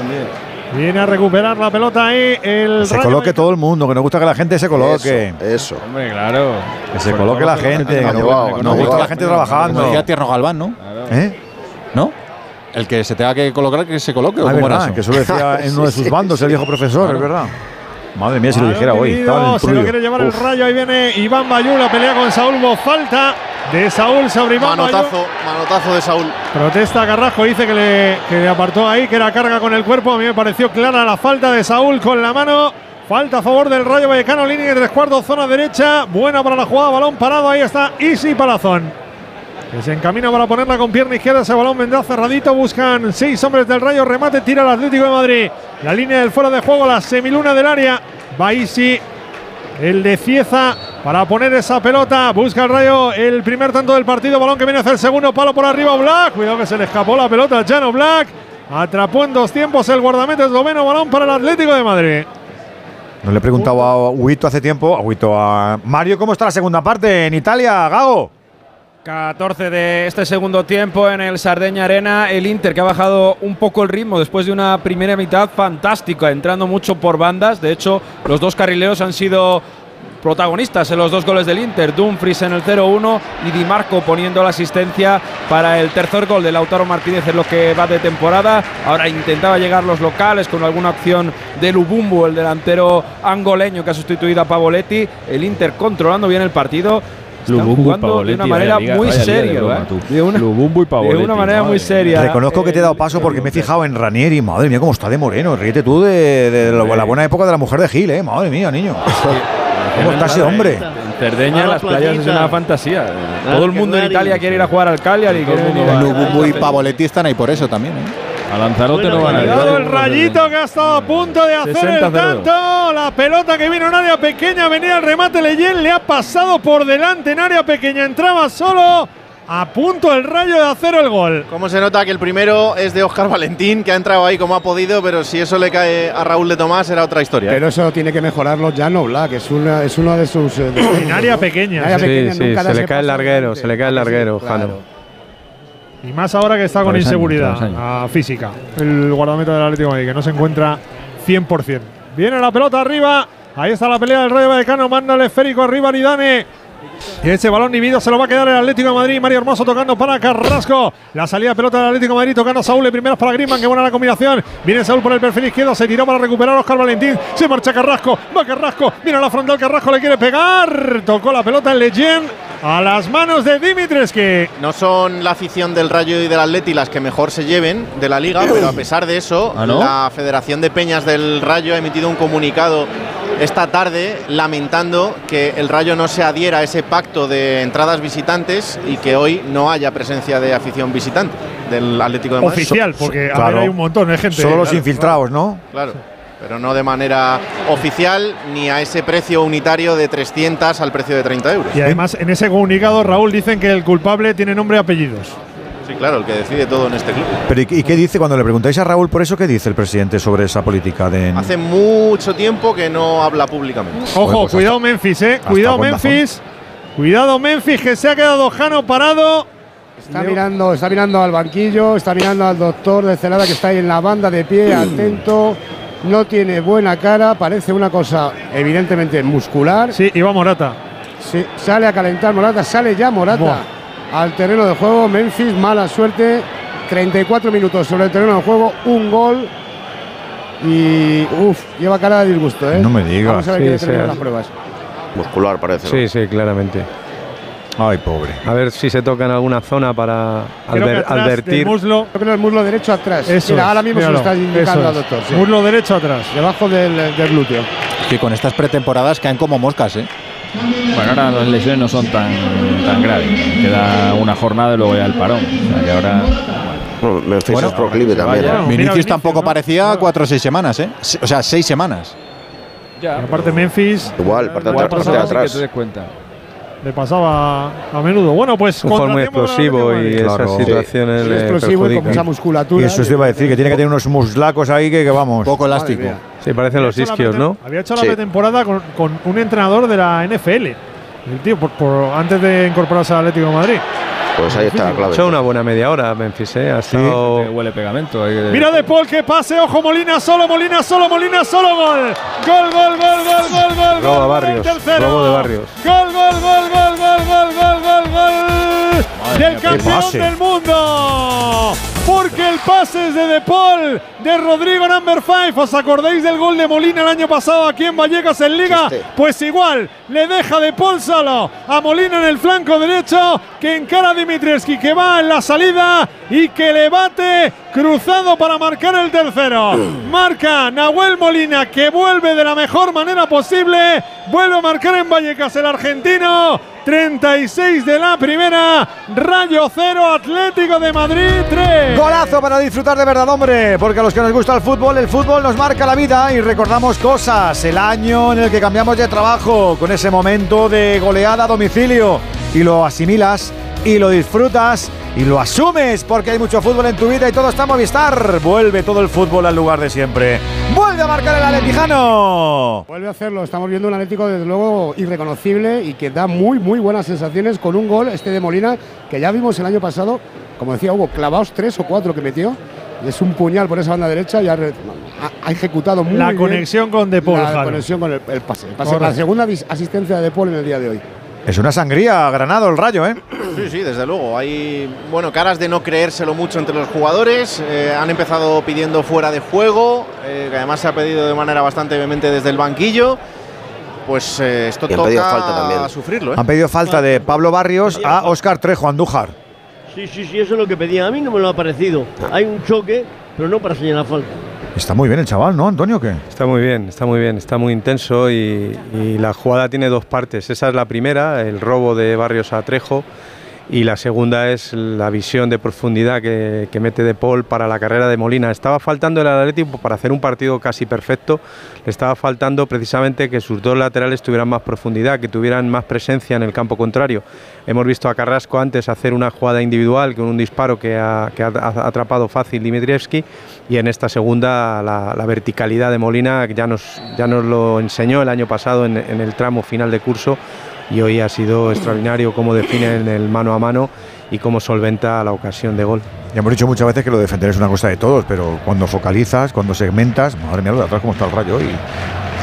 Viene a recuperar la pelota ahí el Se Rayo coloque todo el mundo, que nos gusta que la gente se coloque. Eso, eso. Hombre, claro. Que se coloque la gente. Que nos gusta la gente Como trabajando. decía Tierno Galván, ¿no? ¿Eh? El que se tenga que colocar, que se coloque. ¿o Ah, verdad, que eso decía en uno de sus bandos el viejo profesor, es verdad. Madre mía, si lo dijera hoy. se lo quiere llevar el. Rayo. Ahí viene Iván Bayú, la pelea con Saúl. Falta de Saúl sobre Iván Bayú. Manotazo, manotazo de Saúl. Protesta Carrasco, dice que le, que le apartó ahí, que era carga con el cuerpo. A mí me pareció clara la falta de Saúl con la mano. Falta a favor del Rayo Vallecano, línea de tres cuartos, zona derecha. Buena para la jugada, balón parado. Ahí está Easy Palazón. Que se encamina para ponerla con pierna izquierda. Ese balón vendrá cerradito. Buscan seis hombres del Rayo. Remate, tira el Atlético de Madrid. La línea del fuera de juego, la semiluna del área. Easy. El de Cieza para poner esa pelota. Busca el rayo el primer tanto del partido. Balón que viene hacia el segundo palo por arriba. Black. Cuidado que se le escapó la pelota a Jano Black. Atrapó en dos tiempos el guardameta esloveno. Balón para el Atlético de Madrid. No le he preguntado a Huito hace tiempo, a Huito, a Mario, ¿cómo está la segunda parte en Italia, Gago? 14 de este segundo tiempo en el Sardeña Arena. El Inter que ha bajado un poco el ritmo después de una primera mitad fantástica, entrando mucho por bandas. De hecho, los dos carrileros han sido protagonistas en los dos goles del Inter. Dumfries en el 0-1 y Di Marco poniendo la asistencia para el tercer gol de Lautaro Martínez en lo que va de temporada. Ahora intentaba llegar los locales con alguna opción de Lubumbu, el delantero angoleño que ha sustituido a Pavoletti. El Inter controlando bien el partido. Lubumbu y jugando de Pavoletti, una manera muy seria. ¿eh? De Lubumbu y Pavoletti, de una manera muy seria. Reconozco que te he dado paso porque me he fijado en Ranieri. Madre mía, cómo está de moreno. Ríete tú de, de la, la buena época de la mujer de Gil, ¿eh? Madre mía, niño. ¿Cómo está ese hombre? En Cerdeña, las playas es una fantasía. Todo el mundo en Italia quiere ir a jugar al Cagliari. Lubumbu y Pavoletti están ahí por eso también. ¿eh? A Lanzarote no van a ir. El rayito que ha estado a punto de hacer el 60-0. tanto. La pelota que vino en área pequeña, venía el remate Leyen, le ha pasado por delante en área pequeña, entraba solo. A punto el rayo de hacer el gol. Cómo se nota que el primero es de Óscar Valentín, que ha entrado ahí como ha podido, pero si eso le cae a Raúl de Tomás era otra historia. ¿eh? Pero eso tiene que mejorarlo Jano Black, es, una, es uno de sus. eh, de- En área pequeña. En área Sí, pequeña sí, se le cae el larguero, se le cae el larguero, Claro. Y más ahora que está con años, inseguridad ah, física. El guardameta del Atlético de Madrid, que no se encuentra 100%. Viene la pelota arriba. Ahí está la pelea del Rayo Vallecano. Manda el esférico arriba Nidane. Y ese balón dividido se lo va a quedar el Atlético de Madrid. Mario Hermoso tocando para Carrasco. La salida de pelota del Atlético de Madrid tocando a Saúl. De primeras para Griezmann. Qué buena la combinación. Viene Saúl por el perfil izquierdo. Se tiró para recuperar a Oscar Valentín. Se marcha Carrasco. Va Carrasco. Mira la frontal. Carrasco le quiere pegar. Tocó la pelota en Leyen. A las manos de Dimitreski. No son la afición del Rayo y del Atleti las que mejor se lleven de la liga, pero a pesar de eso, ¿Ah, no? la Federación de Peñas del Rayo ha emitido un comunicado esta tarde lamentando que el Rayo no se adhiera a ese pacto de entradas visitantes y que hoy no haya presencia de afición visitante del Atlético de Madrid. Oficial, porque a Claro. ver, hay un montón de gente. Solo los Claro. infiltrados, ¿no? Claro, pero no de manera oficial ni a ese precio unitario de 300 al precio de 30 euros. Y además, en ese comunicado, Raúl dicen que el culpable tiene nombre y apellidos. Sí, claro, el que decide todo en este club. Pero ¿y, qué dice cuando le preguntáis a Raúl por eso? ¿Qué dice el presidente sobre esa política de.? Hace mucho tiempo que no habla públicamente. Ojo, pues cuidado Memphis, eh. hasta Cuidado Memphis. Cuidado Memphis, que se ha quedado Jano parado. Está mirando, está mirando al banquillo, está mirando al doctor de Celada que está ahí en la banda de pie, atento. No tiene buena cara, parece una cosa evidentemente muscular. Sí, y va Morata. Sí, sale a calentar Morata, sale ya Morata Buah. Al terreno de juego. Memphis, mala suerte. 34 minutos sobre el terreno de juego, un gol. Y uff, lleva cara de disgusto, ¿eh? No me digas. Vamos a ver Sí, qué es- las pruebas. Muscular parece. ¿no? Sí, sí, claramente. Ay, pobre. A ver si se toca en alguna zona para Creo que adver- atrás del advertir. muslo. Yo creo el muslo derecho atrás. Eso Mira, es, ahora mismo míralo, se lo está indicando eso al es. doctor. sí. Muslo derecho atrás. Debajo del, del glúteo. Que con estas pretemporadas caen como moscas, ¿eh? Bueno, ahora las lesiones no son tan, tan graves. Queda una jornada y luego ya el parón. O sea que ahora. Bueno, Memphis Bueno, es proclive también. vaya. ¿eh? Vinicius Vinicius, tampoco ¿no? parecía cuatro o seis semanas, ¿eh? O sea, seis semanas. Y aparte Memphis Igual, parte Igual atrás, pasaba parte así atrás. Que te des cuenta. Le pasaba a menudo. Bueno, pues Un jugador muy explosivo y esas situaciones Es le explosivo y con mucha musculatura. Y eso os iba a decir, que tiene que tener unos muslacos ahí que, que vamos. Poco elástico. Sí, parecen los Había isquios, ¿no? Había hecho la Sí. pretemporada con, con un entrenador de la NFL. El tío, por, por- antes de incorporarse al Atlético de Madrid. Pues ahí está la Ha clave. hecho una buena media hora Memphis, ¿eh? Ha estado... Que huele pegamento. Mira De Paul que pase, ojo Molina solo, Molina solo, Molina solo, gol. Gol, gol, gol, gol, gol, gol. Roba gol, Barrios, robo de Barrios. Gol, gol, gol, gol, gol, gol, gol, gol, gol. Del campeón del mundo. Porque el pase es de De Paul, de Rodrigo Number 5. ¿Os acordáis del gol de Molina el año pasado aquí en Vallecas en Liga? Pues igual, le deja De Paul solo a Molina en el flanco derecho, que encara a Dimitrievski, que va en la salida y que le bate cruzado para marcar el tercero. Marca Nahuel Molina, que vuelve de la mejor manera posible. Vuelve a marcar en Vallecas el argentino. 36 de la primera, Rayo 0, Atlético de Madrid 3. Golazo para disfrutar de verdad, hombre, porque a los que nos gusta el fútbol, el fútbol nos marca la vida y recordamos cosas. El año en el que cambiamos de trabajo, con ese momento de goleada a domicilio, y lo asimilas y lo disfrutas y lo asumes porque hay mucho fútbol en tu vida y todo está Movistar. Vuelve todo el fútbol al lugar de siempre. Vuelve a marcar el Atletijano. Vuelve a hacerlo. Estamos viendo un Atlético desde luego irreconocible y que da muy muy buenas sensaciones con un gol este de Molina que ya vimos el año pasado. Como decía Hugo, clavados tres o cuatro que metió. Es un puñal por esa banda derecha y ha, ha ejecutado muy la bien conexión con De Paul. La conexión con el, pase. el pase. La segunda asistencia de De Paul en el día de hoy. Es una sangría, Granado el rayo, ¿eh? Sí, sí, desde luego. Hay bueno, caras de no creérselo mucho entre los jugadores. eh, han empezado pidiendo fuera de juego, eh, que además se ha pedido de manera bastante vehemente desde el banquillo. Pues eh, esto Y han pedido falta también. sufrirlo. ¿eh? Han pedido falta de Pablo Barrios a Óscar Trejo Andújar. Sí, sí, sí, eso es lo que pedía. A mí no me lo ha parecido. Hay un choque, pero no para señalar falta. Está muy bien el chaval, ¿no, Antonio? ¿Qué? Está muy bien, está muy bien, está muy intenso y, y la jugada tiene dos partes. Esa es la primera, el robo de Barrios a Trejo, y la segunda es la visión de profundidad que, que mete De Paul para la carrera de Molina. Estaba faltando el Atlético para hacer un partido casi perfecto, le estaba faltando precisamente que sus dos laterales tuvieran más profundidad, que tuvieran más presencia en el campo contrario. Hemos visto a Carrasco antes hacer una jugada individual con un disparo que ha, atrapado fácil Dimitrievski y en esta segunda la, verticalidad de Molina ya nos, ya nos lo enseñó el año pasado en el tramo final de curso y hoy ha sido extraordinario cómo define en el mano a mano y cómo solventa la ocasión de gol. Ya hemos dicho muchas veces que lo de defender es una cosa de todos, pero cuando focalizas, cuando segmentas, madre mía, lo de atrás cómo está el rayo hoy.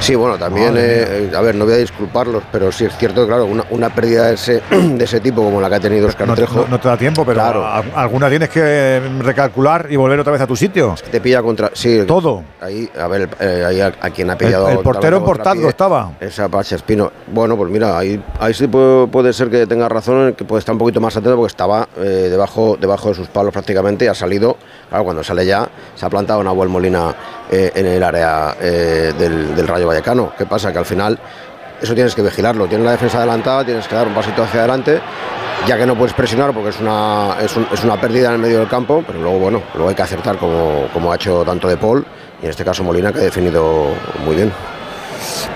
Sí, bueno, también, Madre eh, a ver, no voy a disculparlos, pero sí es cierto que, claro, una, una pérdida de ese, de ese tipo como la que ha tenido Oscar No, Trejo, no- no te da tiempo, pero Claro. a- alguna tienes que recalcular y volver otra vez a tu sitio. te pilla contra. Sí, Todo. Ahí, a ver, eh, ahí a, a quien ha pillado. el portero en estaba. Esa Pacha Espino. Bueno, pues mira, ahí, ahí sí puede, puede ser que tenga razón, que puede estar un poquito más atento porque estaba eh, debajo, debajo de sus palos prácticamente y ha salido. Claro, cuando sale ya, se ha plantado Nahuel Molina eh, en el área eh, del, Rayo Vallecano. ¿Qué pasa? Que al final eso tienes que vigilarlo. Tienes la defensa adelantada, tienes que dar un pasito hacia adelante, ya que no puedes presionar porque es una, es, un- es una pérdida en el medio del campo, pero luego, bueno, luego hay que acertar como, como ha hecho tanto De Paul y en este caso Molina, que ha definido muy bien.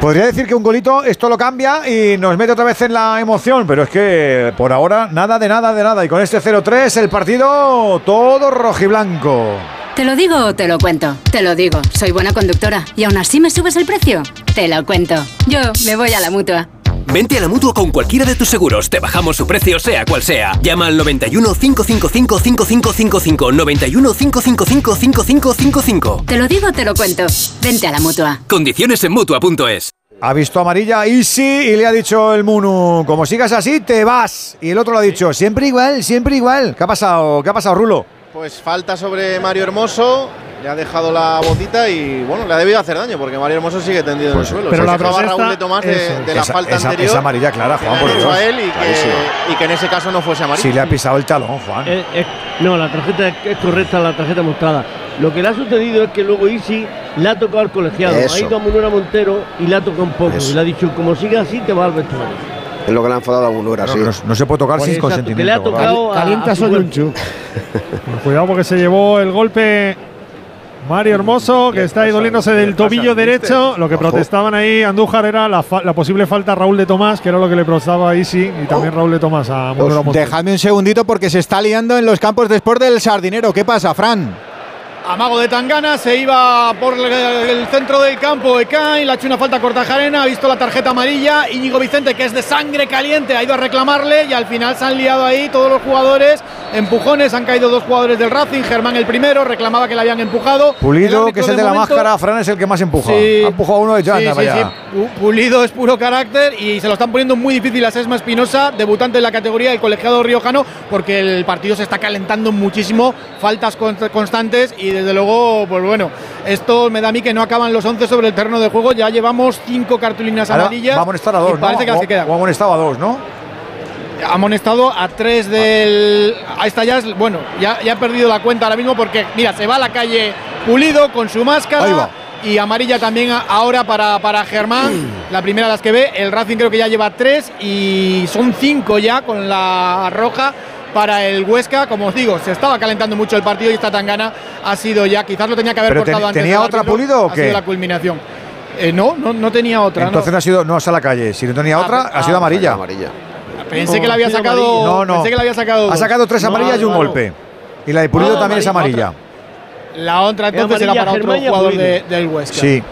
Podría decir que un golito esto lo cambia y nos mete otra vez en la emoción, pero es que por ahora nada de nada de nada. Y con este 0-3 el partido todo rojiblanco. ¿Te lo digo o te lo cuento? Te lo digo, soy buena conductora. ¿Y aún así me subes el precio? Te lo cuento. Yo me voy a la mutua. Vente a la mutua con cualquiera de tus seguros. Te bajamos su precio, sea cual sea. Llama al 91 555 5555. 91 555 5555. Te lo digo o te lo cuento. Vente a la mutua. Condiciones en mutua.es. Ha visto amarilla Easy y le ha dicho el Munu, como sigas así, te vas. Y el otro le ha dicho, siempre igual, siempre igual. ¿Qué ha pasado? ¿Qué ha pasado, Rulo? Pues falta sobre Mario Hermoso. Le ha dejado la botita y bueno, le ha debido hacer daño porque Mario Hermoso sigue tendido Pues, en el suelo. pero Se la protesta- Raúl de Tomás de, la Esa- falta esa- anterior. esa amarilla clara, Juan, por Dios. a él y que, y que en ese caso no fuese amarilla. Si le ha pisado el talón, Juan. Eh, eh, no, la tarjeta es, es correcta, la tarjeta mostrada. Lo que le ha sucedido es que luego Isi le ha tocado al colegiado. Eso. Ha ido a Munera Montero y le ha tocado un poco. Eso. Y le ha dicho, como siga así, te va al vestuario. Es lo que le ha enfadado a Munura, No, sí. no- no se puede tocar sin Exacto, que consentimiento. le ha tocado Calienta Soyunchu. Cuidado porque se llevó el golpe Mario Hermoso, que está ahí doliéndose del tobillo derecho. Lo que protestaban ahí Andújar era la, fa- la posible falta a Raúl de Tomás, que era lo que le protestaba a Isi y también Raúl de Tomás a Montero. Dejadme un segundito porque se está liando en los campos de sport del Sardinero. ¿Qué pasa, Fran? Amago de Tangana se iba por el, centro del campo. Ekain le ha hecho una falta a Cortajarena. Ha visto la tarjeta amarilla. Íñigo Vicente, que es de sangre caliente, ha ido a reclamarle y al final se han liado ahí todos los jugadores empujones, han caído dos jugadores del Racing, Germán el primero, reclamaba que le habían empujado. Pulido, que es el de, la momento- máscara, Fran es el que más empuja. Sí. Ha empujado uno de Llana, sí, sí. Pu- Pulido es puro carácter y se lo están poniendo muy difícil a Sesma Espinosa, debutante en la categoría del colegiado riojano, porque el partido se está calentando muchísimo, faltas con- constantes y desde luego, pues bueno, esto me da a mí que no acaban los 11 sobre el terreno de juego, ya llevamos cinco cartulinas Ahora amarillas. va a amonestar a dos, ¿no? Parece que O- que quedan. o ha amonestado a dos, ¿no? Amonestado a tres del. Ahí está ya, es- bueno, ya, ya ha perdido la cuenta ahora mismo porque, mira, se va a la calle Pulido con su máscara. Ahí va. Y amarilla también a- ahora para, para Germán, la primera de las que ve. El Racing creo que ya lleva tres y son cinco ya con la roja para el Huesca. Como os digo, se estaba calentando mucho el partido y esta tangana ha sido ya, quizás lo tenía que haber Pero ten- cortado antes. ¿tenía otra árbitro, Pulido o ha qué? sido la culminación. Eh, no, no, no tenía otra. no. Entonces no ha sido, no es a la calle. Si no tenía Ah, otra, pe- ha sido ah, amarilla. Pensé que la había sacado. amarilla. No, no. Pensé que la había sacado. Ha sacado tres No, amarillas y un golpe. Y la de Pulido también es amarilla, amarilla. La otra entonces era amarilla para otro jugador de- del Huesca. Sí.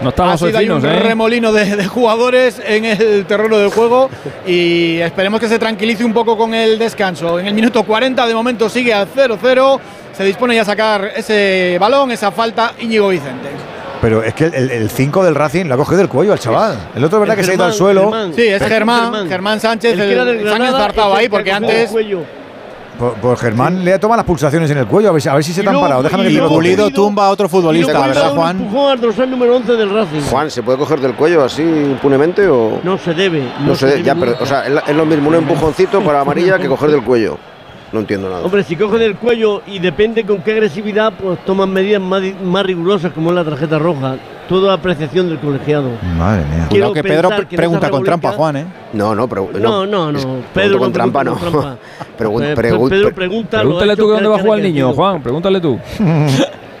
No Ha estamos finos, un ¿eh? remolino de, de jugadores en el terreno del juego y esperemos que se tranquilice un poco con el descanso. En el minuto 40 de momento sigue al 0-0. Se dispone ya a sacar ese balón, esa falta Íñigo Vicente. Pero es que el 5 del Racing lo ha cogido del cuello al chaval. El otro, verdad, El que se ha ido al suelo. Germán. Sí, es Germán, Germán Sánchez, El que era del el- ese ahí que porque antes el cuello. Pues, Germán le ha tomado las pulsaciones en el cuello. A ver, si- a ver si se te han parado. Déjame que te lo. Pulido tumba a otro futbolista, ¿verdad, Juan? empujón al dorsal número 11 del Racing. Juan, ¿se puede coger del cuello así impunemente o.? No se debe. No, sé, debe ya, pero, o sea, es, es lo mismo un empujoncito para amarilla que coger del cuello. No entiendo nada. Hombre, si coge del cuello y depende con qué agresividad, pues toman medidas más, más rigurosas como es la tarjeta roja. Toda apreciación del colegiado. Madre mía. Quiero Cuidado que Pedro que pregunta con trampa, Juan, ¿eh? No, no, pero. No, no, no. Pedro con trampa, no. Pedro pre- pregunta. Pregúntale tú que dónde va a jugar el niño, Juan. Pregúntale tú.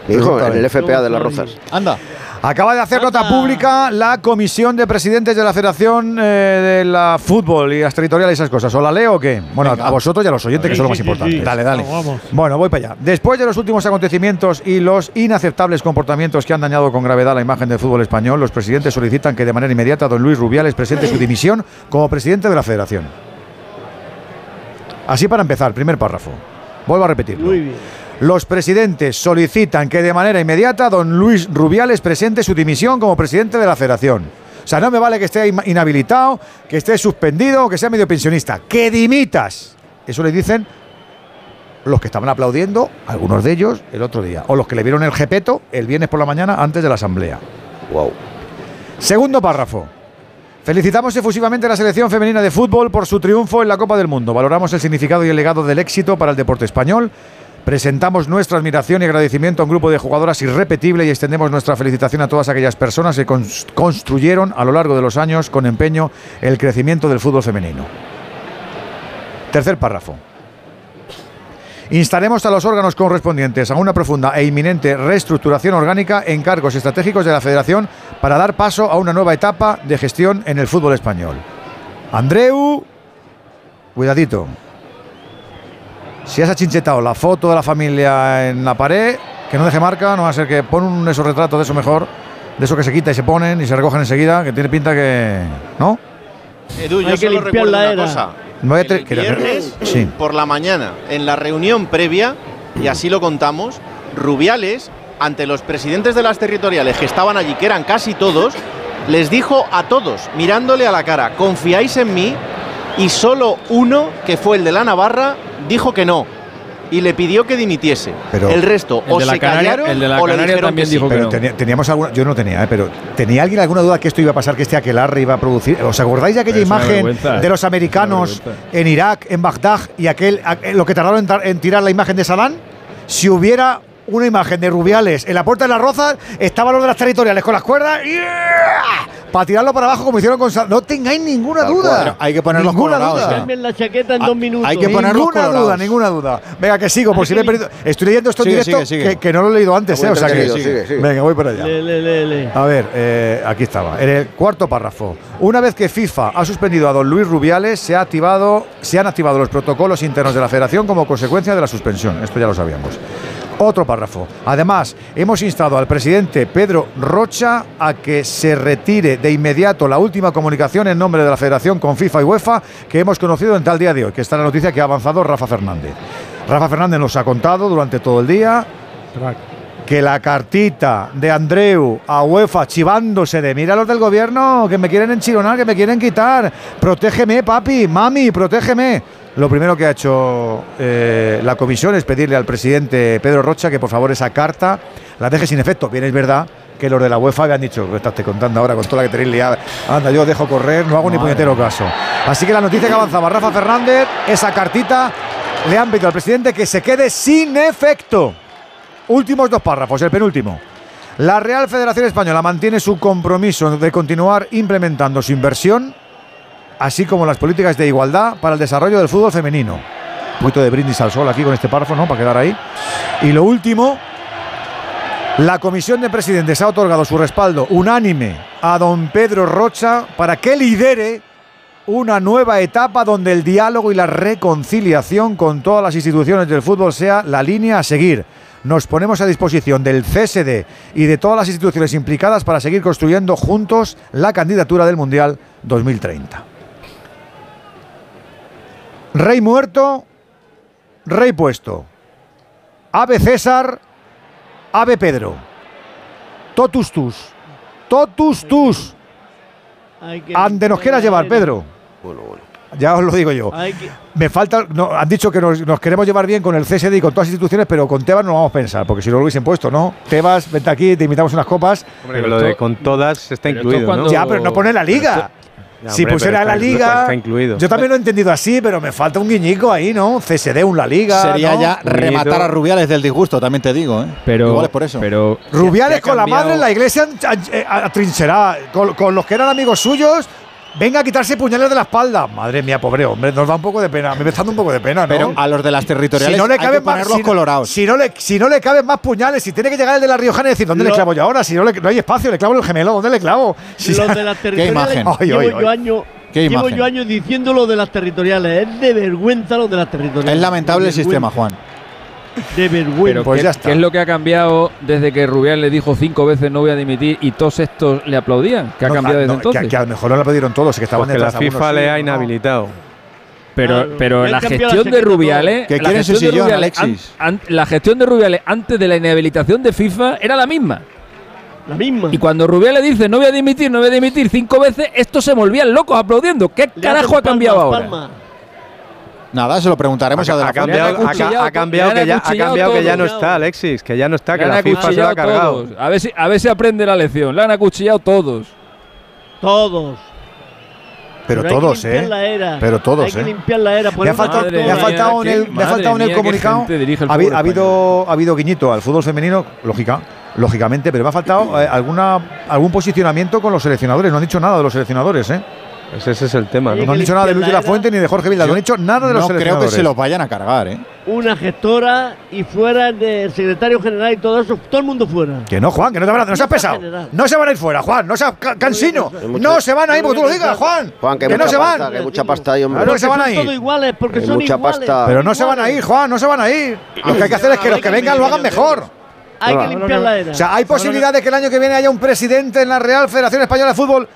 Hijo, en el FPA de las Rozas. Anda. Acaba de hacer nota pública la comisión de presidentes de la Federación eh, de la Fútbol y las territoriales y esas cosas. ¿O la leo o qué? Bueno, a vosotros y a los oyentes, que son lo más Sí, importante. sí. Dale, dale. Vamos. Bueno, voy para allá. Después de los últimos acontecimientos y los inaceptables comportamientos que han dañado con gravedad la imagen del fútbol español, los presidentes solicitan que de manera inmediata don Luis Rubiales presente su dimisión como presidente de la Federación. Así para empezar, primer párrafo. Vuelvo a repetirlo. Muy bien. Los presidentes solicitan que de manera inmediata don Luis Rubiales presente su dimisión como presidente de la federación. O sea, no me vale que esté in- inhabilitado, que esté suspendido o que sea medio pensionista. ¡Que dimitas! Eso le dicen los que estaban aplaudiendo, algunos de ellos, el otro día. O los que le vieron el jepeto el viernes por la mañana antes de la asamblea. Wow. Segundo párrafo. Felicitamos efusivamente a la selección femenina de fútbol por su triunfo en la Copa del Mundo. Valoramos el significado y el legado del éxito para el deporte español. Presentamos nuestra admiración y agradecimiento a un grupo de jugadoras irrepetible y extendemos nuestra felicitación a todas aquellas personas que cons- construyeron a lo largo de los años con empeño el crecimiento del fútbol femenino. Tercer párrafo. Instaremos a los órganos correspondientes a una profunda e inminente reestructuración orgánica en cargos estratégicos de la Federación para dar paso a una nueva etapa de gestión en el fútbol español. Andreu, cuidadito. Si has achinchetado la foto de la familia en la pared, que no deje marca, no va a ser que pon un esos retratos de eso mejor, de eso que se quita y se ponen y se recogen enseguida, que tiene pinta que. ¿No? Edu, yo Hay que solo limpiar recuerdo la una era. cosa. No El que- viernes, Sí. por la mañana, en la reunión previa, y así lo contamos, Rubiales, ante los presidentes de las territoriales que estaban allí, que eran casi todos, les dijo a todos, mirándole a la cara, confiáis en mí, y solo uno, que fue el de la Navarra, dijo que no. Y le pidió que dimitiese. Pero- el resto El o de la se Canaria- callaron el de la o le Canaria dijeron también que sí. dijo que Pero no. tenía- teníamos alguna, yo no tenía, ¿eh? pero ¿tenía alguien alguna duda que esto iba a pasar, que este aquelarre iba a producir? ¿Os acordáis de aquella imagen vergüenza, ¿eh? de los americanos en Irak, en Bagdad, y aquel, a- lo que tardaron en, tar- en tirar la imagen de Saddam? Si hubiera una imagen de Rubiales en la puerta de las Rozas, estaban los de las territoriales con las cuerdas para tirarlo para abajo como hicieron con Saddam. No tengáis ninguna duda. hay que ponerlos colorados, duda. ¿eh? Cambien la chaqueta en dos minutos. hay que ponerlos Ninguna duda, ninguna duda. Venga, que sigo, por si he perdido. Estoy leyendo esto en Sigue, directo, sigue, sigue. Que, que no lo he leído antes, ¿eh? O sea que, entretenido, sigue, sigue. Venga, voy para allá. Le, le, le, le. A ver, eh, aquí estaba. En el cuarto párrafo. Una vez que FIFA ha suspendido a don Luis Rubiales, se, ha activado, se han activado los protocolos internos de la federación como consecuencia de la suspensión. Esto ya lo sabíamos. Otro párrafo. Además, hemos instado al presidente Pedro Rocha a que se retire de inmediato la última comunicación en nombre de la Federación con FIFA y UEFA que hemos conocido en tal día de hoy, que está la noticia que ha avanzado Rafa Fernández. Rafa Fernández nos ha contado durante todo el día que la cartita de Andreu a UEFA chivándose de mira los del gobierno que me quieren enchironar, que me quieren quitar. Protégeme, papi, mami, protégeme. Lo primero que ha hecho eh, la comisión es pedirle al presidente Pedro Rocha que por favor esa carta la deje sin efecto. Bien, es verdad que los de la UEFA habían dicho, ¿qué estás te contando ahora con toda la que tenéis liada? Anda, yo dejo correr, no hago ni puñetero caso. Así que la noticia que avanzaba Rafa Fernández, esa cartita le han pedido al presidente que se quede sin efecto. Últimos dos párrafos, el penúltimo. La Real Federación Española mantiene su compromiso de continuar implementando su inversión, así como las políticas de igualdad para el desarrollo del fútbol femenino. Un poquito de brindis al sol aquí con este párrafo, ¿no? Para quedar ahí. Y lo último, la Comisión de Presidentes ha otorgado su respaldo unánime a don Pedro Rocha para que lidere una nueva etapa donde el diálogo y la reconciliación con todas las instituciones del fútbol sea la línea a seguir. Nos ponemos a disposición del CSD y de todas las instituciones implicadas para seguir construyendo juntos la candidatura del Mundial 2030. Rey muerto, rey puesto. Ave César, ave Pedro. Totus tus. Totus tus. Ande nos quieras llevar, Pedro. Ya os lo digo yo. Me falta. no, han dicho que nos, nos queremos llevar bien con el CSD y con todas las instituciones, pero con Tebas no lo vamos a pensar, porque si no lo hubiesen puesto, ¿no? Tebas, vente aquí, te invitamos unas copas. Hombre, lo de con todas está incluido, ¿no? Ya, pero no pone la liga. Ya, si hombre, pusiera la liga. está incluido. Yo también lo he entendido así, pero me falta un guiñico ahí, ¿no? CSD, un La Liga. Sería ¿no? ya rematar a Rubiales del disgusto, también te digo, ¿eh? Pero, Igual es por eso. Pero Rubiales con la madre en la iglesia eh, atrincherada, con, con los que eran amigos suyos. Venga a quitarse puñales de la espalda. Madre mía, pobre hombre, nos da un poco de pena. Me está dando un poco de pena, ¿no? Pero a los de las territoriales si no le hay que caben más, ponerlos si colorados. Si no, le, si no le caben más puñales, si tiene que llegar el de la Riojana y decir, ¿dónde le Lo- clavo yo ahora? Si no, le- no hay espacio, le clavo el gemelo, ¿dónde le clavo? Si Los ya- de las territoriales imagen. Ay, llevo ay, yo Qué llevo imagen. yo años diciendo lo de las territoriales. Es de vergüenza lo de las territoriales. Es lamentable el sistema. Juan. De vergüenza. Pero Pues ¿qué, ya está. qué es lo que ha cambiado desde que Rubial le dijo cinco veces no voy a dimitir y todos estos le aplaudían? ¿Qué ha No, cambiado ah, desde no, entonces? Que, que a lo mejor no le pidieron todos, que estaban Porque la FIFA algunos, le ha ¿no? inhabilitado. Pero, pero la gestión de Rubiales, Que la gestión de sillón, Rubiales, Alexis. an- an- la gestión de Rubiales antes de la inhabilitación de FIFA era la misma. La misma. Y cuando Rubiales dice no voy a dimitir, no voy a dimitir cinco veces, estos se volvían locos aplaudiendo. ¿Qué Le carajo ha cambiado palmas, ahora? palmas. Nada, se lo preguntaremos a Ha, La cambiado, ha, ha que ya, ha cambiado que ya no está, Alexis, que ya no está, que la FIFA se lo ha cargado. todos. A ver, si, a ver si aprende la lección. Le han acuchillado todos. Todos. Pero hay que todos, ¿eh? la era. Pero todos, Hay que ¿eh? limpiar la era. Me ha faltado, ha faltado en el, me ha faltado en el comunicado. ha habido, ha habido guiñito al fútbol femenino, lógica, lógicamente, pero me ha faltado eh, alguna, algún posicionamiento con los seleccionadores. No han dicho nada de los seleccionadores, ¿eh? Pues ese es el tema, ¿no? No han dicho nada de Luis de la Fuente ni de Jorge Vilda. No han dicho nada de los No creo que se los vayan a cargar, ¿eh? Una gestora y fuera del secretario general y todo eso. Todo el mundo fuera. Que no, Juan, que no te van a, no seas pesado. general. No se van a ir fuera, Juan. No seas ca- cansino. No se van a ir porque tú lo digas, Juan. Juan, que, Que hay no se van. pasta, que hay mucha pasta ahí, hombre. Claro que se van a son ir. todos iguales, porque Hay son mucha iguales. pasta. Pero no se van a ir, Juan. No se van a ir. Lo que hay que hacer es que los que vengan lo hagan mejor. Hay que limpiar la era. O sea, hay posibilidad de que el año que viene haya un presidente en la Real Federación Española de Fútbol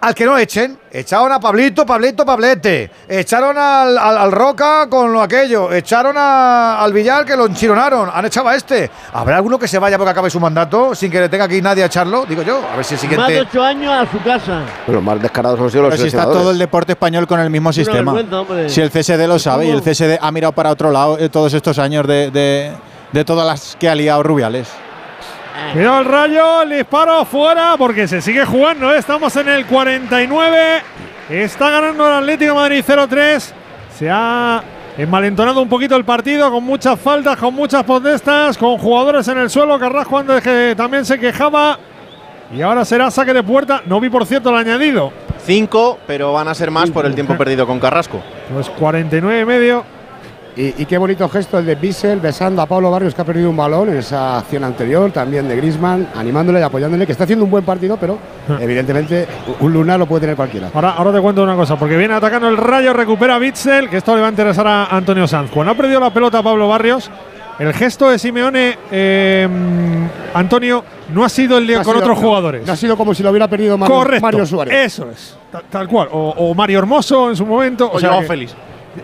al que no echen. Echaron a Pablito, Pablito, Pablete. Echaron al, al- al Roca con lo aquello. Echaron a- al Villar que lo enchironaron. Han echado a este. ¿Habrá alguno que se vaya porque acabe su mandato sin que le tenga aquí nadie a echarlo? Digo yo. A ver si el Más de siguiente. ocho años a su casa. Los más descarados han sido los Pero si está todo el deporte español con el mismo sistema. Si el CSD lo sabe y el CSD ha mirado para otro lado eh, todos estos años de, de, de todas las que ha liado Rubiales. Cuidado el rayo, el disparo fuera porque se sigue jugando. ¿eh? Estamos en el 49. Está ganando el Atlético de Madrid 0-3. Se ha envalentonado un poquito el partido con muchas faltas, con muchas protestas, con jugadores en el suelo. Carrasco antes que también se quejaba. Y ahora será saque de puerta. No vi, por cierto, el añadido. Cinco, pero van a ser más por el tiempo perdido con Carrasco. Pues 49 y medio. Y, y qué bonito gesto el de Bissell besando a Pablo Barrios que ha perdido un balón en esa acción anterior, también de Grisman, animándole y apoyándole, que está haciendo un buen partido, pero evidentemente un lunar lo puede tener cualquiera. Ahora, ahora te cuento una cosa, porque viene atacando el Rayo, recupera Bitzel, que esto le va a interesar a Antonio Sanz. Cuando ha perdido la pelota Pablo Barrios, el gesto de Simeone, eh, Antonio, no ha sido el de No con sido- otros no, jugadores. no ha sido como si lo hubiera perdido Mario, Correcto. Mario Suárez. Eso es. ta- Tal, cual. O, o Mario Hermoso en su momento. O sea Joao Félix.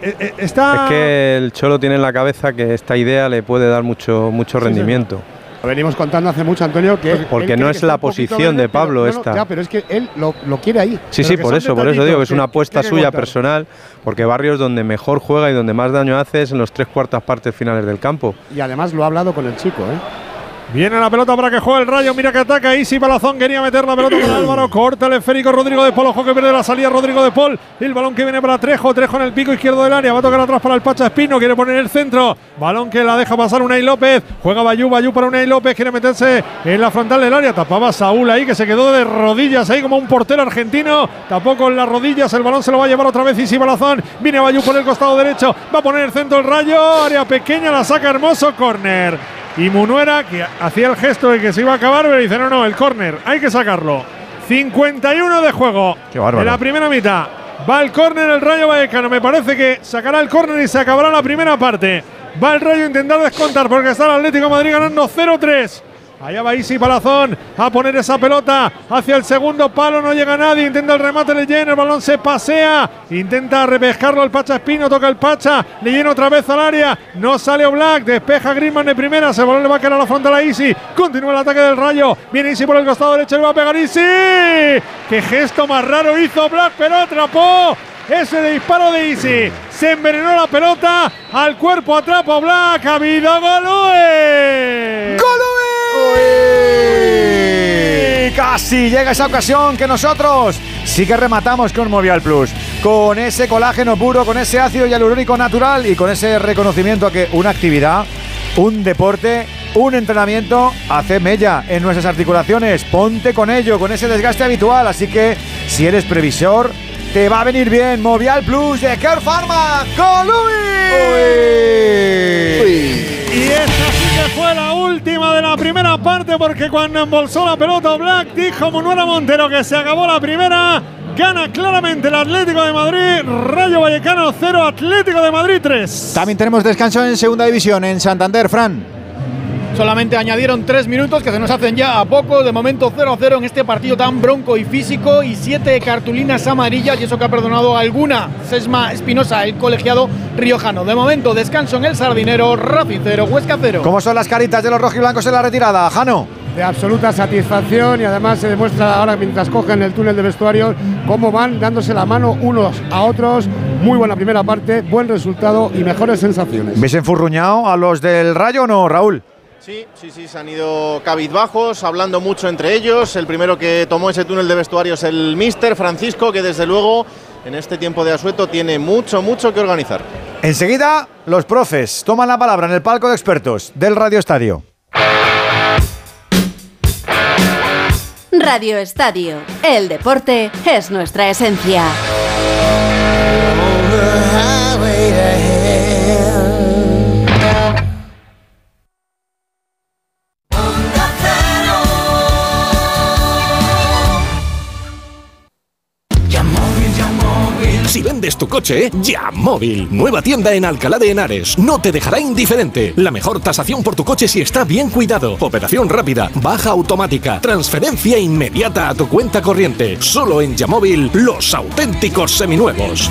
Eh, eh, está. Es que el Cholo tiene en la cabeza que esta idea le puede dar mucho, mucho rendimiento. Lo venimos contando hace mucho, Antonio, que Porque no es la posición de pero- Pablo no, no, esta. Ya, pero es que él lo, lo quiere ahí. Sí, sí, por eso, por eso digo que es una apuesta suya contar. personal, porque Barrios donde mejor juega y donde más daño hace es en los tres cuartas partes finales del campo. Y además lo ha hablado con el chico, ¿eh? Viene la pelota para que juegue el rayo. Mira que ataca. Isi Palazón quería meter la pelota para Álvaro. Corta el esférico Rodrigo de Paul. Ojo que pierde la salida Rodrigo de Paul. El balón que viene para Trejo. Trejo en el pico izquierdo del área. Va a tocar atrás para el Pacha Espino. Quiere poner el centro. Balón que la deja pasar Unai López. Juega Bayú. Bayú para Unai López. Quiere meterse en la frontal del área. Tapaba Saúl ahí que se quedó de rodillas ahí como un portero argentino. Tapó con las rodillas. El balón se lo va a llevar otra vez Isi Balazón. Viene Bayú por el costado derecho. Va a poner el centro el rayo. Área pequeña. La saca hermoso. Corner. Y Munuera, que hacía el gesto de que se iba a acabar, pero dice: no, no, el córner, hay que sacarlo. 51 de juego. Qué bárbaro. En la primera mitad. Va el córner el Rayo Vallecano. Me parece que sacará el córner y se acabará la primera parte. Va el Rayo a intentar descontar porque está el Atlético de Madrid ganando 0-3. Allá va Isi Palazón a poner esa pelota hacia el segundo palo. No llega nadie. Intenta el remate Leyen. El balón se pasea. Intenta repescarlo el Pacha Espino. Toca el Pacha. Leyen otra vez al área. No sale Black. Despeja Griezmann de primera. El balón le va a caer a la frontal a Isi. Continúa el ataque del Rayo. Viene Isi por el costado derecho. Le va a pegar Isi. Qué gesto más raro hizo Black, pero atrapó. Ese disparo de Isi. Se envenenó la pelota. Al cuerpo atrapa Black. Ha habido Golue. Y casi llega esa ocasión que nosotros sí que rematamos con Movial Plus. Con ese colágeno puro, con ese ácido hialurónico natural y con ese reconocimiento a que una actividad, un deporte, un entrenamiento hace mella en nuestras articulaciones. Ponte con ello, con ese desgaste habitual. Así que si eres previsor, te va a venir bien. Movial Plus de Care Pharma con Luis. Y esta sí que fue la última de la primera parte porque cuando embolsó la pelota Black dijo Manuela Montero que se acabó la primera. Gana claramente el Atlético de Madrid. Rayo Vallecano 0, Atlético de Madrid 3. También tenemos descanso en segunda división en Santander, Fran. Solamente añadieron tres minutos que se nos hacen ya a poco. De momento 0 a 0 en este partido tan bronco y físico. Y siete cartulinas amarillas. Y eso que ha perdonado alguna Sesma Espinosa, el colegiado riojano. De momento descanso en el Sardinero. Racing 0, Huesca 0. ¿Cómo son las caritas de los rojiblancos en la retirada, Jano? De absoluta satisfacción y además se demuestra ahora mientras cogen el túnel de vestuarios cómo van dándose la mano unos a otros. Muy buena primera parte, buen resultado y mejores sensaciones. ¿Ves enfurruñado a los del Rayo o no, Raúl? Sí, sí, sí, se han ido cabizbajos, hablando mucho entre ellos. El primero que tomó ese túnel de vestuario es el Mister Francisco, que desde luego en este tiempo de asueto tiene mucho, mucho que organizar. Enseguida, los profes toman la palabra en el palco de expertos del Radio Estadio. Radio Estadio. El deporte es nuestra esencia. Coche, ya móvil. Nueva tienda en Alcalá de Henares. No te dejará indiferente. La mejor tasación por tu coche si está bien cuidado. Operación rápida, baja automática, transferencia inmediata a tu cuenta corriente. Solo en Yamóvil, los auténticos seminuevos.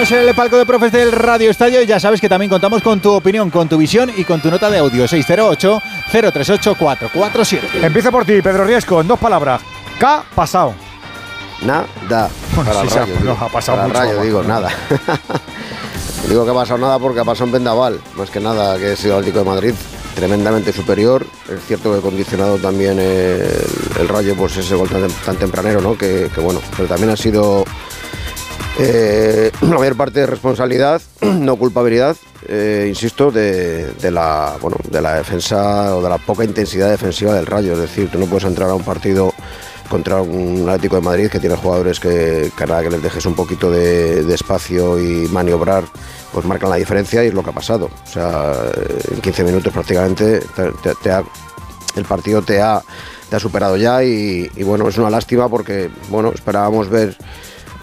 Abrimos el palco de profes del Radio Estadio y ya sabes que también contamos con tu opinión, con tu visión y con tu nota de audio 608-038-447. Empiezo por ti, Pedro Riesco, en dos palabras. K, pasado. Nada. Bueno, para sí, el se ha- rayo, no, ha pasado Para mucho rayo, digo, nada. Digo que ha pasado nada porque ha pasado en Vendaval, más que nada que ha sido el Atlético de Madrid tremendamente superior. Es cierto que ha condicionado también el, el Rayo, pues ese gol tan, tan tempranero, ¿no? Que, que bueno, pero también ha sido eh, la mayor parte de responsabilidad, no culpabilidad, eh, insisto, de, la bueno, de la defensa o de la poca intensidad defensiva del Rayo. Es decir, tú no puedes entrar a un partido contra un Atlético de Madrid que tiene jugadores que, que nada que les dejes un poquito de, espacio y maniobrar, pues marcan la diferencia y es lo que ha pasado. O sea, en 15 minutos prácticamente el partido te ha, te ha superado ya y, y bueno, es una lástima porque bueno, esperábamos ver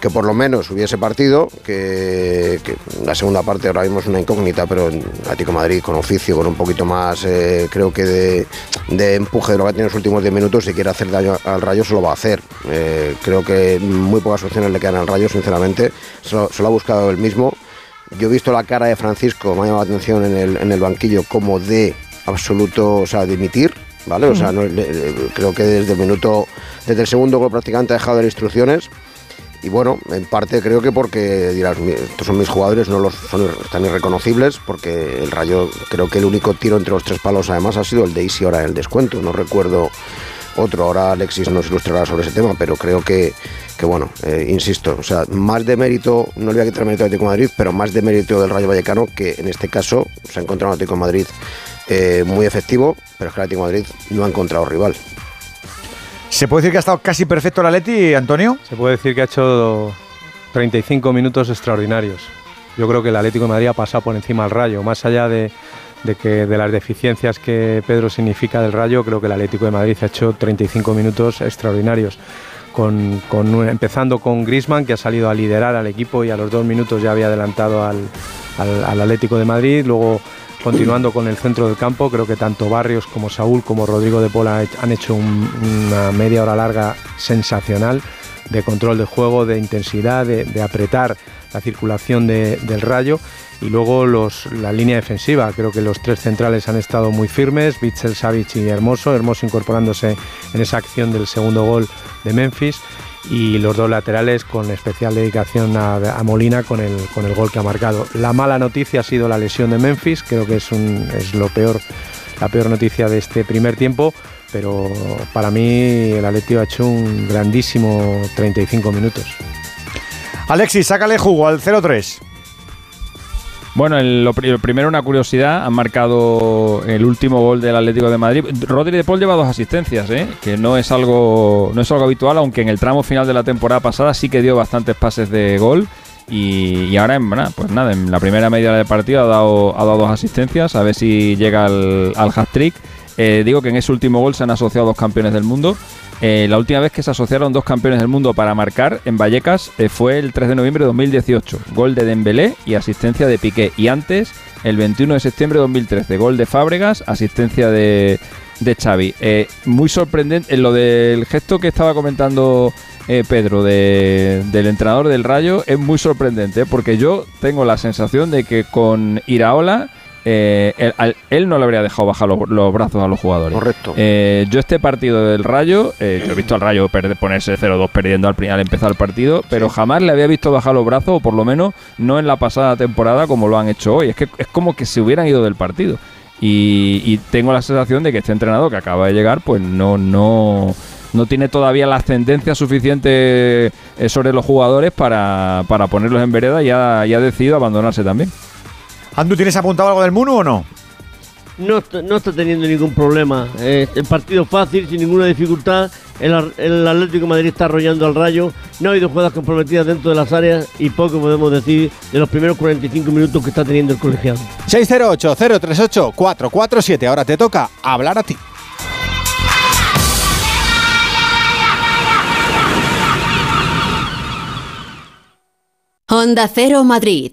que por lo menos hubiese partido, que, que la segunda parte ahora mismo es una incógnita, pero en Atlético Madrid con oficio, con un poquito más, eh, creo que de, de empuje de lo que ha tenido en los últimos 10 minutos, si quiere hacer daño al Rayo, se lo va a hacer. Eh, creo que muy pocas opciones le quedan al Rayo, sinceramente, se lo, se lo ha buscado él mismo. Yo he visto la cara de Francisco, me ha llamado la atención en el, en el banquillo, como de absoluto, o sea, de emitir, ¿vale? O sea, no- le- le- creo que desde el minuto, desde el segundo gol prácticamente ha dejado de dar instrucciones. Y bueno, en parte creo que porque dirás, "Mi- estos son mis jugadores, no los son están irreconocibles, porque el Rayo, creo que el único tiro entre los tres palos además ha sido el de Isi ahora en el descuento. No recuerdo otro, ahora Alexis nos ilustrará sobre ese tema, pero creo que, que bueno, eh, insisto, o sea, más de mérito, no le voy a quitar mérito al Atlético de Madrid, pero más de mérito del Rayo Vallecano, que en este caso se ha encontrado un Atlético Madrid eh, muy efectivo, pero es que el Atlético Madrid no ha encontrado rival. ¿Se puede decir que ha estado casi perfecto el Atleti, Antonio? Se puede decir que ha hecho 35 minutos extraordinarios. Yo creo que el Atlético de Madrid ha pasado por encima al Rayo, más allá de, que de las deficiencias que Pedro significa del Rayo, creo que el Atlético de Madrid ha hecho 35 minutos extraordinarios. Empezando con Grisman, que ha salido a liderar al equipo y a los dos minutos ya había adelantado al, al- al Atlético de Madrid. Luego, continuando con el centro del campo, creo que tanto Barrios como Saúl como Rodrigo de Pola han hecho un- una media hora larga sensacional de control de juego, de intensidad, de, apretar la circulación de- del rayo y luego la línea defensiva. Creo que los tres centrales han estado muy firmes, Bitzel, Savic y Hermoso, Hermoso incorporándose en esa acción del segundo gol de Memphis y los dos laterales con especial dedicación a, Molina con el, con el gol que ha marcado. La mala noticia ha sido la lesión de Memphis, creo que es, un, es lo peor, la peor noticia de este primer tiempo, pero para mí el Atleti ha hecho un grandísimo 35 minutos. Alexis, sácale jugo al 0-3. Bueno, el- primero una curiosidad, han marcado el último gol del Atlético de Madrid. Rodri de Paul lleva dos asistencias, ¿eh? que no es algo no es algo habitual, aunque en el tramo final de la temporada pasada sí que dio bastantes pases de gol. Y, ahora, en, pues nada, en la primera media del partido ha dado, ha dado dos asistencias, a ver si llega al, al hat-trick. Eh, digo que en ese último gol se han asociado dos campeones del mundo. Eh, la última vez que se asociaron dos campeones del mundo para marcar en Vallecas eh, fue el 3 de noviembre de 2018. Gol de Dembélé y asistencia de Piqué. Y antes, el 21 de septiembre de 2013, gol de Fábregas, asistencia de, de Xavi. Muy sorprendente en lo del gesto que estaba comentando Pedro de- del entrenador del Rayo es muy sorprendente porque yo tengo la sensación de que con Iraola eh, él, él no le habría dejado bajar los, los brazos a los jugadores. Correcto. Eh, yo este partido del Rayo, eh, yo he visto al Rayo perder- ponerse 0-2 perdiendo al, al empezar el partido, pero jamás le había visto bajar los brazos, o por lo menos no en la pasada temporada como lo han hecho hoy. Es que es como que se hubieran ido del partido. Y, y tengo la sensación de que este entrenador que acaba de llegar, pues no, no, no tiene todavía la ascendencia suficiente eh, sobre los jugadores para, para ponerlos en vereda y ha, y ha decidido abandonarse también. Andu, ¿tienes apuntado algo del Munu o no? No, está- no está teniendo ningún problema. Eh, el partido fácil, sin ninguna dificultad. El, Atlético de Madrid está arrollando al rayo. No ha habido jugadas comprometidas dentro de las áreas y poco podemos decir de los primeros 45 minutos que está teniendo el colegiado. 608-038-447. Ahora te toca hablar a ti. Honda Cero Madrid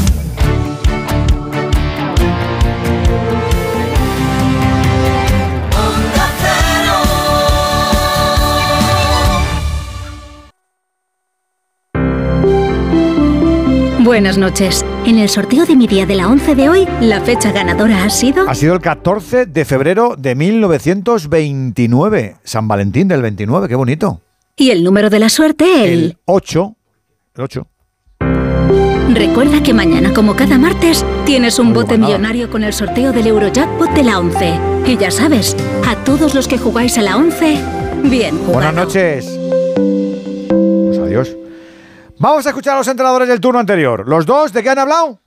Buenas noches. En el sorteo de mi día de la 11 de hoy, la fecha ganadora ha sido... Ha sido el 14 de febrero de 1929. San Valentín del 29, qué bonito. Y el número de la suerte, el... 8. El 8. Recuerda que mañana, como cada martes, tienes un No bote millonario con el sorteo del Eurojackpot de la 11. Y ya sabes, a todos los que jugáis a la 11, bien jugado. Buenas noches. Pues adiós. Vamos a escuchar a los entrenadores del turno anterior. ¿Los dos de qué han hablado?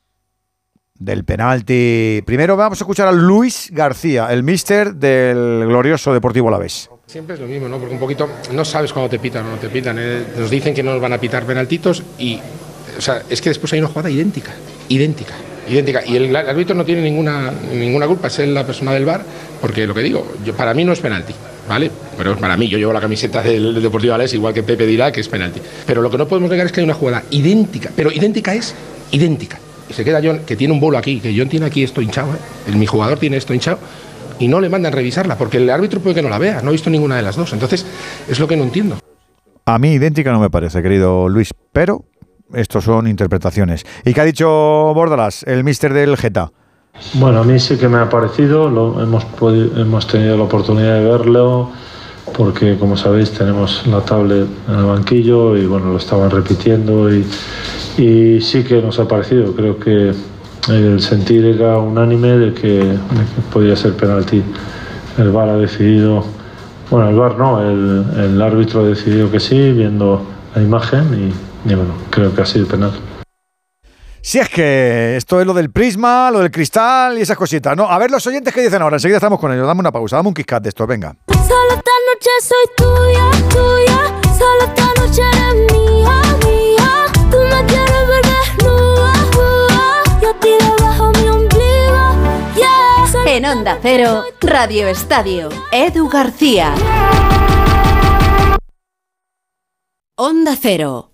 Del penalti. Primero vamos a escuchar a Luis García, el mister del glorioso Deportivo Alavés. Siempre es lo mismo, ¿no? Porque un poquito no sabes cuándo te pitan o no te pitan. ¿eh? Nos dicen que no nos van a pitar penaltitos y, o sea, es que después hay una jugada idéntica, idéntica, idéntica. Y el árbitro no tiene ninguna, ninguna culpa, es él la persona del bar, porque lo que digo, yo, para mí no es penalti, ¿vale? Pero para mí, yo llevo la camiseta del, Deportivo Alavés, igual que Pepe dirá que es penalti. Pero lo que no podemos negar es que hay una jugada idéntica, pero idéntica es idéntica. Y se queda John, que tiene un bolo aquí, que John tiene aquí esto hinchado, ¿eh? El- mi jugador tiene esto hinchado y no le mandan revisarla, porque el árbitro puede que no la vea, no ha visto ninguna de las dos. Entonces, es lo que no entiendo. A mí idéntica no me parece, querido Luis, pero estos son interpretaciones. ¿Y qué ha dicho Bordalas, el mister del Geta? Bueno, a mí sí que me ha parecido, lo, hemos, podi- hemos tenido la oportunidad de verlo, porque como sabéis tenemos la tablet en el banquillo y bueno, lo estaban repitiendo y, sí que nos ha parecido, creo que el sentir era unánime de que, podía ser penalti. El VAR ha decidido, bueno, el VAR no, el, árbitro ha decidido que sí, viendo la imagen y bueno, creo que ha sido penal. Si es que esto es lo del prisma, lo del cristal y esas cositas, ¿no? A ver los oyentes que dicen ahora, enseguida estamos con ellos. Dame una pausa, dame un kick de esto, venga. Solo esta noche soy tuya, tuya. Solo esta noche eres mía, mía. Tú me quieres ver desnuda, nuda. Yo a ti debajo mi ombligo, yeah. Solo En Onda Cero, Radio Estadio, Edu García. Onda Cero.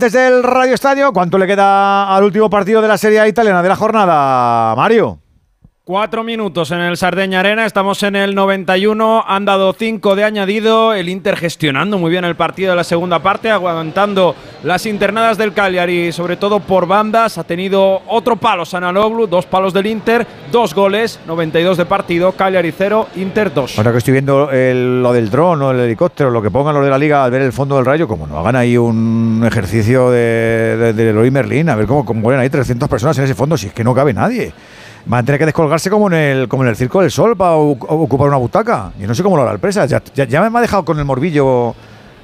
Oyentes del Radio Estadio, ¿cuánto le queda al último partido de la Serie A italiana de la jornada, Mario? Cuatro minutos en el Sardeña Arena, estamos en el 91, han dado cinco de añadido, el Inter gestionando muy bien el partido de la segunda parte, aguantando las internadas del Cagliari, sobre todo por bandas, ha tenido otro palo Sanaloglu, dos palos del Inter, dos goles, 92 de partido, Cagliari 0, Inter 2. Ahora que estoy viendo el- lo del dron o el helicóptero, lo que pongan los de la liga al ver el fondo del rayo, como no hagan ahí un ejercicio de, de, de Merlin, a ver cómo, cómo mueren ahí 300 personas en ese fondo, si es que no cabe nadie. Van a tener que descolgarse como en el, como en el Circo del Sol para ocupar una butaca. Yo no sé cómo lo hará el presa. Ya, ya, ya me ha dejado con el morbillo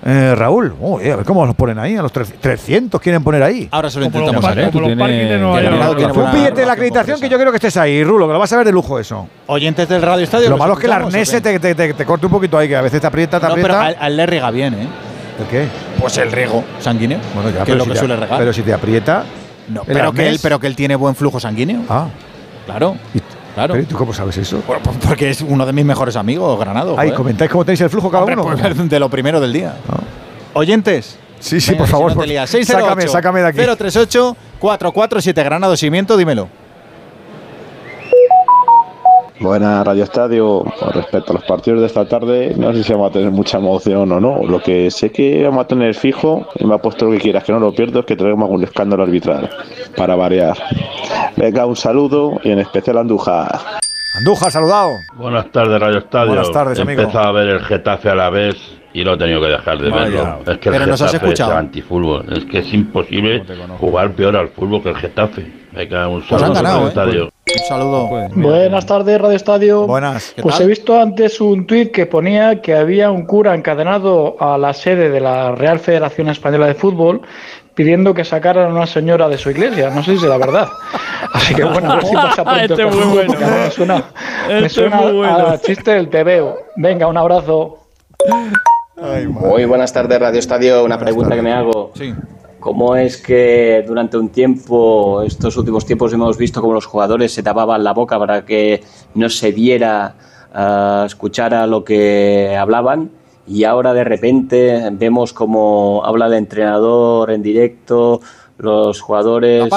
eh, Raúl. Oh, eh, a ver cómo los ponen ahí. A los tre- 300 quieren poner ahí. Ahora se lo intentamos hacer. York. Un billete de la acreditación que yo quiero que estés ahí, Rulo, que lo vas a ver de lujo eso. Oyentes del Radio Estadio. Lo ¿los malo es que el arnés te, te, te, te corte un poquito ahí, que a veces te aprieta, te No, pero aprieta. al, al le riega bien, ¿eh? ¿El qué? Pues el riego sanguíneo. Bueno, ya, que es lo si que te- suele regar. Pero si te aprieta. No, pero, que él, pero que él tiene buen flujo sanguíneo. Ah. Claro. Claro. ¿Pero ¿y tú cómo sabes eso? Porque es uno de mis mejores amigos, Granado. Ay, joder. comentáis cómo tenéis el flujo cada Hombre, uno. pues, de lo primero del día. Oyentes. Sí, sí, Venga, por favor. si no por- te lías. 608 sácame, sácame de aquí. 038 447 Granado Cimiento, dímelo. Buena Radio Estadio. Con respecto a los partidos de esta tarde, no sé si vamos a tener mucha emoción o no. Lo que sé que vamos a tener fijo, y me ha puesto lo que quieras, que no lo pierdo, es que tenemos algún escándalo arbitral. Para variar. Venga, un saludo y en especial a Andújar. Andújar, saludado. Buenas tardes, Radio Estadio. Buenas tardes, He amigo. empezado a ver el Getafe a la vez y lo he tenido que dejar de Vaya. verlo. Es que el Pero nos has escuchado. es antifútbol. Es que es imposible jugar peor al fútbol que el Getafe. Venga, un Pues han saludo, ganado, Radio ¿eh? Estadio. Un saludo. Buenas tardes, Radio Estadio. Buenas. Pues he visto antes un tuit que ponía que había un cura encadenado a la sede de la Real Federación Española de Fútbol pidiendo que sacaran a una señora de su iglesia. No sé si es la verdad. Así que bueno, a ver si pasa pronto. Este es muy bueno. me suena, Este suena muy bueno. a chiste del TVO. Venga, un abrazo. Muy buenas tardes, Radio Estadio. Una pregunta que me hago. ¿Cómo es que durante un tiempo, estos últimos tiempos, hemos visto cómo los jugadores se tapaban la boca para que no se viera, ah, escuchara lo que hablaban? Y ahora de repente vemos cómo habla el entrenador en directo, los jugadores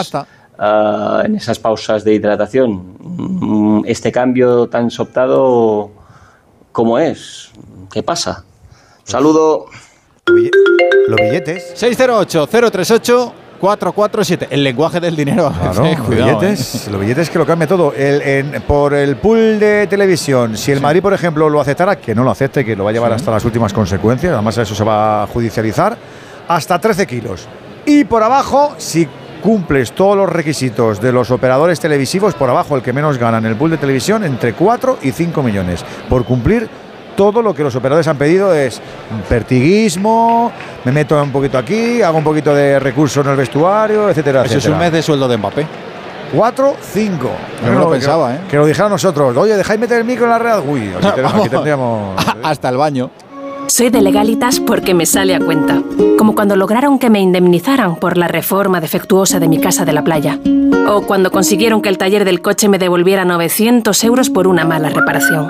ah, en esas pausas de hidratación. Mm, Este cambio tan soptado, ¿cómo es? ¿Qué pasa? Saludo. Los billetes. 608-038-447. El lenguaje del dinero. Claro, Eh, los cuidado, billetes, los billetes que lo cambia todo. El- en- por el pool de televisión, si el Madrid, por ejemplo, lo aceptara, que no lo acepte, que lo va a llevar hasta las últimas consecuencias, además eso se va a judicializar, hasta 13 kilos. Y por abajo, si cumples todos los requisitos de los operadores televisivos, por abajo el que menos gana en el pool de televisión, entre 4 y 5 millones. Por cumplir todo lo que los operadores han pedido es pertiguismo, me meto un poquito aquí, hago un poquito de recurso en el vestuario, etcétera, Eso es un mes de sueldo de Mbappé. 4, 5. Yo no lo pensaba, ¿eh? Que lo dijera a nosotros. Oye, dejáis meter el micro en la red. Uy, aquí, tenemos- aquí tendríamos. Hasta el baño. Soy de legalitas porque me sale a cuenta. Como cuando lograron que me indemnizaran por la reforma defectuosa de mi casa de la playa. O cuando consiguieron que el taller del coche me devolviera 900 euros por una mala reparación.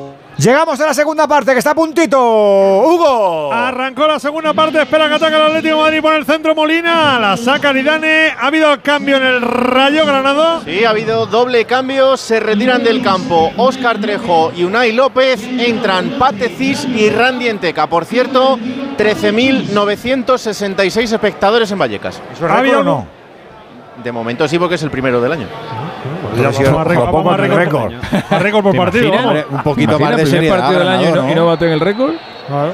Llegamos a la segunda parte, que está a puntito. Hugo. Arrancó la segunda parte, espera que ataque el Atlético de Madrid por el centro Molina, la saca Aridane, ha habido cambio en el Rayo Granado. Sí, ha habido doble cambio, se retiran del campo Óscar Trejo y Unai López, entran Pate Cis y Randy Enteca. Por cierto, 13.966 espectadores en Vallecas. ¿Eso es récord o no? De momento sí, porque es el primero del año. Ya ha sido- Vamos a récord, récord. récord. Por ¿Te partido. imaginas? vamos. Un poquito más de seriedad. partido del año y no, y no baten el récord. Claro.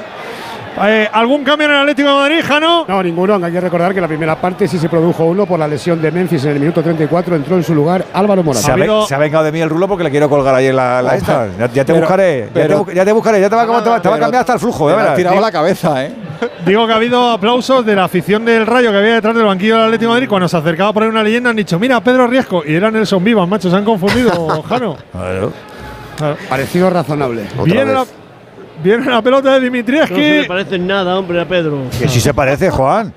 Eh, ¿Algún cambio en el Atlético de Madrid, Jano? No, ninguno. Hay que recordar que en la primera parte sí se produjo uno por la lesión de Memphis en el minuto 34. Entró en su lugar Álvaro Morata. Se ha, ve- se ha vengado de mí el rulo porque le quiero colgar ahí en la, la esta. Ya, ya te Pero- buscaré. ya, te, bu- ya te buscaré. Ya te va, a- te va- te va a cambiar hasta el flujo. Te tirado la cabeza, ¿eh? Digo que ha habido aplausos de la afición del Rayo que había detrás del banquillo del Atlético de Madrid. Cuando se acercaba por ahí una leyenda, han dicho: Mira, Pedro Riesco. Y era Nelson Vivas, macho. Se han confundido, Jano. Claro. Parecido razonable. Viene la, viene la pelota de No se le Dimitrievski. parece en nada, hombre, a Pedro. Que sí se parece, Juan.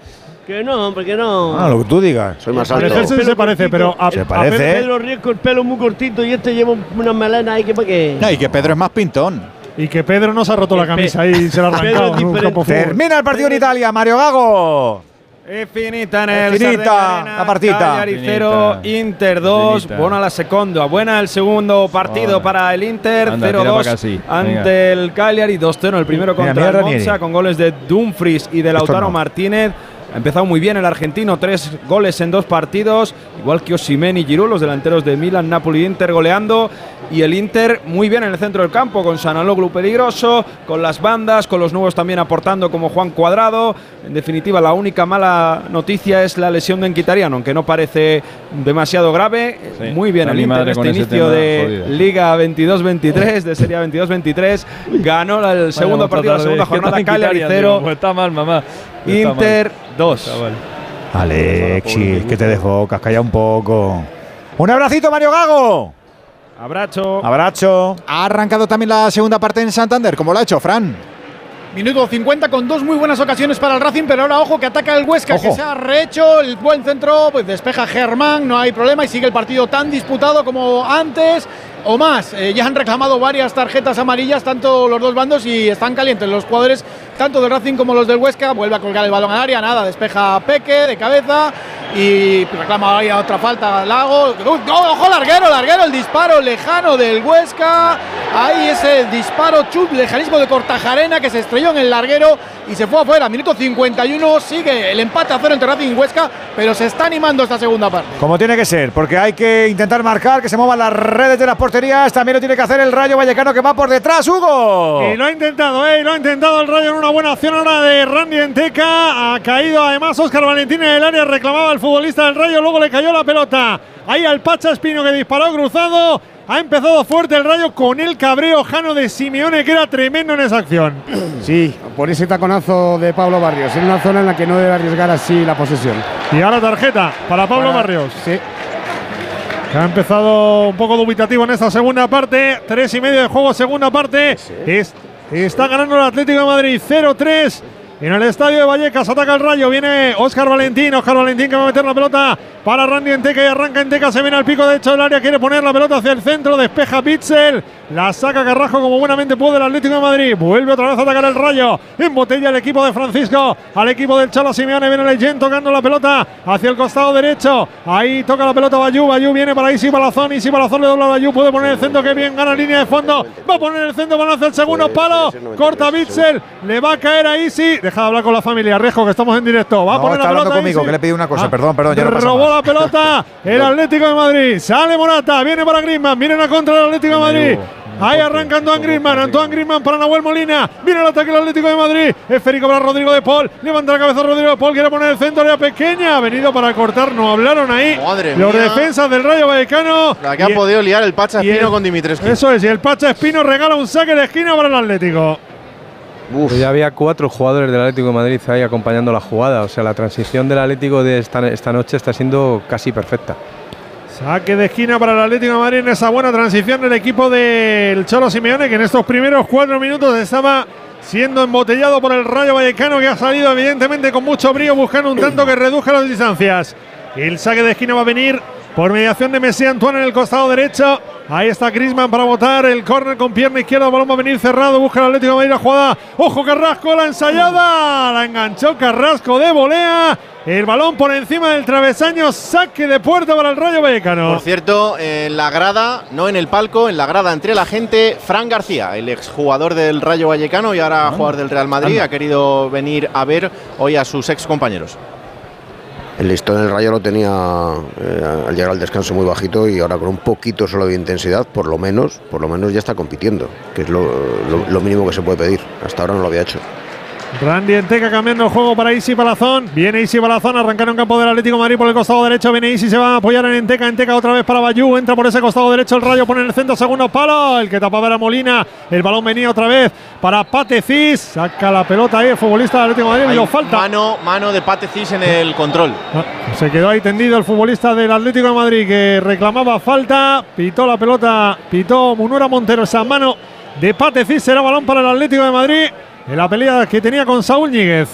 Que no, hombre, que no. Ah, lo que tú digas. Soy más Parecerse sí se parece, pero a, Se parece. Pedro- Pedro Riesco el pelo muy cortito y este lleva una melena ahí que para qué. No, y que Pedro es más pintón. y que Pedro no se ha roto la camisa y se la ha arrancado en un campo. Termina el partido en Italia, Mario Gago. Es finita en el finita Arena, la partita. 0, Inter 2, Finita. buena la seconda, buena el segundo partido para el Inter, Anda, tira pa' 0-2 acá, sí. Venga. ante el Cagliari, 2-0 el primero Mira, contra mira el. Monza con goles de Dumfries y de Lautaro no. Martínez. Ha empezado muy bien el argentino, tres goles en dos partidos, igual que Osimhen y Giroud, los delanteros de Milan, Napoli Inter goleando. Y el Inter muy bien en el centro del campo, con Sanaloglu peligroso, con las bandas, con los nuevos también aportando como Juan Cuadrado. En definitiva, la única mala noticia es la lesión de Enquitariano, aunque no parece demasiado grave. Sí. Muy bien el Inter en este inicio de jodida. Liga 22-23, de Serie 22-23. Ganó el segundo partido, la segunda jornada, Cagliari 0, Pues está mal, mamá. Inter 2. Chaval. Alexis, que te desbocas, calla un poco. Un abracito, Mario Gago. Abrazo. Abrazo. Ha arrancado también la segunda parte en Santander, como lo ha hecho Fran. Minuto 50 con dos muy buenas ocasiones para el Racing, pero ahora ojo que ataca el Huesca, Ojo. que se ha rehecho el buen centro, pues despeja Germán, no hay problema y sigue el partido tan disputado como antes o más. Eh, ya han reclamado varias tarjetas amarillas, tanto los dos bandos, y están calientes los jugadores, tanto del Racing como los del Huesca. Vuelve a colgar el balón al área, nada, despeja Peque de cabeza y reclama ahí otra falta Lago. ¡Uh, ¡Ojo, larguero, larguero! El disparo lejano del Huesca. Ahí es el disparo chut, lejanismo de Cortajarena que se estrelló en el larguero y se fue afuera. Minuto 51, sigue el empate a cero entre Racing y Huesca, pero se está animando esta segunda parte. Como tiene que ser, porque hay que intentar marcar, que se muevan las redes de las porterías. También lo tiene que hacer el Rayo Vallecano que va por detrás, Hugo. Y lo ha intentado, ¿eh? Y lo ha intentado el Rayo en una buena acción ahora de Randy Enteca. Ha caído además Óscar Valentín en el área, reclamaba el futbolista del Rayo, luego le cayó la pelota. Ahí al Pacha Espino que disparó cruzado. Ha empezado fuerte el Rayo con el cabreo Jano de Simeone, que era tremendo en esa acción. Sí, por ese taconazo de Pablo Barrios, en una zona en la que no debe arriesgar así la posesión. Y ahora tarjeta para Pablo Para- Barrios. Sí. Que ha empezado un poco dubitativo en esta segunda parte. Tres y medio de juego, segunda parte. Es- está ganando el Atlético de Madrid 0-3. En el estadio de Vallecas ataca el rayo. Viene Óscar Valentín. Óscar Valentín que va a meter la pelota para Randy Enteca y arranca Enteca. Se viene al pico derecho del área. Quiere poner la pelota hacia el centro. Despeja Pitzel. La saca Carrajo como buenamente puede el Atlético de Madrid. Vuelve otra vez a atacar el rayo. Embotella el equipo de Francisco. Al equipo del Cholo Simeone. Viene Leyen tocando la pelota hacia el costado derecho. Ahí toca la pelota Bayú. Bayú viene para Isi Balazón. Isi Balazón le dobla a Bayú. Puede poner el centro que bien gana línea de fondo. Va a poner el centro. Van a hacer el segundo palo. Corta Bitzel. Le va a caer a Isi. Deja de hablar con la familia. Riesgo que estamos en directo. Va a No, poner está la hablando pelota. conmigo, Isi. que le pedí una cosa. Ah, Perdón, perdón, ya no Robó la pelota el Atlético de Madrid. Sale Morata, viene para Griezmann, viene a contra del Atlético de Madrid. Ahí arranca Antoine Griezmann, Antoine Griezmann para Nahuel Molina. Viene el ataque del Atlético de Madrid. Esférico para Rodrigo de Paul. Levanta la cabeza Rodrigo de Paul. Quiere poner el centro área pequeña. Ha venido para cortar. No hablaron ahí. Madre Los mía. defensas del Rayo Vallecano. La que ha podido liar el Pacha y el- Espino con Dimitrescu. Eso es. Y el Pacha Espino regala un saque de esquina para el Atlético. Ya había cuatro jugadores del Atlético de Madrid ahí acompañando la jugada. O sea, la transición del Atlético de esta, esta noche está siendo casi perfecta. Saque de esquina para el Atlético de Madrid en esa buena transición del equipo del Cholo Simeone, que en estos primeros cuatro minutos estaba siendo embotellado por el Rayo Vallecano, que ha salido evidentemente con mucho brío buscando un tanto que reduzca las distancias. El saque de esquina va a venir por mediación de Messi Antoine en el costado derecho. Ahí está Grisman para botar el córner con pierna izquierda. Balón va a venir cerrado. Busca el Atlético de Madrid la jugada. Ojo Carrasco, la ensayada. La enganchó Carrasco de volea. El balón por encima del travesaño. Saque de puerta para el Rayo Vallecano. Por cierto, en la grada, no en el palco, en la grada entre la gente, Fran García, el exjugador del Rayo Vallecano y ahora jugador del Real Madrid, Anda. ha querido venir a ver hoy a sus ex compañeros. El listón del Rayo lo tenía eh, al llegar al descanso muy bajito y ahora con un poquito solo de intensidad, por lo menos, por lo menos ya está compitiendo, que es lo, mínimo que se puede pedir. Hasta ahora no lo había hecho. Randy Enteca cambiando el juego para Isi Palazón. Viene Isi Palazón, arrancar en campo del Atlético de Madrid por el costado derecho. Viene Isi, se va a apoyar en Enteca. Enteca otra vez para Bayú. Entra por ese costado derecho el rayo, pone en el centro, segundo palo. El que tapaba era Molina. El balón venía otra vez para Patecis. Saca la pelota ahí el futbolista del Atlético de Madrid. Hay Dio falta. Mano, mano de Patecis en el control. Ah, Se quedó ahí tendido el futbolista del Atlético de Madrid que reclamaba falta. Pitó la pelota, pitó Munura Montero esa mano de Patecis. Será balón para el Atlético de Madrid en la pelea que tenía con Saúl Ñíguez.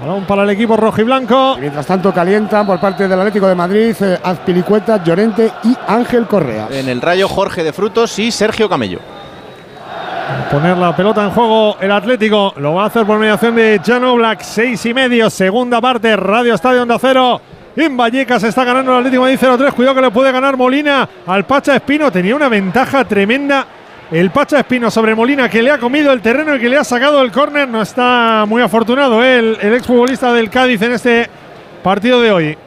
Balón para el equipo rojo y blanco. Mientras tanto calientan por parte del Atlético de Madrid eh, Azpilicueta, Llorente y Ángel Correa. En el Rayo Jorge de Frutos y Sergio Camello. Poner la pelota en juego el Atlético. Lo va a hacer por mediación de Jan Black. Seis y medio. Segunda parte. Radio Estadio Onda Cero. En Vallecas está ganando el Atlético de Madrid 0-3. Cuidado que le puede ganar Molina al Pacha Espino. Tenía una ventaja tremenda. El Pacha Espino sobre Molina que le ha comido el terreno y que le ha sacado el córner. No está muy afortunado ¿eh? el, el exfutbolista del Cádiz en este partido de hoy.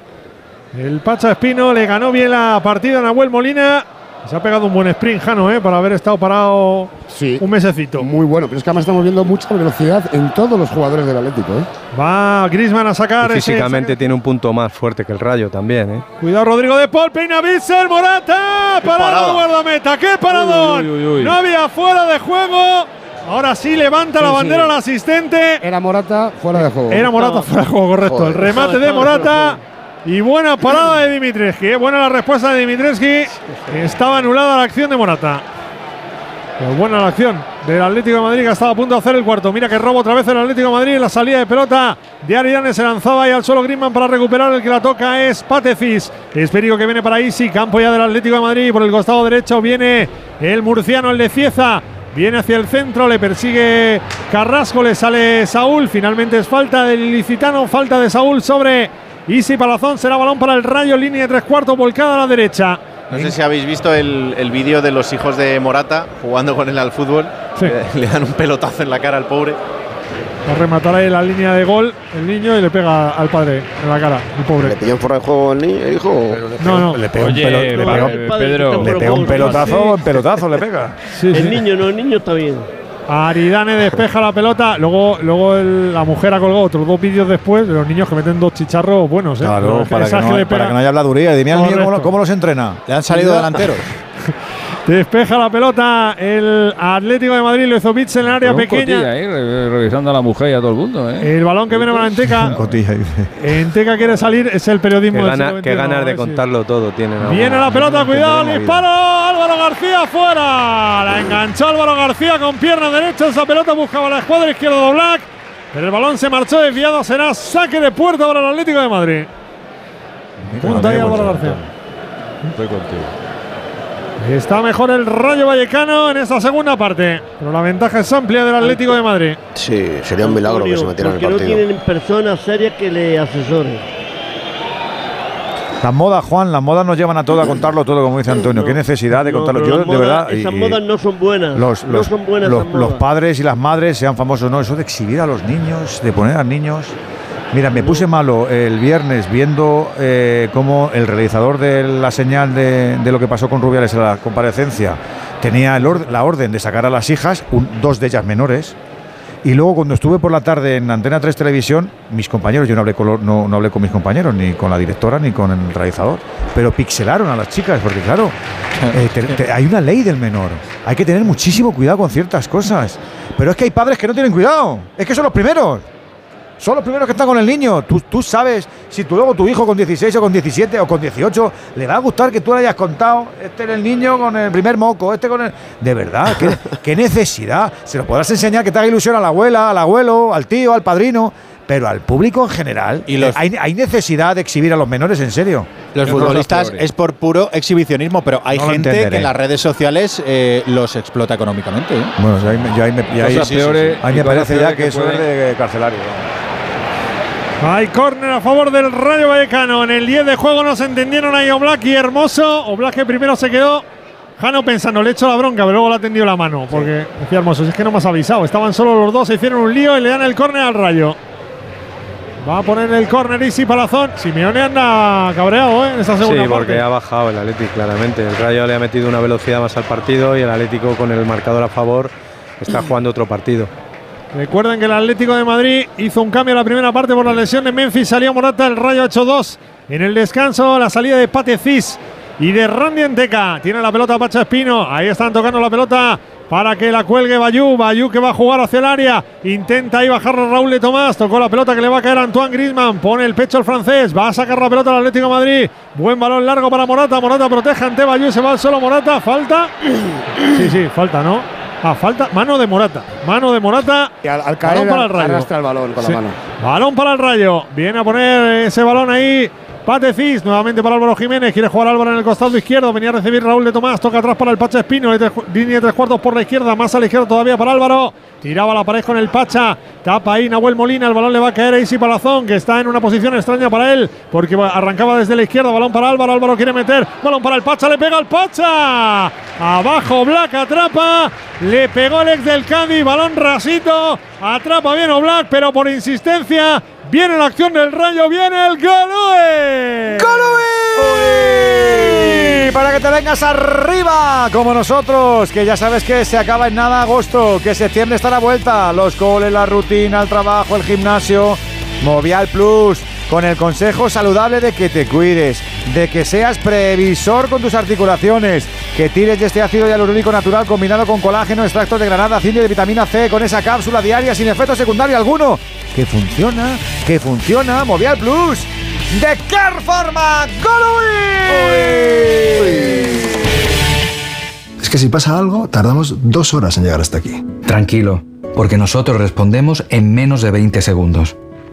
El Pacha Espino le ganó bien la partida a Nahuel Molina. Se ha pegado un buen sprint, Jano, ¿eh? para haber estado parado un mesecito. Muy bueno, pero es que además estamos viendo mucha velocidad en todos los jugadores del Atlético. ¿eh? Va Grisman a sacar Y ese- físicamente tiene un punto más fuerte que el Rayo también. ¿eh? Cuidado Rodrigo de Paul, peina Bissell, Morata, parado parada. guardameta, qué paradón. Uy, uy, uy, uy. No había fuera de juego. Ahora sí levanta la Sí, bandera sí. el asistente. Era Morata fuera de juego. Era Morata fuera de juego, correcto. Joder. El remate de Morata Y buena parada de Dimitrescu. ¿eh? Buena la respuesta de Dimitrescu. Estaba anulada la acción de Morata. Pues buena la acción del Atlético de Madrid que estaba a punto de hacer el cuarto. Mira que robo otra vez el Atlético de Madrid la salida de pelota de Aridane. Se lanzaba ahí al suelo Griezmann para recuperar. El que la toca es Patecis. Espérico que viene para Isi. Campo ya del Atlético de Madrid. Por el costado derecho viene el murciano, el de Cieza. Viene hacia el centro, le persigue Carrasco, le sale Saúl. Finalmente es falta del ilicitano, falta de Saúl sobre Isi Palazón. Será balón para el Rayo, línea de tres cuartos, volcada a la derecha. No sé si habéis visto el, el vídeo de los hijos de Morata jugando con él al fútbol. Le, le dan un pelotazo en la cara al pobre. Va a rematar ahí la línea de gol el niño y le pega al padre en la cara, el pobre. ¿Le pilló fuera de juego el niño, el hijo? No, no. Le pega un, Oye, pelo- le pega- eh, Pedro. le pega un pelotazo, un pelotazo le pega. el niño no, el niño está bien. Aridane despeja la pelota. Luego, luego el- la mujer ha colgado otros dos vídeos después de los niños que meten dos chicharros buenos. ¿eh? Claro, para que, no, le para pega- que no haya habladuría. Dime cómo los entrena. Le han salido delanteros. Despeja la pelota el Atlético de Madrid, Lezovic en el área pequeña. cotilla ahí, re- revisando a la mujer y a todo el mundo. ¿eh? El balón que viene para Enteca. Cotilla. Enteca quiere salir, es el periodismo del gana- qué ganas de contarlo todo tienen. ahora. Viene la pelota, cuidado, el disparo. Álvaro García fuera. La enganchó Álvaro García con pierna derecha. Esa pelota buscaba la escuadra izquierda de Black. Pero el balón se marchó desviado. Será saque de puerta para el Atlético de Madrid. Punta ahí Álvaro García. Estoy contigo. Está mejor el Rayo Vallecano en esta segunda parte. Pero la ventaja es amplia del Atlético de Madrid. Sí, sería un milagro que se metieran en Porque el no partido. tienen personas serias que le asesoren. Las modas, Juan, las modas nos llevan a todo a contarlo todo, como dice Antonio. Qué necesidad de No, contarlo. Yo, de modas- verdad. Esas y- modas no son buenas. los, no son buenas los- esas los padres y las madres, sean famosos o no, eso de exhibir a los niños, de poner a niños. Mira, me puse malo el viernes viendo eh, cómo el realizador de la señal de, lo que pasó con Rubiales en la comparecencia tenía la orden de sacar a las hijas, dos de ellas menores. Y luego cuando estuve por la tarde en Antena 3 Televisión, mis compañeros, yo no hablé con, no, no hablé con mis compañeros, ni con la directora, ni con el realizador, pero pixelaron a las chicas, porque claro, eh, hay una ley del menor. Hay que tener muchísimo cuidado con ciertas cosas. Pero es que hay padres que no tienen cuidado. Es que son los primeros. Son los primeros que están con el niño. Tú, tú sabes si tu, luego tu hijo con 16 o con 17 o con 18 le va a gustar que tú le hayas contado. Este es el niño con el primer moco, este con el. De verdad, qué, qué necesidad. Se lo podrás enseñar que te haga ilusión a la abuela, al abuelo, al tío, al padrino. Pero al público en general, Y los- hay, hay necesidad de exhibir a los menores en serio. Los futbolistas es por puro exhibicionismo, pero hay No gente que en las redes sociales eh, los explota económicamente. ¿eh? Bueno, ya ahí me, ya ahí me- ya ahí- Cosas sí, sí, sí. peores Ahí y me parece ya que que eso es de carcelario. Hay córner a favor del Rayo Vallecano. En el 10 de juego no se entendieron ahí Oblak y Hermoso. Oblak que primero se quedó. Jano pensando, le echo la bronca, pero luego le ha tendido la mano. Porque decía Hermoso, si es que no me has avisado. Estaban solo los dos, se hicieron un lío y le dan el córner al Rayo. Va a poner el córner Isi Palazón. Simeone anda cabreado ¿eh? en esa segunda Sí, porque parte. ha bajado el Atlético claramente. El Rayo le ha metido una velocidad más al partido y el Atlético con el marcador a favor está jugando otro partido. Recuerden que el Atlético de Madrid hizo un cambio en la primera parte por la lesión de Memphis. Salió Morata, el Rayo 8-2. En el descanso, la salida de Pate Cis y de Randy Enteca. Tiene la pelota Pacha Espino. Ahí están tocando la pelota para que la cuelgue Bayú. Bayú que va a jugar hacia el área. Intenta ahí bajarlo Raúl de Tomás. Tocó la pelota que le va a caer a Antoine Griezmann. Pone el pecho al francés. Va a sacar la pelota al Atlético de Madrid. Buen balón largo para Morata. Morata protege ante Bayú. Se va al solo Morata. Falta. Sí, sí, falta, ¿no? Ah, falta. Mano de Morata. Mano de Morata. Y al, al Balón para el Rayo. arrastra el balón con Sí. la mano. Balón para el Rayo. Viene a poner ese balón ahí. Patecis, nuevamente para Álvaro Jiménez. Quiere jugar Álvaro en el costado izquierdo. Venía a recibir Raúl de Tomás. Toca atrás para el Pacha Espino. Línea de tres cuartos por la izquierda. Más a la izquierda todavía para Álvaro. Tiraba la pared con el Pacha. Tapa ahí Nahuel Molina. El balón le va a caer a Isi Palazón, que está en una posición extraña para él. Porque arrancaba desde la izquierda. Balón para Álvaro. Álvaro quiere meter. Balón para el Pacha. Le pega al Pacha. Abajo Black atrapa. Le pegó el ex del Cádiz. Balón rasito. Atrapa bien Black, pero por insistencia. Viene la acción del Rayo. Viene el Galoe. ¡Goloe! Para que te vengas arriba, como nosotros, que ya sabes que se acaba en nada agosto, que septiembre está a la vuelta. Los goles, la rutina, el trabajo, el gimnasio. Movial Plus, con el consejo saludable de que te cuides, de que seas previsor con tus articulaciones, que tires de este ácido hialurónico natural combinado con colágeno, extracto de granada, zinc y de vitamina C, con esa cápsula diaria sin efecto secundario alguno. Que funciona, que funciona, Movial Plus. de Carforma. Es que si pasa algo, tardamos dos horas en llegar hasta aquí. Tranquilo, porque nosotros respondemos en menos de 20 segundos.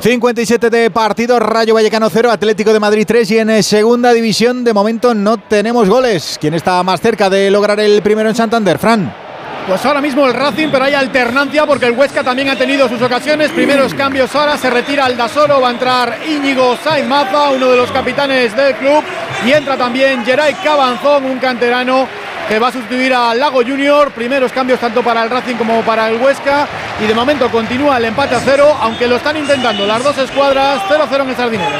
57 de partido, Rayo Vallecano 0, Atlético de Madrid 3 y en eh, segunda división de momento no tenemos goles. ¿Quién está más cerca de lograr el primero en Santander? Fran. Pues ahora mismo el Racing, pero hay alternancia porque el Huesca también ha tenido sus ocasiones. Primeros cambios ahora, se retira Aldasoro, va a entrar Íñigo Sainz uno de los capitanes del club, y entra también Geray Cabanzón, un canterano que va a sustituir a Lago Junior. Primeros cambios tanto para el Racing como para el Huesca. Y de momento continúa el empate a cero, aunque lo están intentando las dos escuadras. 0-0 en el Sardinero.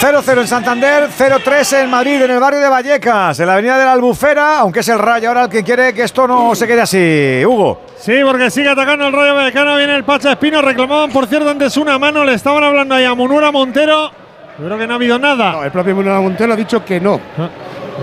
0-0 en Santander, 0-3 en Madrid, en el barrio de Vallecas, en la avenida de la Albufera, aunque es el Rayo ahora el que quiere que esto no se quede así. Hugo. Sí, porque sigue atacando el Rayo Vallecano, viene el Pacha Espino, reclamaban por cierto antes una mano, le estaban hablando ahí a Munura Montero, yo creo que no ha habido nada. No, el propio Munura Montero ha dicho que no.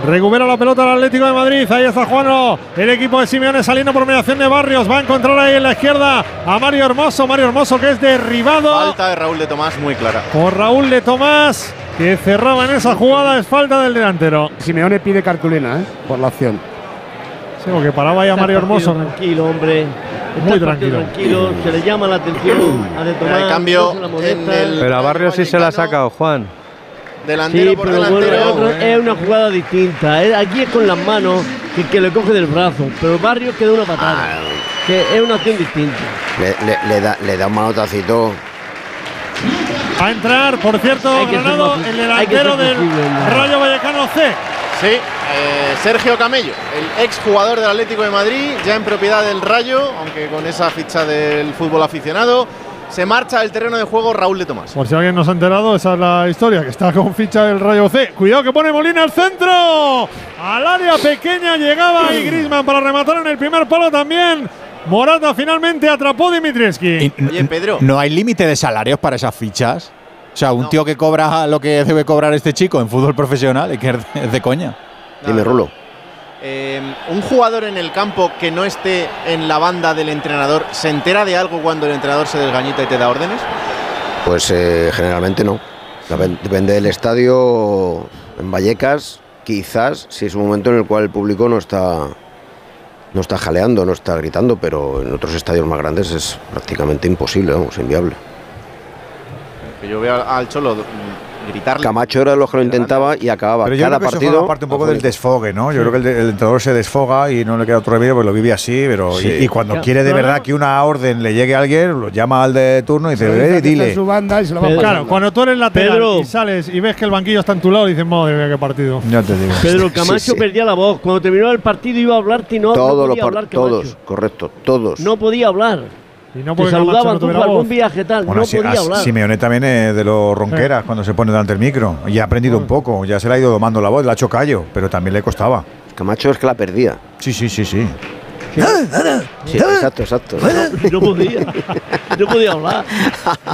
Recupera la pelota el Atlético de Madrid. Ahí está jugando el equipo de Simeone saliendo por mediación de Barrios. Va a encontrar ahí en la izquierda a Mario Hermoso. Mario Hermoso que es derribado. Falta de Raúl de Tomás muy clara. Por Raúl de Tomás que cerraba en esa jugada. Es falta del delantero. Simeone pide cartulina ¿eh? por la acción. Sí, porque paraba ahí a Mario Hermoso. Tranquilo, hombre. Muy Está tranquilo. tranquilo. Se le llama la atención a de Tomás. El cambio en el Pero a Barrio sí se la ha sacado, Juan. Delantero Sí, por pero delantero. es una jugada distinta. Es- Aquí es con las manos que, que le coge del brazo, pero el barrio queda una patada. Que es una acción distinta. Le, le- le da, le da un manotacito. A entrar, por cierto, Granado, el delantero del. Rayo Vallecano C. Sí, eh, Sergio Camello, el ex jugador del Atlético de Madrid, ya en propiedad del Rayo, aunque con esa ficha del fútbol aficionado. Se marcha del terreno de juego Raúl de Tomás. Por si alguien no se ha enterado, esa es la historia, que está con ficha del Rayo C. Cuidado que pone Molina al centro. Al área pequeña llegaba ahí Grisman para rematar en el primer palo también. Morata finalmente atrapó Dimitrievski. Oye, Pedro. ¿No hay límite de salarios para esas fichas? O sea, un tío que cobra lo que debe cobrar este chico en fútbol profesional, es que es de- es de coña. Dime, Rulo. Eh, un jugador en el campo que no esté en la banda del entrenador, ¿se entera de algo cuando el entrenador se desgañita y te da órdenes? Pues eh, generalmente no. Dep- Depende del estadio. En Vallecas, quizás, si es un momento en el cual el público no está, no está jaleando, no está gritando, pero en otros estadios más grandes es prácticamente imposible, vamos, inviable. Que yo veo al- Cholo gritarle. Camacho era los que lo intentaba y acababa Pero yo cada creo que eso partido. forma parte un poco del desfogue, ¿no? Yo creo que el, de- el entrenador se desfoga y no le queda otro remedio, pues lo vive así, pero Sí. y, y cuando quiere de verdad no- que una orden le llegue a alguien, lo llama al de turno y dice, "Eh, dile. su banda y se lo Pedro. Claro, cuando tú eres lateral Pedro. y sales y ves que el banquillo está en tu lado, dices, madre mía, qué partido. Ya te digo. Pedro Camacho sí. perdía la voz. Cuando terminó el partido iba a hablar y no, no Todos los podía hablar Camacho. todos, correcto, todos. No podía hablar. Y no Te saludaban no algún viaje tal. Bueno, no así- podía hablar. Simeone también es de los ronqueras cuando se pone delante del micro. Y ha aprendido un poco, ya se le ha ido domando la voz, le ha hecho callo, pero también le costaba. Camacho es que la perdía. Sí, sí, sí, sí. Sí, exacto, exacto. No podía. No podía hablar.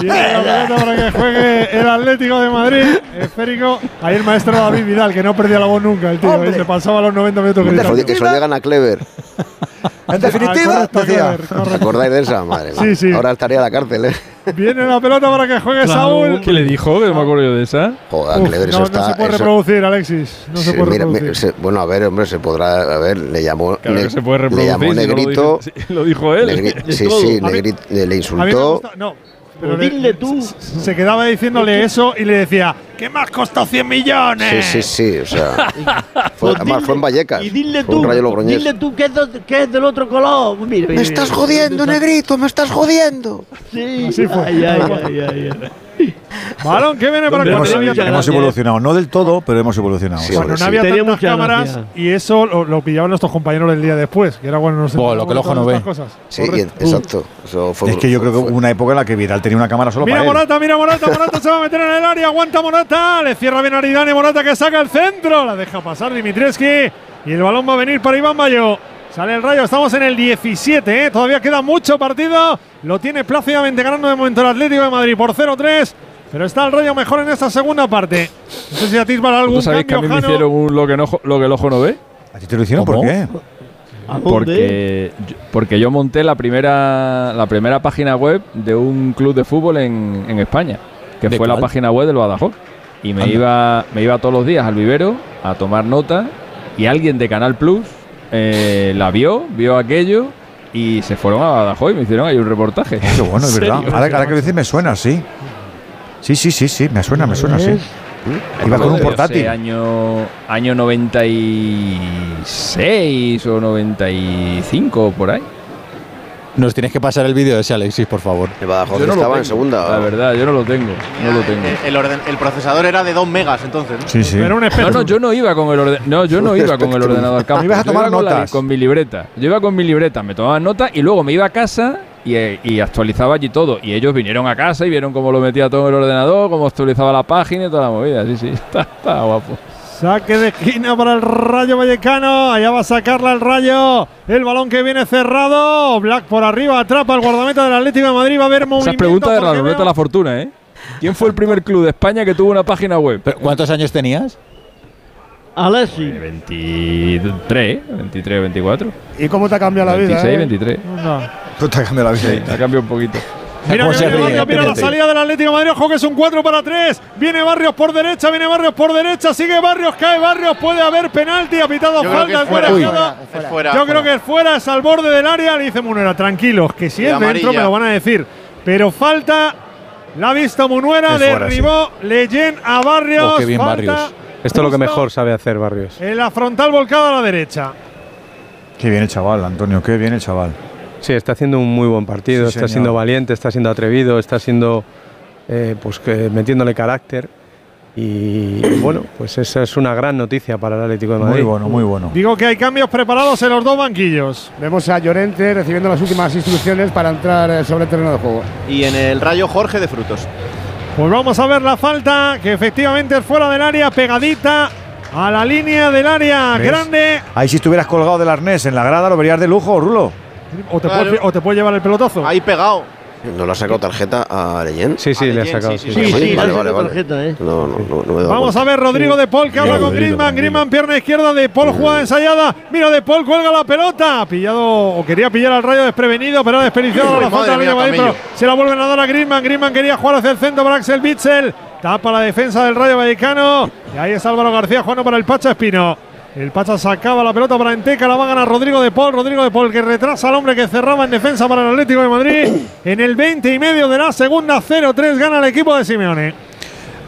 Viene la pelota para que juegue el Atlético de Madrid. Esférico. Ahí el maestro David Vidal, que no perdía la voz nunca, el tío. Y se pasaba los 90 minutos Que gritando. que eso llegan a Clever. En definitiva, Ah, correcto, decía. Clever, ¿Os correcto. acordáis de esa? Madre mía. Sí, sí. Ahora estaría la cárcel, ¿eh? Viene la pelota para que juegue Saúl. ¿Qué le dijo? Que no me acuerdo yo de esa. Joder, Uf, Clever, no, eso no está. se puede eso- reproducir, Alexis. No se Sí, puede mira, mira, reproducir. se- bueno, a ver, hombre, se podrá. A ver, le llamó. Claro que se puede le reproducir. Negrito. sí, lo dijo él. sí, sí, le insultó. gusta. No. Pero le- dile tú. Se quedaba diciéndole eso y le decía, ¿qué más costó 100 millones? Sí, sí, sí. O sea. Fue, Pues además, dile- fue en Vallecas. Y dile tú. Dile tú que es, de- que es del otro color. Mira, Me estás jodiendo, negrito, me estás jodiendo. Sí. Así fue. Ay, ay, ay, Balón que viene para cuando Hemos, no hemos evolucionado, no del todo, pero hemos evolucionado. Sí, no había Tenía tantas cámaras y eso lo, lo pillaban nuestros compañeros el día después, que era cuando nos Buah, lo que el ojo no ve. cosas. Sí, y- exacto. Eso fue, Es que yo creo que hubo una época en la que Vidal tenía una cámara solo Mira para él. Morata, mira Morata, Morata se va a meter en el área, aguanta Morata, le cierra bien Aridane, Morata que saca el centro, la deja pasar Dimitrievski y el balón va a venir para Iván Bayo. Sale el rayo, estamos en el 17, ¿eh? todavía queda mucho partido. Lo tiene plácidamente ganando de momento el Atlético de Madrid por 0-3. Pero está el rayo mejor en esta segunda parte. No sé si atisban algún ¿Tú sabéis que a mí cambio, me Jano. hicieron un lo, que no, lo que el ojo no ve? ¿A ti te lo hicieron por qué? Porque, yo- porque yo monté la primera, la primera página web de un club de fútbol en, en España, que ¿De fue la cuál? página web del Badajoz. Y me Anda. iba, me iba todos los días al vivero a tomar nota y alguien de Canal Plus eh, la vio, vio aquello y se fueron a Badajoz y me hicieron ahí un reportaje. Qué bueno, es verdad. Ahora, ahora que lo dices me suena, sí. Sí, sí, sí, sí, me suena, me suena, sí. Iba con un portátil. año, año 96 o 95 por ahí. Nos tienes que pasar el vídeo de ese Alexis, por favor. El Badajoz Yo no lo estaba en tengo. segunda. La verdad, yo no lo tengo. No lo tengo. Eh, El, orden- el procesador era de 2 megas entonces. ¿no? Sí, sí. No, no, yo no iba con el orden- no, yo no iba con el ordenador al campo. Ibas a Yo tomar iba con la- notas. con mi libreta. Yo iba con mi libreta, me tomaba notas y luego me iba a casa y, eh, y actualizaba allí todo. Y ellos vinieron a casa y vieron cómo lo metía todo en el ordenador, cómo actualizaba la página y toda la movida. Sí, sí, está, está guapo. Saque de esquina para el Rayo Vallecano. Allá va a sacarla el Rayo. El balón que viene cerrado. Black por arriba atrapa al guardameta del Atlético de Madrid. Va a haber Esa movimiento. pregunta de la ruleta de veo- la fortuna, ¿eh? ¿Quién fue el primer club de España que tuvo una página web? ¿Cuántos años tenías? Alessi. 23, 23, 24. ¿Y cómo te ha cambiado la vida? 26, eh? 23. Tú cambiado la vida. Sí, ha cambiado un poquito. Mira ¿Cómo que viene? Barrios, mira la salida del Atlético de Madrid. Ojo que es un 4 para 3. Viene Barrios por derecha, viene Barrios por derecha. Sigue Barrios, cae Barrios. Puede haber penalti. Ha pitado Yo creo falta es fuera. colegiado. Es fuera. Yo creo que es fuera, es al borde del área. Le dice Munera, tranquilos, que si Y es dentro amarilla. me lo van a decir. Pero falta, la ha visto Munuera, fuera, derribó Leyen a Barrios. Oh, qué bien falta Barrios. Esto es lo que mejor sabe hacer Barrios. En la frontal volcada a la derecha. Qué bien el chaval, Antonio, qué bien el chaval. Sí, está haciendo un muy buen partido, Sí, está señor. siendo valiente, está siendo atrevido, está siendo eh, pues que metiéndole carácter y bueno, pues esa es una gran noticia para el Atlético de Madrid. Muy bueno, muy bueno. Digo que hay cambios preparados en los dos banquillos. Vemos a Llorente recibiendo las últimas instrucciones para entrar eh, sobre el terreno de juego. Y en el rayo Jorge de Frutos. Pues vamos a ver la falta, que efectivamente es fuera del área, pegadita a la línea del área ¿Ves? grande. Ahí si estuvieras colgado del arnés en la grada lo verías de lujo, Rulo. O te, Claro. puede, o te puede llevar el pelotazo. Ahí pegado. ¿No le ha sacado tarjeta a Leyen? Sí, sí, le ha sacado. sí, sí. Sí, sí, Vale, le vale, tarjeta, ¿eh? No, no, no, no me he dado Vamos cuenta. a ver, Rodrigo de Paul que habla con Griezmann. Griezmann, pierna izquierda de Paul, jugada ensayada. Mira, de Paul cuelga la pelota. Ha Pillado o quería pillar al rayo desprevenido, pero ha desperdiciado la falta de pero se la vuelven a dar a Griezmann. Griezmann quería jugar hacia el centro para Axel Bitzel. Tapa la defensa del Rayo Vallecano. Y ahí es Álvaro García jugando para el Pacha Espino. El Pacha sacaba la pelota para Enteca, la va a ganar Rodrigo de Paul. Rodrigo de Paul que retrasa al hombre que cerraba en defensa para el Atlético de Madrid. En el 20 y medio de la segunda, 0-3 gana el equipo de Simeone.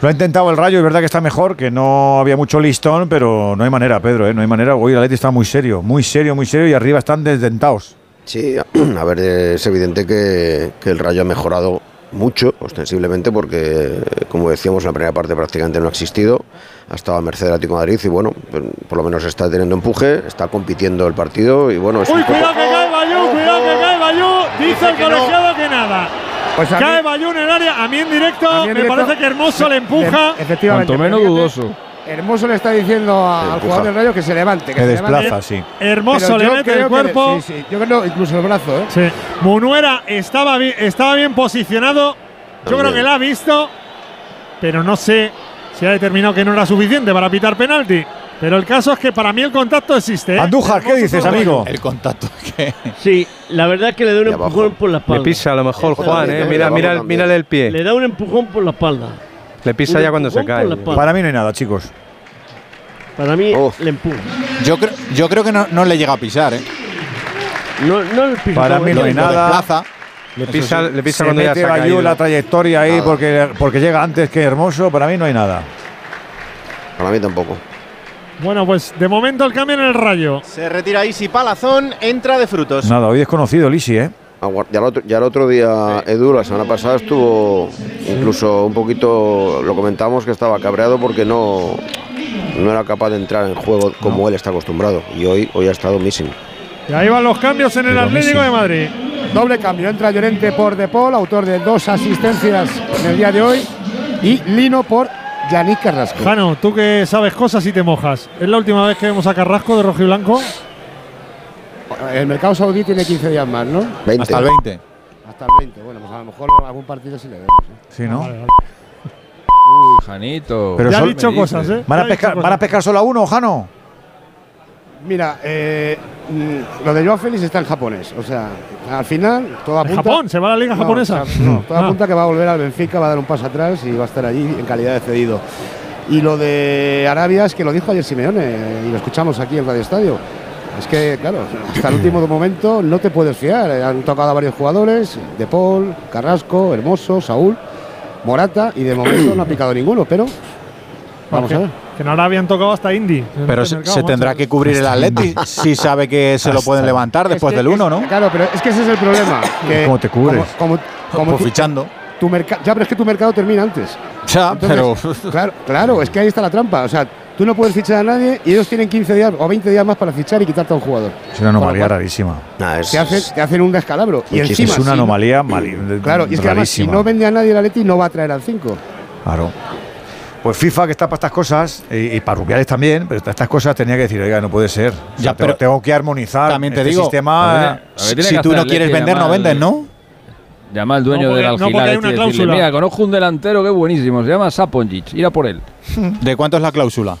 Lo ha intentado el Rayo, es verdad que está mejor, que no había mucho listón, pero no hay manera, Pedro, ¿eh? no hay manera. Hoy el Atleti está muy serio, muy serio, muy serio y arriba están desdentados. Sí, a ver, es evidente que, que el Rayo ha mejorado mucho, ostensiblemente, porque, como decíamos, en la primera parte prácticamente no ha existido. Ha estado a merced del Atlético de Madrid y, bueno, pues, por lo menos está teniendo empuje, está compitiendo el partido y, bueno, es Uy, un poco- cuidado que cae Bayú, cuidado que cae Bayú. Dice el que no. colegiado que nada. Pues mí- cae Bayú en el área. A mí en directo A mí en me directo- parece que Hermoso le empuja. Efectivamente. Cuanto menos dudoso. Hermoso le está diciendo a- al jugador del Rayo que se levante. Que Que se desplaza, levante. sí. Hermoso Pero le yo mete creo el que le- cuerpo. sí, sí, yo creo incluso el brazo, ¿eh? Sí. Munuera estaba bien, estaba bien posicionado. Yo creo que la ha visto, pero no sé si ha determinado que no era suficiente para pitar penalti. Pero el caso es que para mí el contacto existe. ¿eh? Andújar, ¿qué dices, amigo? El contacto que. Sí, la verdad es que le da un empujón por la Le espalda. pisa a lo mejor Juan, eh. Mira, mira, mírale el pie. Le da un empujón por la espalda. Le pisa ya cuando se cae. Para mí no hay nada, chicos. Para mí Oh. le empuja. Yo, creo, yo creo que no, no le llega a pisar, ¿eh? No, no le pisa. Para mí no hay nada. desplaza. Le pisa, le pisa Se cuando ya mete se caído. la trayectoria ahí Nada. porque, porque llega antes que Hermoso. Para mí no hay nada. Para mí tampoco. Bueno, pues de momento el cambio en el rayo. Se retira Isi Palazón, entra de Frutos. Nada, hoy desconocido, Lisi, ¿eh? Ya el, otro, ya el otro día, Edu, la semana pasada estuvo incluso un poquito, lo comentamos que estaba cabreado porque no, no era capaz de entrar en juego como él está acostumbrado. Y hoy, hoy ha estado missing. Y ahí van los cambios en el Pero Atlético de Madrid. Doble cambio. Entra Llorente por De Paul, autor de dos asistencias en el día de hoy. Y Lino por Yannick Carrasco. Jano, tú que sabes cosas y te mojas. ¿Es la última vez que vemos a Carrasco de rojo y blanco? El mercado saudí tiene 15 días más, ¿no? 20. Hasta el 20. Hasta el 20. Bueno, pues a lo mejor algún partido sí le vemos. ¿eh? Sí, ¿no? Vale, vale. Uy, Janito. Pero Ya ha dicho cosas, ¿eh? ¿Van a, pescar, dicho ¿Van a cosas. pescar solo a uno, Jano? Mira, eh, mm, lo de Joao Félix está en japonés. O sea, al final todo ¿En apunta. Japón? ¿Se va a la liga No, japonesa? o sea, no, todo Ah. apunta que va a volver al Benfica, va a dar un paso atrás y va a estar allí en calidad de cedido. Y lo de Arabia es que lo dijo ayer Simeone y lo escuchamos aquí en Radio Estadio. Es que, claro, hasta el último momento no te puedes fiar. Eh, Han tocado a varios jugadores: De Paul, Carrasco, Hermoso, Saúl, Morata, y de momento no ha picado ninguno, pero vamos que, a ver. Que no habían tocado hasta Indy. Pero este se, mercado, se tendrá que cubrir el Atleti si sabe que se lo pueden levantar después Es que- del 1, es- ¿no? Claro, pero es que ese es el problema. que ¿Cómo te cubres? Como, como- como Pues tu- fichando. tu ya, pero es que tu mercado termina antes. Ya, pero. Claro, claro, es que ahí está la trampa. O sea, tú no puedes fichar a nadie y ellos tienen 15 días o 20 días más para fichar y quitarte a un jugador. Es una anomalía cual, rarísima. Nah, es, Te hacen, te hacen un descalabro. Y Es encima, una si no- anomalía mali- Claro, y es que además, si rarísima. no vende a nadie el Atleti, no va a traer al 5. Claro. Pues FIFA, que está para estas cosas, y, y para Rubiales también, pero estas cosas tenía que decir, oiga, no puede ser. O sea, Ya, tengo- pero tengo que armonizar. También te este digo, sistema. a ver, a ver, tiene si tú no quieres vender, no vendes, ¿no? Llama al dueño No, porque- del no, porque hay Algilal una y decirle, cláusula. mira, conozco un delantero que es buenísimo, se llama Saponjic, ir a por él. ¿De cuánto es la cláusula?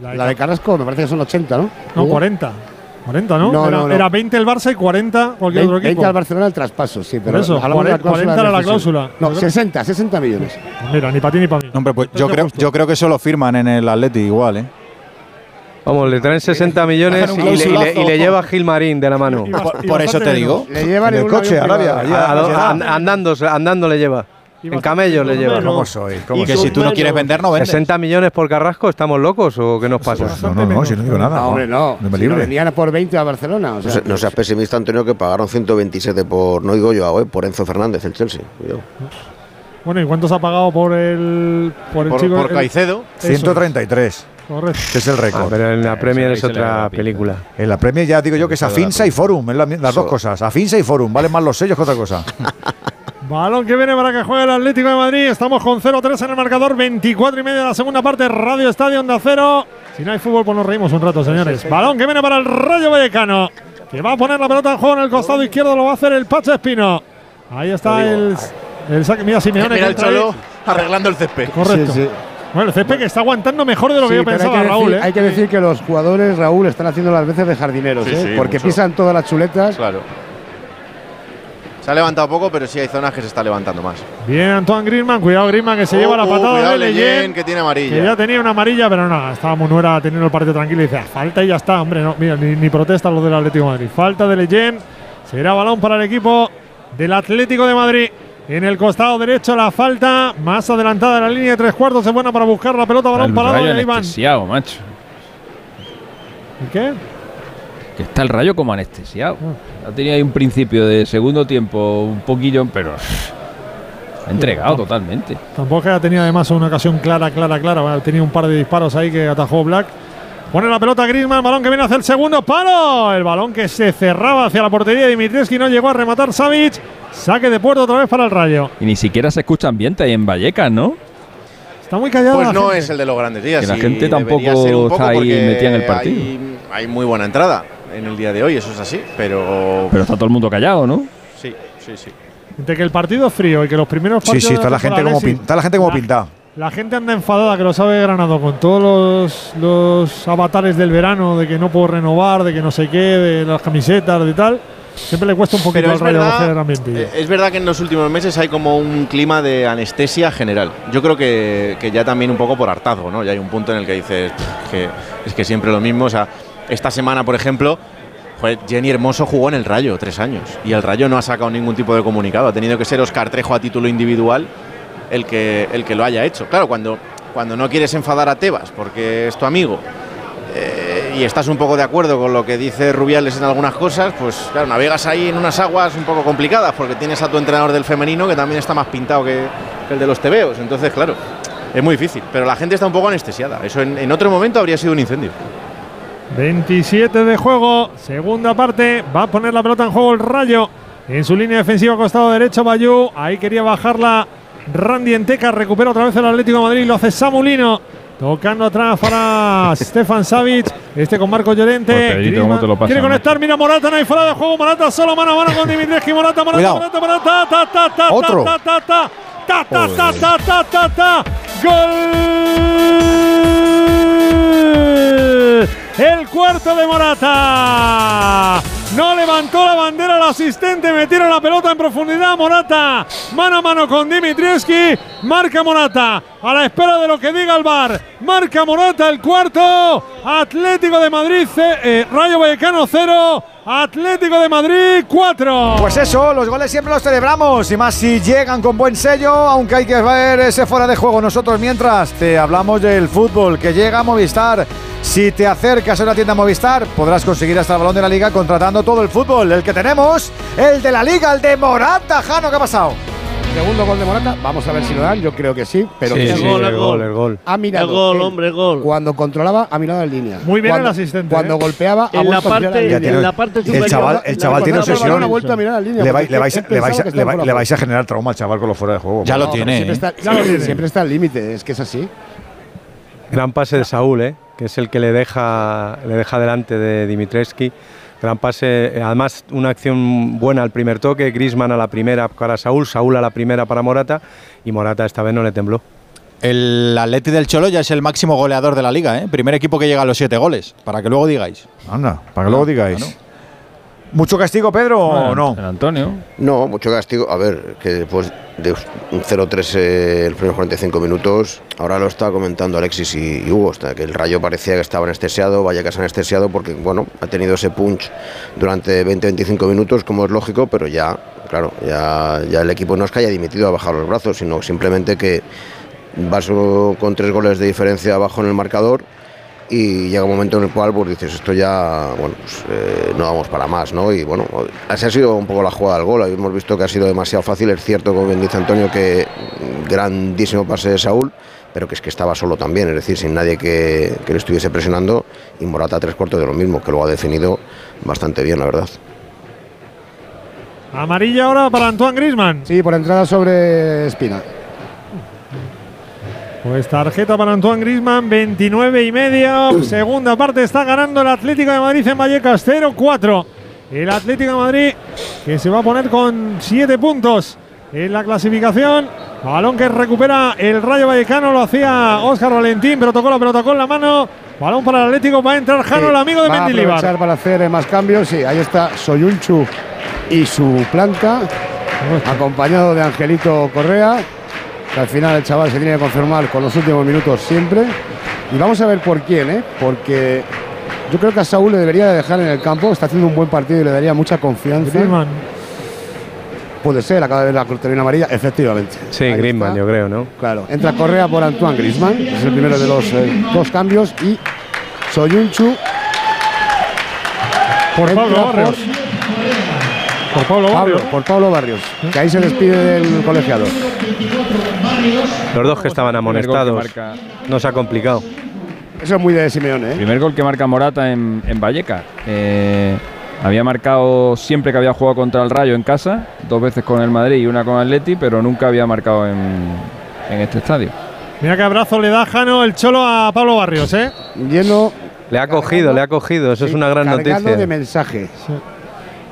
La de Carrasco me parece que son 80, ¿no? No, 40. 40, ¿no? No, era, no, no. era 20 el Barça y 40 cualquier otro 20, equipo. al Barcelona el traspaso, sí, pero Por eso, hablamos de la 40 cláusula era de la cláusula. No, Yo creo- 60, 60 millones. Mira, ni para ti ni para mí. Hombre, pues yo creo, yo creo que eso lo firman en el Atleti igual, ¿eh? Vamos, le traen 60 millones y le, y le- y clausulazo. le lleva Gilmarín de la mano. Por, eso te digo. Le llevan En el coche, Arabia. A- a- llegado. and- andando, andando le lleva. En camello le lleva. menos. ¿Cómo soy? ¿Cómo Y que soy? si tú no quieres vender, no vendes. 60 millones por Carrasco, ¿estamos locos o qué nos pasa? No, no, no, si no digo nada. No, hombre, no. No me Si lo libre. vendían por 20 a Barcelona. O no, sea, se- no seas pesimista, Antonio, que pagaron 127 por, no digo yo, eh, por Enzo Fernández, el Chelsea. Bueno, ¿y cuántos ha pagado por el, por el Por, chico? por el- Caicedo. Eso. 133, Correcto. que es el Ah, récord. pero en la Premier es se otra película. En la Premier ya digo yo que es Afinsa y Forum, es la- las dos Eso. cosas. Afinsa y Forum, valen más los sellos que otra cosa. Balón que viene para que juegue el Atlético de Madrid. Estamos con 0-3 en el marcador. 24 y media de la segunda parte. Radio Estadio Onda Cero. Si no hay fútbol, pues nos reímos un rato, señores. Balón que viene para el Rayo Vallecano. Que va a poner la pelota en juego en el costado izquierdo. Lo va a hacer el Pacha Espino. Ahí está el, el saque. Mira, Simeone. Mira el. Cholo arreglando el césped. Correcto. Sí, sí. Bueno, el césped que está aguantando mejor de lo que yo pensaba, hay que, Raúl. decir, ¿eh? hay que decir que los jugadores, Raúl, están haciendo las veces de jardineros, Sí, ¿eh? sí, porque mucho. pisan todas las chuletas. Claro. Se ha levantado poco, pero sí hay zonas que se está levantando más. Bien, Antoine Griezmann. Cuidado, Griezmann, que se lleva la Oh, patada de Leyen. Que tiene amarilla. Que ya tenía una amarilla, pero nada, estaba Munuera teniendo el partido tranquilo y dice, "Ah, falta y ya está, hombre, no, mira, ni, ni protesta lo del Atlético de Madrid. Falta de Leyen, será balón para el equipo del Atlético de Madrid. En el costado derecho la falta, más adelantada de la línea de tres cuartos, es buena para buscar la pelota, balón el parado de Iván. macho. ¿Y qué? Está el rayo como anestesiado. Ah. Ha tenido ahí un principio de segundo tiempo un poquillo, pero ha entregado totalmente. Tampoco haya tenido además una ocasión clara, clara, clara. Ha tenido un par de disparos ahí que atajó Black. Pone la pelota Griezmann, balón que viene hacia el segundo palo. El balón que se cerraba hacia la portería de Dimitrievski no llegó a rematar Savic. Saque de puerto otra vez para el Rayo. Y ni siquiera se escucha ambiente ahí en Vallecas, ¿no? Está muy callado. Pues no gente. es el de los grandes días. Que la gente tampoco está ahí metida en el partido. Hay, hay muy buena entrada en el día de hoy, eso es así. Pero. Pero está todo el mundo callado, ¿no? Sí, sí, sí. Entre que el partido es frío y que los primeros Sí, partidos. sí, de está la gente como, pin- está la gente como La- pintada. La gente anda enfadada, que lo sabe Granado, con todos los, los avatares del verano, de que no puedo renovar, de que no sé qué, de las camisetas, de tal. Siempre le cuesta un poquito al Rayo verdad, ambiente. eh, es verdad que en los últimos meses hay como un clima de anestesia general. Yo creo que, que ya también un poco por hartazgo, ¿no? Ya hay un punto en el que dices "Pff, que es que siempre lo mismo. O sea, esta semana, por ejemplo, Jenny Hermoso jugó en el Rayo tres años y el Rayo no ha sacado ningún tipo de comunicado. Ha tenido que ser Oscar Trejo a título individual el que, el que lo haya hecho. Claro, cuando, cuando no quieres enfadar a Tebas porque es tu amigo eh, y estás un poco de acuerdo con lo que dice Rubiales en algunas cosas, pues claro, navegas ahí en unas aguas un poco complicadas porque tienes a tu entrenador del femenino que también está más pintado que, el de los tebeos. Entonces, claro, es muy difícil. Pero la gente está un poco anestesiada. Eso en otro momento habría sido un incendio. 27 de juego, segunda parte. Va a poner la pelota en juego el Rayo. En su línea defensiva, costado derecho, Bayú. Ahí quería bajarla Randy Enteca. Recupera otra vez el Atlético de Madrid. Lo hace Samulino. Tocando atrás para Stefan Savic. Este con Marco Llorente. Pues, Pedrito, ¿cómo te lo pasas, Quiere conectar. Mira Morata. No hay fuera de juego. Morata solo mano a mano con Dimitrescu. Morata, Morata, Cuidado. Morata, Morata. Ta, ta, ta, ta, Otro. ta, ta, ta. Ta, ta, ta, ta, ta, ta, ta. Gol. El cuarto de Morata. No levantó la bandera el asistente, metieron la pelota en profundidad. Morata, mano a mano con Dimitrievski. Marca Morata, a la espera de lo que diga el bar. Marca Morata el cuarto. Atlético de Madrid, eh, Rayo Vallecano 0. Atlético de Madrid 4. Pues eso, los goles siempre los celebramos y más si llegan con buen sello, aunque hay que ver ese fuera de juego. Nosotros mientras te hablamos del fútbol que llega a Movistar. Si te acercas a una tienda Movistar, podrás conseguir hasta el balón de la liga contratando todo el fútbol. El que tenemos, el de la liga, el de Morata. Jano, ¿qué ha pasado? Segundo gol de Morata, vamos a ver si lo dan, yo creo que sí, pero Sí, que sí, el gol, el gol. Ha mirado. El gol, él. hombre, el gol. Cuando controlaba, ha mirado en línea. Muy bien Cuando- el asistente, Cuando ¿eh? golpeaba, ha En la vuelto a mirar parte- en la parte el chaval, el chaval tiene obsesión. ha vuelto a mirar en línea. Le, vais- le vais, él le vais a, le vais- le a generar trauma al chaval con los fuera de juego. Ya lo tiene, Siempre ¿eh? está, Ya lo tiene. siempre está al límite, es que es así. Gran pase de Saúl, ¿eh? que es el que le deja, le deja delante de Dimitrescu. Gran pase, eh, además una acción buena al primer toque, Grisman a la primera para Saúl, Saúl a la primera para Morata y Morata esta vez no le tembló. El Atleti del Cholo ya es el máximo goleador de la liga, ¿eh? Primer equipo que llega a los siete goles, para que luego digáis. Anda, para que luego digáis. ¿Mucho castigo, Pedro, o no? Antonio. No, mucho castigo. A ver, que después de un 0-3 eh, los primeros 45 minutos, ahora lo estaba comentando Alexis y, y Hugo, hasta que el Rayo parecía que estaba anestesiado, Vallecas anestesiado, porque bueno, ha tenido ese punch durante 20-25 minutos, como es lógico, pero ya, claro, ya, ya el equipo no es que haya dimitido a bajar los brazos, sino simplemente que vas con tres goles de diferencia abajo en el marcador y llega un momento en el cual pues dices esto ya bueno pues, eh, no vamos para más no y bueno así ha sido un poco la jugada del gol. Hemos visto que ha sido demasiado fácil. Es cierto como bien dice Antonio que grandísimo pase de Saúl pero que es que estaba solo también. Es decir sin nadie que, que le estuviese presionando y Morata tres cuartos de lo mismo que lo ha definido bastante bien la verdad. Amarilla ahora para Antoine Grisman. Sí, por entrada sobre Espina. Pues tarjeta para Antoine Grisman, 29 y medio. Segunda parte está ganando el Atlético de Madrid en Vallecas, 0-4. El Atlético de Madrid que se va a poner con 7 puntos en la clasificación. Balón que recupera el Rayo Vallecano, lo hacía Óscar Valentín, pero tocó la pelota con la mano. Balón para el Atlético, va a entrar Jano, Sí, el amigo de va Mendilibar. para hacer eh, más cambios. Sí, ahí está Soyunchu y su planta, acompañado de Angelito Correa. Que al final el chaval se tiene que confirmar con los últimos minutos siempre. Y vamos a ver por quién, ¿eh? porque yo creo que a Saúl le debería de dejar en el campo. Está haciendo un buen partido y le daría mucha confianza. Griezmann. Puede ser, acaba de ver la cortina amarilla, efectivamente. Sí, Ahí Griezmann, está. yo creo, ¿no? Claro, entra Correa por Antoine Griezmann, es el primero de los eh, dos cambios, y Soyunchu Por Pablo Barrios. Por Pablo Pablo, Barrios. por Pablo Barrios, que ahí se despide del colegiado. Los dos que estaban amonestados. marca- No se ha complicado. Eso es muy de Simeone, ¿eh? Primer gol que marca Morata en, en Vallecas. Eh, había marcado siempre que había jugado contra el Rayo en casa, dos veces con el Madrid y una con Atleti, pero nunca había marcado en, en este estadio. Mira qué abrazo le da Jano el Cholo a Pablo Barrios, ¿eh? Lleno. Le ha cogido, le ha cogido. Eso es una gran noticia. de mensaje.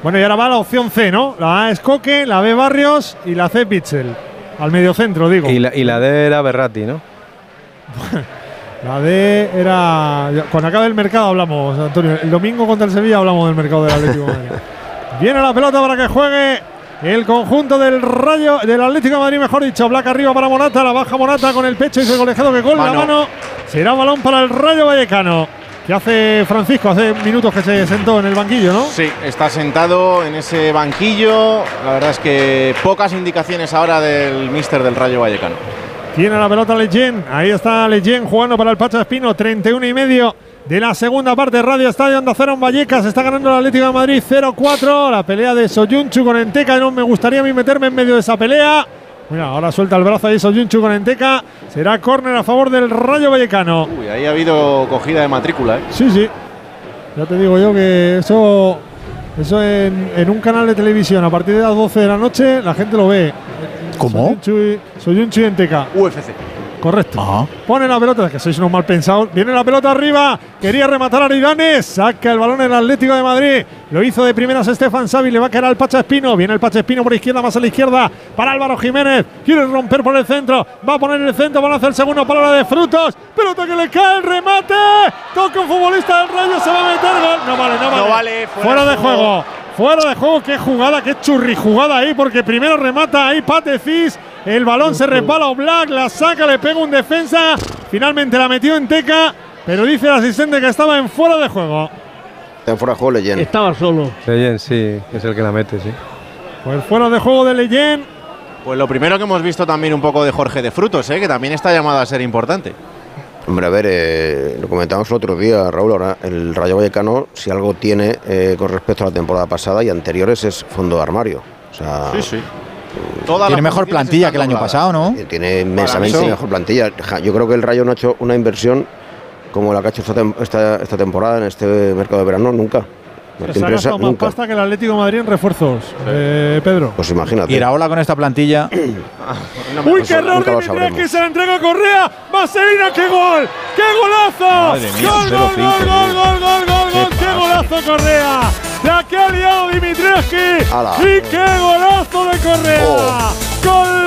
Bueno, y ahora va la opción C, ¿no? La A es Coque, la B Barrios y la C Pitzel. Al mediocentro, digo. Y la, y la D era Berratti, ¿no? La D era. Cuando acabe el mercado hablamos, Antonio. El domingo contra el Sevilla hablamos del mercado del Atlético de Madrid. Viene la pelota para que juegue el conjunto del Rayo, del Atlético de Madrid, mejor dicho. Black arriba para Morata, la baja Morata con el pecho y el colegiado que con la Mano. mano. Será balón para el Rayo Vallecano. Que hace Francisco, hace minutos que se sentó en el banquillo, ¿no? Sí, está sentado en ese banquillo. La verdad es que pocas indicaciones ahora del míster del Rayo Vallecano. Tiene la pelota Leyen. Ahí está Leyen jugando para el Pacha Espino. 31 y medio de la segunda parte. Radio Estadio Onda Cero en Vallecas. Está ganando el Atlético de Madrid 0-4. La pelea de Soyunchu con Enteca. No me gustaría a mí meterme en medio de esa pelea. Mira, ahora suelta el brazo ahí Soyunchu con Enteca. Será córner a favor del Rayo Vallecano. Uy, ahí ha habido cogida de matrícula. ¿eh? Sí, sí. Ya te digo yo que eso, eso en, en un canal de televisión a partir de las 12 de la noche la gente lo ve. ¿Cómo? Soyunchu y, Soyunchu y Enteca. UFC. Correcto. Pone la pelota, que sois unos mal pensados. Viene la pelota arriba. Quería rematar a Aridane. Saca el balón el Atlético de Madrid. Lo hizo de primeras Estefan Savi. Le va a caer al Pacha Espino. Viene el Pacha Espino por izquierda, más a la izquierda. Para Álvaro Jiménez. Quiere romper por el centro. Va a poner el centro. Van a hacer el segundo palabra de frutos. Pelota que le cae el remate. Toca un futbolista del Rayo. Se va a meter gol. No vale, no vale. No vale, Fuera, de juego. Fuera de juego, qué jugada, qué churri jugada ahí, porque primero remata ahí Patecis, el balón se resbala a Black, la saca, le pega un defensa, finalmente la metió en Teca, pero dice el asistente que estaba en fuera de juego. Está en fuera de juego Leyen. Estaba solo. Leyen, sí, es el que la mete, sí. Pues fuera de juego de Leyen. Pues lo primero que hemos visto también un poco de Jorge de Frutos, ¿eh? que también está llamado a ser importante. Hombre, a ver, eh, lo comentamos el otro día, Raúl, ahora el Rayo Vallecano, si algo tiene eh, con respecto a la temporada pasada y anteriores, es fondo de armario. O sea, Sí, sí. Tiene mejor plantilla que el año pasado, ¿no? Tiene inmensamente mejor plantilla. Yo creo que el Rayo no ha hecho una inversión como la que ha hecho esta, tem- esta, esta temporada en este mercado de verano, nunca. Se Martín ha Presa, gastado más nunca. pasta que el Atlético de Madrid en refuerzos. Eh, Pedro. Pues imagínate. Y Iraola con esta plantilla. Uy, qué error de que se la entrega a Correa. Vaselina, qué gol. ¡Qué golazo! Mía, gol, gol, 0-5, gol, gol, gol, gol, gol, gol. ¡Qué golazo Correa! La que ha liado Dimitrescu. Ala. Y qué golazo de Correa. ¡Gol!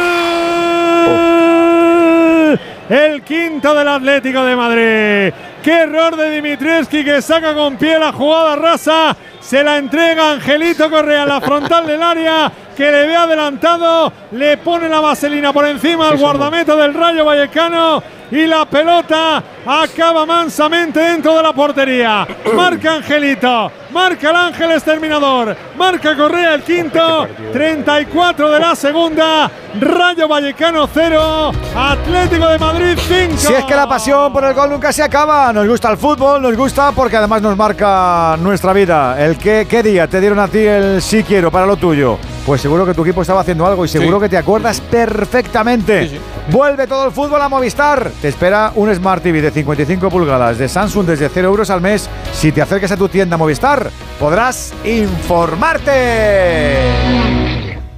El quinto del Atlético de Madrid. ¡Qué error de Dimitrescu que saca con pie la jugada rasa! Se la entrega Angelito Correa en la frontal del área que le ve adelantado, le pone la vaselina por encima al guardameta del Rayo Vallecano y la pelota acaba mansamente dentro de la portería. Marca Angelito, marca el Ángel Exterminador, marca Correa el quinto, 34 de la segunda, Rayo Vallecano 0, Atlético de Madrid 5. Si es que la pasión por el gol nunca se acaba, nos gusta el fútbol, nos gusta porque además nos marca nuestra vida. El que, ¿Qué día te dieron a ti el sí quiero para lo tuyo? Pues seguro que tu equipo estaba haciendo algo y seguro que te acuerdas perfectamente. Vuelve todo el fútbol a Movistar. Te espera un Smart TV de 55 pulgadas de Samsung desde 0 euros al mes. Si te acercas a tu tienda Movistar, podrás informarte.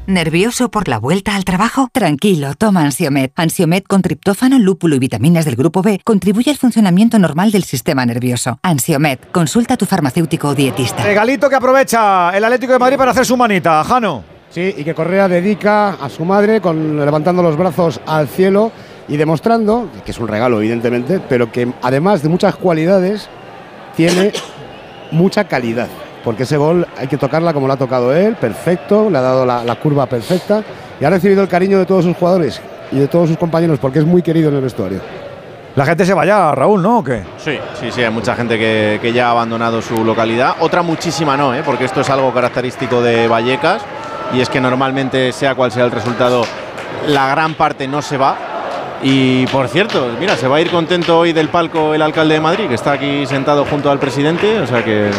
¿Nervioso por la vuelta al trabajo? Tranquilo, toma Ansiomed. Ansiomed con triptófano, lúpulo y vitaminas del grupo B contribuye al funcionamiento normal del sistema nervioso. Ansiomed, consulta a tu farmacéutico o dietista. Regalito que aprovecha el Atlético de Madrid para hacer su manita. Jano. Sí, y que Correa dedica a su madre con levantando los brazos al cielo y demostrando que es un regalo, evidentemente, pero que además de muchas cualidades, tiene mucha calidad. Porque ese gol hay que tocarla como lo ha tocado él, perfecto, le ha dado la, la curva perfecta y ha recibido el cariño de todos sus jugadores y de todos sus compañeros porque es muy querido en el vestuario. La gente se vaya, Raúl, ¿no? ¿O qué? Sí, sí, sí, hay mucha gente que, que ya ha abandonado su localidad. Otra muchísima no, ¿eh? porque esto es algo característico de Vallecas y es que normalmente, sea cual sea el resultado, la gran parte no se va. Y por cierto, mira, se va a ir contento hoy del palco el alcalde de Madrid, que está aquí sentado junto al presidente, o sea que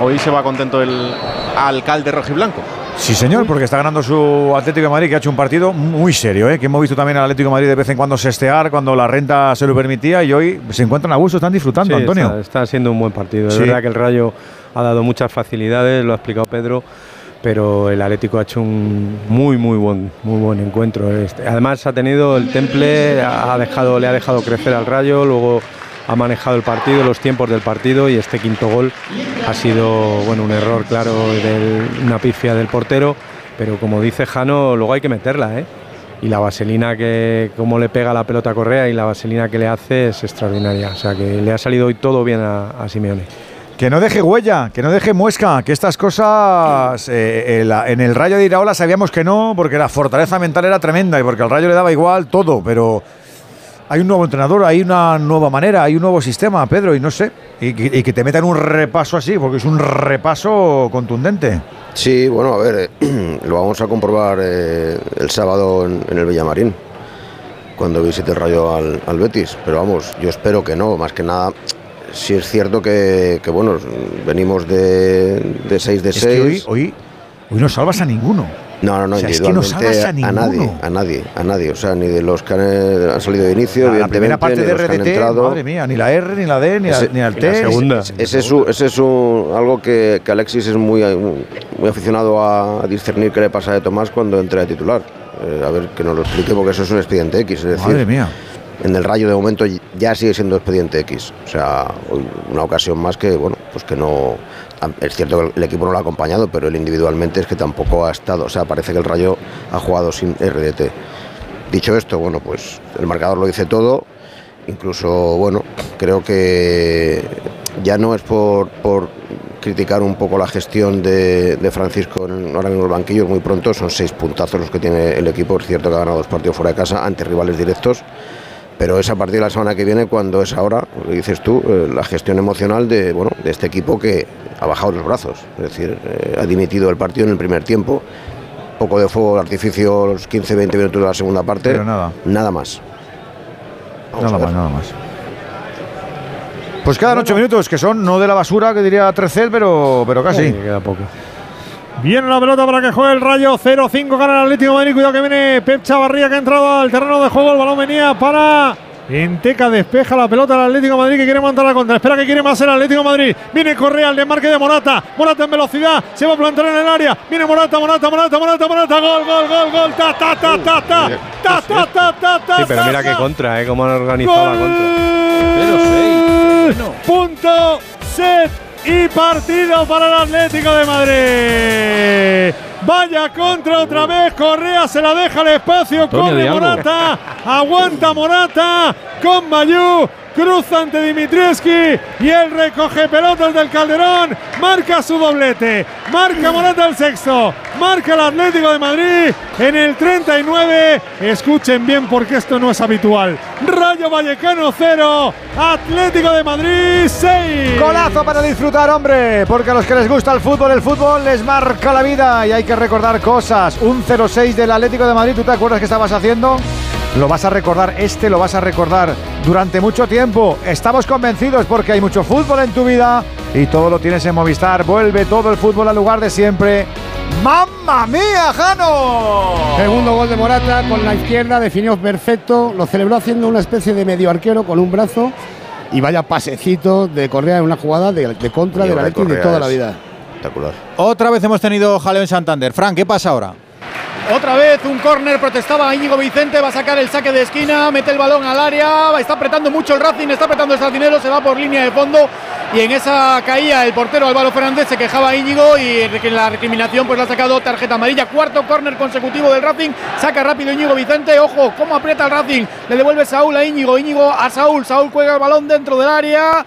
hoy se va contento el alcalde rojiblanco. Sí, señor, porque está ganando su Atlético de Madrid, que ha hecho un partido muy serio, ¿eh? que hemos visto también al Atlético de Madrid de vez en cuando sestear cuando la renta se lo permitía y hoy se encuentran a gusto, están disfrutando, Sí, Antonio. Está, está siendo un buen partido. Es Sí. verdad que el Rayo ha dado muchas facilidades, lo ha explicado Pedro, pero el Atlético ha hecho un muy muy buen muy buen encuentro. Este, Además ha tenido el temple, ha dejado, le ha dejado crecer al Rayo, luego ha manejado el partido, los tiempos del partido y este quinto gol ha sido bueno un error claro una pifia del portero, pero como dice Jano, luego hay que meterla, ¿eh? Y la vaselina que como le pega la pelota Correa y la vaselina que le hace es extraordinaria. O sea que le ha salido hoy todo bien a Simeone. Que no deje huella, que no deje muesca, que estas cosas eh, eh, en el Rayo de Iraola sabíamos que no, porque la fortaleza mental era tremenda y porque al Rayo le daba igual todo, pero hay un nuevo entrenador, hay una nueva manera, hay un nuevo sistema, Pedro, y no sé, y, que- te metan un repaso así, porque es un repaso contundente. Sí, bueno, a ver, eh, lo vamos a comprobar el sábado en, el Villamarín, cuando visite el Rayo al Betis. Pero vamos, yo espero que no, más que nada. Si es cierto que, que, bueno, venimos de, de 6 de Es 6. que hoy, hoy, hoy no salvas a ninguno. No, no, no, O sea, es que no salvas a nadie, ninguno. a nadie, a nadie. O sea, ni de los que han, han salido de inicio, La, la primera evidentemente, parte ni de los que han RDT, entrado. madre mía, ni la R, ni la D, ni, la- Ese- ni el T. Ese, ese es, un- ese es un- algo que, que Alexis es muy, muy aficionado a, discernir qué le pasa de Tomás cuando entra de titular. Eh, a ver que nos lo explique porque eso es un expediente X. Es decir, Madre mía. En el Rayo de momento ya sigue siendo expediente X. O sea, una ocasión más que, bueno, pues que no. Es cierto que el equipo no lo ha acompañado, pero él individualmente es que tampoco ha estado. O sea, parece que el Rayo ha jugado sin RDT. Dicho esto, bueno, pues el marcador lo dice todo. Incluso, bueno, creo que ya no es por, criticar un poco la gestión de, de Francisco en, ahora mismo el banquillo, muy pronto, son seis puntazos los que tiene el equipo, es cierto que ha ganado dos partidos fuera de casa ante rivales directos, pero es a partir de la semana que viene cuando es ahora, lo dices tú, eh, la gestión emocional de, bueno, de este equipo que ha bajado los brazos, es decir, eh, ha dimitido el partido en el primer tiempo, poco de fuego de artificio los 15-20 minutos de la segunda parte, Pero nada. nada más. Vamos Nada más, nada más. Pues quedan ocho minutos, que son no de la basura, que diría Trecel, pero, pero casi. queda poco. Viene la pelota para que juegue el Rayo 0-5 gana el Atlético de Madrid. Cuidado que viene Pep Chavarría que ha entrado al terreno de juego. El balón venía para Enteca. Despeja la pelota al Atlético de Madrid que quiere montar la contra. Espera que quiere más el Atlético de Madrid. Viene Correa al desmarque de Morata. Morata en velocidad. Se va a plantar en el área. Viene Morata, Morata, Morata, Morata, Morata. Gol, gol, gol, gol. Ta, ta, ta, ta, ta. Ta, ta, ta, ta, ta. Sí, pero mira qué contra, ¿eh? Cómo han organizado la contra. Punto, set y partido para el Atlético de Madrid. Vaya contra otra vez. Correa se la deja al espacio. Antonio Corre. Morata. Aguanta Morata. Con Bayú. Cruza ante Dimitrievski. Y él recoge pelotas del Calderón. Marca su doblete. Marca Morata el sexto. Marca el Atlético de Madrid en el 39. Escuchen bien porque esto no es habitual. Rayo Vallecano 0. Atlético de Madrid 6. Golazo para disfrutar, hombre, porque a los que les gusta el fútbol, el fútbol les marca la vida y hay que recordar cosas. Un 0-6 del Atlético de Madrid, ¿tú te acuerdas que estabas haciendo? Lo vas a recordar, este lo vas a recordar durante mucho tiempo. Estamos convencidos porque hay mucho fútbol en tu vida y todo lo tienes en Movistar. Vuelve todo el fútbol al lugar de siempre. ¡Mamma mía, Jano! Segundo gol de Morata con la izquierda, definió perfecto. Lo celebró haciendo una especie de medio arquero con un brazo. Y vaya pasecito de Correa en una jugada de, de contra Y de la ahora Leti de toda la vida. Espectacular. Otra vez hemos tenido jaleo en Santander. Fran, ¿qué pasa ahora? Otra vez un córner, protestaba Íñigo Vicente, va a sacar el saque de esquina, mete el balón al área, está apretando mucho el Racing, está apretando el Sardinero, se va por línea de fondo y en esa caía el portero Álvaro Fernández, se quejaba Íñigo y en la recriminación pues le ha sacado tarjeta amarilla, cuarto córner consecutivo del Racing, saca rápido Íñigo Vicente, ojo, cómo aprieta el Racing, le devuelve Saúl a Íñigo, Íñigo a Saúl, Saúl juega el balón dentro del área,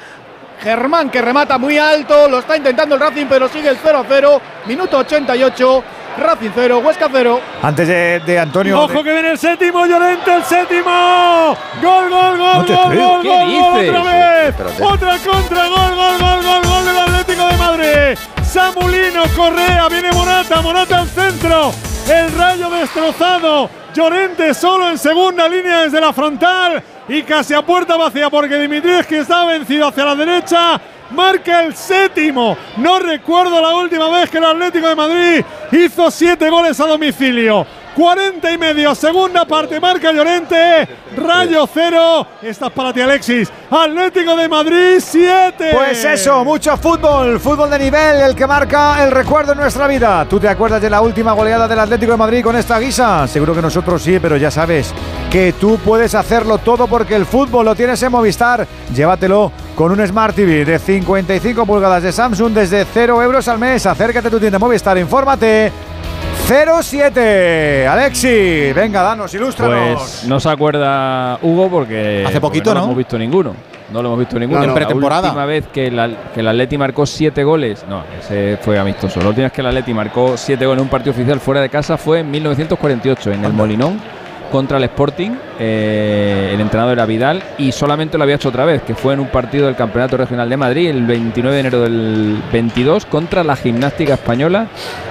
Germán que remata muy alto, lo está intentando el Racing pero sigue el 0 a 0, minuto 88, Racing 0, Huesca 0. Antes de, de Antonio. Ojo que viene el séptimo, Llorente el séptimo. Gol, gol, gol, No gol, gol, ¿Qué gol, gol, dices? otra vez. Espérate. Otra contra, gol, gol, gol, gol, gol del Atlético de Madrid. Samulino, Correa, viene Morata, Morata al centro. El rayo destrozado. Llorente solo en segunda línea desde la frontal y casi a puerta vacía porque Dimitrievski está vencido hacia la derecha. Marca el séptimo. No recuerdo la última vez que el Atlético de Madrid hizo siete goles a domicilio. 40 y medio, segunda parte, marca Llorente, Rayo cero. Esta es para ti, Alexis. Atlético de Madrid 7. Pues eso, mucho fútbol, fútbol de nivel, el que marca el recuerdo en nuestra vida. ¿Tú te acuerdas de la última goleada del Atlético de Madrid con esta guisa? Seguro que nosotros sí, pero ya sabes que tú puedes hacerlo todo porque el fútbol lo tienes en Movistar. Llévatelo con un Smart TV de 55 pulgadas de Samsung desde 0 euros al mes. Acércate a tu tienda Movistar, infórmate. 07 Alexis, venga, danos, ilústranos. Pues no se acuerda Hugo porque Hace porque poquito, no, lo ¿no? hemos visto ninguno. No lo hemos visto ninguno. Claro. En pretemporada. La última vez que, la- que el Atleti marcó siete goles, no, ese fue amistoso. La última vez que el Atleti marcó siete goles en un partido oficial fuera de casa fue en 1948 en el Molinón contra el Sporting. Eh, el entrenador era Vidal y solamente lo había hecho otra vez, que fue en un partido del Campeonato Regional de Madrid el 29 de enero del 22 contra la Gimnástica Española.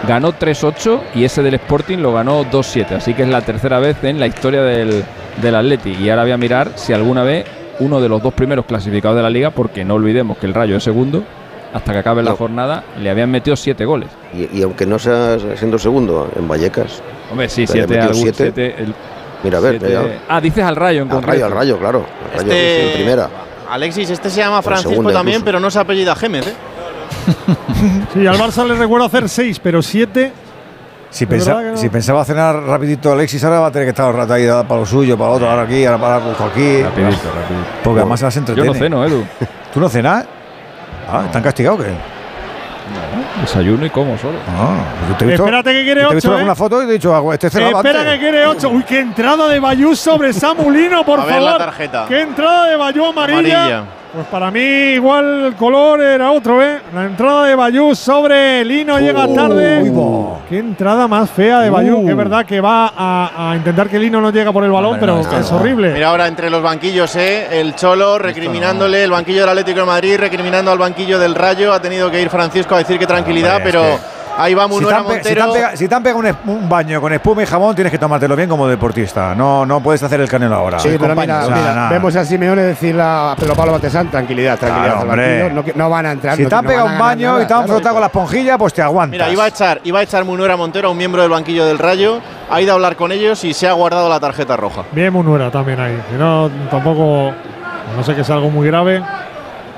Ganó 3-8 y ese del Sporting lo ganó 2-7. Así que es la tercera vez en la historia del, del Atleti. Y ahora voy a mirar si alguna vez uno de los dos primeros clasificados de la liga, porque no olvidemos que el Rayo es segundo, hasta que acabe la jornada, le habían metido siete goles. Y, y aunque no sea siendo segundo, en Vallecas. Hombre, sí, siete, algún- siete. siete, el- Mira, a ver, siete- mira. Ah, dices al Rayo en Al rayo, al rayo, claro. Al rayo, Este- en primera. Alexis, este se llama Francisco segunda también, incluso. pero no se apellida Gémez, ¿eh? Sí, al Barça le recuerdo hacer 6, pero 7. Si, ¿De pensa- no? si pensaba cenar rapidito Alexis, ahora va a tener que estar un rato ahí para lo suyo, para otro, ahora aquí, ahora para busco aquí. Rapidito, rapidito. Porque además se las entretiene. Yo no ceno, Edu. ¿Tú no cenas? Ah, ¿están castigados o qué? Desayuno y como solo. Ah, yo te he visto, Espérate que quiere yo te he visto ocho, alguna ¿eh? foto y he dicho, ah, este Espera antes. que quiere 8. Uy, qué entrada de Bayú sobre Samulino, por A ver favor. la tarjeta. Qué entrada de Bayú amarilla. Amarilla. Pues para mí igual el color era otro, ¿eh? La entrada de Bayú sobre Lino llega tarde. Qué entrada más fea de Bayú, Uh. que es verdad que va a, a intentar que Lino no llega por el balón, pero es horrible. Mira ahora entre los banquillos, ¿eh? El Cholo recriminándole, el banquillo del Atlético de Madrid recriminando al banquillo del Rayo. Ha tenido que ir Francisco a decir que tranquilidad, Hombre, es pero que- ahí va Si te, Munera si te Montero. han si te han pegado un, es- un baño con espuma y jamón, tienes que tomártelo bien como deportista. No, no puedes hacer el canelo ahora. Sí, pero mira, O sea, mira, nada. vemos a Simeone decirle a Pedro Pablo Batesán, tranquilidad, tranquilidad. Claro, no, van a entrar. Si no, te han no pegado un baño nada, y te han claro. frotado con la esponjilla, pues te aguantas. Mira, iba a echar, iba a echar Munera Montero a un miembro del banquillo del Rayo. Ha ido a hablar con ellos y se ha guardado la tarjeta roja. Bien Munuera también ahí. No, tampoco. No sé que sea algo muy grave.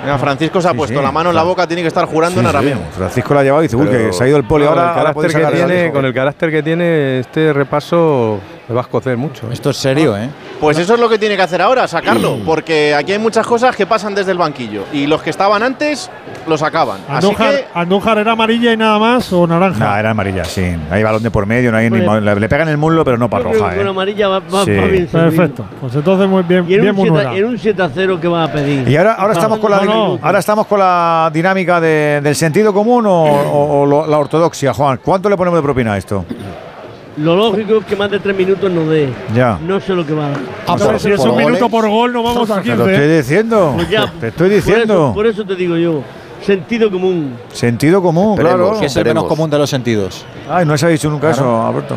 Mira, Francisco se ha Sí, puesto sí, la mano en la boca, tiene que estar jurando en arameo. Francisco la ha llevado y dice, uy, que se ha ido el poli ahora. el carácter que tiene, con el carácter que tiene este repaso me va a escocer mucho. ¿eh? Esto es serio, ¿eh? Pues eso es lo que tiene que hacer ahora, sacarlo. Porque aquí hay muchas cosas que pasan desde el banquillo. Y los que estaban antes, los sacaban. Así Andújar, que Andújar era amarilla y nada más o naranja. No, era amarilla, sí. Hay balón de por medio, no hay ni le, le pegan el muslo, pero no para Yo creo roja, que Con ¿eh? amarilla va, va- Sí. va bien servido. Perfecto. Pues entonces muy bien, Y en bien un, 7, Munuera. en un 7 a 0 que va a pedir. Y ahora, ahora estamos con la No, no. ahora estamos con la dinámica de- del sentido común o, o- o lo- la ortodoxia, Juan. ¿Cuánto le ponemos de propina a esto? Lo lógico es que más de 3 minutos no dé. Ya. No sé lo que va a dar. Ah, pero si es un minuto por gol, nos vamos a Te 15. lo estoy diciendo. Pues ya, Te estoy por eso- diciendo. Por eso, te digo yo. Sentido común. Sentido común, Esperemos, claro. Que es el menos común de los sentidos. Ay, no se ha dicho nunca eso, Alberto.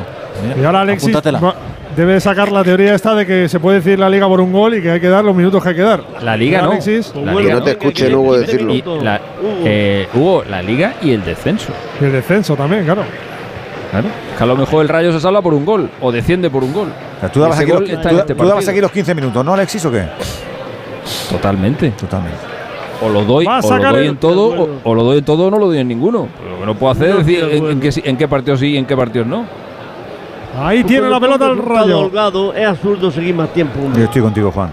Y ahora Alexis Apúntatela. va- debe sacar la teoría esta de que se puede decir la liga por un gol y que hay que dar los minutos que hay que dar. La liga no. Alexis, La Que no te escuchen Hugo decirlo. Y la, eh, Hugo, la liga y el descenso. y el descenso también, claro. Claro. Que a lo mejor el Rayo se salva por un gol o desciende por un gol. O sea, tú dabas, aquí gol los, está tú- en este tú dabas partido. aquí los 15 minutos, ¿no, Alexis, o qué? Totalmente. Totalmente. O lo doy, o lo doy en todo, o, o lo doy en todo o no lo doy en ninguno. Pero lo que no puedo hacer No es decir en, en qué, en qué partidos sí y en qué partidos no. Ahí tiene la pelota el rayo. Holgado, es absurdo seguir más tiempo. hombre. Yo estoy contigo, Juan.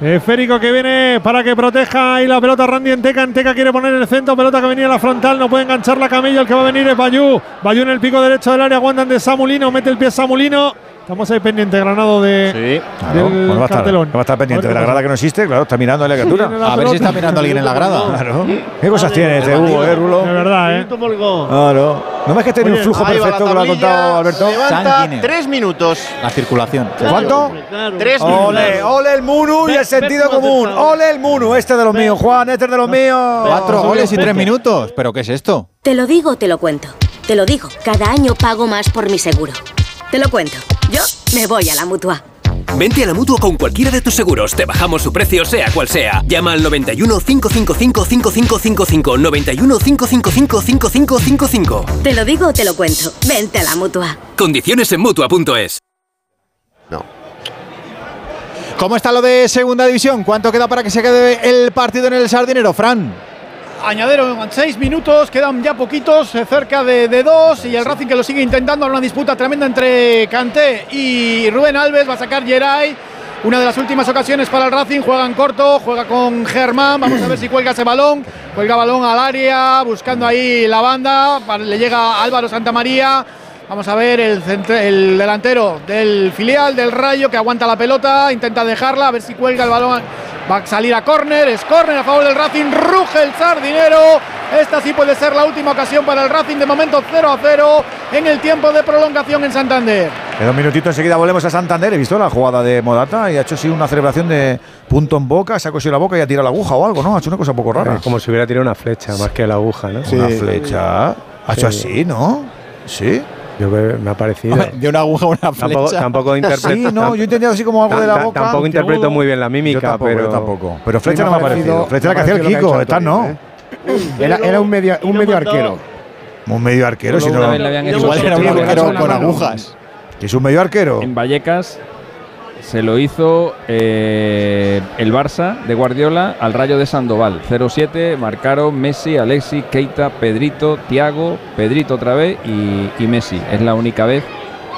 Esférico que viene para que proteja ahí la pelota Randy Enteca. Enteca quiere poner el centro. Pelota que venía a la frontal. No puede enganchar la camilla. El que va a venir es Bayú. Bayú en el pico derecho del área. Aguantan de Samulino. Mete el pie Samulino. Estamos ahí pendiente, Granado de, Claro, del pues va a estar, cartelón. va a estar pendiente A de la grada que no existe, claro, está mirando a la criatura. La A ver si está mirando alguien en la grada. Claro. ¿Qué cosas tienes de Hugo, eh, Rulo? De verdad, ¿eh? Claro. ¿No ves que tiene un flujo perfecto que lo ha contado Alberto? Levanta tres minutos. La circulación. ¿Cuánto? Tres Ole, minutos. ole el Munu y el sentido común. Ole el Munu, este de los míos, Juan, este es de los míos. Cuatro goles y tres minutos. ¿Pero qué es esto? Te lo digo, te lo cuento. Te lo digo, cada año pago más por mi seguro. Te lo cuento. Yo me voy a la mutua. Vente a la mutua con cualquiera de tus seguros. Te bajamos su precio, sea cual sea. Llama al 91 555 5555. 91 555 5555. Te lo digo, te lo cuento. Vente a la mutua. Condiciones en mutua.es. ¿Cómo está lo de segunda división? ¿Cuánto queda para que se quede el partido en el Sardinero, Fran? Añadieron seis minutos, quedan ya poquitos, eh, cerca de, de dos, y el Racing que lo sigue intentando, una disputa tremenda entre Canté y Rubén Alves, va a sacar Geray, una de las últimas ocasiones para el Racing, juega en corto, juega con Germán, vamos a ver si cuelga ese balón, cuelga balón al área, buscando ahí la banda, le llega Álvaro Santamaría, Vamos a ver el, el delantero del filial del Rayo que aguanta la pelota, intenta dejarla, a ver si cuelga el balón. Va a salir a córner, es córner a favor del Racing, ruge el sardinero. Esta sí puede ser la última ocasión para el Racing, de momento 0 a 0 en el tiempo de prolongación en Santander. En dos minutitos enseguida volvemos a Santander. He visto la jugada de Modata y ha hecho así una celebración de punto en boca, se ha cosido la boca y ha tirado la aguja o algo, ¿no? Ha hecho una cosa un poco rara. Eh, Como si hubiera tirado una flecha más que la aguja, ¿no? Una flecha. Ha hecho Sí. así, ¿no? Sí. Yo creo- me ha parecido. De una aguja a una Tampoco, flecha. tampoco interpreto. Sí, no, yo he entendido así como algo de la boca. Tampoco interpreto muy bien la Yo mímica, tampoco, pero. yo tampoco. Pero flecha no me ha parecido. Flecha era que hacía el Kiko, estás, hecho ¿no? ¿eh? Era, era un medio, un medio arquero. Un medio arquero, si no. Igual era un arquero con la agujas. Que es un medio arquero. En Vallecas se lo hizo eh, el Barça de Guardiola al Rayo de Sandoval. 0-7 marcaron Messi, Alexi, Keita, Pedrito, Tiago, Pedrito otra vez y, y Messi. Es la única vez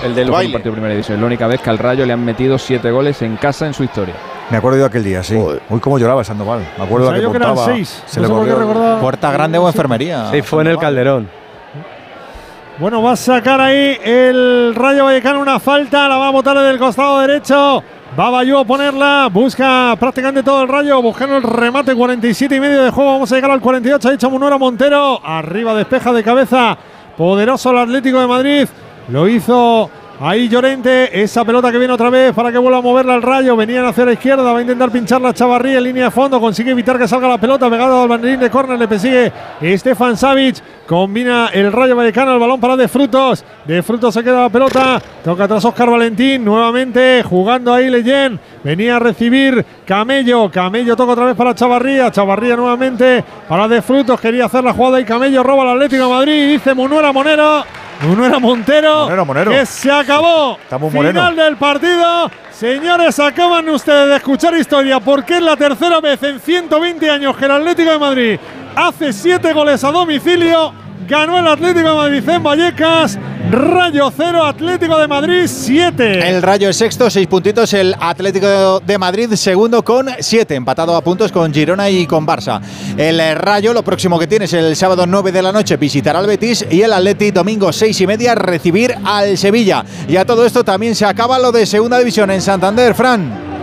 el del baile. partido de primera división. Es la única vez que al Rayo le han metido siete goles en casa en su historia. Me acuerdo de aquel día, sí. Uy, cómo lloraba Sandoval. Me acuerdo de que, que eran seis. Se no le sé por qué corrió- recordaba- Puerta grande o enfermería. Sí, fue en el Calderón. Bueno, va a sacar ahí el Rayo Vallecano una falta, la va a botar del costado derecho. Va Bayú a ponerla, busca prácticamente todo el rayo, buscando el remate, 47 y medio de juego. Vamos a llegar al 48, ha dicho Munuera Montero. Arriba despeja de cabeza, poderoso el Atlético de Madrid. Lo hizo ahí Llorente, esa pelota que viene otra vez para que vuelva a moverla al rayo. Venían hacia la izquierda, va a intentar pinchar la Chavarría en línea de fondo, consigue evitar que salga la pelota, pegado al banderín de córner, le persigue Stefan Savic. Combina el Rayo Vallecano, el balón para De Frutos. De Frutos se queda la pelota. Toca atrás Oscar Valentín. Nuevamente jugando ahí Leyen. Venía a recibir Camello. Camello toca otra vez para Chavarría. Chavarría nuevamente para De Frutos. Quería hacer la jugada y Camello roba al Atlético de Madrid. Dice Munuera Monero. Munuera Montero. Monero, Monero. Que se acabó. Estamos Final moreno. del partido. Señores, acaban ustedes de escuchar historia porque es la tercera vez en 120 años que el Atlético de Madrid hace siete goles a domicilio. Ganó el Atlético de Madrid en Vallecas. Rayo 0, Atlético de Madrid 7. El Rayo es sexto, seis puntitos. El Atlético de Madrid segundo con siete, empatado a puntos con Girona y con Barça. El Rayo, lo próximo que tiene es el sábado 9 de la noche visitar al Betis y el Atleti domingo seis y media recibir al Sevilla. Y a todo esto también se acaba lo de segunda división en Santander, Fran.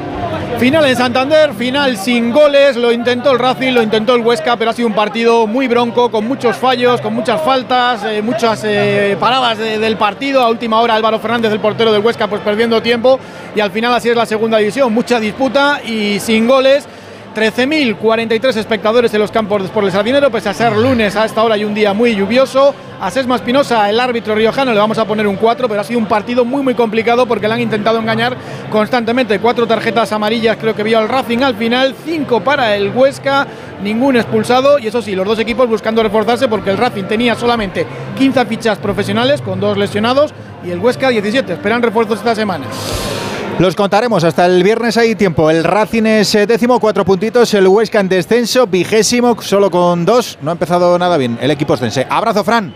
Final en Santander, final sin goles, lo intentó el Racing, lo intentó el Huesca, pero ha sido un partido muy bronco, con muchos fallos, con muchas faltas, eh, muchas eh, paradas de- del partido. A última hora Álvaro Fernández, el portero del Huesca, pues perdiendo tiempo y al final así es la segunda división, mucha disputa y sin goles. 13.043 espectadores en los campos de Sport del Sardinero, pese a ser lunes a esta hora y un día muy lluvioso. A Sesma Espinosa, el árbitro riojano, le vamos a poner un 4, pero ha sido un partido muy muy complicado porque le han intentado engañar constantemente. Cuatro tarjetas amarillas creo que vio al Racing al final, cinco para el Huesca, ningún expulsado y eso sí, los dos equipos buscando reforzarse porque el Racing tenía solamente 15 fichas profesionales con dos lesionados y el Huesca 17. Esperan refuerzos esta semana. Los contaremos hasta el viernes hay tiempo. El Racing es eh, décimo, cuatro puntitos. El Huesca en descenso, vigésimo, solo con dos. No ha empezado nada bien el equipo ostense. Abrazo, Fran.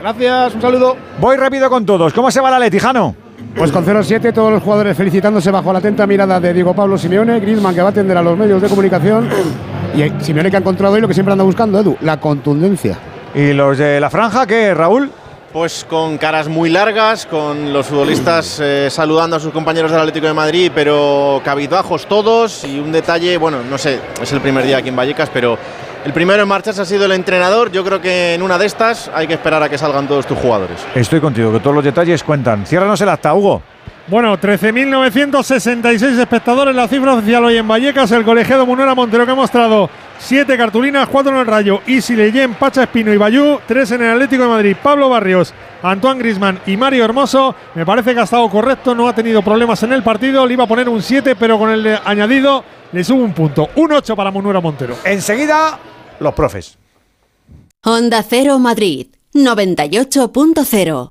Gracias, un saludo. Voy rápido con todos. ¿Cómo se va la Letijano? Pues con 0-7, todos los jugadores felicitándose bajo la atenta mirada de Diego Pablo Simeone, Griezmann que va a atender a los medios de comunicación y Simeone que ha encontrado hoy lo que siempre anda buscando, Edu, la contundencia. ¿Y los de la franja qué, Raúl? Pues con caras muy largas, con los futbolistas eh, saludando a sus compañeros del Atlético de Madrid, pero cabizbajos todos. Y un detalle, bueno, no sé, es el primer día aquí en Vallecas, pero el primero en marcharse ha sido el entrenador. Yo creo que en una de estas hay que esperar a que salgan todos tus jugadores. Estoy contigo, que todos los detalles cuentan. Ciérranos el acta, Hugo. Bueno, 13.966 espectadores, la cifra oficial hoy en Vallecas. El colegiado Munuera Montero que ha mostrado 7 cartulinas, 4 en el Rayo, Isi Leyen, Pacha Espino y Bayú, 3 en el Atlético de Madrid, Pablo Barrios, Antoine Grisman y Mario Hermoso. Me parece que ha estado correcto, no ha tenido problemas en el partido. Le iba a poner un 7, pero con el añadido le subo un punto. Un 8 para Munuera Montero. Enseguida, los profes. Honda Cero Madrid 98.0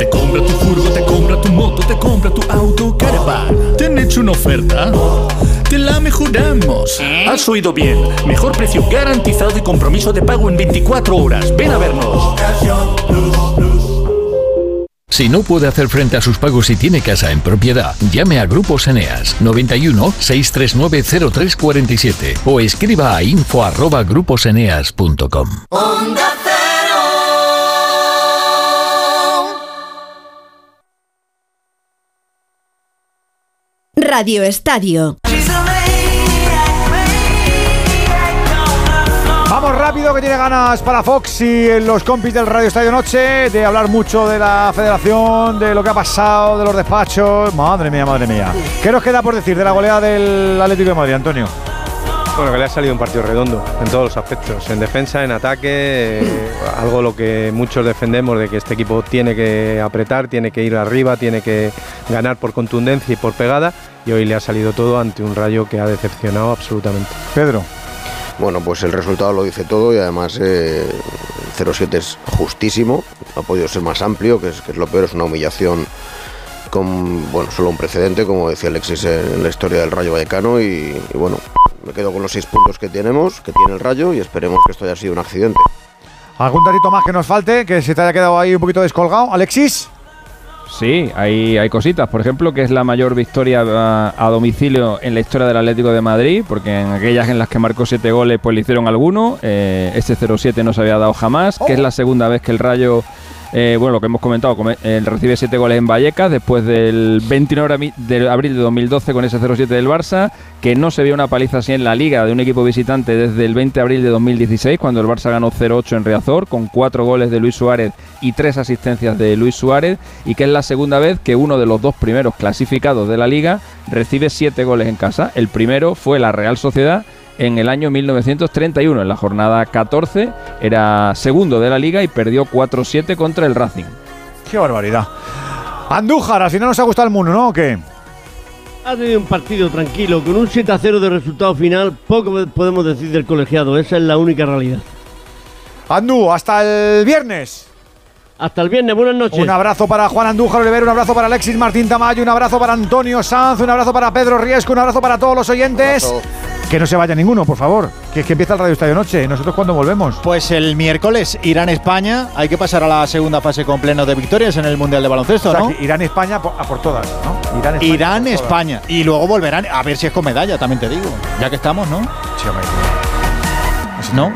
Te compra tu furgo, te compra tu moto, te compra tu auto, caravan. ¿Te han hecho una oferta? Te la mejoramos. Has oído bien. Mejor precio garantizado y compromiso de pago en 24 horas. Ven a vernos. Si no puede hacer frente a sus pagos y tiene casa en propiedad, llame a Grupos Eneas 91 639 0347 o escriba a info Radio Estadio. Vamos rápido, que tiene ganas para Fox y los compis del Radio Estadio Noche de hablar mucho de la federación, de lo que ha pasado, de los despachos. Madre mía, madre mía. ¿Qué nos queda por decir de la goleada del Atlético de Madrid, Antonio? Bueno, que le ha salido un partido redondo en todos los aspectos, en defensa, en ataque, eh, algo lo que muchos defendemos de que este equipo tiene que apretar, tiene que ir arriba, tiene que ganar por contundencia y por pegada y hoy le ha salido todo ante un rayo que ha decepcionado absolutamente. Pedro. Bueno, pues el resultado lo dice todo y además eh, 0-7 es justísimo, ha podido ser más amplio, que es, que es lo peor, es una humillación con, bueno, solo un precedente, como decía Alexis en, en la historia del Rayo Vallecano y, y bueno, me quedo con los seis puntos que tenemos, que tiene el Rayo y esperemos que esto haya sido un accidente. ¿Algún datito más que nos falte, que se te haya quedado ahí un poquito descolgado? Alexis. Sí, hay, hay cositas. Por ejemplo, que es la mayor victoria a, a domicilio en la historia del Atlético de Madrid, porque en aquellas en las que marcó siete goles, pues le hicieron alguno. Eh, este 0-7 no se había dado jamás, que es la segunda vez que el Rayo, eh, bueno, lo que hemos comentado, come- eh, recibe siete goles en Vallecas después del 29 ami- de abril de 2012 con ese 0-7 del Barça, que no se vio una paliza así en la Liga de un equipo visitante desde el 20 de abril de 2016, cuando el Barça ganó 0-8 en Riazor, con cuatro goles de Luis Suárez y tres asistencias de Luis Suárez, y que es la segunda vez que uno de los dos primeros clasificados de la Liga recibe siete goles en casa. El primero fue la Real Sociedad en el año 1931, en la jornada 14, era segundo de la Liga y perdió 4-7 contra el Racing. Qué barbaridad. Andújar, al final nos ha gustado el mundo, ¿no? ¿O qué? Ha tenido un partido tranquilo, con un 7 a 0 de resultado final, poco podemos decir del colegiado, esa es la única realidad. Andú, hasta el viernes. Hasta el viernes, buenas noches. Un abrazo para Juan Andújar Oliver, un abrazo para Alexis Martín Tamayo, un abrazo para Antonio Sanz, un abrazo para Pedro Riesco, un abrazo para todos los oyentes. Que no se vaya ninguno, por favor. Que, que empieza el Radio Estadio Noche. ¿Nosotros cuándo volvemos? Pues el miércoles Irán-España. Hay que pasar a la segunda fase con pleno de victorias en el Mundial de Baloncesto, O sea, ¿no? Irán-España a por todas, ¿no? Irán-España. Irán-España. Y luego volverán a ver si es con medalla, también te digo. Ya que estamos, ¿no? Sí, hombre. ¿No?